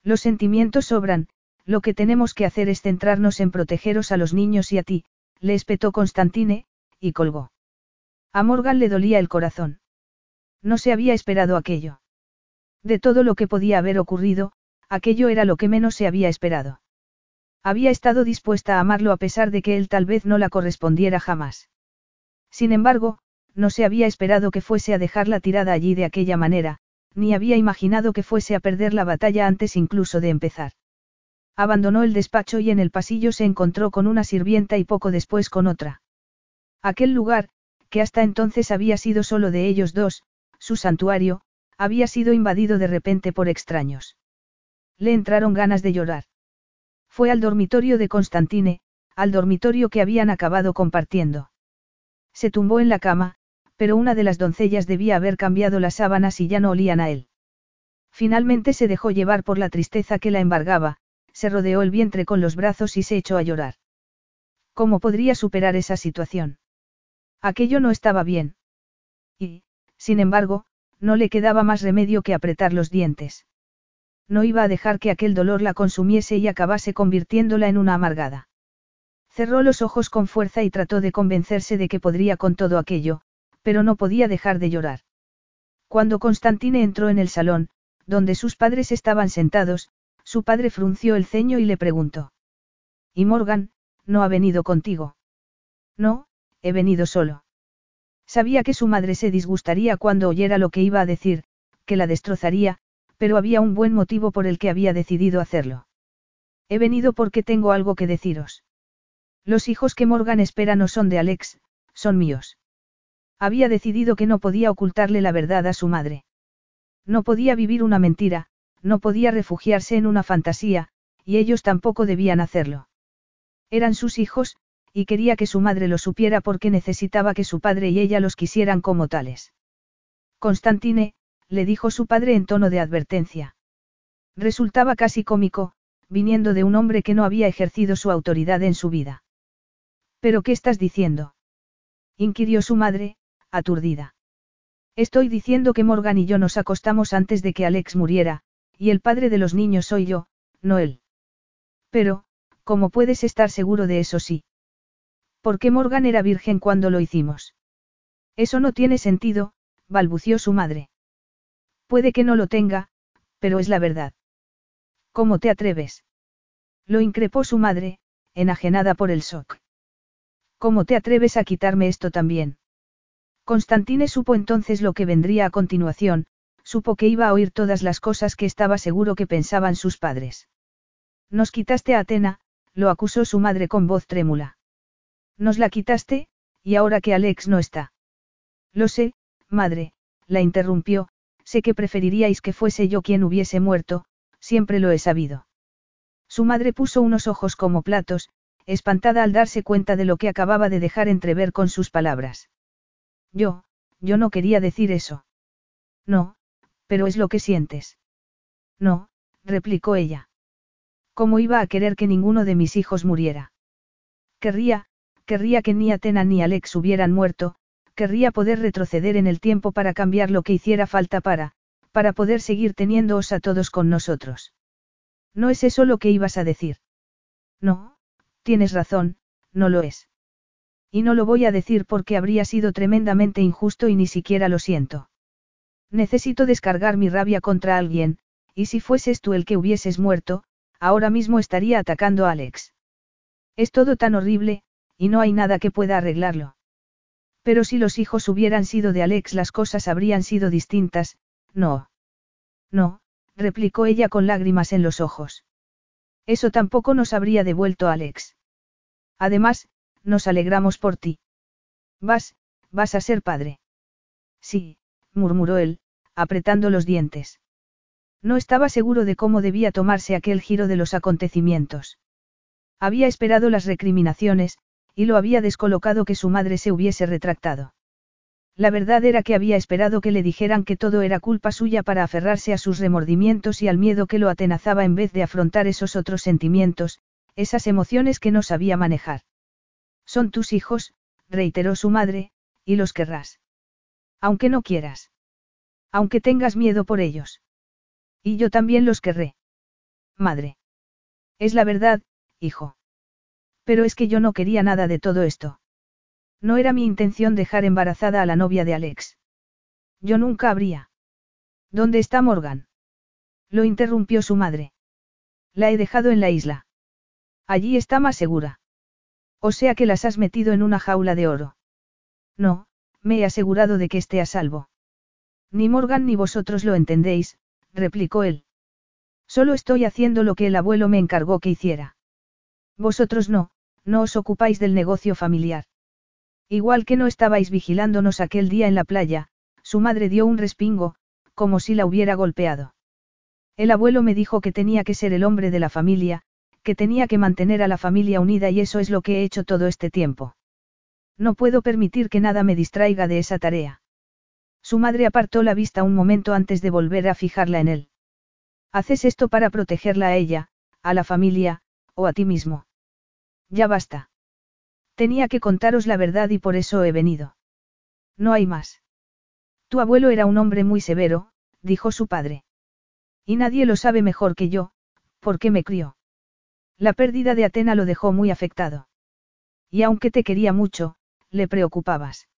Los sentimientos sobran, lo que tenemos que hacer es centrarnos en protegeros a los niños y a ti, le espetó Constantine, y colgó. A Morgan le dolía el corazón. No se había esperado aquello. De todo lo que podía haber ocurrido, aquello era lo que menos se había esperado. Había estado dispuesta a amarlo a pesar de que él tal vez no la correspondiera jamás. Sin embargo, no se había esperado que fuese a dejarla tirada allí de aquella manera, ni había imaginado que fuese a perder la batalla antes incluso de empezar. Abandonó el despacho y en el pasillo se encontró con una sirvienta y poco después con otra. Aquel lugar, que hasta entonces había sido solo de ellos dos, su santuario, había sido invadido de repente por extraños. Le entraron ganas de llorar. Fue al dormitorio de Constantine, al dormitorio que habían acabado compartiendo. Se tumbó en la cama, pero una de las doncellas debía haber cambiado las sábanas y ya no olían a él. Finalmente se dejó llevar por la tristeza que la embargaba, se rodeó el vientre con los brazos y se echó a llorar. ¿Cómo podría superar esa situación? Aquello no estaba bien. Y, sin embargo, no le quedaba más remedio que apretar los dientes. No iba a dejar que aquel dolor la consumiese y acabase convirtiéndola en una amargada. Cerró los ojos con fuerza y trató de convencerse de que podría con todo aquello, pero no podía dejar de llorar. Cuando Constantine entró en el salón, donde sus padres estaban sentados, su padre frunció el ceño y le preguntó. ¿Y Morgan, no ha venido contigo? No, he venido solo. Sabía que su madre se disgustaría cuando oyera lo que iba a decir, que la destrozaría, pero había un buen motivo por el que había decidido hacerlo. He venido porque tengo algo que deciros. Los hijos que Morgan espera no son de Alex, son míos. Había decidido que no podía ocultarle la verdad a su madre. No podía vivir una mentira, no podía refugiarse en una fantasía, y ellos tampoco debían hacerlo. Eran sus hijos, y quería que su madre lo supiera porque necesitaba que su padre y ella los quisieran como tales. Constantine, le dijo su padre en tono de advertencia. Resultaba casi cómico, viniendo de un hombre que no había ejercido su autoridad en su vida. ¿Pero qué estás diciendo? inquirió su madre, aturdida. Estoy diciendo que Morgan y yo nos acostamos antes de que Alex muriera, y el padre de los niños soy yo, no él. Pero, ¿cómo puedes estar seguro de eso sí? qué Morgan era virgen cuando lo hicimos? Eso no tiene sentido, balbució su madre. Puede que no lo tenga, pero es la verdad. ¿Cómo te atreves? Lo increpó su madre, enajenada por el shock. ¿Cómo te atreves a quitarme esto también? Constantine supo entonces lo que vendría a continuación, supo que iba a oír todas las cosas que estaba seguro que pensaban sus padres. Nos quitaste a Atena, lo acusó su madre con voz trémula. Nos la quitaste, y ahora que Alex no está. Lo sé, madre, la interrumpió, sé que preferiríais que fuese yo quien hubiese muerto, siempre lo he sabido. Su madre puso unos ojos como platos, espantada al darse cuenta de lo que acababa de dejar entrever con sus palabras. Yo, yo no quería decir eso. No, pero es lo que sientes. No, replicó ella. ¿Cómo iba a querer que ninguno de mis hijos muriera? Querría, querría que ni Atena ni Alex hubieran muerto, querría poder retroceder en el tiempo para cambiar lo que hiciera falta para, para poder seguir teniéndoos a todos con nosotros. ¿No es eso lo que ibas a decir? No, tienes razón, no lo es. Y no lo voy a decir porque habría sido tremendamente injusto y ni siquiera lo siento. Necesito descargar mi rabia contra alguien, y si fueses tú el que hubieses muerto, ahora mismo estaría atacando a Alex. Es todo tan horrible, y no hay nada que pueda arreglarlo. Pero si los hijos hubieran sido de Alex las cosas habrían sido distintas, no. No, replicó ella con lágrimas en los ojos. Eso tampoco nos habría devuelto a Alex. Además, nos alegramos por ti. Vas, vas a ser padre. Sí, murmuró él, apretando los dientes. No estaba seguro de cómo debía tomarse aquel giro de los acontecimientos. Había esperado las recriminaciones, y lo había descolocado que su madre se hubiese retractado. La verdad era que había esperado que le dijeran que todo era culpa suya para aferrarse a sus remordimientos y al miedo que lo atenazaba en vez de afrontar esos otros sentimientos, esas emociones que no sabía manejar. Son tus hijos, reiteró su madre, y los querrás. Aunque no quieras. Aunque tengas miedo por ellos. Y yo también los querré. Madre. Es la verdad, hijo. Pero es que yo no quería nada de todo esto. No era mi intención dejar embarazada a la novia de Alex. Yo nunca habría. ¿Dónde está Morgan? Lo interrumpió su madre. La he dejado en la isla. Allí está más segura. O sea que las has metido en una jaula de oro. No, me he asegurado de que esté a salvo. Ni Morgan ni vosotros lo entendéis, replicó él. Solo estoy haciendo lo que el abuelo me encargó que hiciera. Vosotros no, no os ocupáis del negocio familiar. Igual que no estabais vigilándonos aquel día en la playa, su madre dio un respingo, como si la hubiera golpeado. El abuelo me dijo que tenía que ser el hombre de la familia, que tenía que mantener a la familia unida y eso es lo que he hecho todo este tiempo. No puedo permitir que nada me distraiga de esa tarea. Su madre apartó la vista un momento antes de volver a fijarla en él. Haces esto para protegerla a ella, a la familia, o a ti mismo. Ya basta. Tenía que contaros la verdad y por eso he venido. No hay más. Tu abuelo era un hombre muy severo, dijo su padre. Y nadie lo sabe mejor que yo, porque me crió. La pérdida de Atena lo dejó muy afectado. Y aunque te quería mucho, le preocupabas.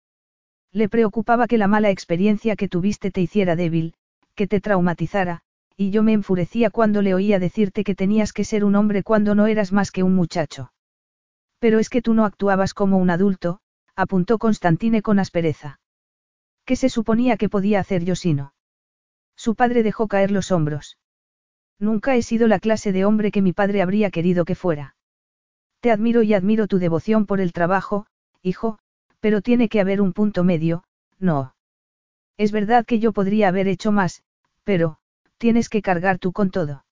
Le preocupaba que la mala experiencia que tuviste te hiciera débil, que te traumatizara, y yo me enfurecía cuando le oía decirte que tenías que ser un hombre cuando no eras más que un muchacho. Pero es que tú no actuabas como un adulto, apuntó Constantine con aspereza. ¿Qué se suponía que podía hacer yo si no? Su padre dejó caer los hombros. Nunca he sido la clase de hombre que mi padre habría querido que fuera. Te admiro y admiro tu devoción por el trabajo, hijo, pero tiene que haber un punto medio, no. Es verdad que yo podría haber hecho más, pero, tienes que cargar tú con todo.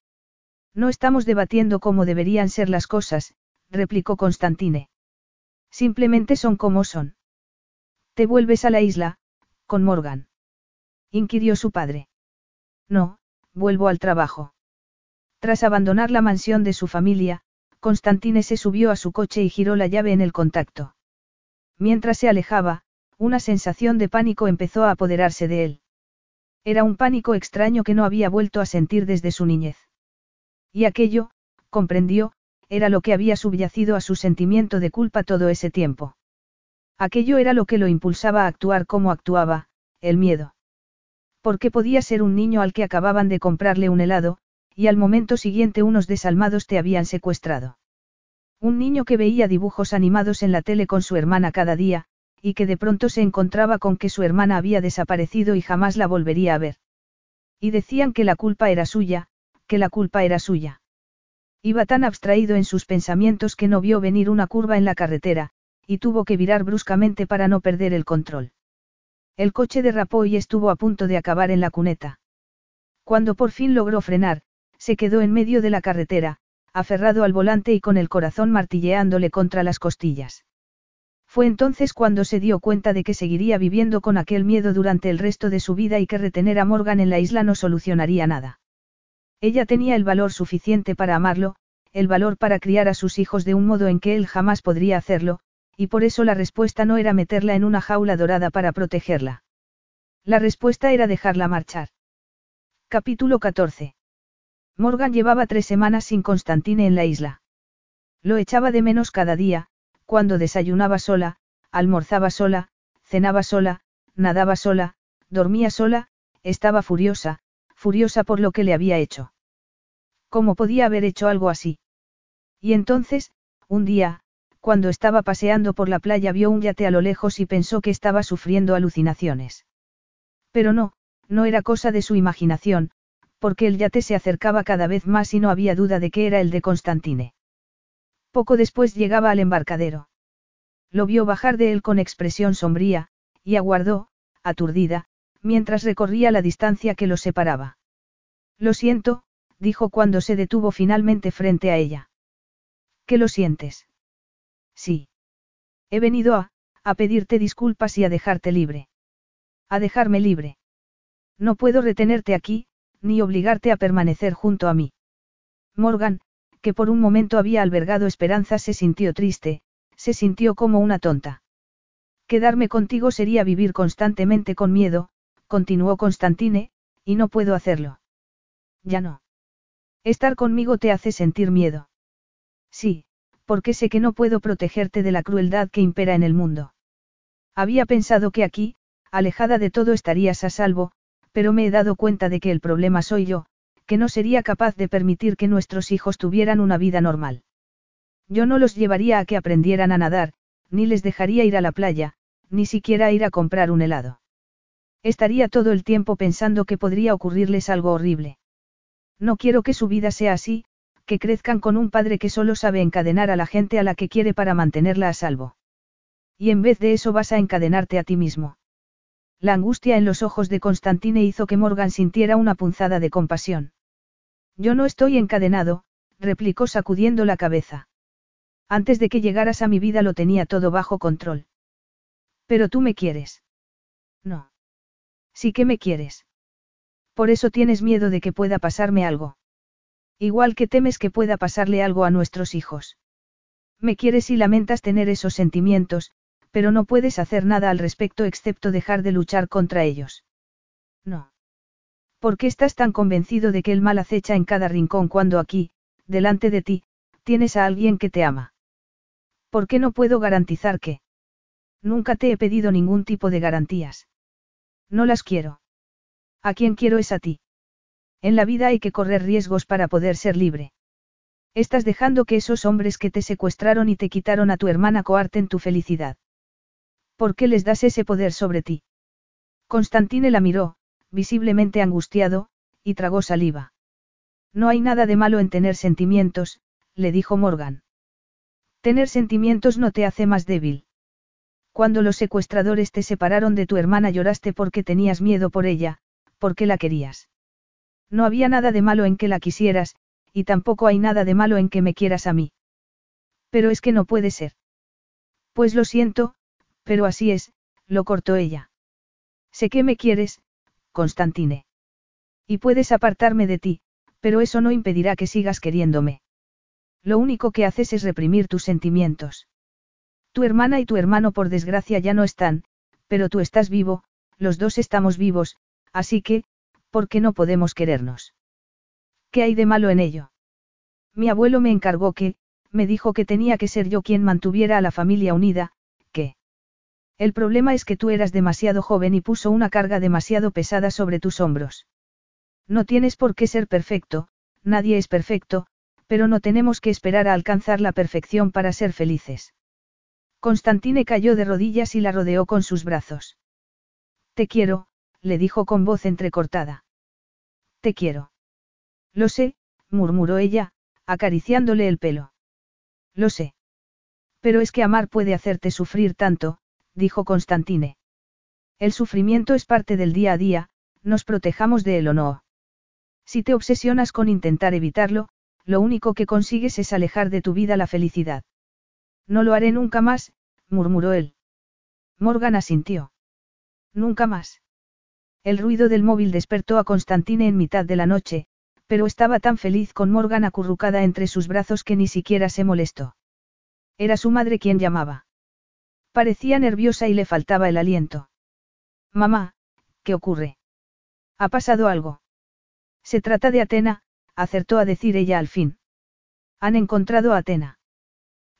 No estamos debatiendo cómo deberían ser las cosas, replicó Constantine. Simplemente son como son. Te vuelves a la isla, con Morgan. Inquirió su padre. No, vuelvo al trabajo. Tras abandonar la mansión de su familia, Constantine se subió a su coche y giró la llave en el contacto. Mientras se alejaba, una sensación de pánico empezó a apoderarse de él. Era un pánico extraño que no había vuelto a sentir desde su niñez. Y aquello, comprendió, era lo que había subyacido a su sentimiento de culpa todo ese tiempo. Aquello era lo que lo impulsaba a actuar como actuaba, el miedo. Porque podía ser un niño al que acababan de comprarle un helado, y al momento siguiente unos desalmados te habían secuestrado. Un niño que veía dibujos animados en la tele con su hermana cada día, y que de pronto se encontraba con que su hermana había desaparecido y jamás la volvería a ver. Y decían que la culpa era suya, que la culpa era suya. Iba tan abstraído en sus pensamientos que no vio venir una curva en la carretera, y tuvo que virar bruscamente para no perder el control. El coche derrapó y estuvo a punto de acabar en la cuneta. Cuando por fin logró frenar, se quedó en medio de la carretera, aferrado al volante y con el corazón martilleándole contra las costillas. Fue entonces cuando se dio cuenta de que seguiría viviendo con aquel miedo durante el resto de su vida y que retener a Morgan en la isla no solucionaría nada. Ella tenía el valor suficiente para amarlo, el valor para criar a sus hijos de un modo en que él jamás podría hacerlo, y por eso la respuesta no era meterla en una jaula dorada para protegerla. La respuesta era dejarla marchar. Capítulo 14. Morgan llevaba tres semanas sin Constantine en la isla. Lo echaba de menos cada día, cuando desayunaba sola, almorzaba sola, cenaba sola, nadaba sola, dormía sola, estaba furiosa, furiosa por lo que le había hecho. ¿Cómo podía haber hecho algo así? Y entonces, un día, cuando estaba paseando por la playa vio un yate a lo lejos y pensó que estaba sufriendo alucinaciones. Pero no, no era cosa de su imaginación, porque el yate se acercaba cada vez más y no había duda de que era el de Constantine. Poco después llegaba al embarcadero. Lo vio bajar de él con expresión sombría, y aguardó, aturdida, mientras recorría la distancia que los separaba. Lo siento, dijo cuando se detuvo finalmente frente a ella. ¿Qué lo sientes? Sí. He venido a, a pedirte disculpas y a dejarte libre. A dejarme libre. No puedo retenerte aquí, ni obligarte a permanecer junto a mí. Morgan, que por un momento había albergado esperanzas, se sintió triste, se sintió como una tonta. Quedarme contigo sería vivir constantemente con miedo, continuó Constantine, y no puedo hacerlo. Ya no. Estar conmigo te hace sentir miedo. Sí, porque sé que no puedo protegerte de la crueldad que impera en el mundo. Había pensado que aquí, alejada de todo estarías a salvo, pero me he dado cuenta de que el problema soy yo, que no sería capaz de permitir que nuestros hijos tuvieran una vida normal. Yo no los llevaría a que aprendieran a nadar, ni les dejaría ir a la playa, ni siquiera ir a comprar un helado. Estaría todo el tiempo pensando que podría ocurrirles algo horrible. No quiero que su vida sea así, que crezcan con un padre que solo sabe encadenar a la gente a la que quiere para mantenerla a salvo. Y en vez de eso vas a encadenarte a ti mismo. La angustia en los ojos de Constantine hizo que Morgan sintiera una punzada de compasión. Yo no estoy encadenado, replicó sacudiendo la cabeza. Antes de que llegaras a mi vida lo tenía todo bajo control. Pero tú me quieres. No. Sí que me quieres. Por eso tienes miedo de que pueda pasarme algo. Igual que temes que pueda pasarle algo a nuestros hijos. Me quieres y lamentas tener esos sentimientos, pero no puedes hacer nada al respecto excepto dejar de luchar contra ellos. No. ¿Por qué estás tan convencido de que el mal acecha en cada rincón cuando aquí, delante de ti, tienes a alguien que te ama? ¿Por qué no puedo garantizar que? Nunca te he pedido ningún tipo de garantías. No las quiero. A quien quiero es a ti. En la vida hay que correr riesgos para poder ser libre. Estás dejando que esos hombres que te secuestraron y te quitaron a tu hermana coarten tu felicidad. ¿Por qué les das ese poder sobre ti? Constantine la miró, visiblemente angustiado, y tragó saliva. No hay nada de malo en tener sentimientos, le dijo Morgan. Tener sentimientos no te hace más débil. Cuando los secuestradores te separaron de tu hermana lloraste porque tenías miedo por ella, porque la querías. No había nada de malo en que la quisieras, y tampoco hay nada de malo en que me quieras a mí. Pero es que no puede ser. Pues lo siento, pero así es, lo cortó ella. Sé que me quieres, Constantine. Y puedes apartarme de ti, pero eso no impedirá que sigas queriéndome. Lo único que haces es reprimir tus sentimientos. Tu hermana y tu hermano por desgracia ya no están, pero tú estás vivo, los dos estamos vivos, así que, ¿por qué no podemos querernos? ¿Qué hay de malo en ello? Mi abuelo me encargó que, me dijo que tenía que ser yo quien mantuviera a la familia unida. El problema es que tú eras demasiado joven y puso una carga demasiado pesada sobre tus hombros. No tienes por qué ser perfecto, nadie es perfecto, pero no tenemos que esperar a alcanzar la perfección para ser felices. Constantine cayó de rodillas y la rodeó con sus brazos. Te quiero, le dijo con voz entrecortada. Te quiero. Lo sé, murmuró ella, acariciándole el pelo. Lo sé. Pero es que amar puede hacerte sufrir tanto, dijo Constantine. El sufrimiento es parte del día a día, nos protejamos de él o no. Si te obsesionas con intentar evitarlo, lo único que consigues es alejar de tu vida la felicidad. No lo haré nunca más, murmuró él. Morgan asintió. Nunca más. El ruido del móvil despertó a Constantine en mitad de la noche, pero estaba tan feliz con Morgan acurrucada entre sus brazos que ni siquiera se molestó. Era su madre quien llamaba. Parecía nerviosa y le faltaba el aliento. Mamá, ¿qué ocurre? ¿Ha pasado algo? Se trata de Atena, acertó a decir ella al fin. Han encontrado a Atena.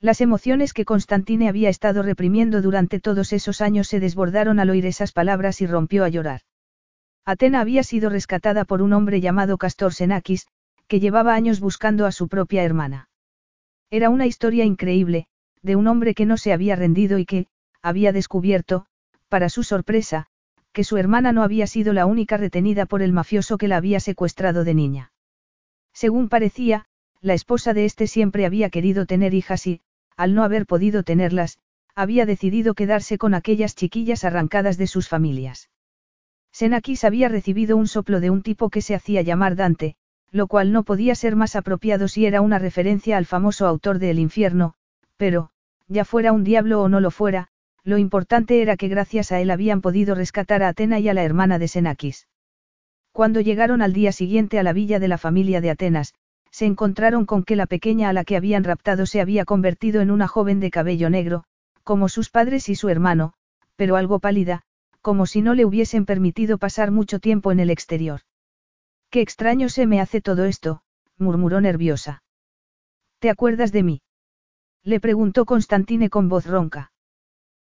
Las emociones que Constantine había estado reprimiendo durante todos esos años se desbordaron al oír esas palabras y rompió a llorar. Atena había sido rescatada por un hombre llamado Castor Senakis, que llevaba años buscando a su propia hermana. Era una historia increíble, de un hombre que no se había rendido y que, había descubierto, para su sorpresa, que su hermana no había sido la única retenida por el mafioso que la había secuestrado de niña. Según parecía, la esposa de este siempre había querido tener hijas y, al no haber podido tenerlas, había decidido quedarse con aquellas chiquillas arrancadas de sus familias. Senakis había recibido un soplo de un tipo que se hacía llamar Dante, lo cual no podía ser más apropiado si era una referencia al famoso autor de El infierno, pero, ya fuera un diablo o no lo fuera, lo importante era que gracias a él habían podido rescatar a Atena y a la hermana de Senakis. Cuando llegaron al día siguiente a la villa de la familia de Atenas, se encontraron con que la pequeña a la que habían raptado se había convertido en una joven de cabello negro, como sus padres y su hermano, pero algo pálida, como si no le hubiesen permitido pasar mucho tiempo en el exterior. Qué extraño se me hace todo esto, murmuró nerviosa. ¿Te acuerdas de mí? Le preguntó Constantine con voz ronca.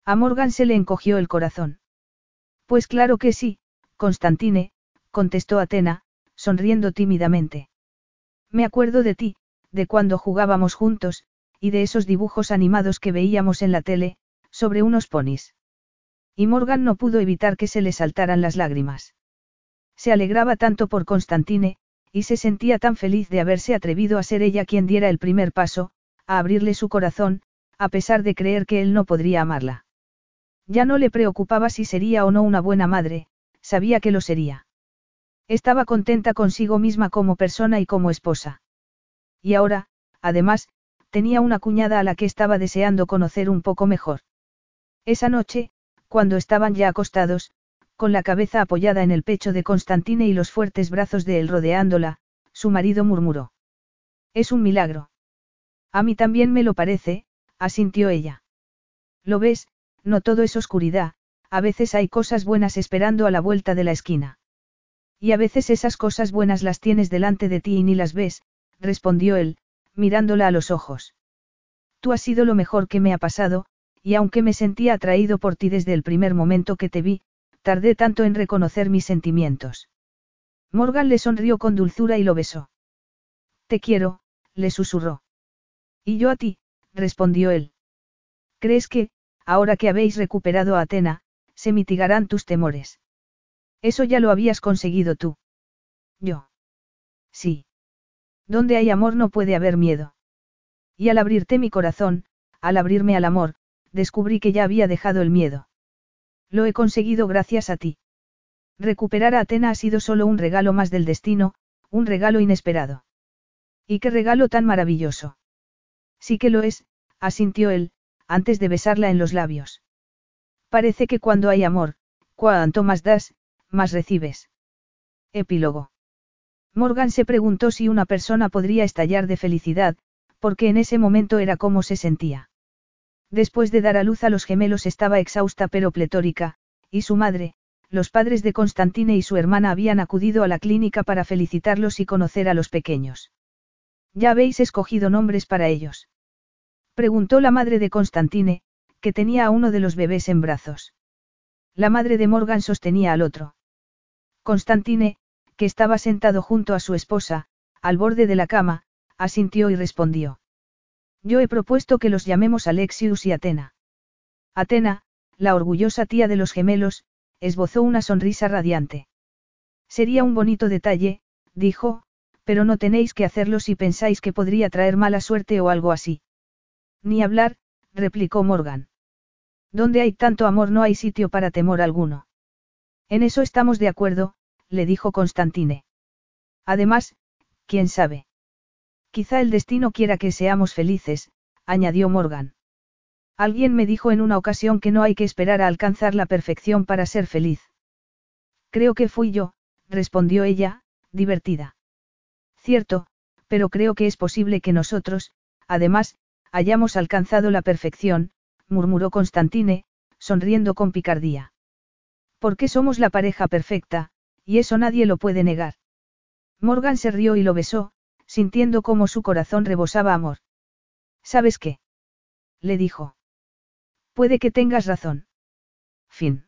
A Morgan se le encogió el corazón. Pues claro que sí, Constantine, contestó Atena, sonriendo tímidamente. Me acuerdo de ti, de cuando jugábamos juntos, y de esos dibujos animados que veíamos en la tele, sobre unos ponis. Y Morgan no pudo evitar que se le saltaran las lágrimas. Se alegraba tanto por Constantine, y se sentía tan feliz de haberse atrevido a ser ella quien diera el primer paso, abrirle su corazón, a pesar de creer que él no podría amarla. Ya no le preocupaba si sería o no una buena madre, sabía que lo sería. Estaba contenta consigo misma como persona y como esposa. Y ahora, además, tenía una cuñada a la que estaba deseando conocer un poco mejor. Esa noche, cuando estaban ya acostados, con la cabeza apoyada en el pecho de Constantine y los fuertes brazos de él rodeándola, su marido murmuró. Es un milagro. A mí también me lo parece, asintió ella. Lo ves, no todo es oscuridad, a veces hay cosas buenas esperando a la vuelta de la esquina. Y a veces esas cosas buenas las tienes delante de ti y ni las ves, respondió él, mirándola a los ojos. Tú has sido lo mejor que me ha pasado, y aunque me sentía atraído por ti desde el primer momento que te vi, tardé tanto en reconocer mis sentimientos. Morgan le sonrió con dulzura y lo besó. Te quiero, le susurró. Y yo a ti, respondió él. ¿Crees que, ahora que habéis recuperado a Atena, se mitigarán tus temores? Eso ya lo habías conseguido tú. Yo. Sí. Donde hay amor no puede haber miedo. Y al abrirte mi corazón, al abrirme al amor, descubrí que ya había dejado el miedo. Lo he conseguido gracias a ti. Recuperar a Atena ha sido solo un regalo más del destino, un regalo inesperado. ¿Y qué regalo tan maravilloso? Sí que lo es, asintió él, antes de besarla en los labios. Parece que cuando hay amor, cuanto más das, más recibes. Epílogo. Morgan se preguntó si una persona podría estallar de felicidad, porque en ese momento era como se sentía. Después de dar a luz a los gemelos estaba exhausta pero pletórica, y su madre, los padres de Constantine y su hermana habían acudido a la clínica para felicitarlos y conocer a los pequeños. ¿Ya habéis escogido nombres para ellos? Preguntó la madre de Constantine, que tenía a uno de los bebés en brazos. La madre de Morgan sostenía al otro. Constantine, que estaba sentado junto a su esposa, al borde de la cama, asintió y respondió. Yo he propuesto que los llamemos Alexius y Atena. Atena, la orgullosa tía de los gemelos, esbozó una sonrisa radiante. Sería un bonito detalle, dijo, pero no tenéis que hacerlo si pensáis que podría traer mala suerte o algo así. Ni hablar, replicó Morgan. Donde hay tanto amor no hay sitio para temor alguno. En eso estamos de acuerdo, le dijo Constantine. Además, quién sabe. Quizá el destino quiera que seamos felices, añadió Morgan. Alguien me dijo en una ocasión que no hay que esperar a alcanzar la perfección para ser feliz. Creo que fui yo, respondió ella, divertida. Cierto, pero creo que es posible que nosotros, además, hayamos alcanzado la perfección, murmuró Constantine, sonriendo con picardía. Porque somos la pareja perfecta, y eso nadie lo puede negar. Morgan se rió y lo besó, sintiendo cómo su corazón rebosaba amor. ¿Sabes qué? le dijo. Puede que tengas razón. Fin.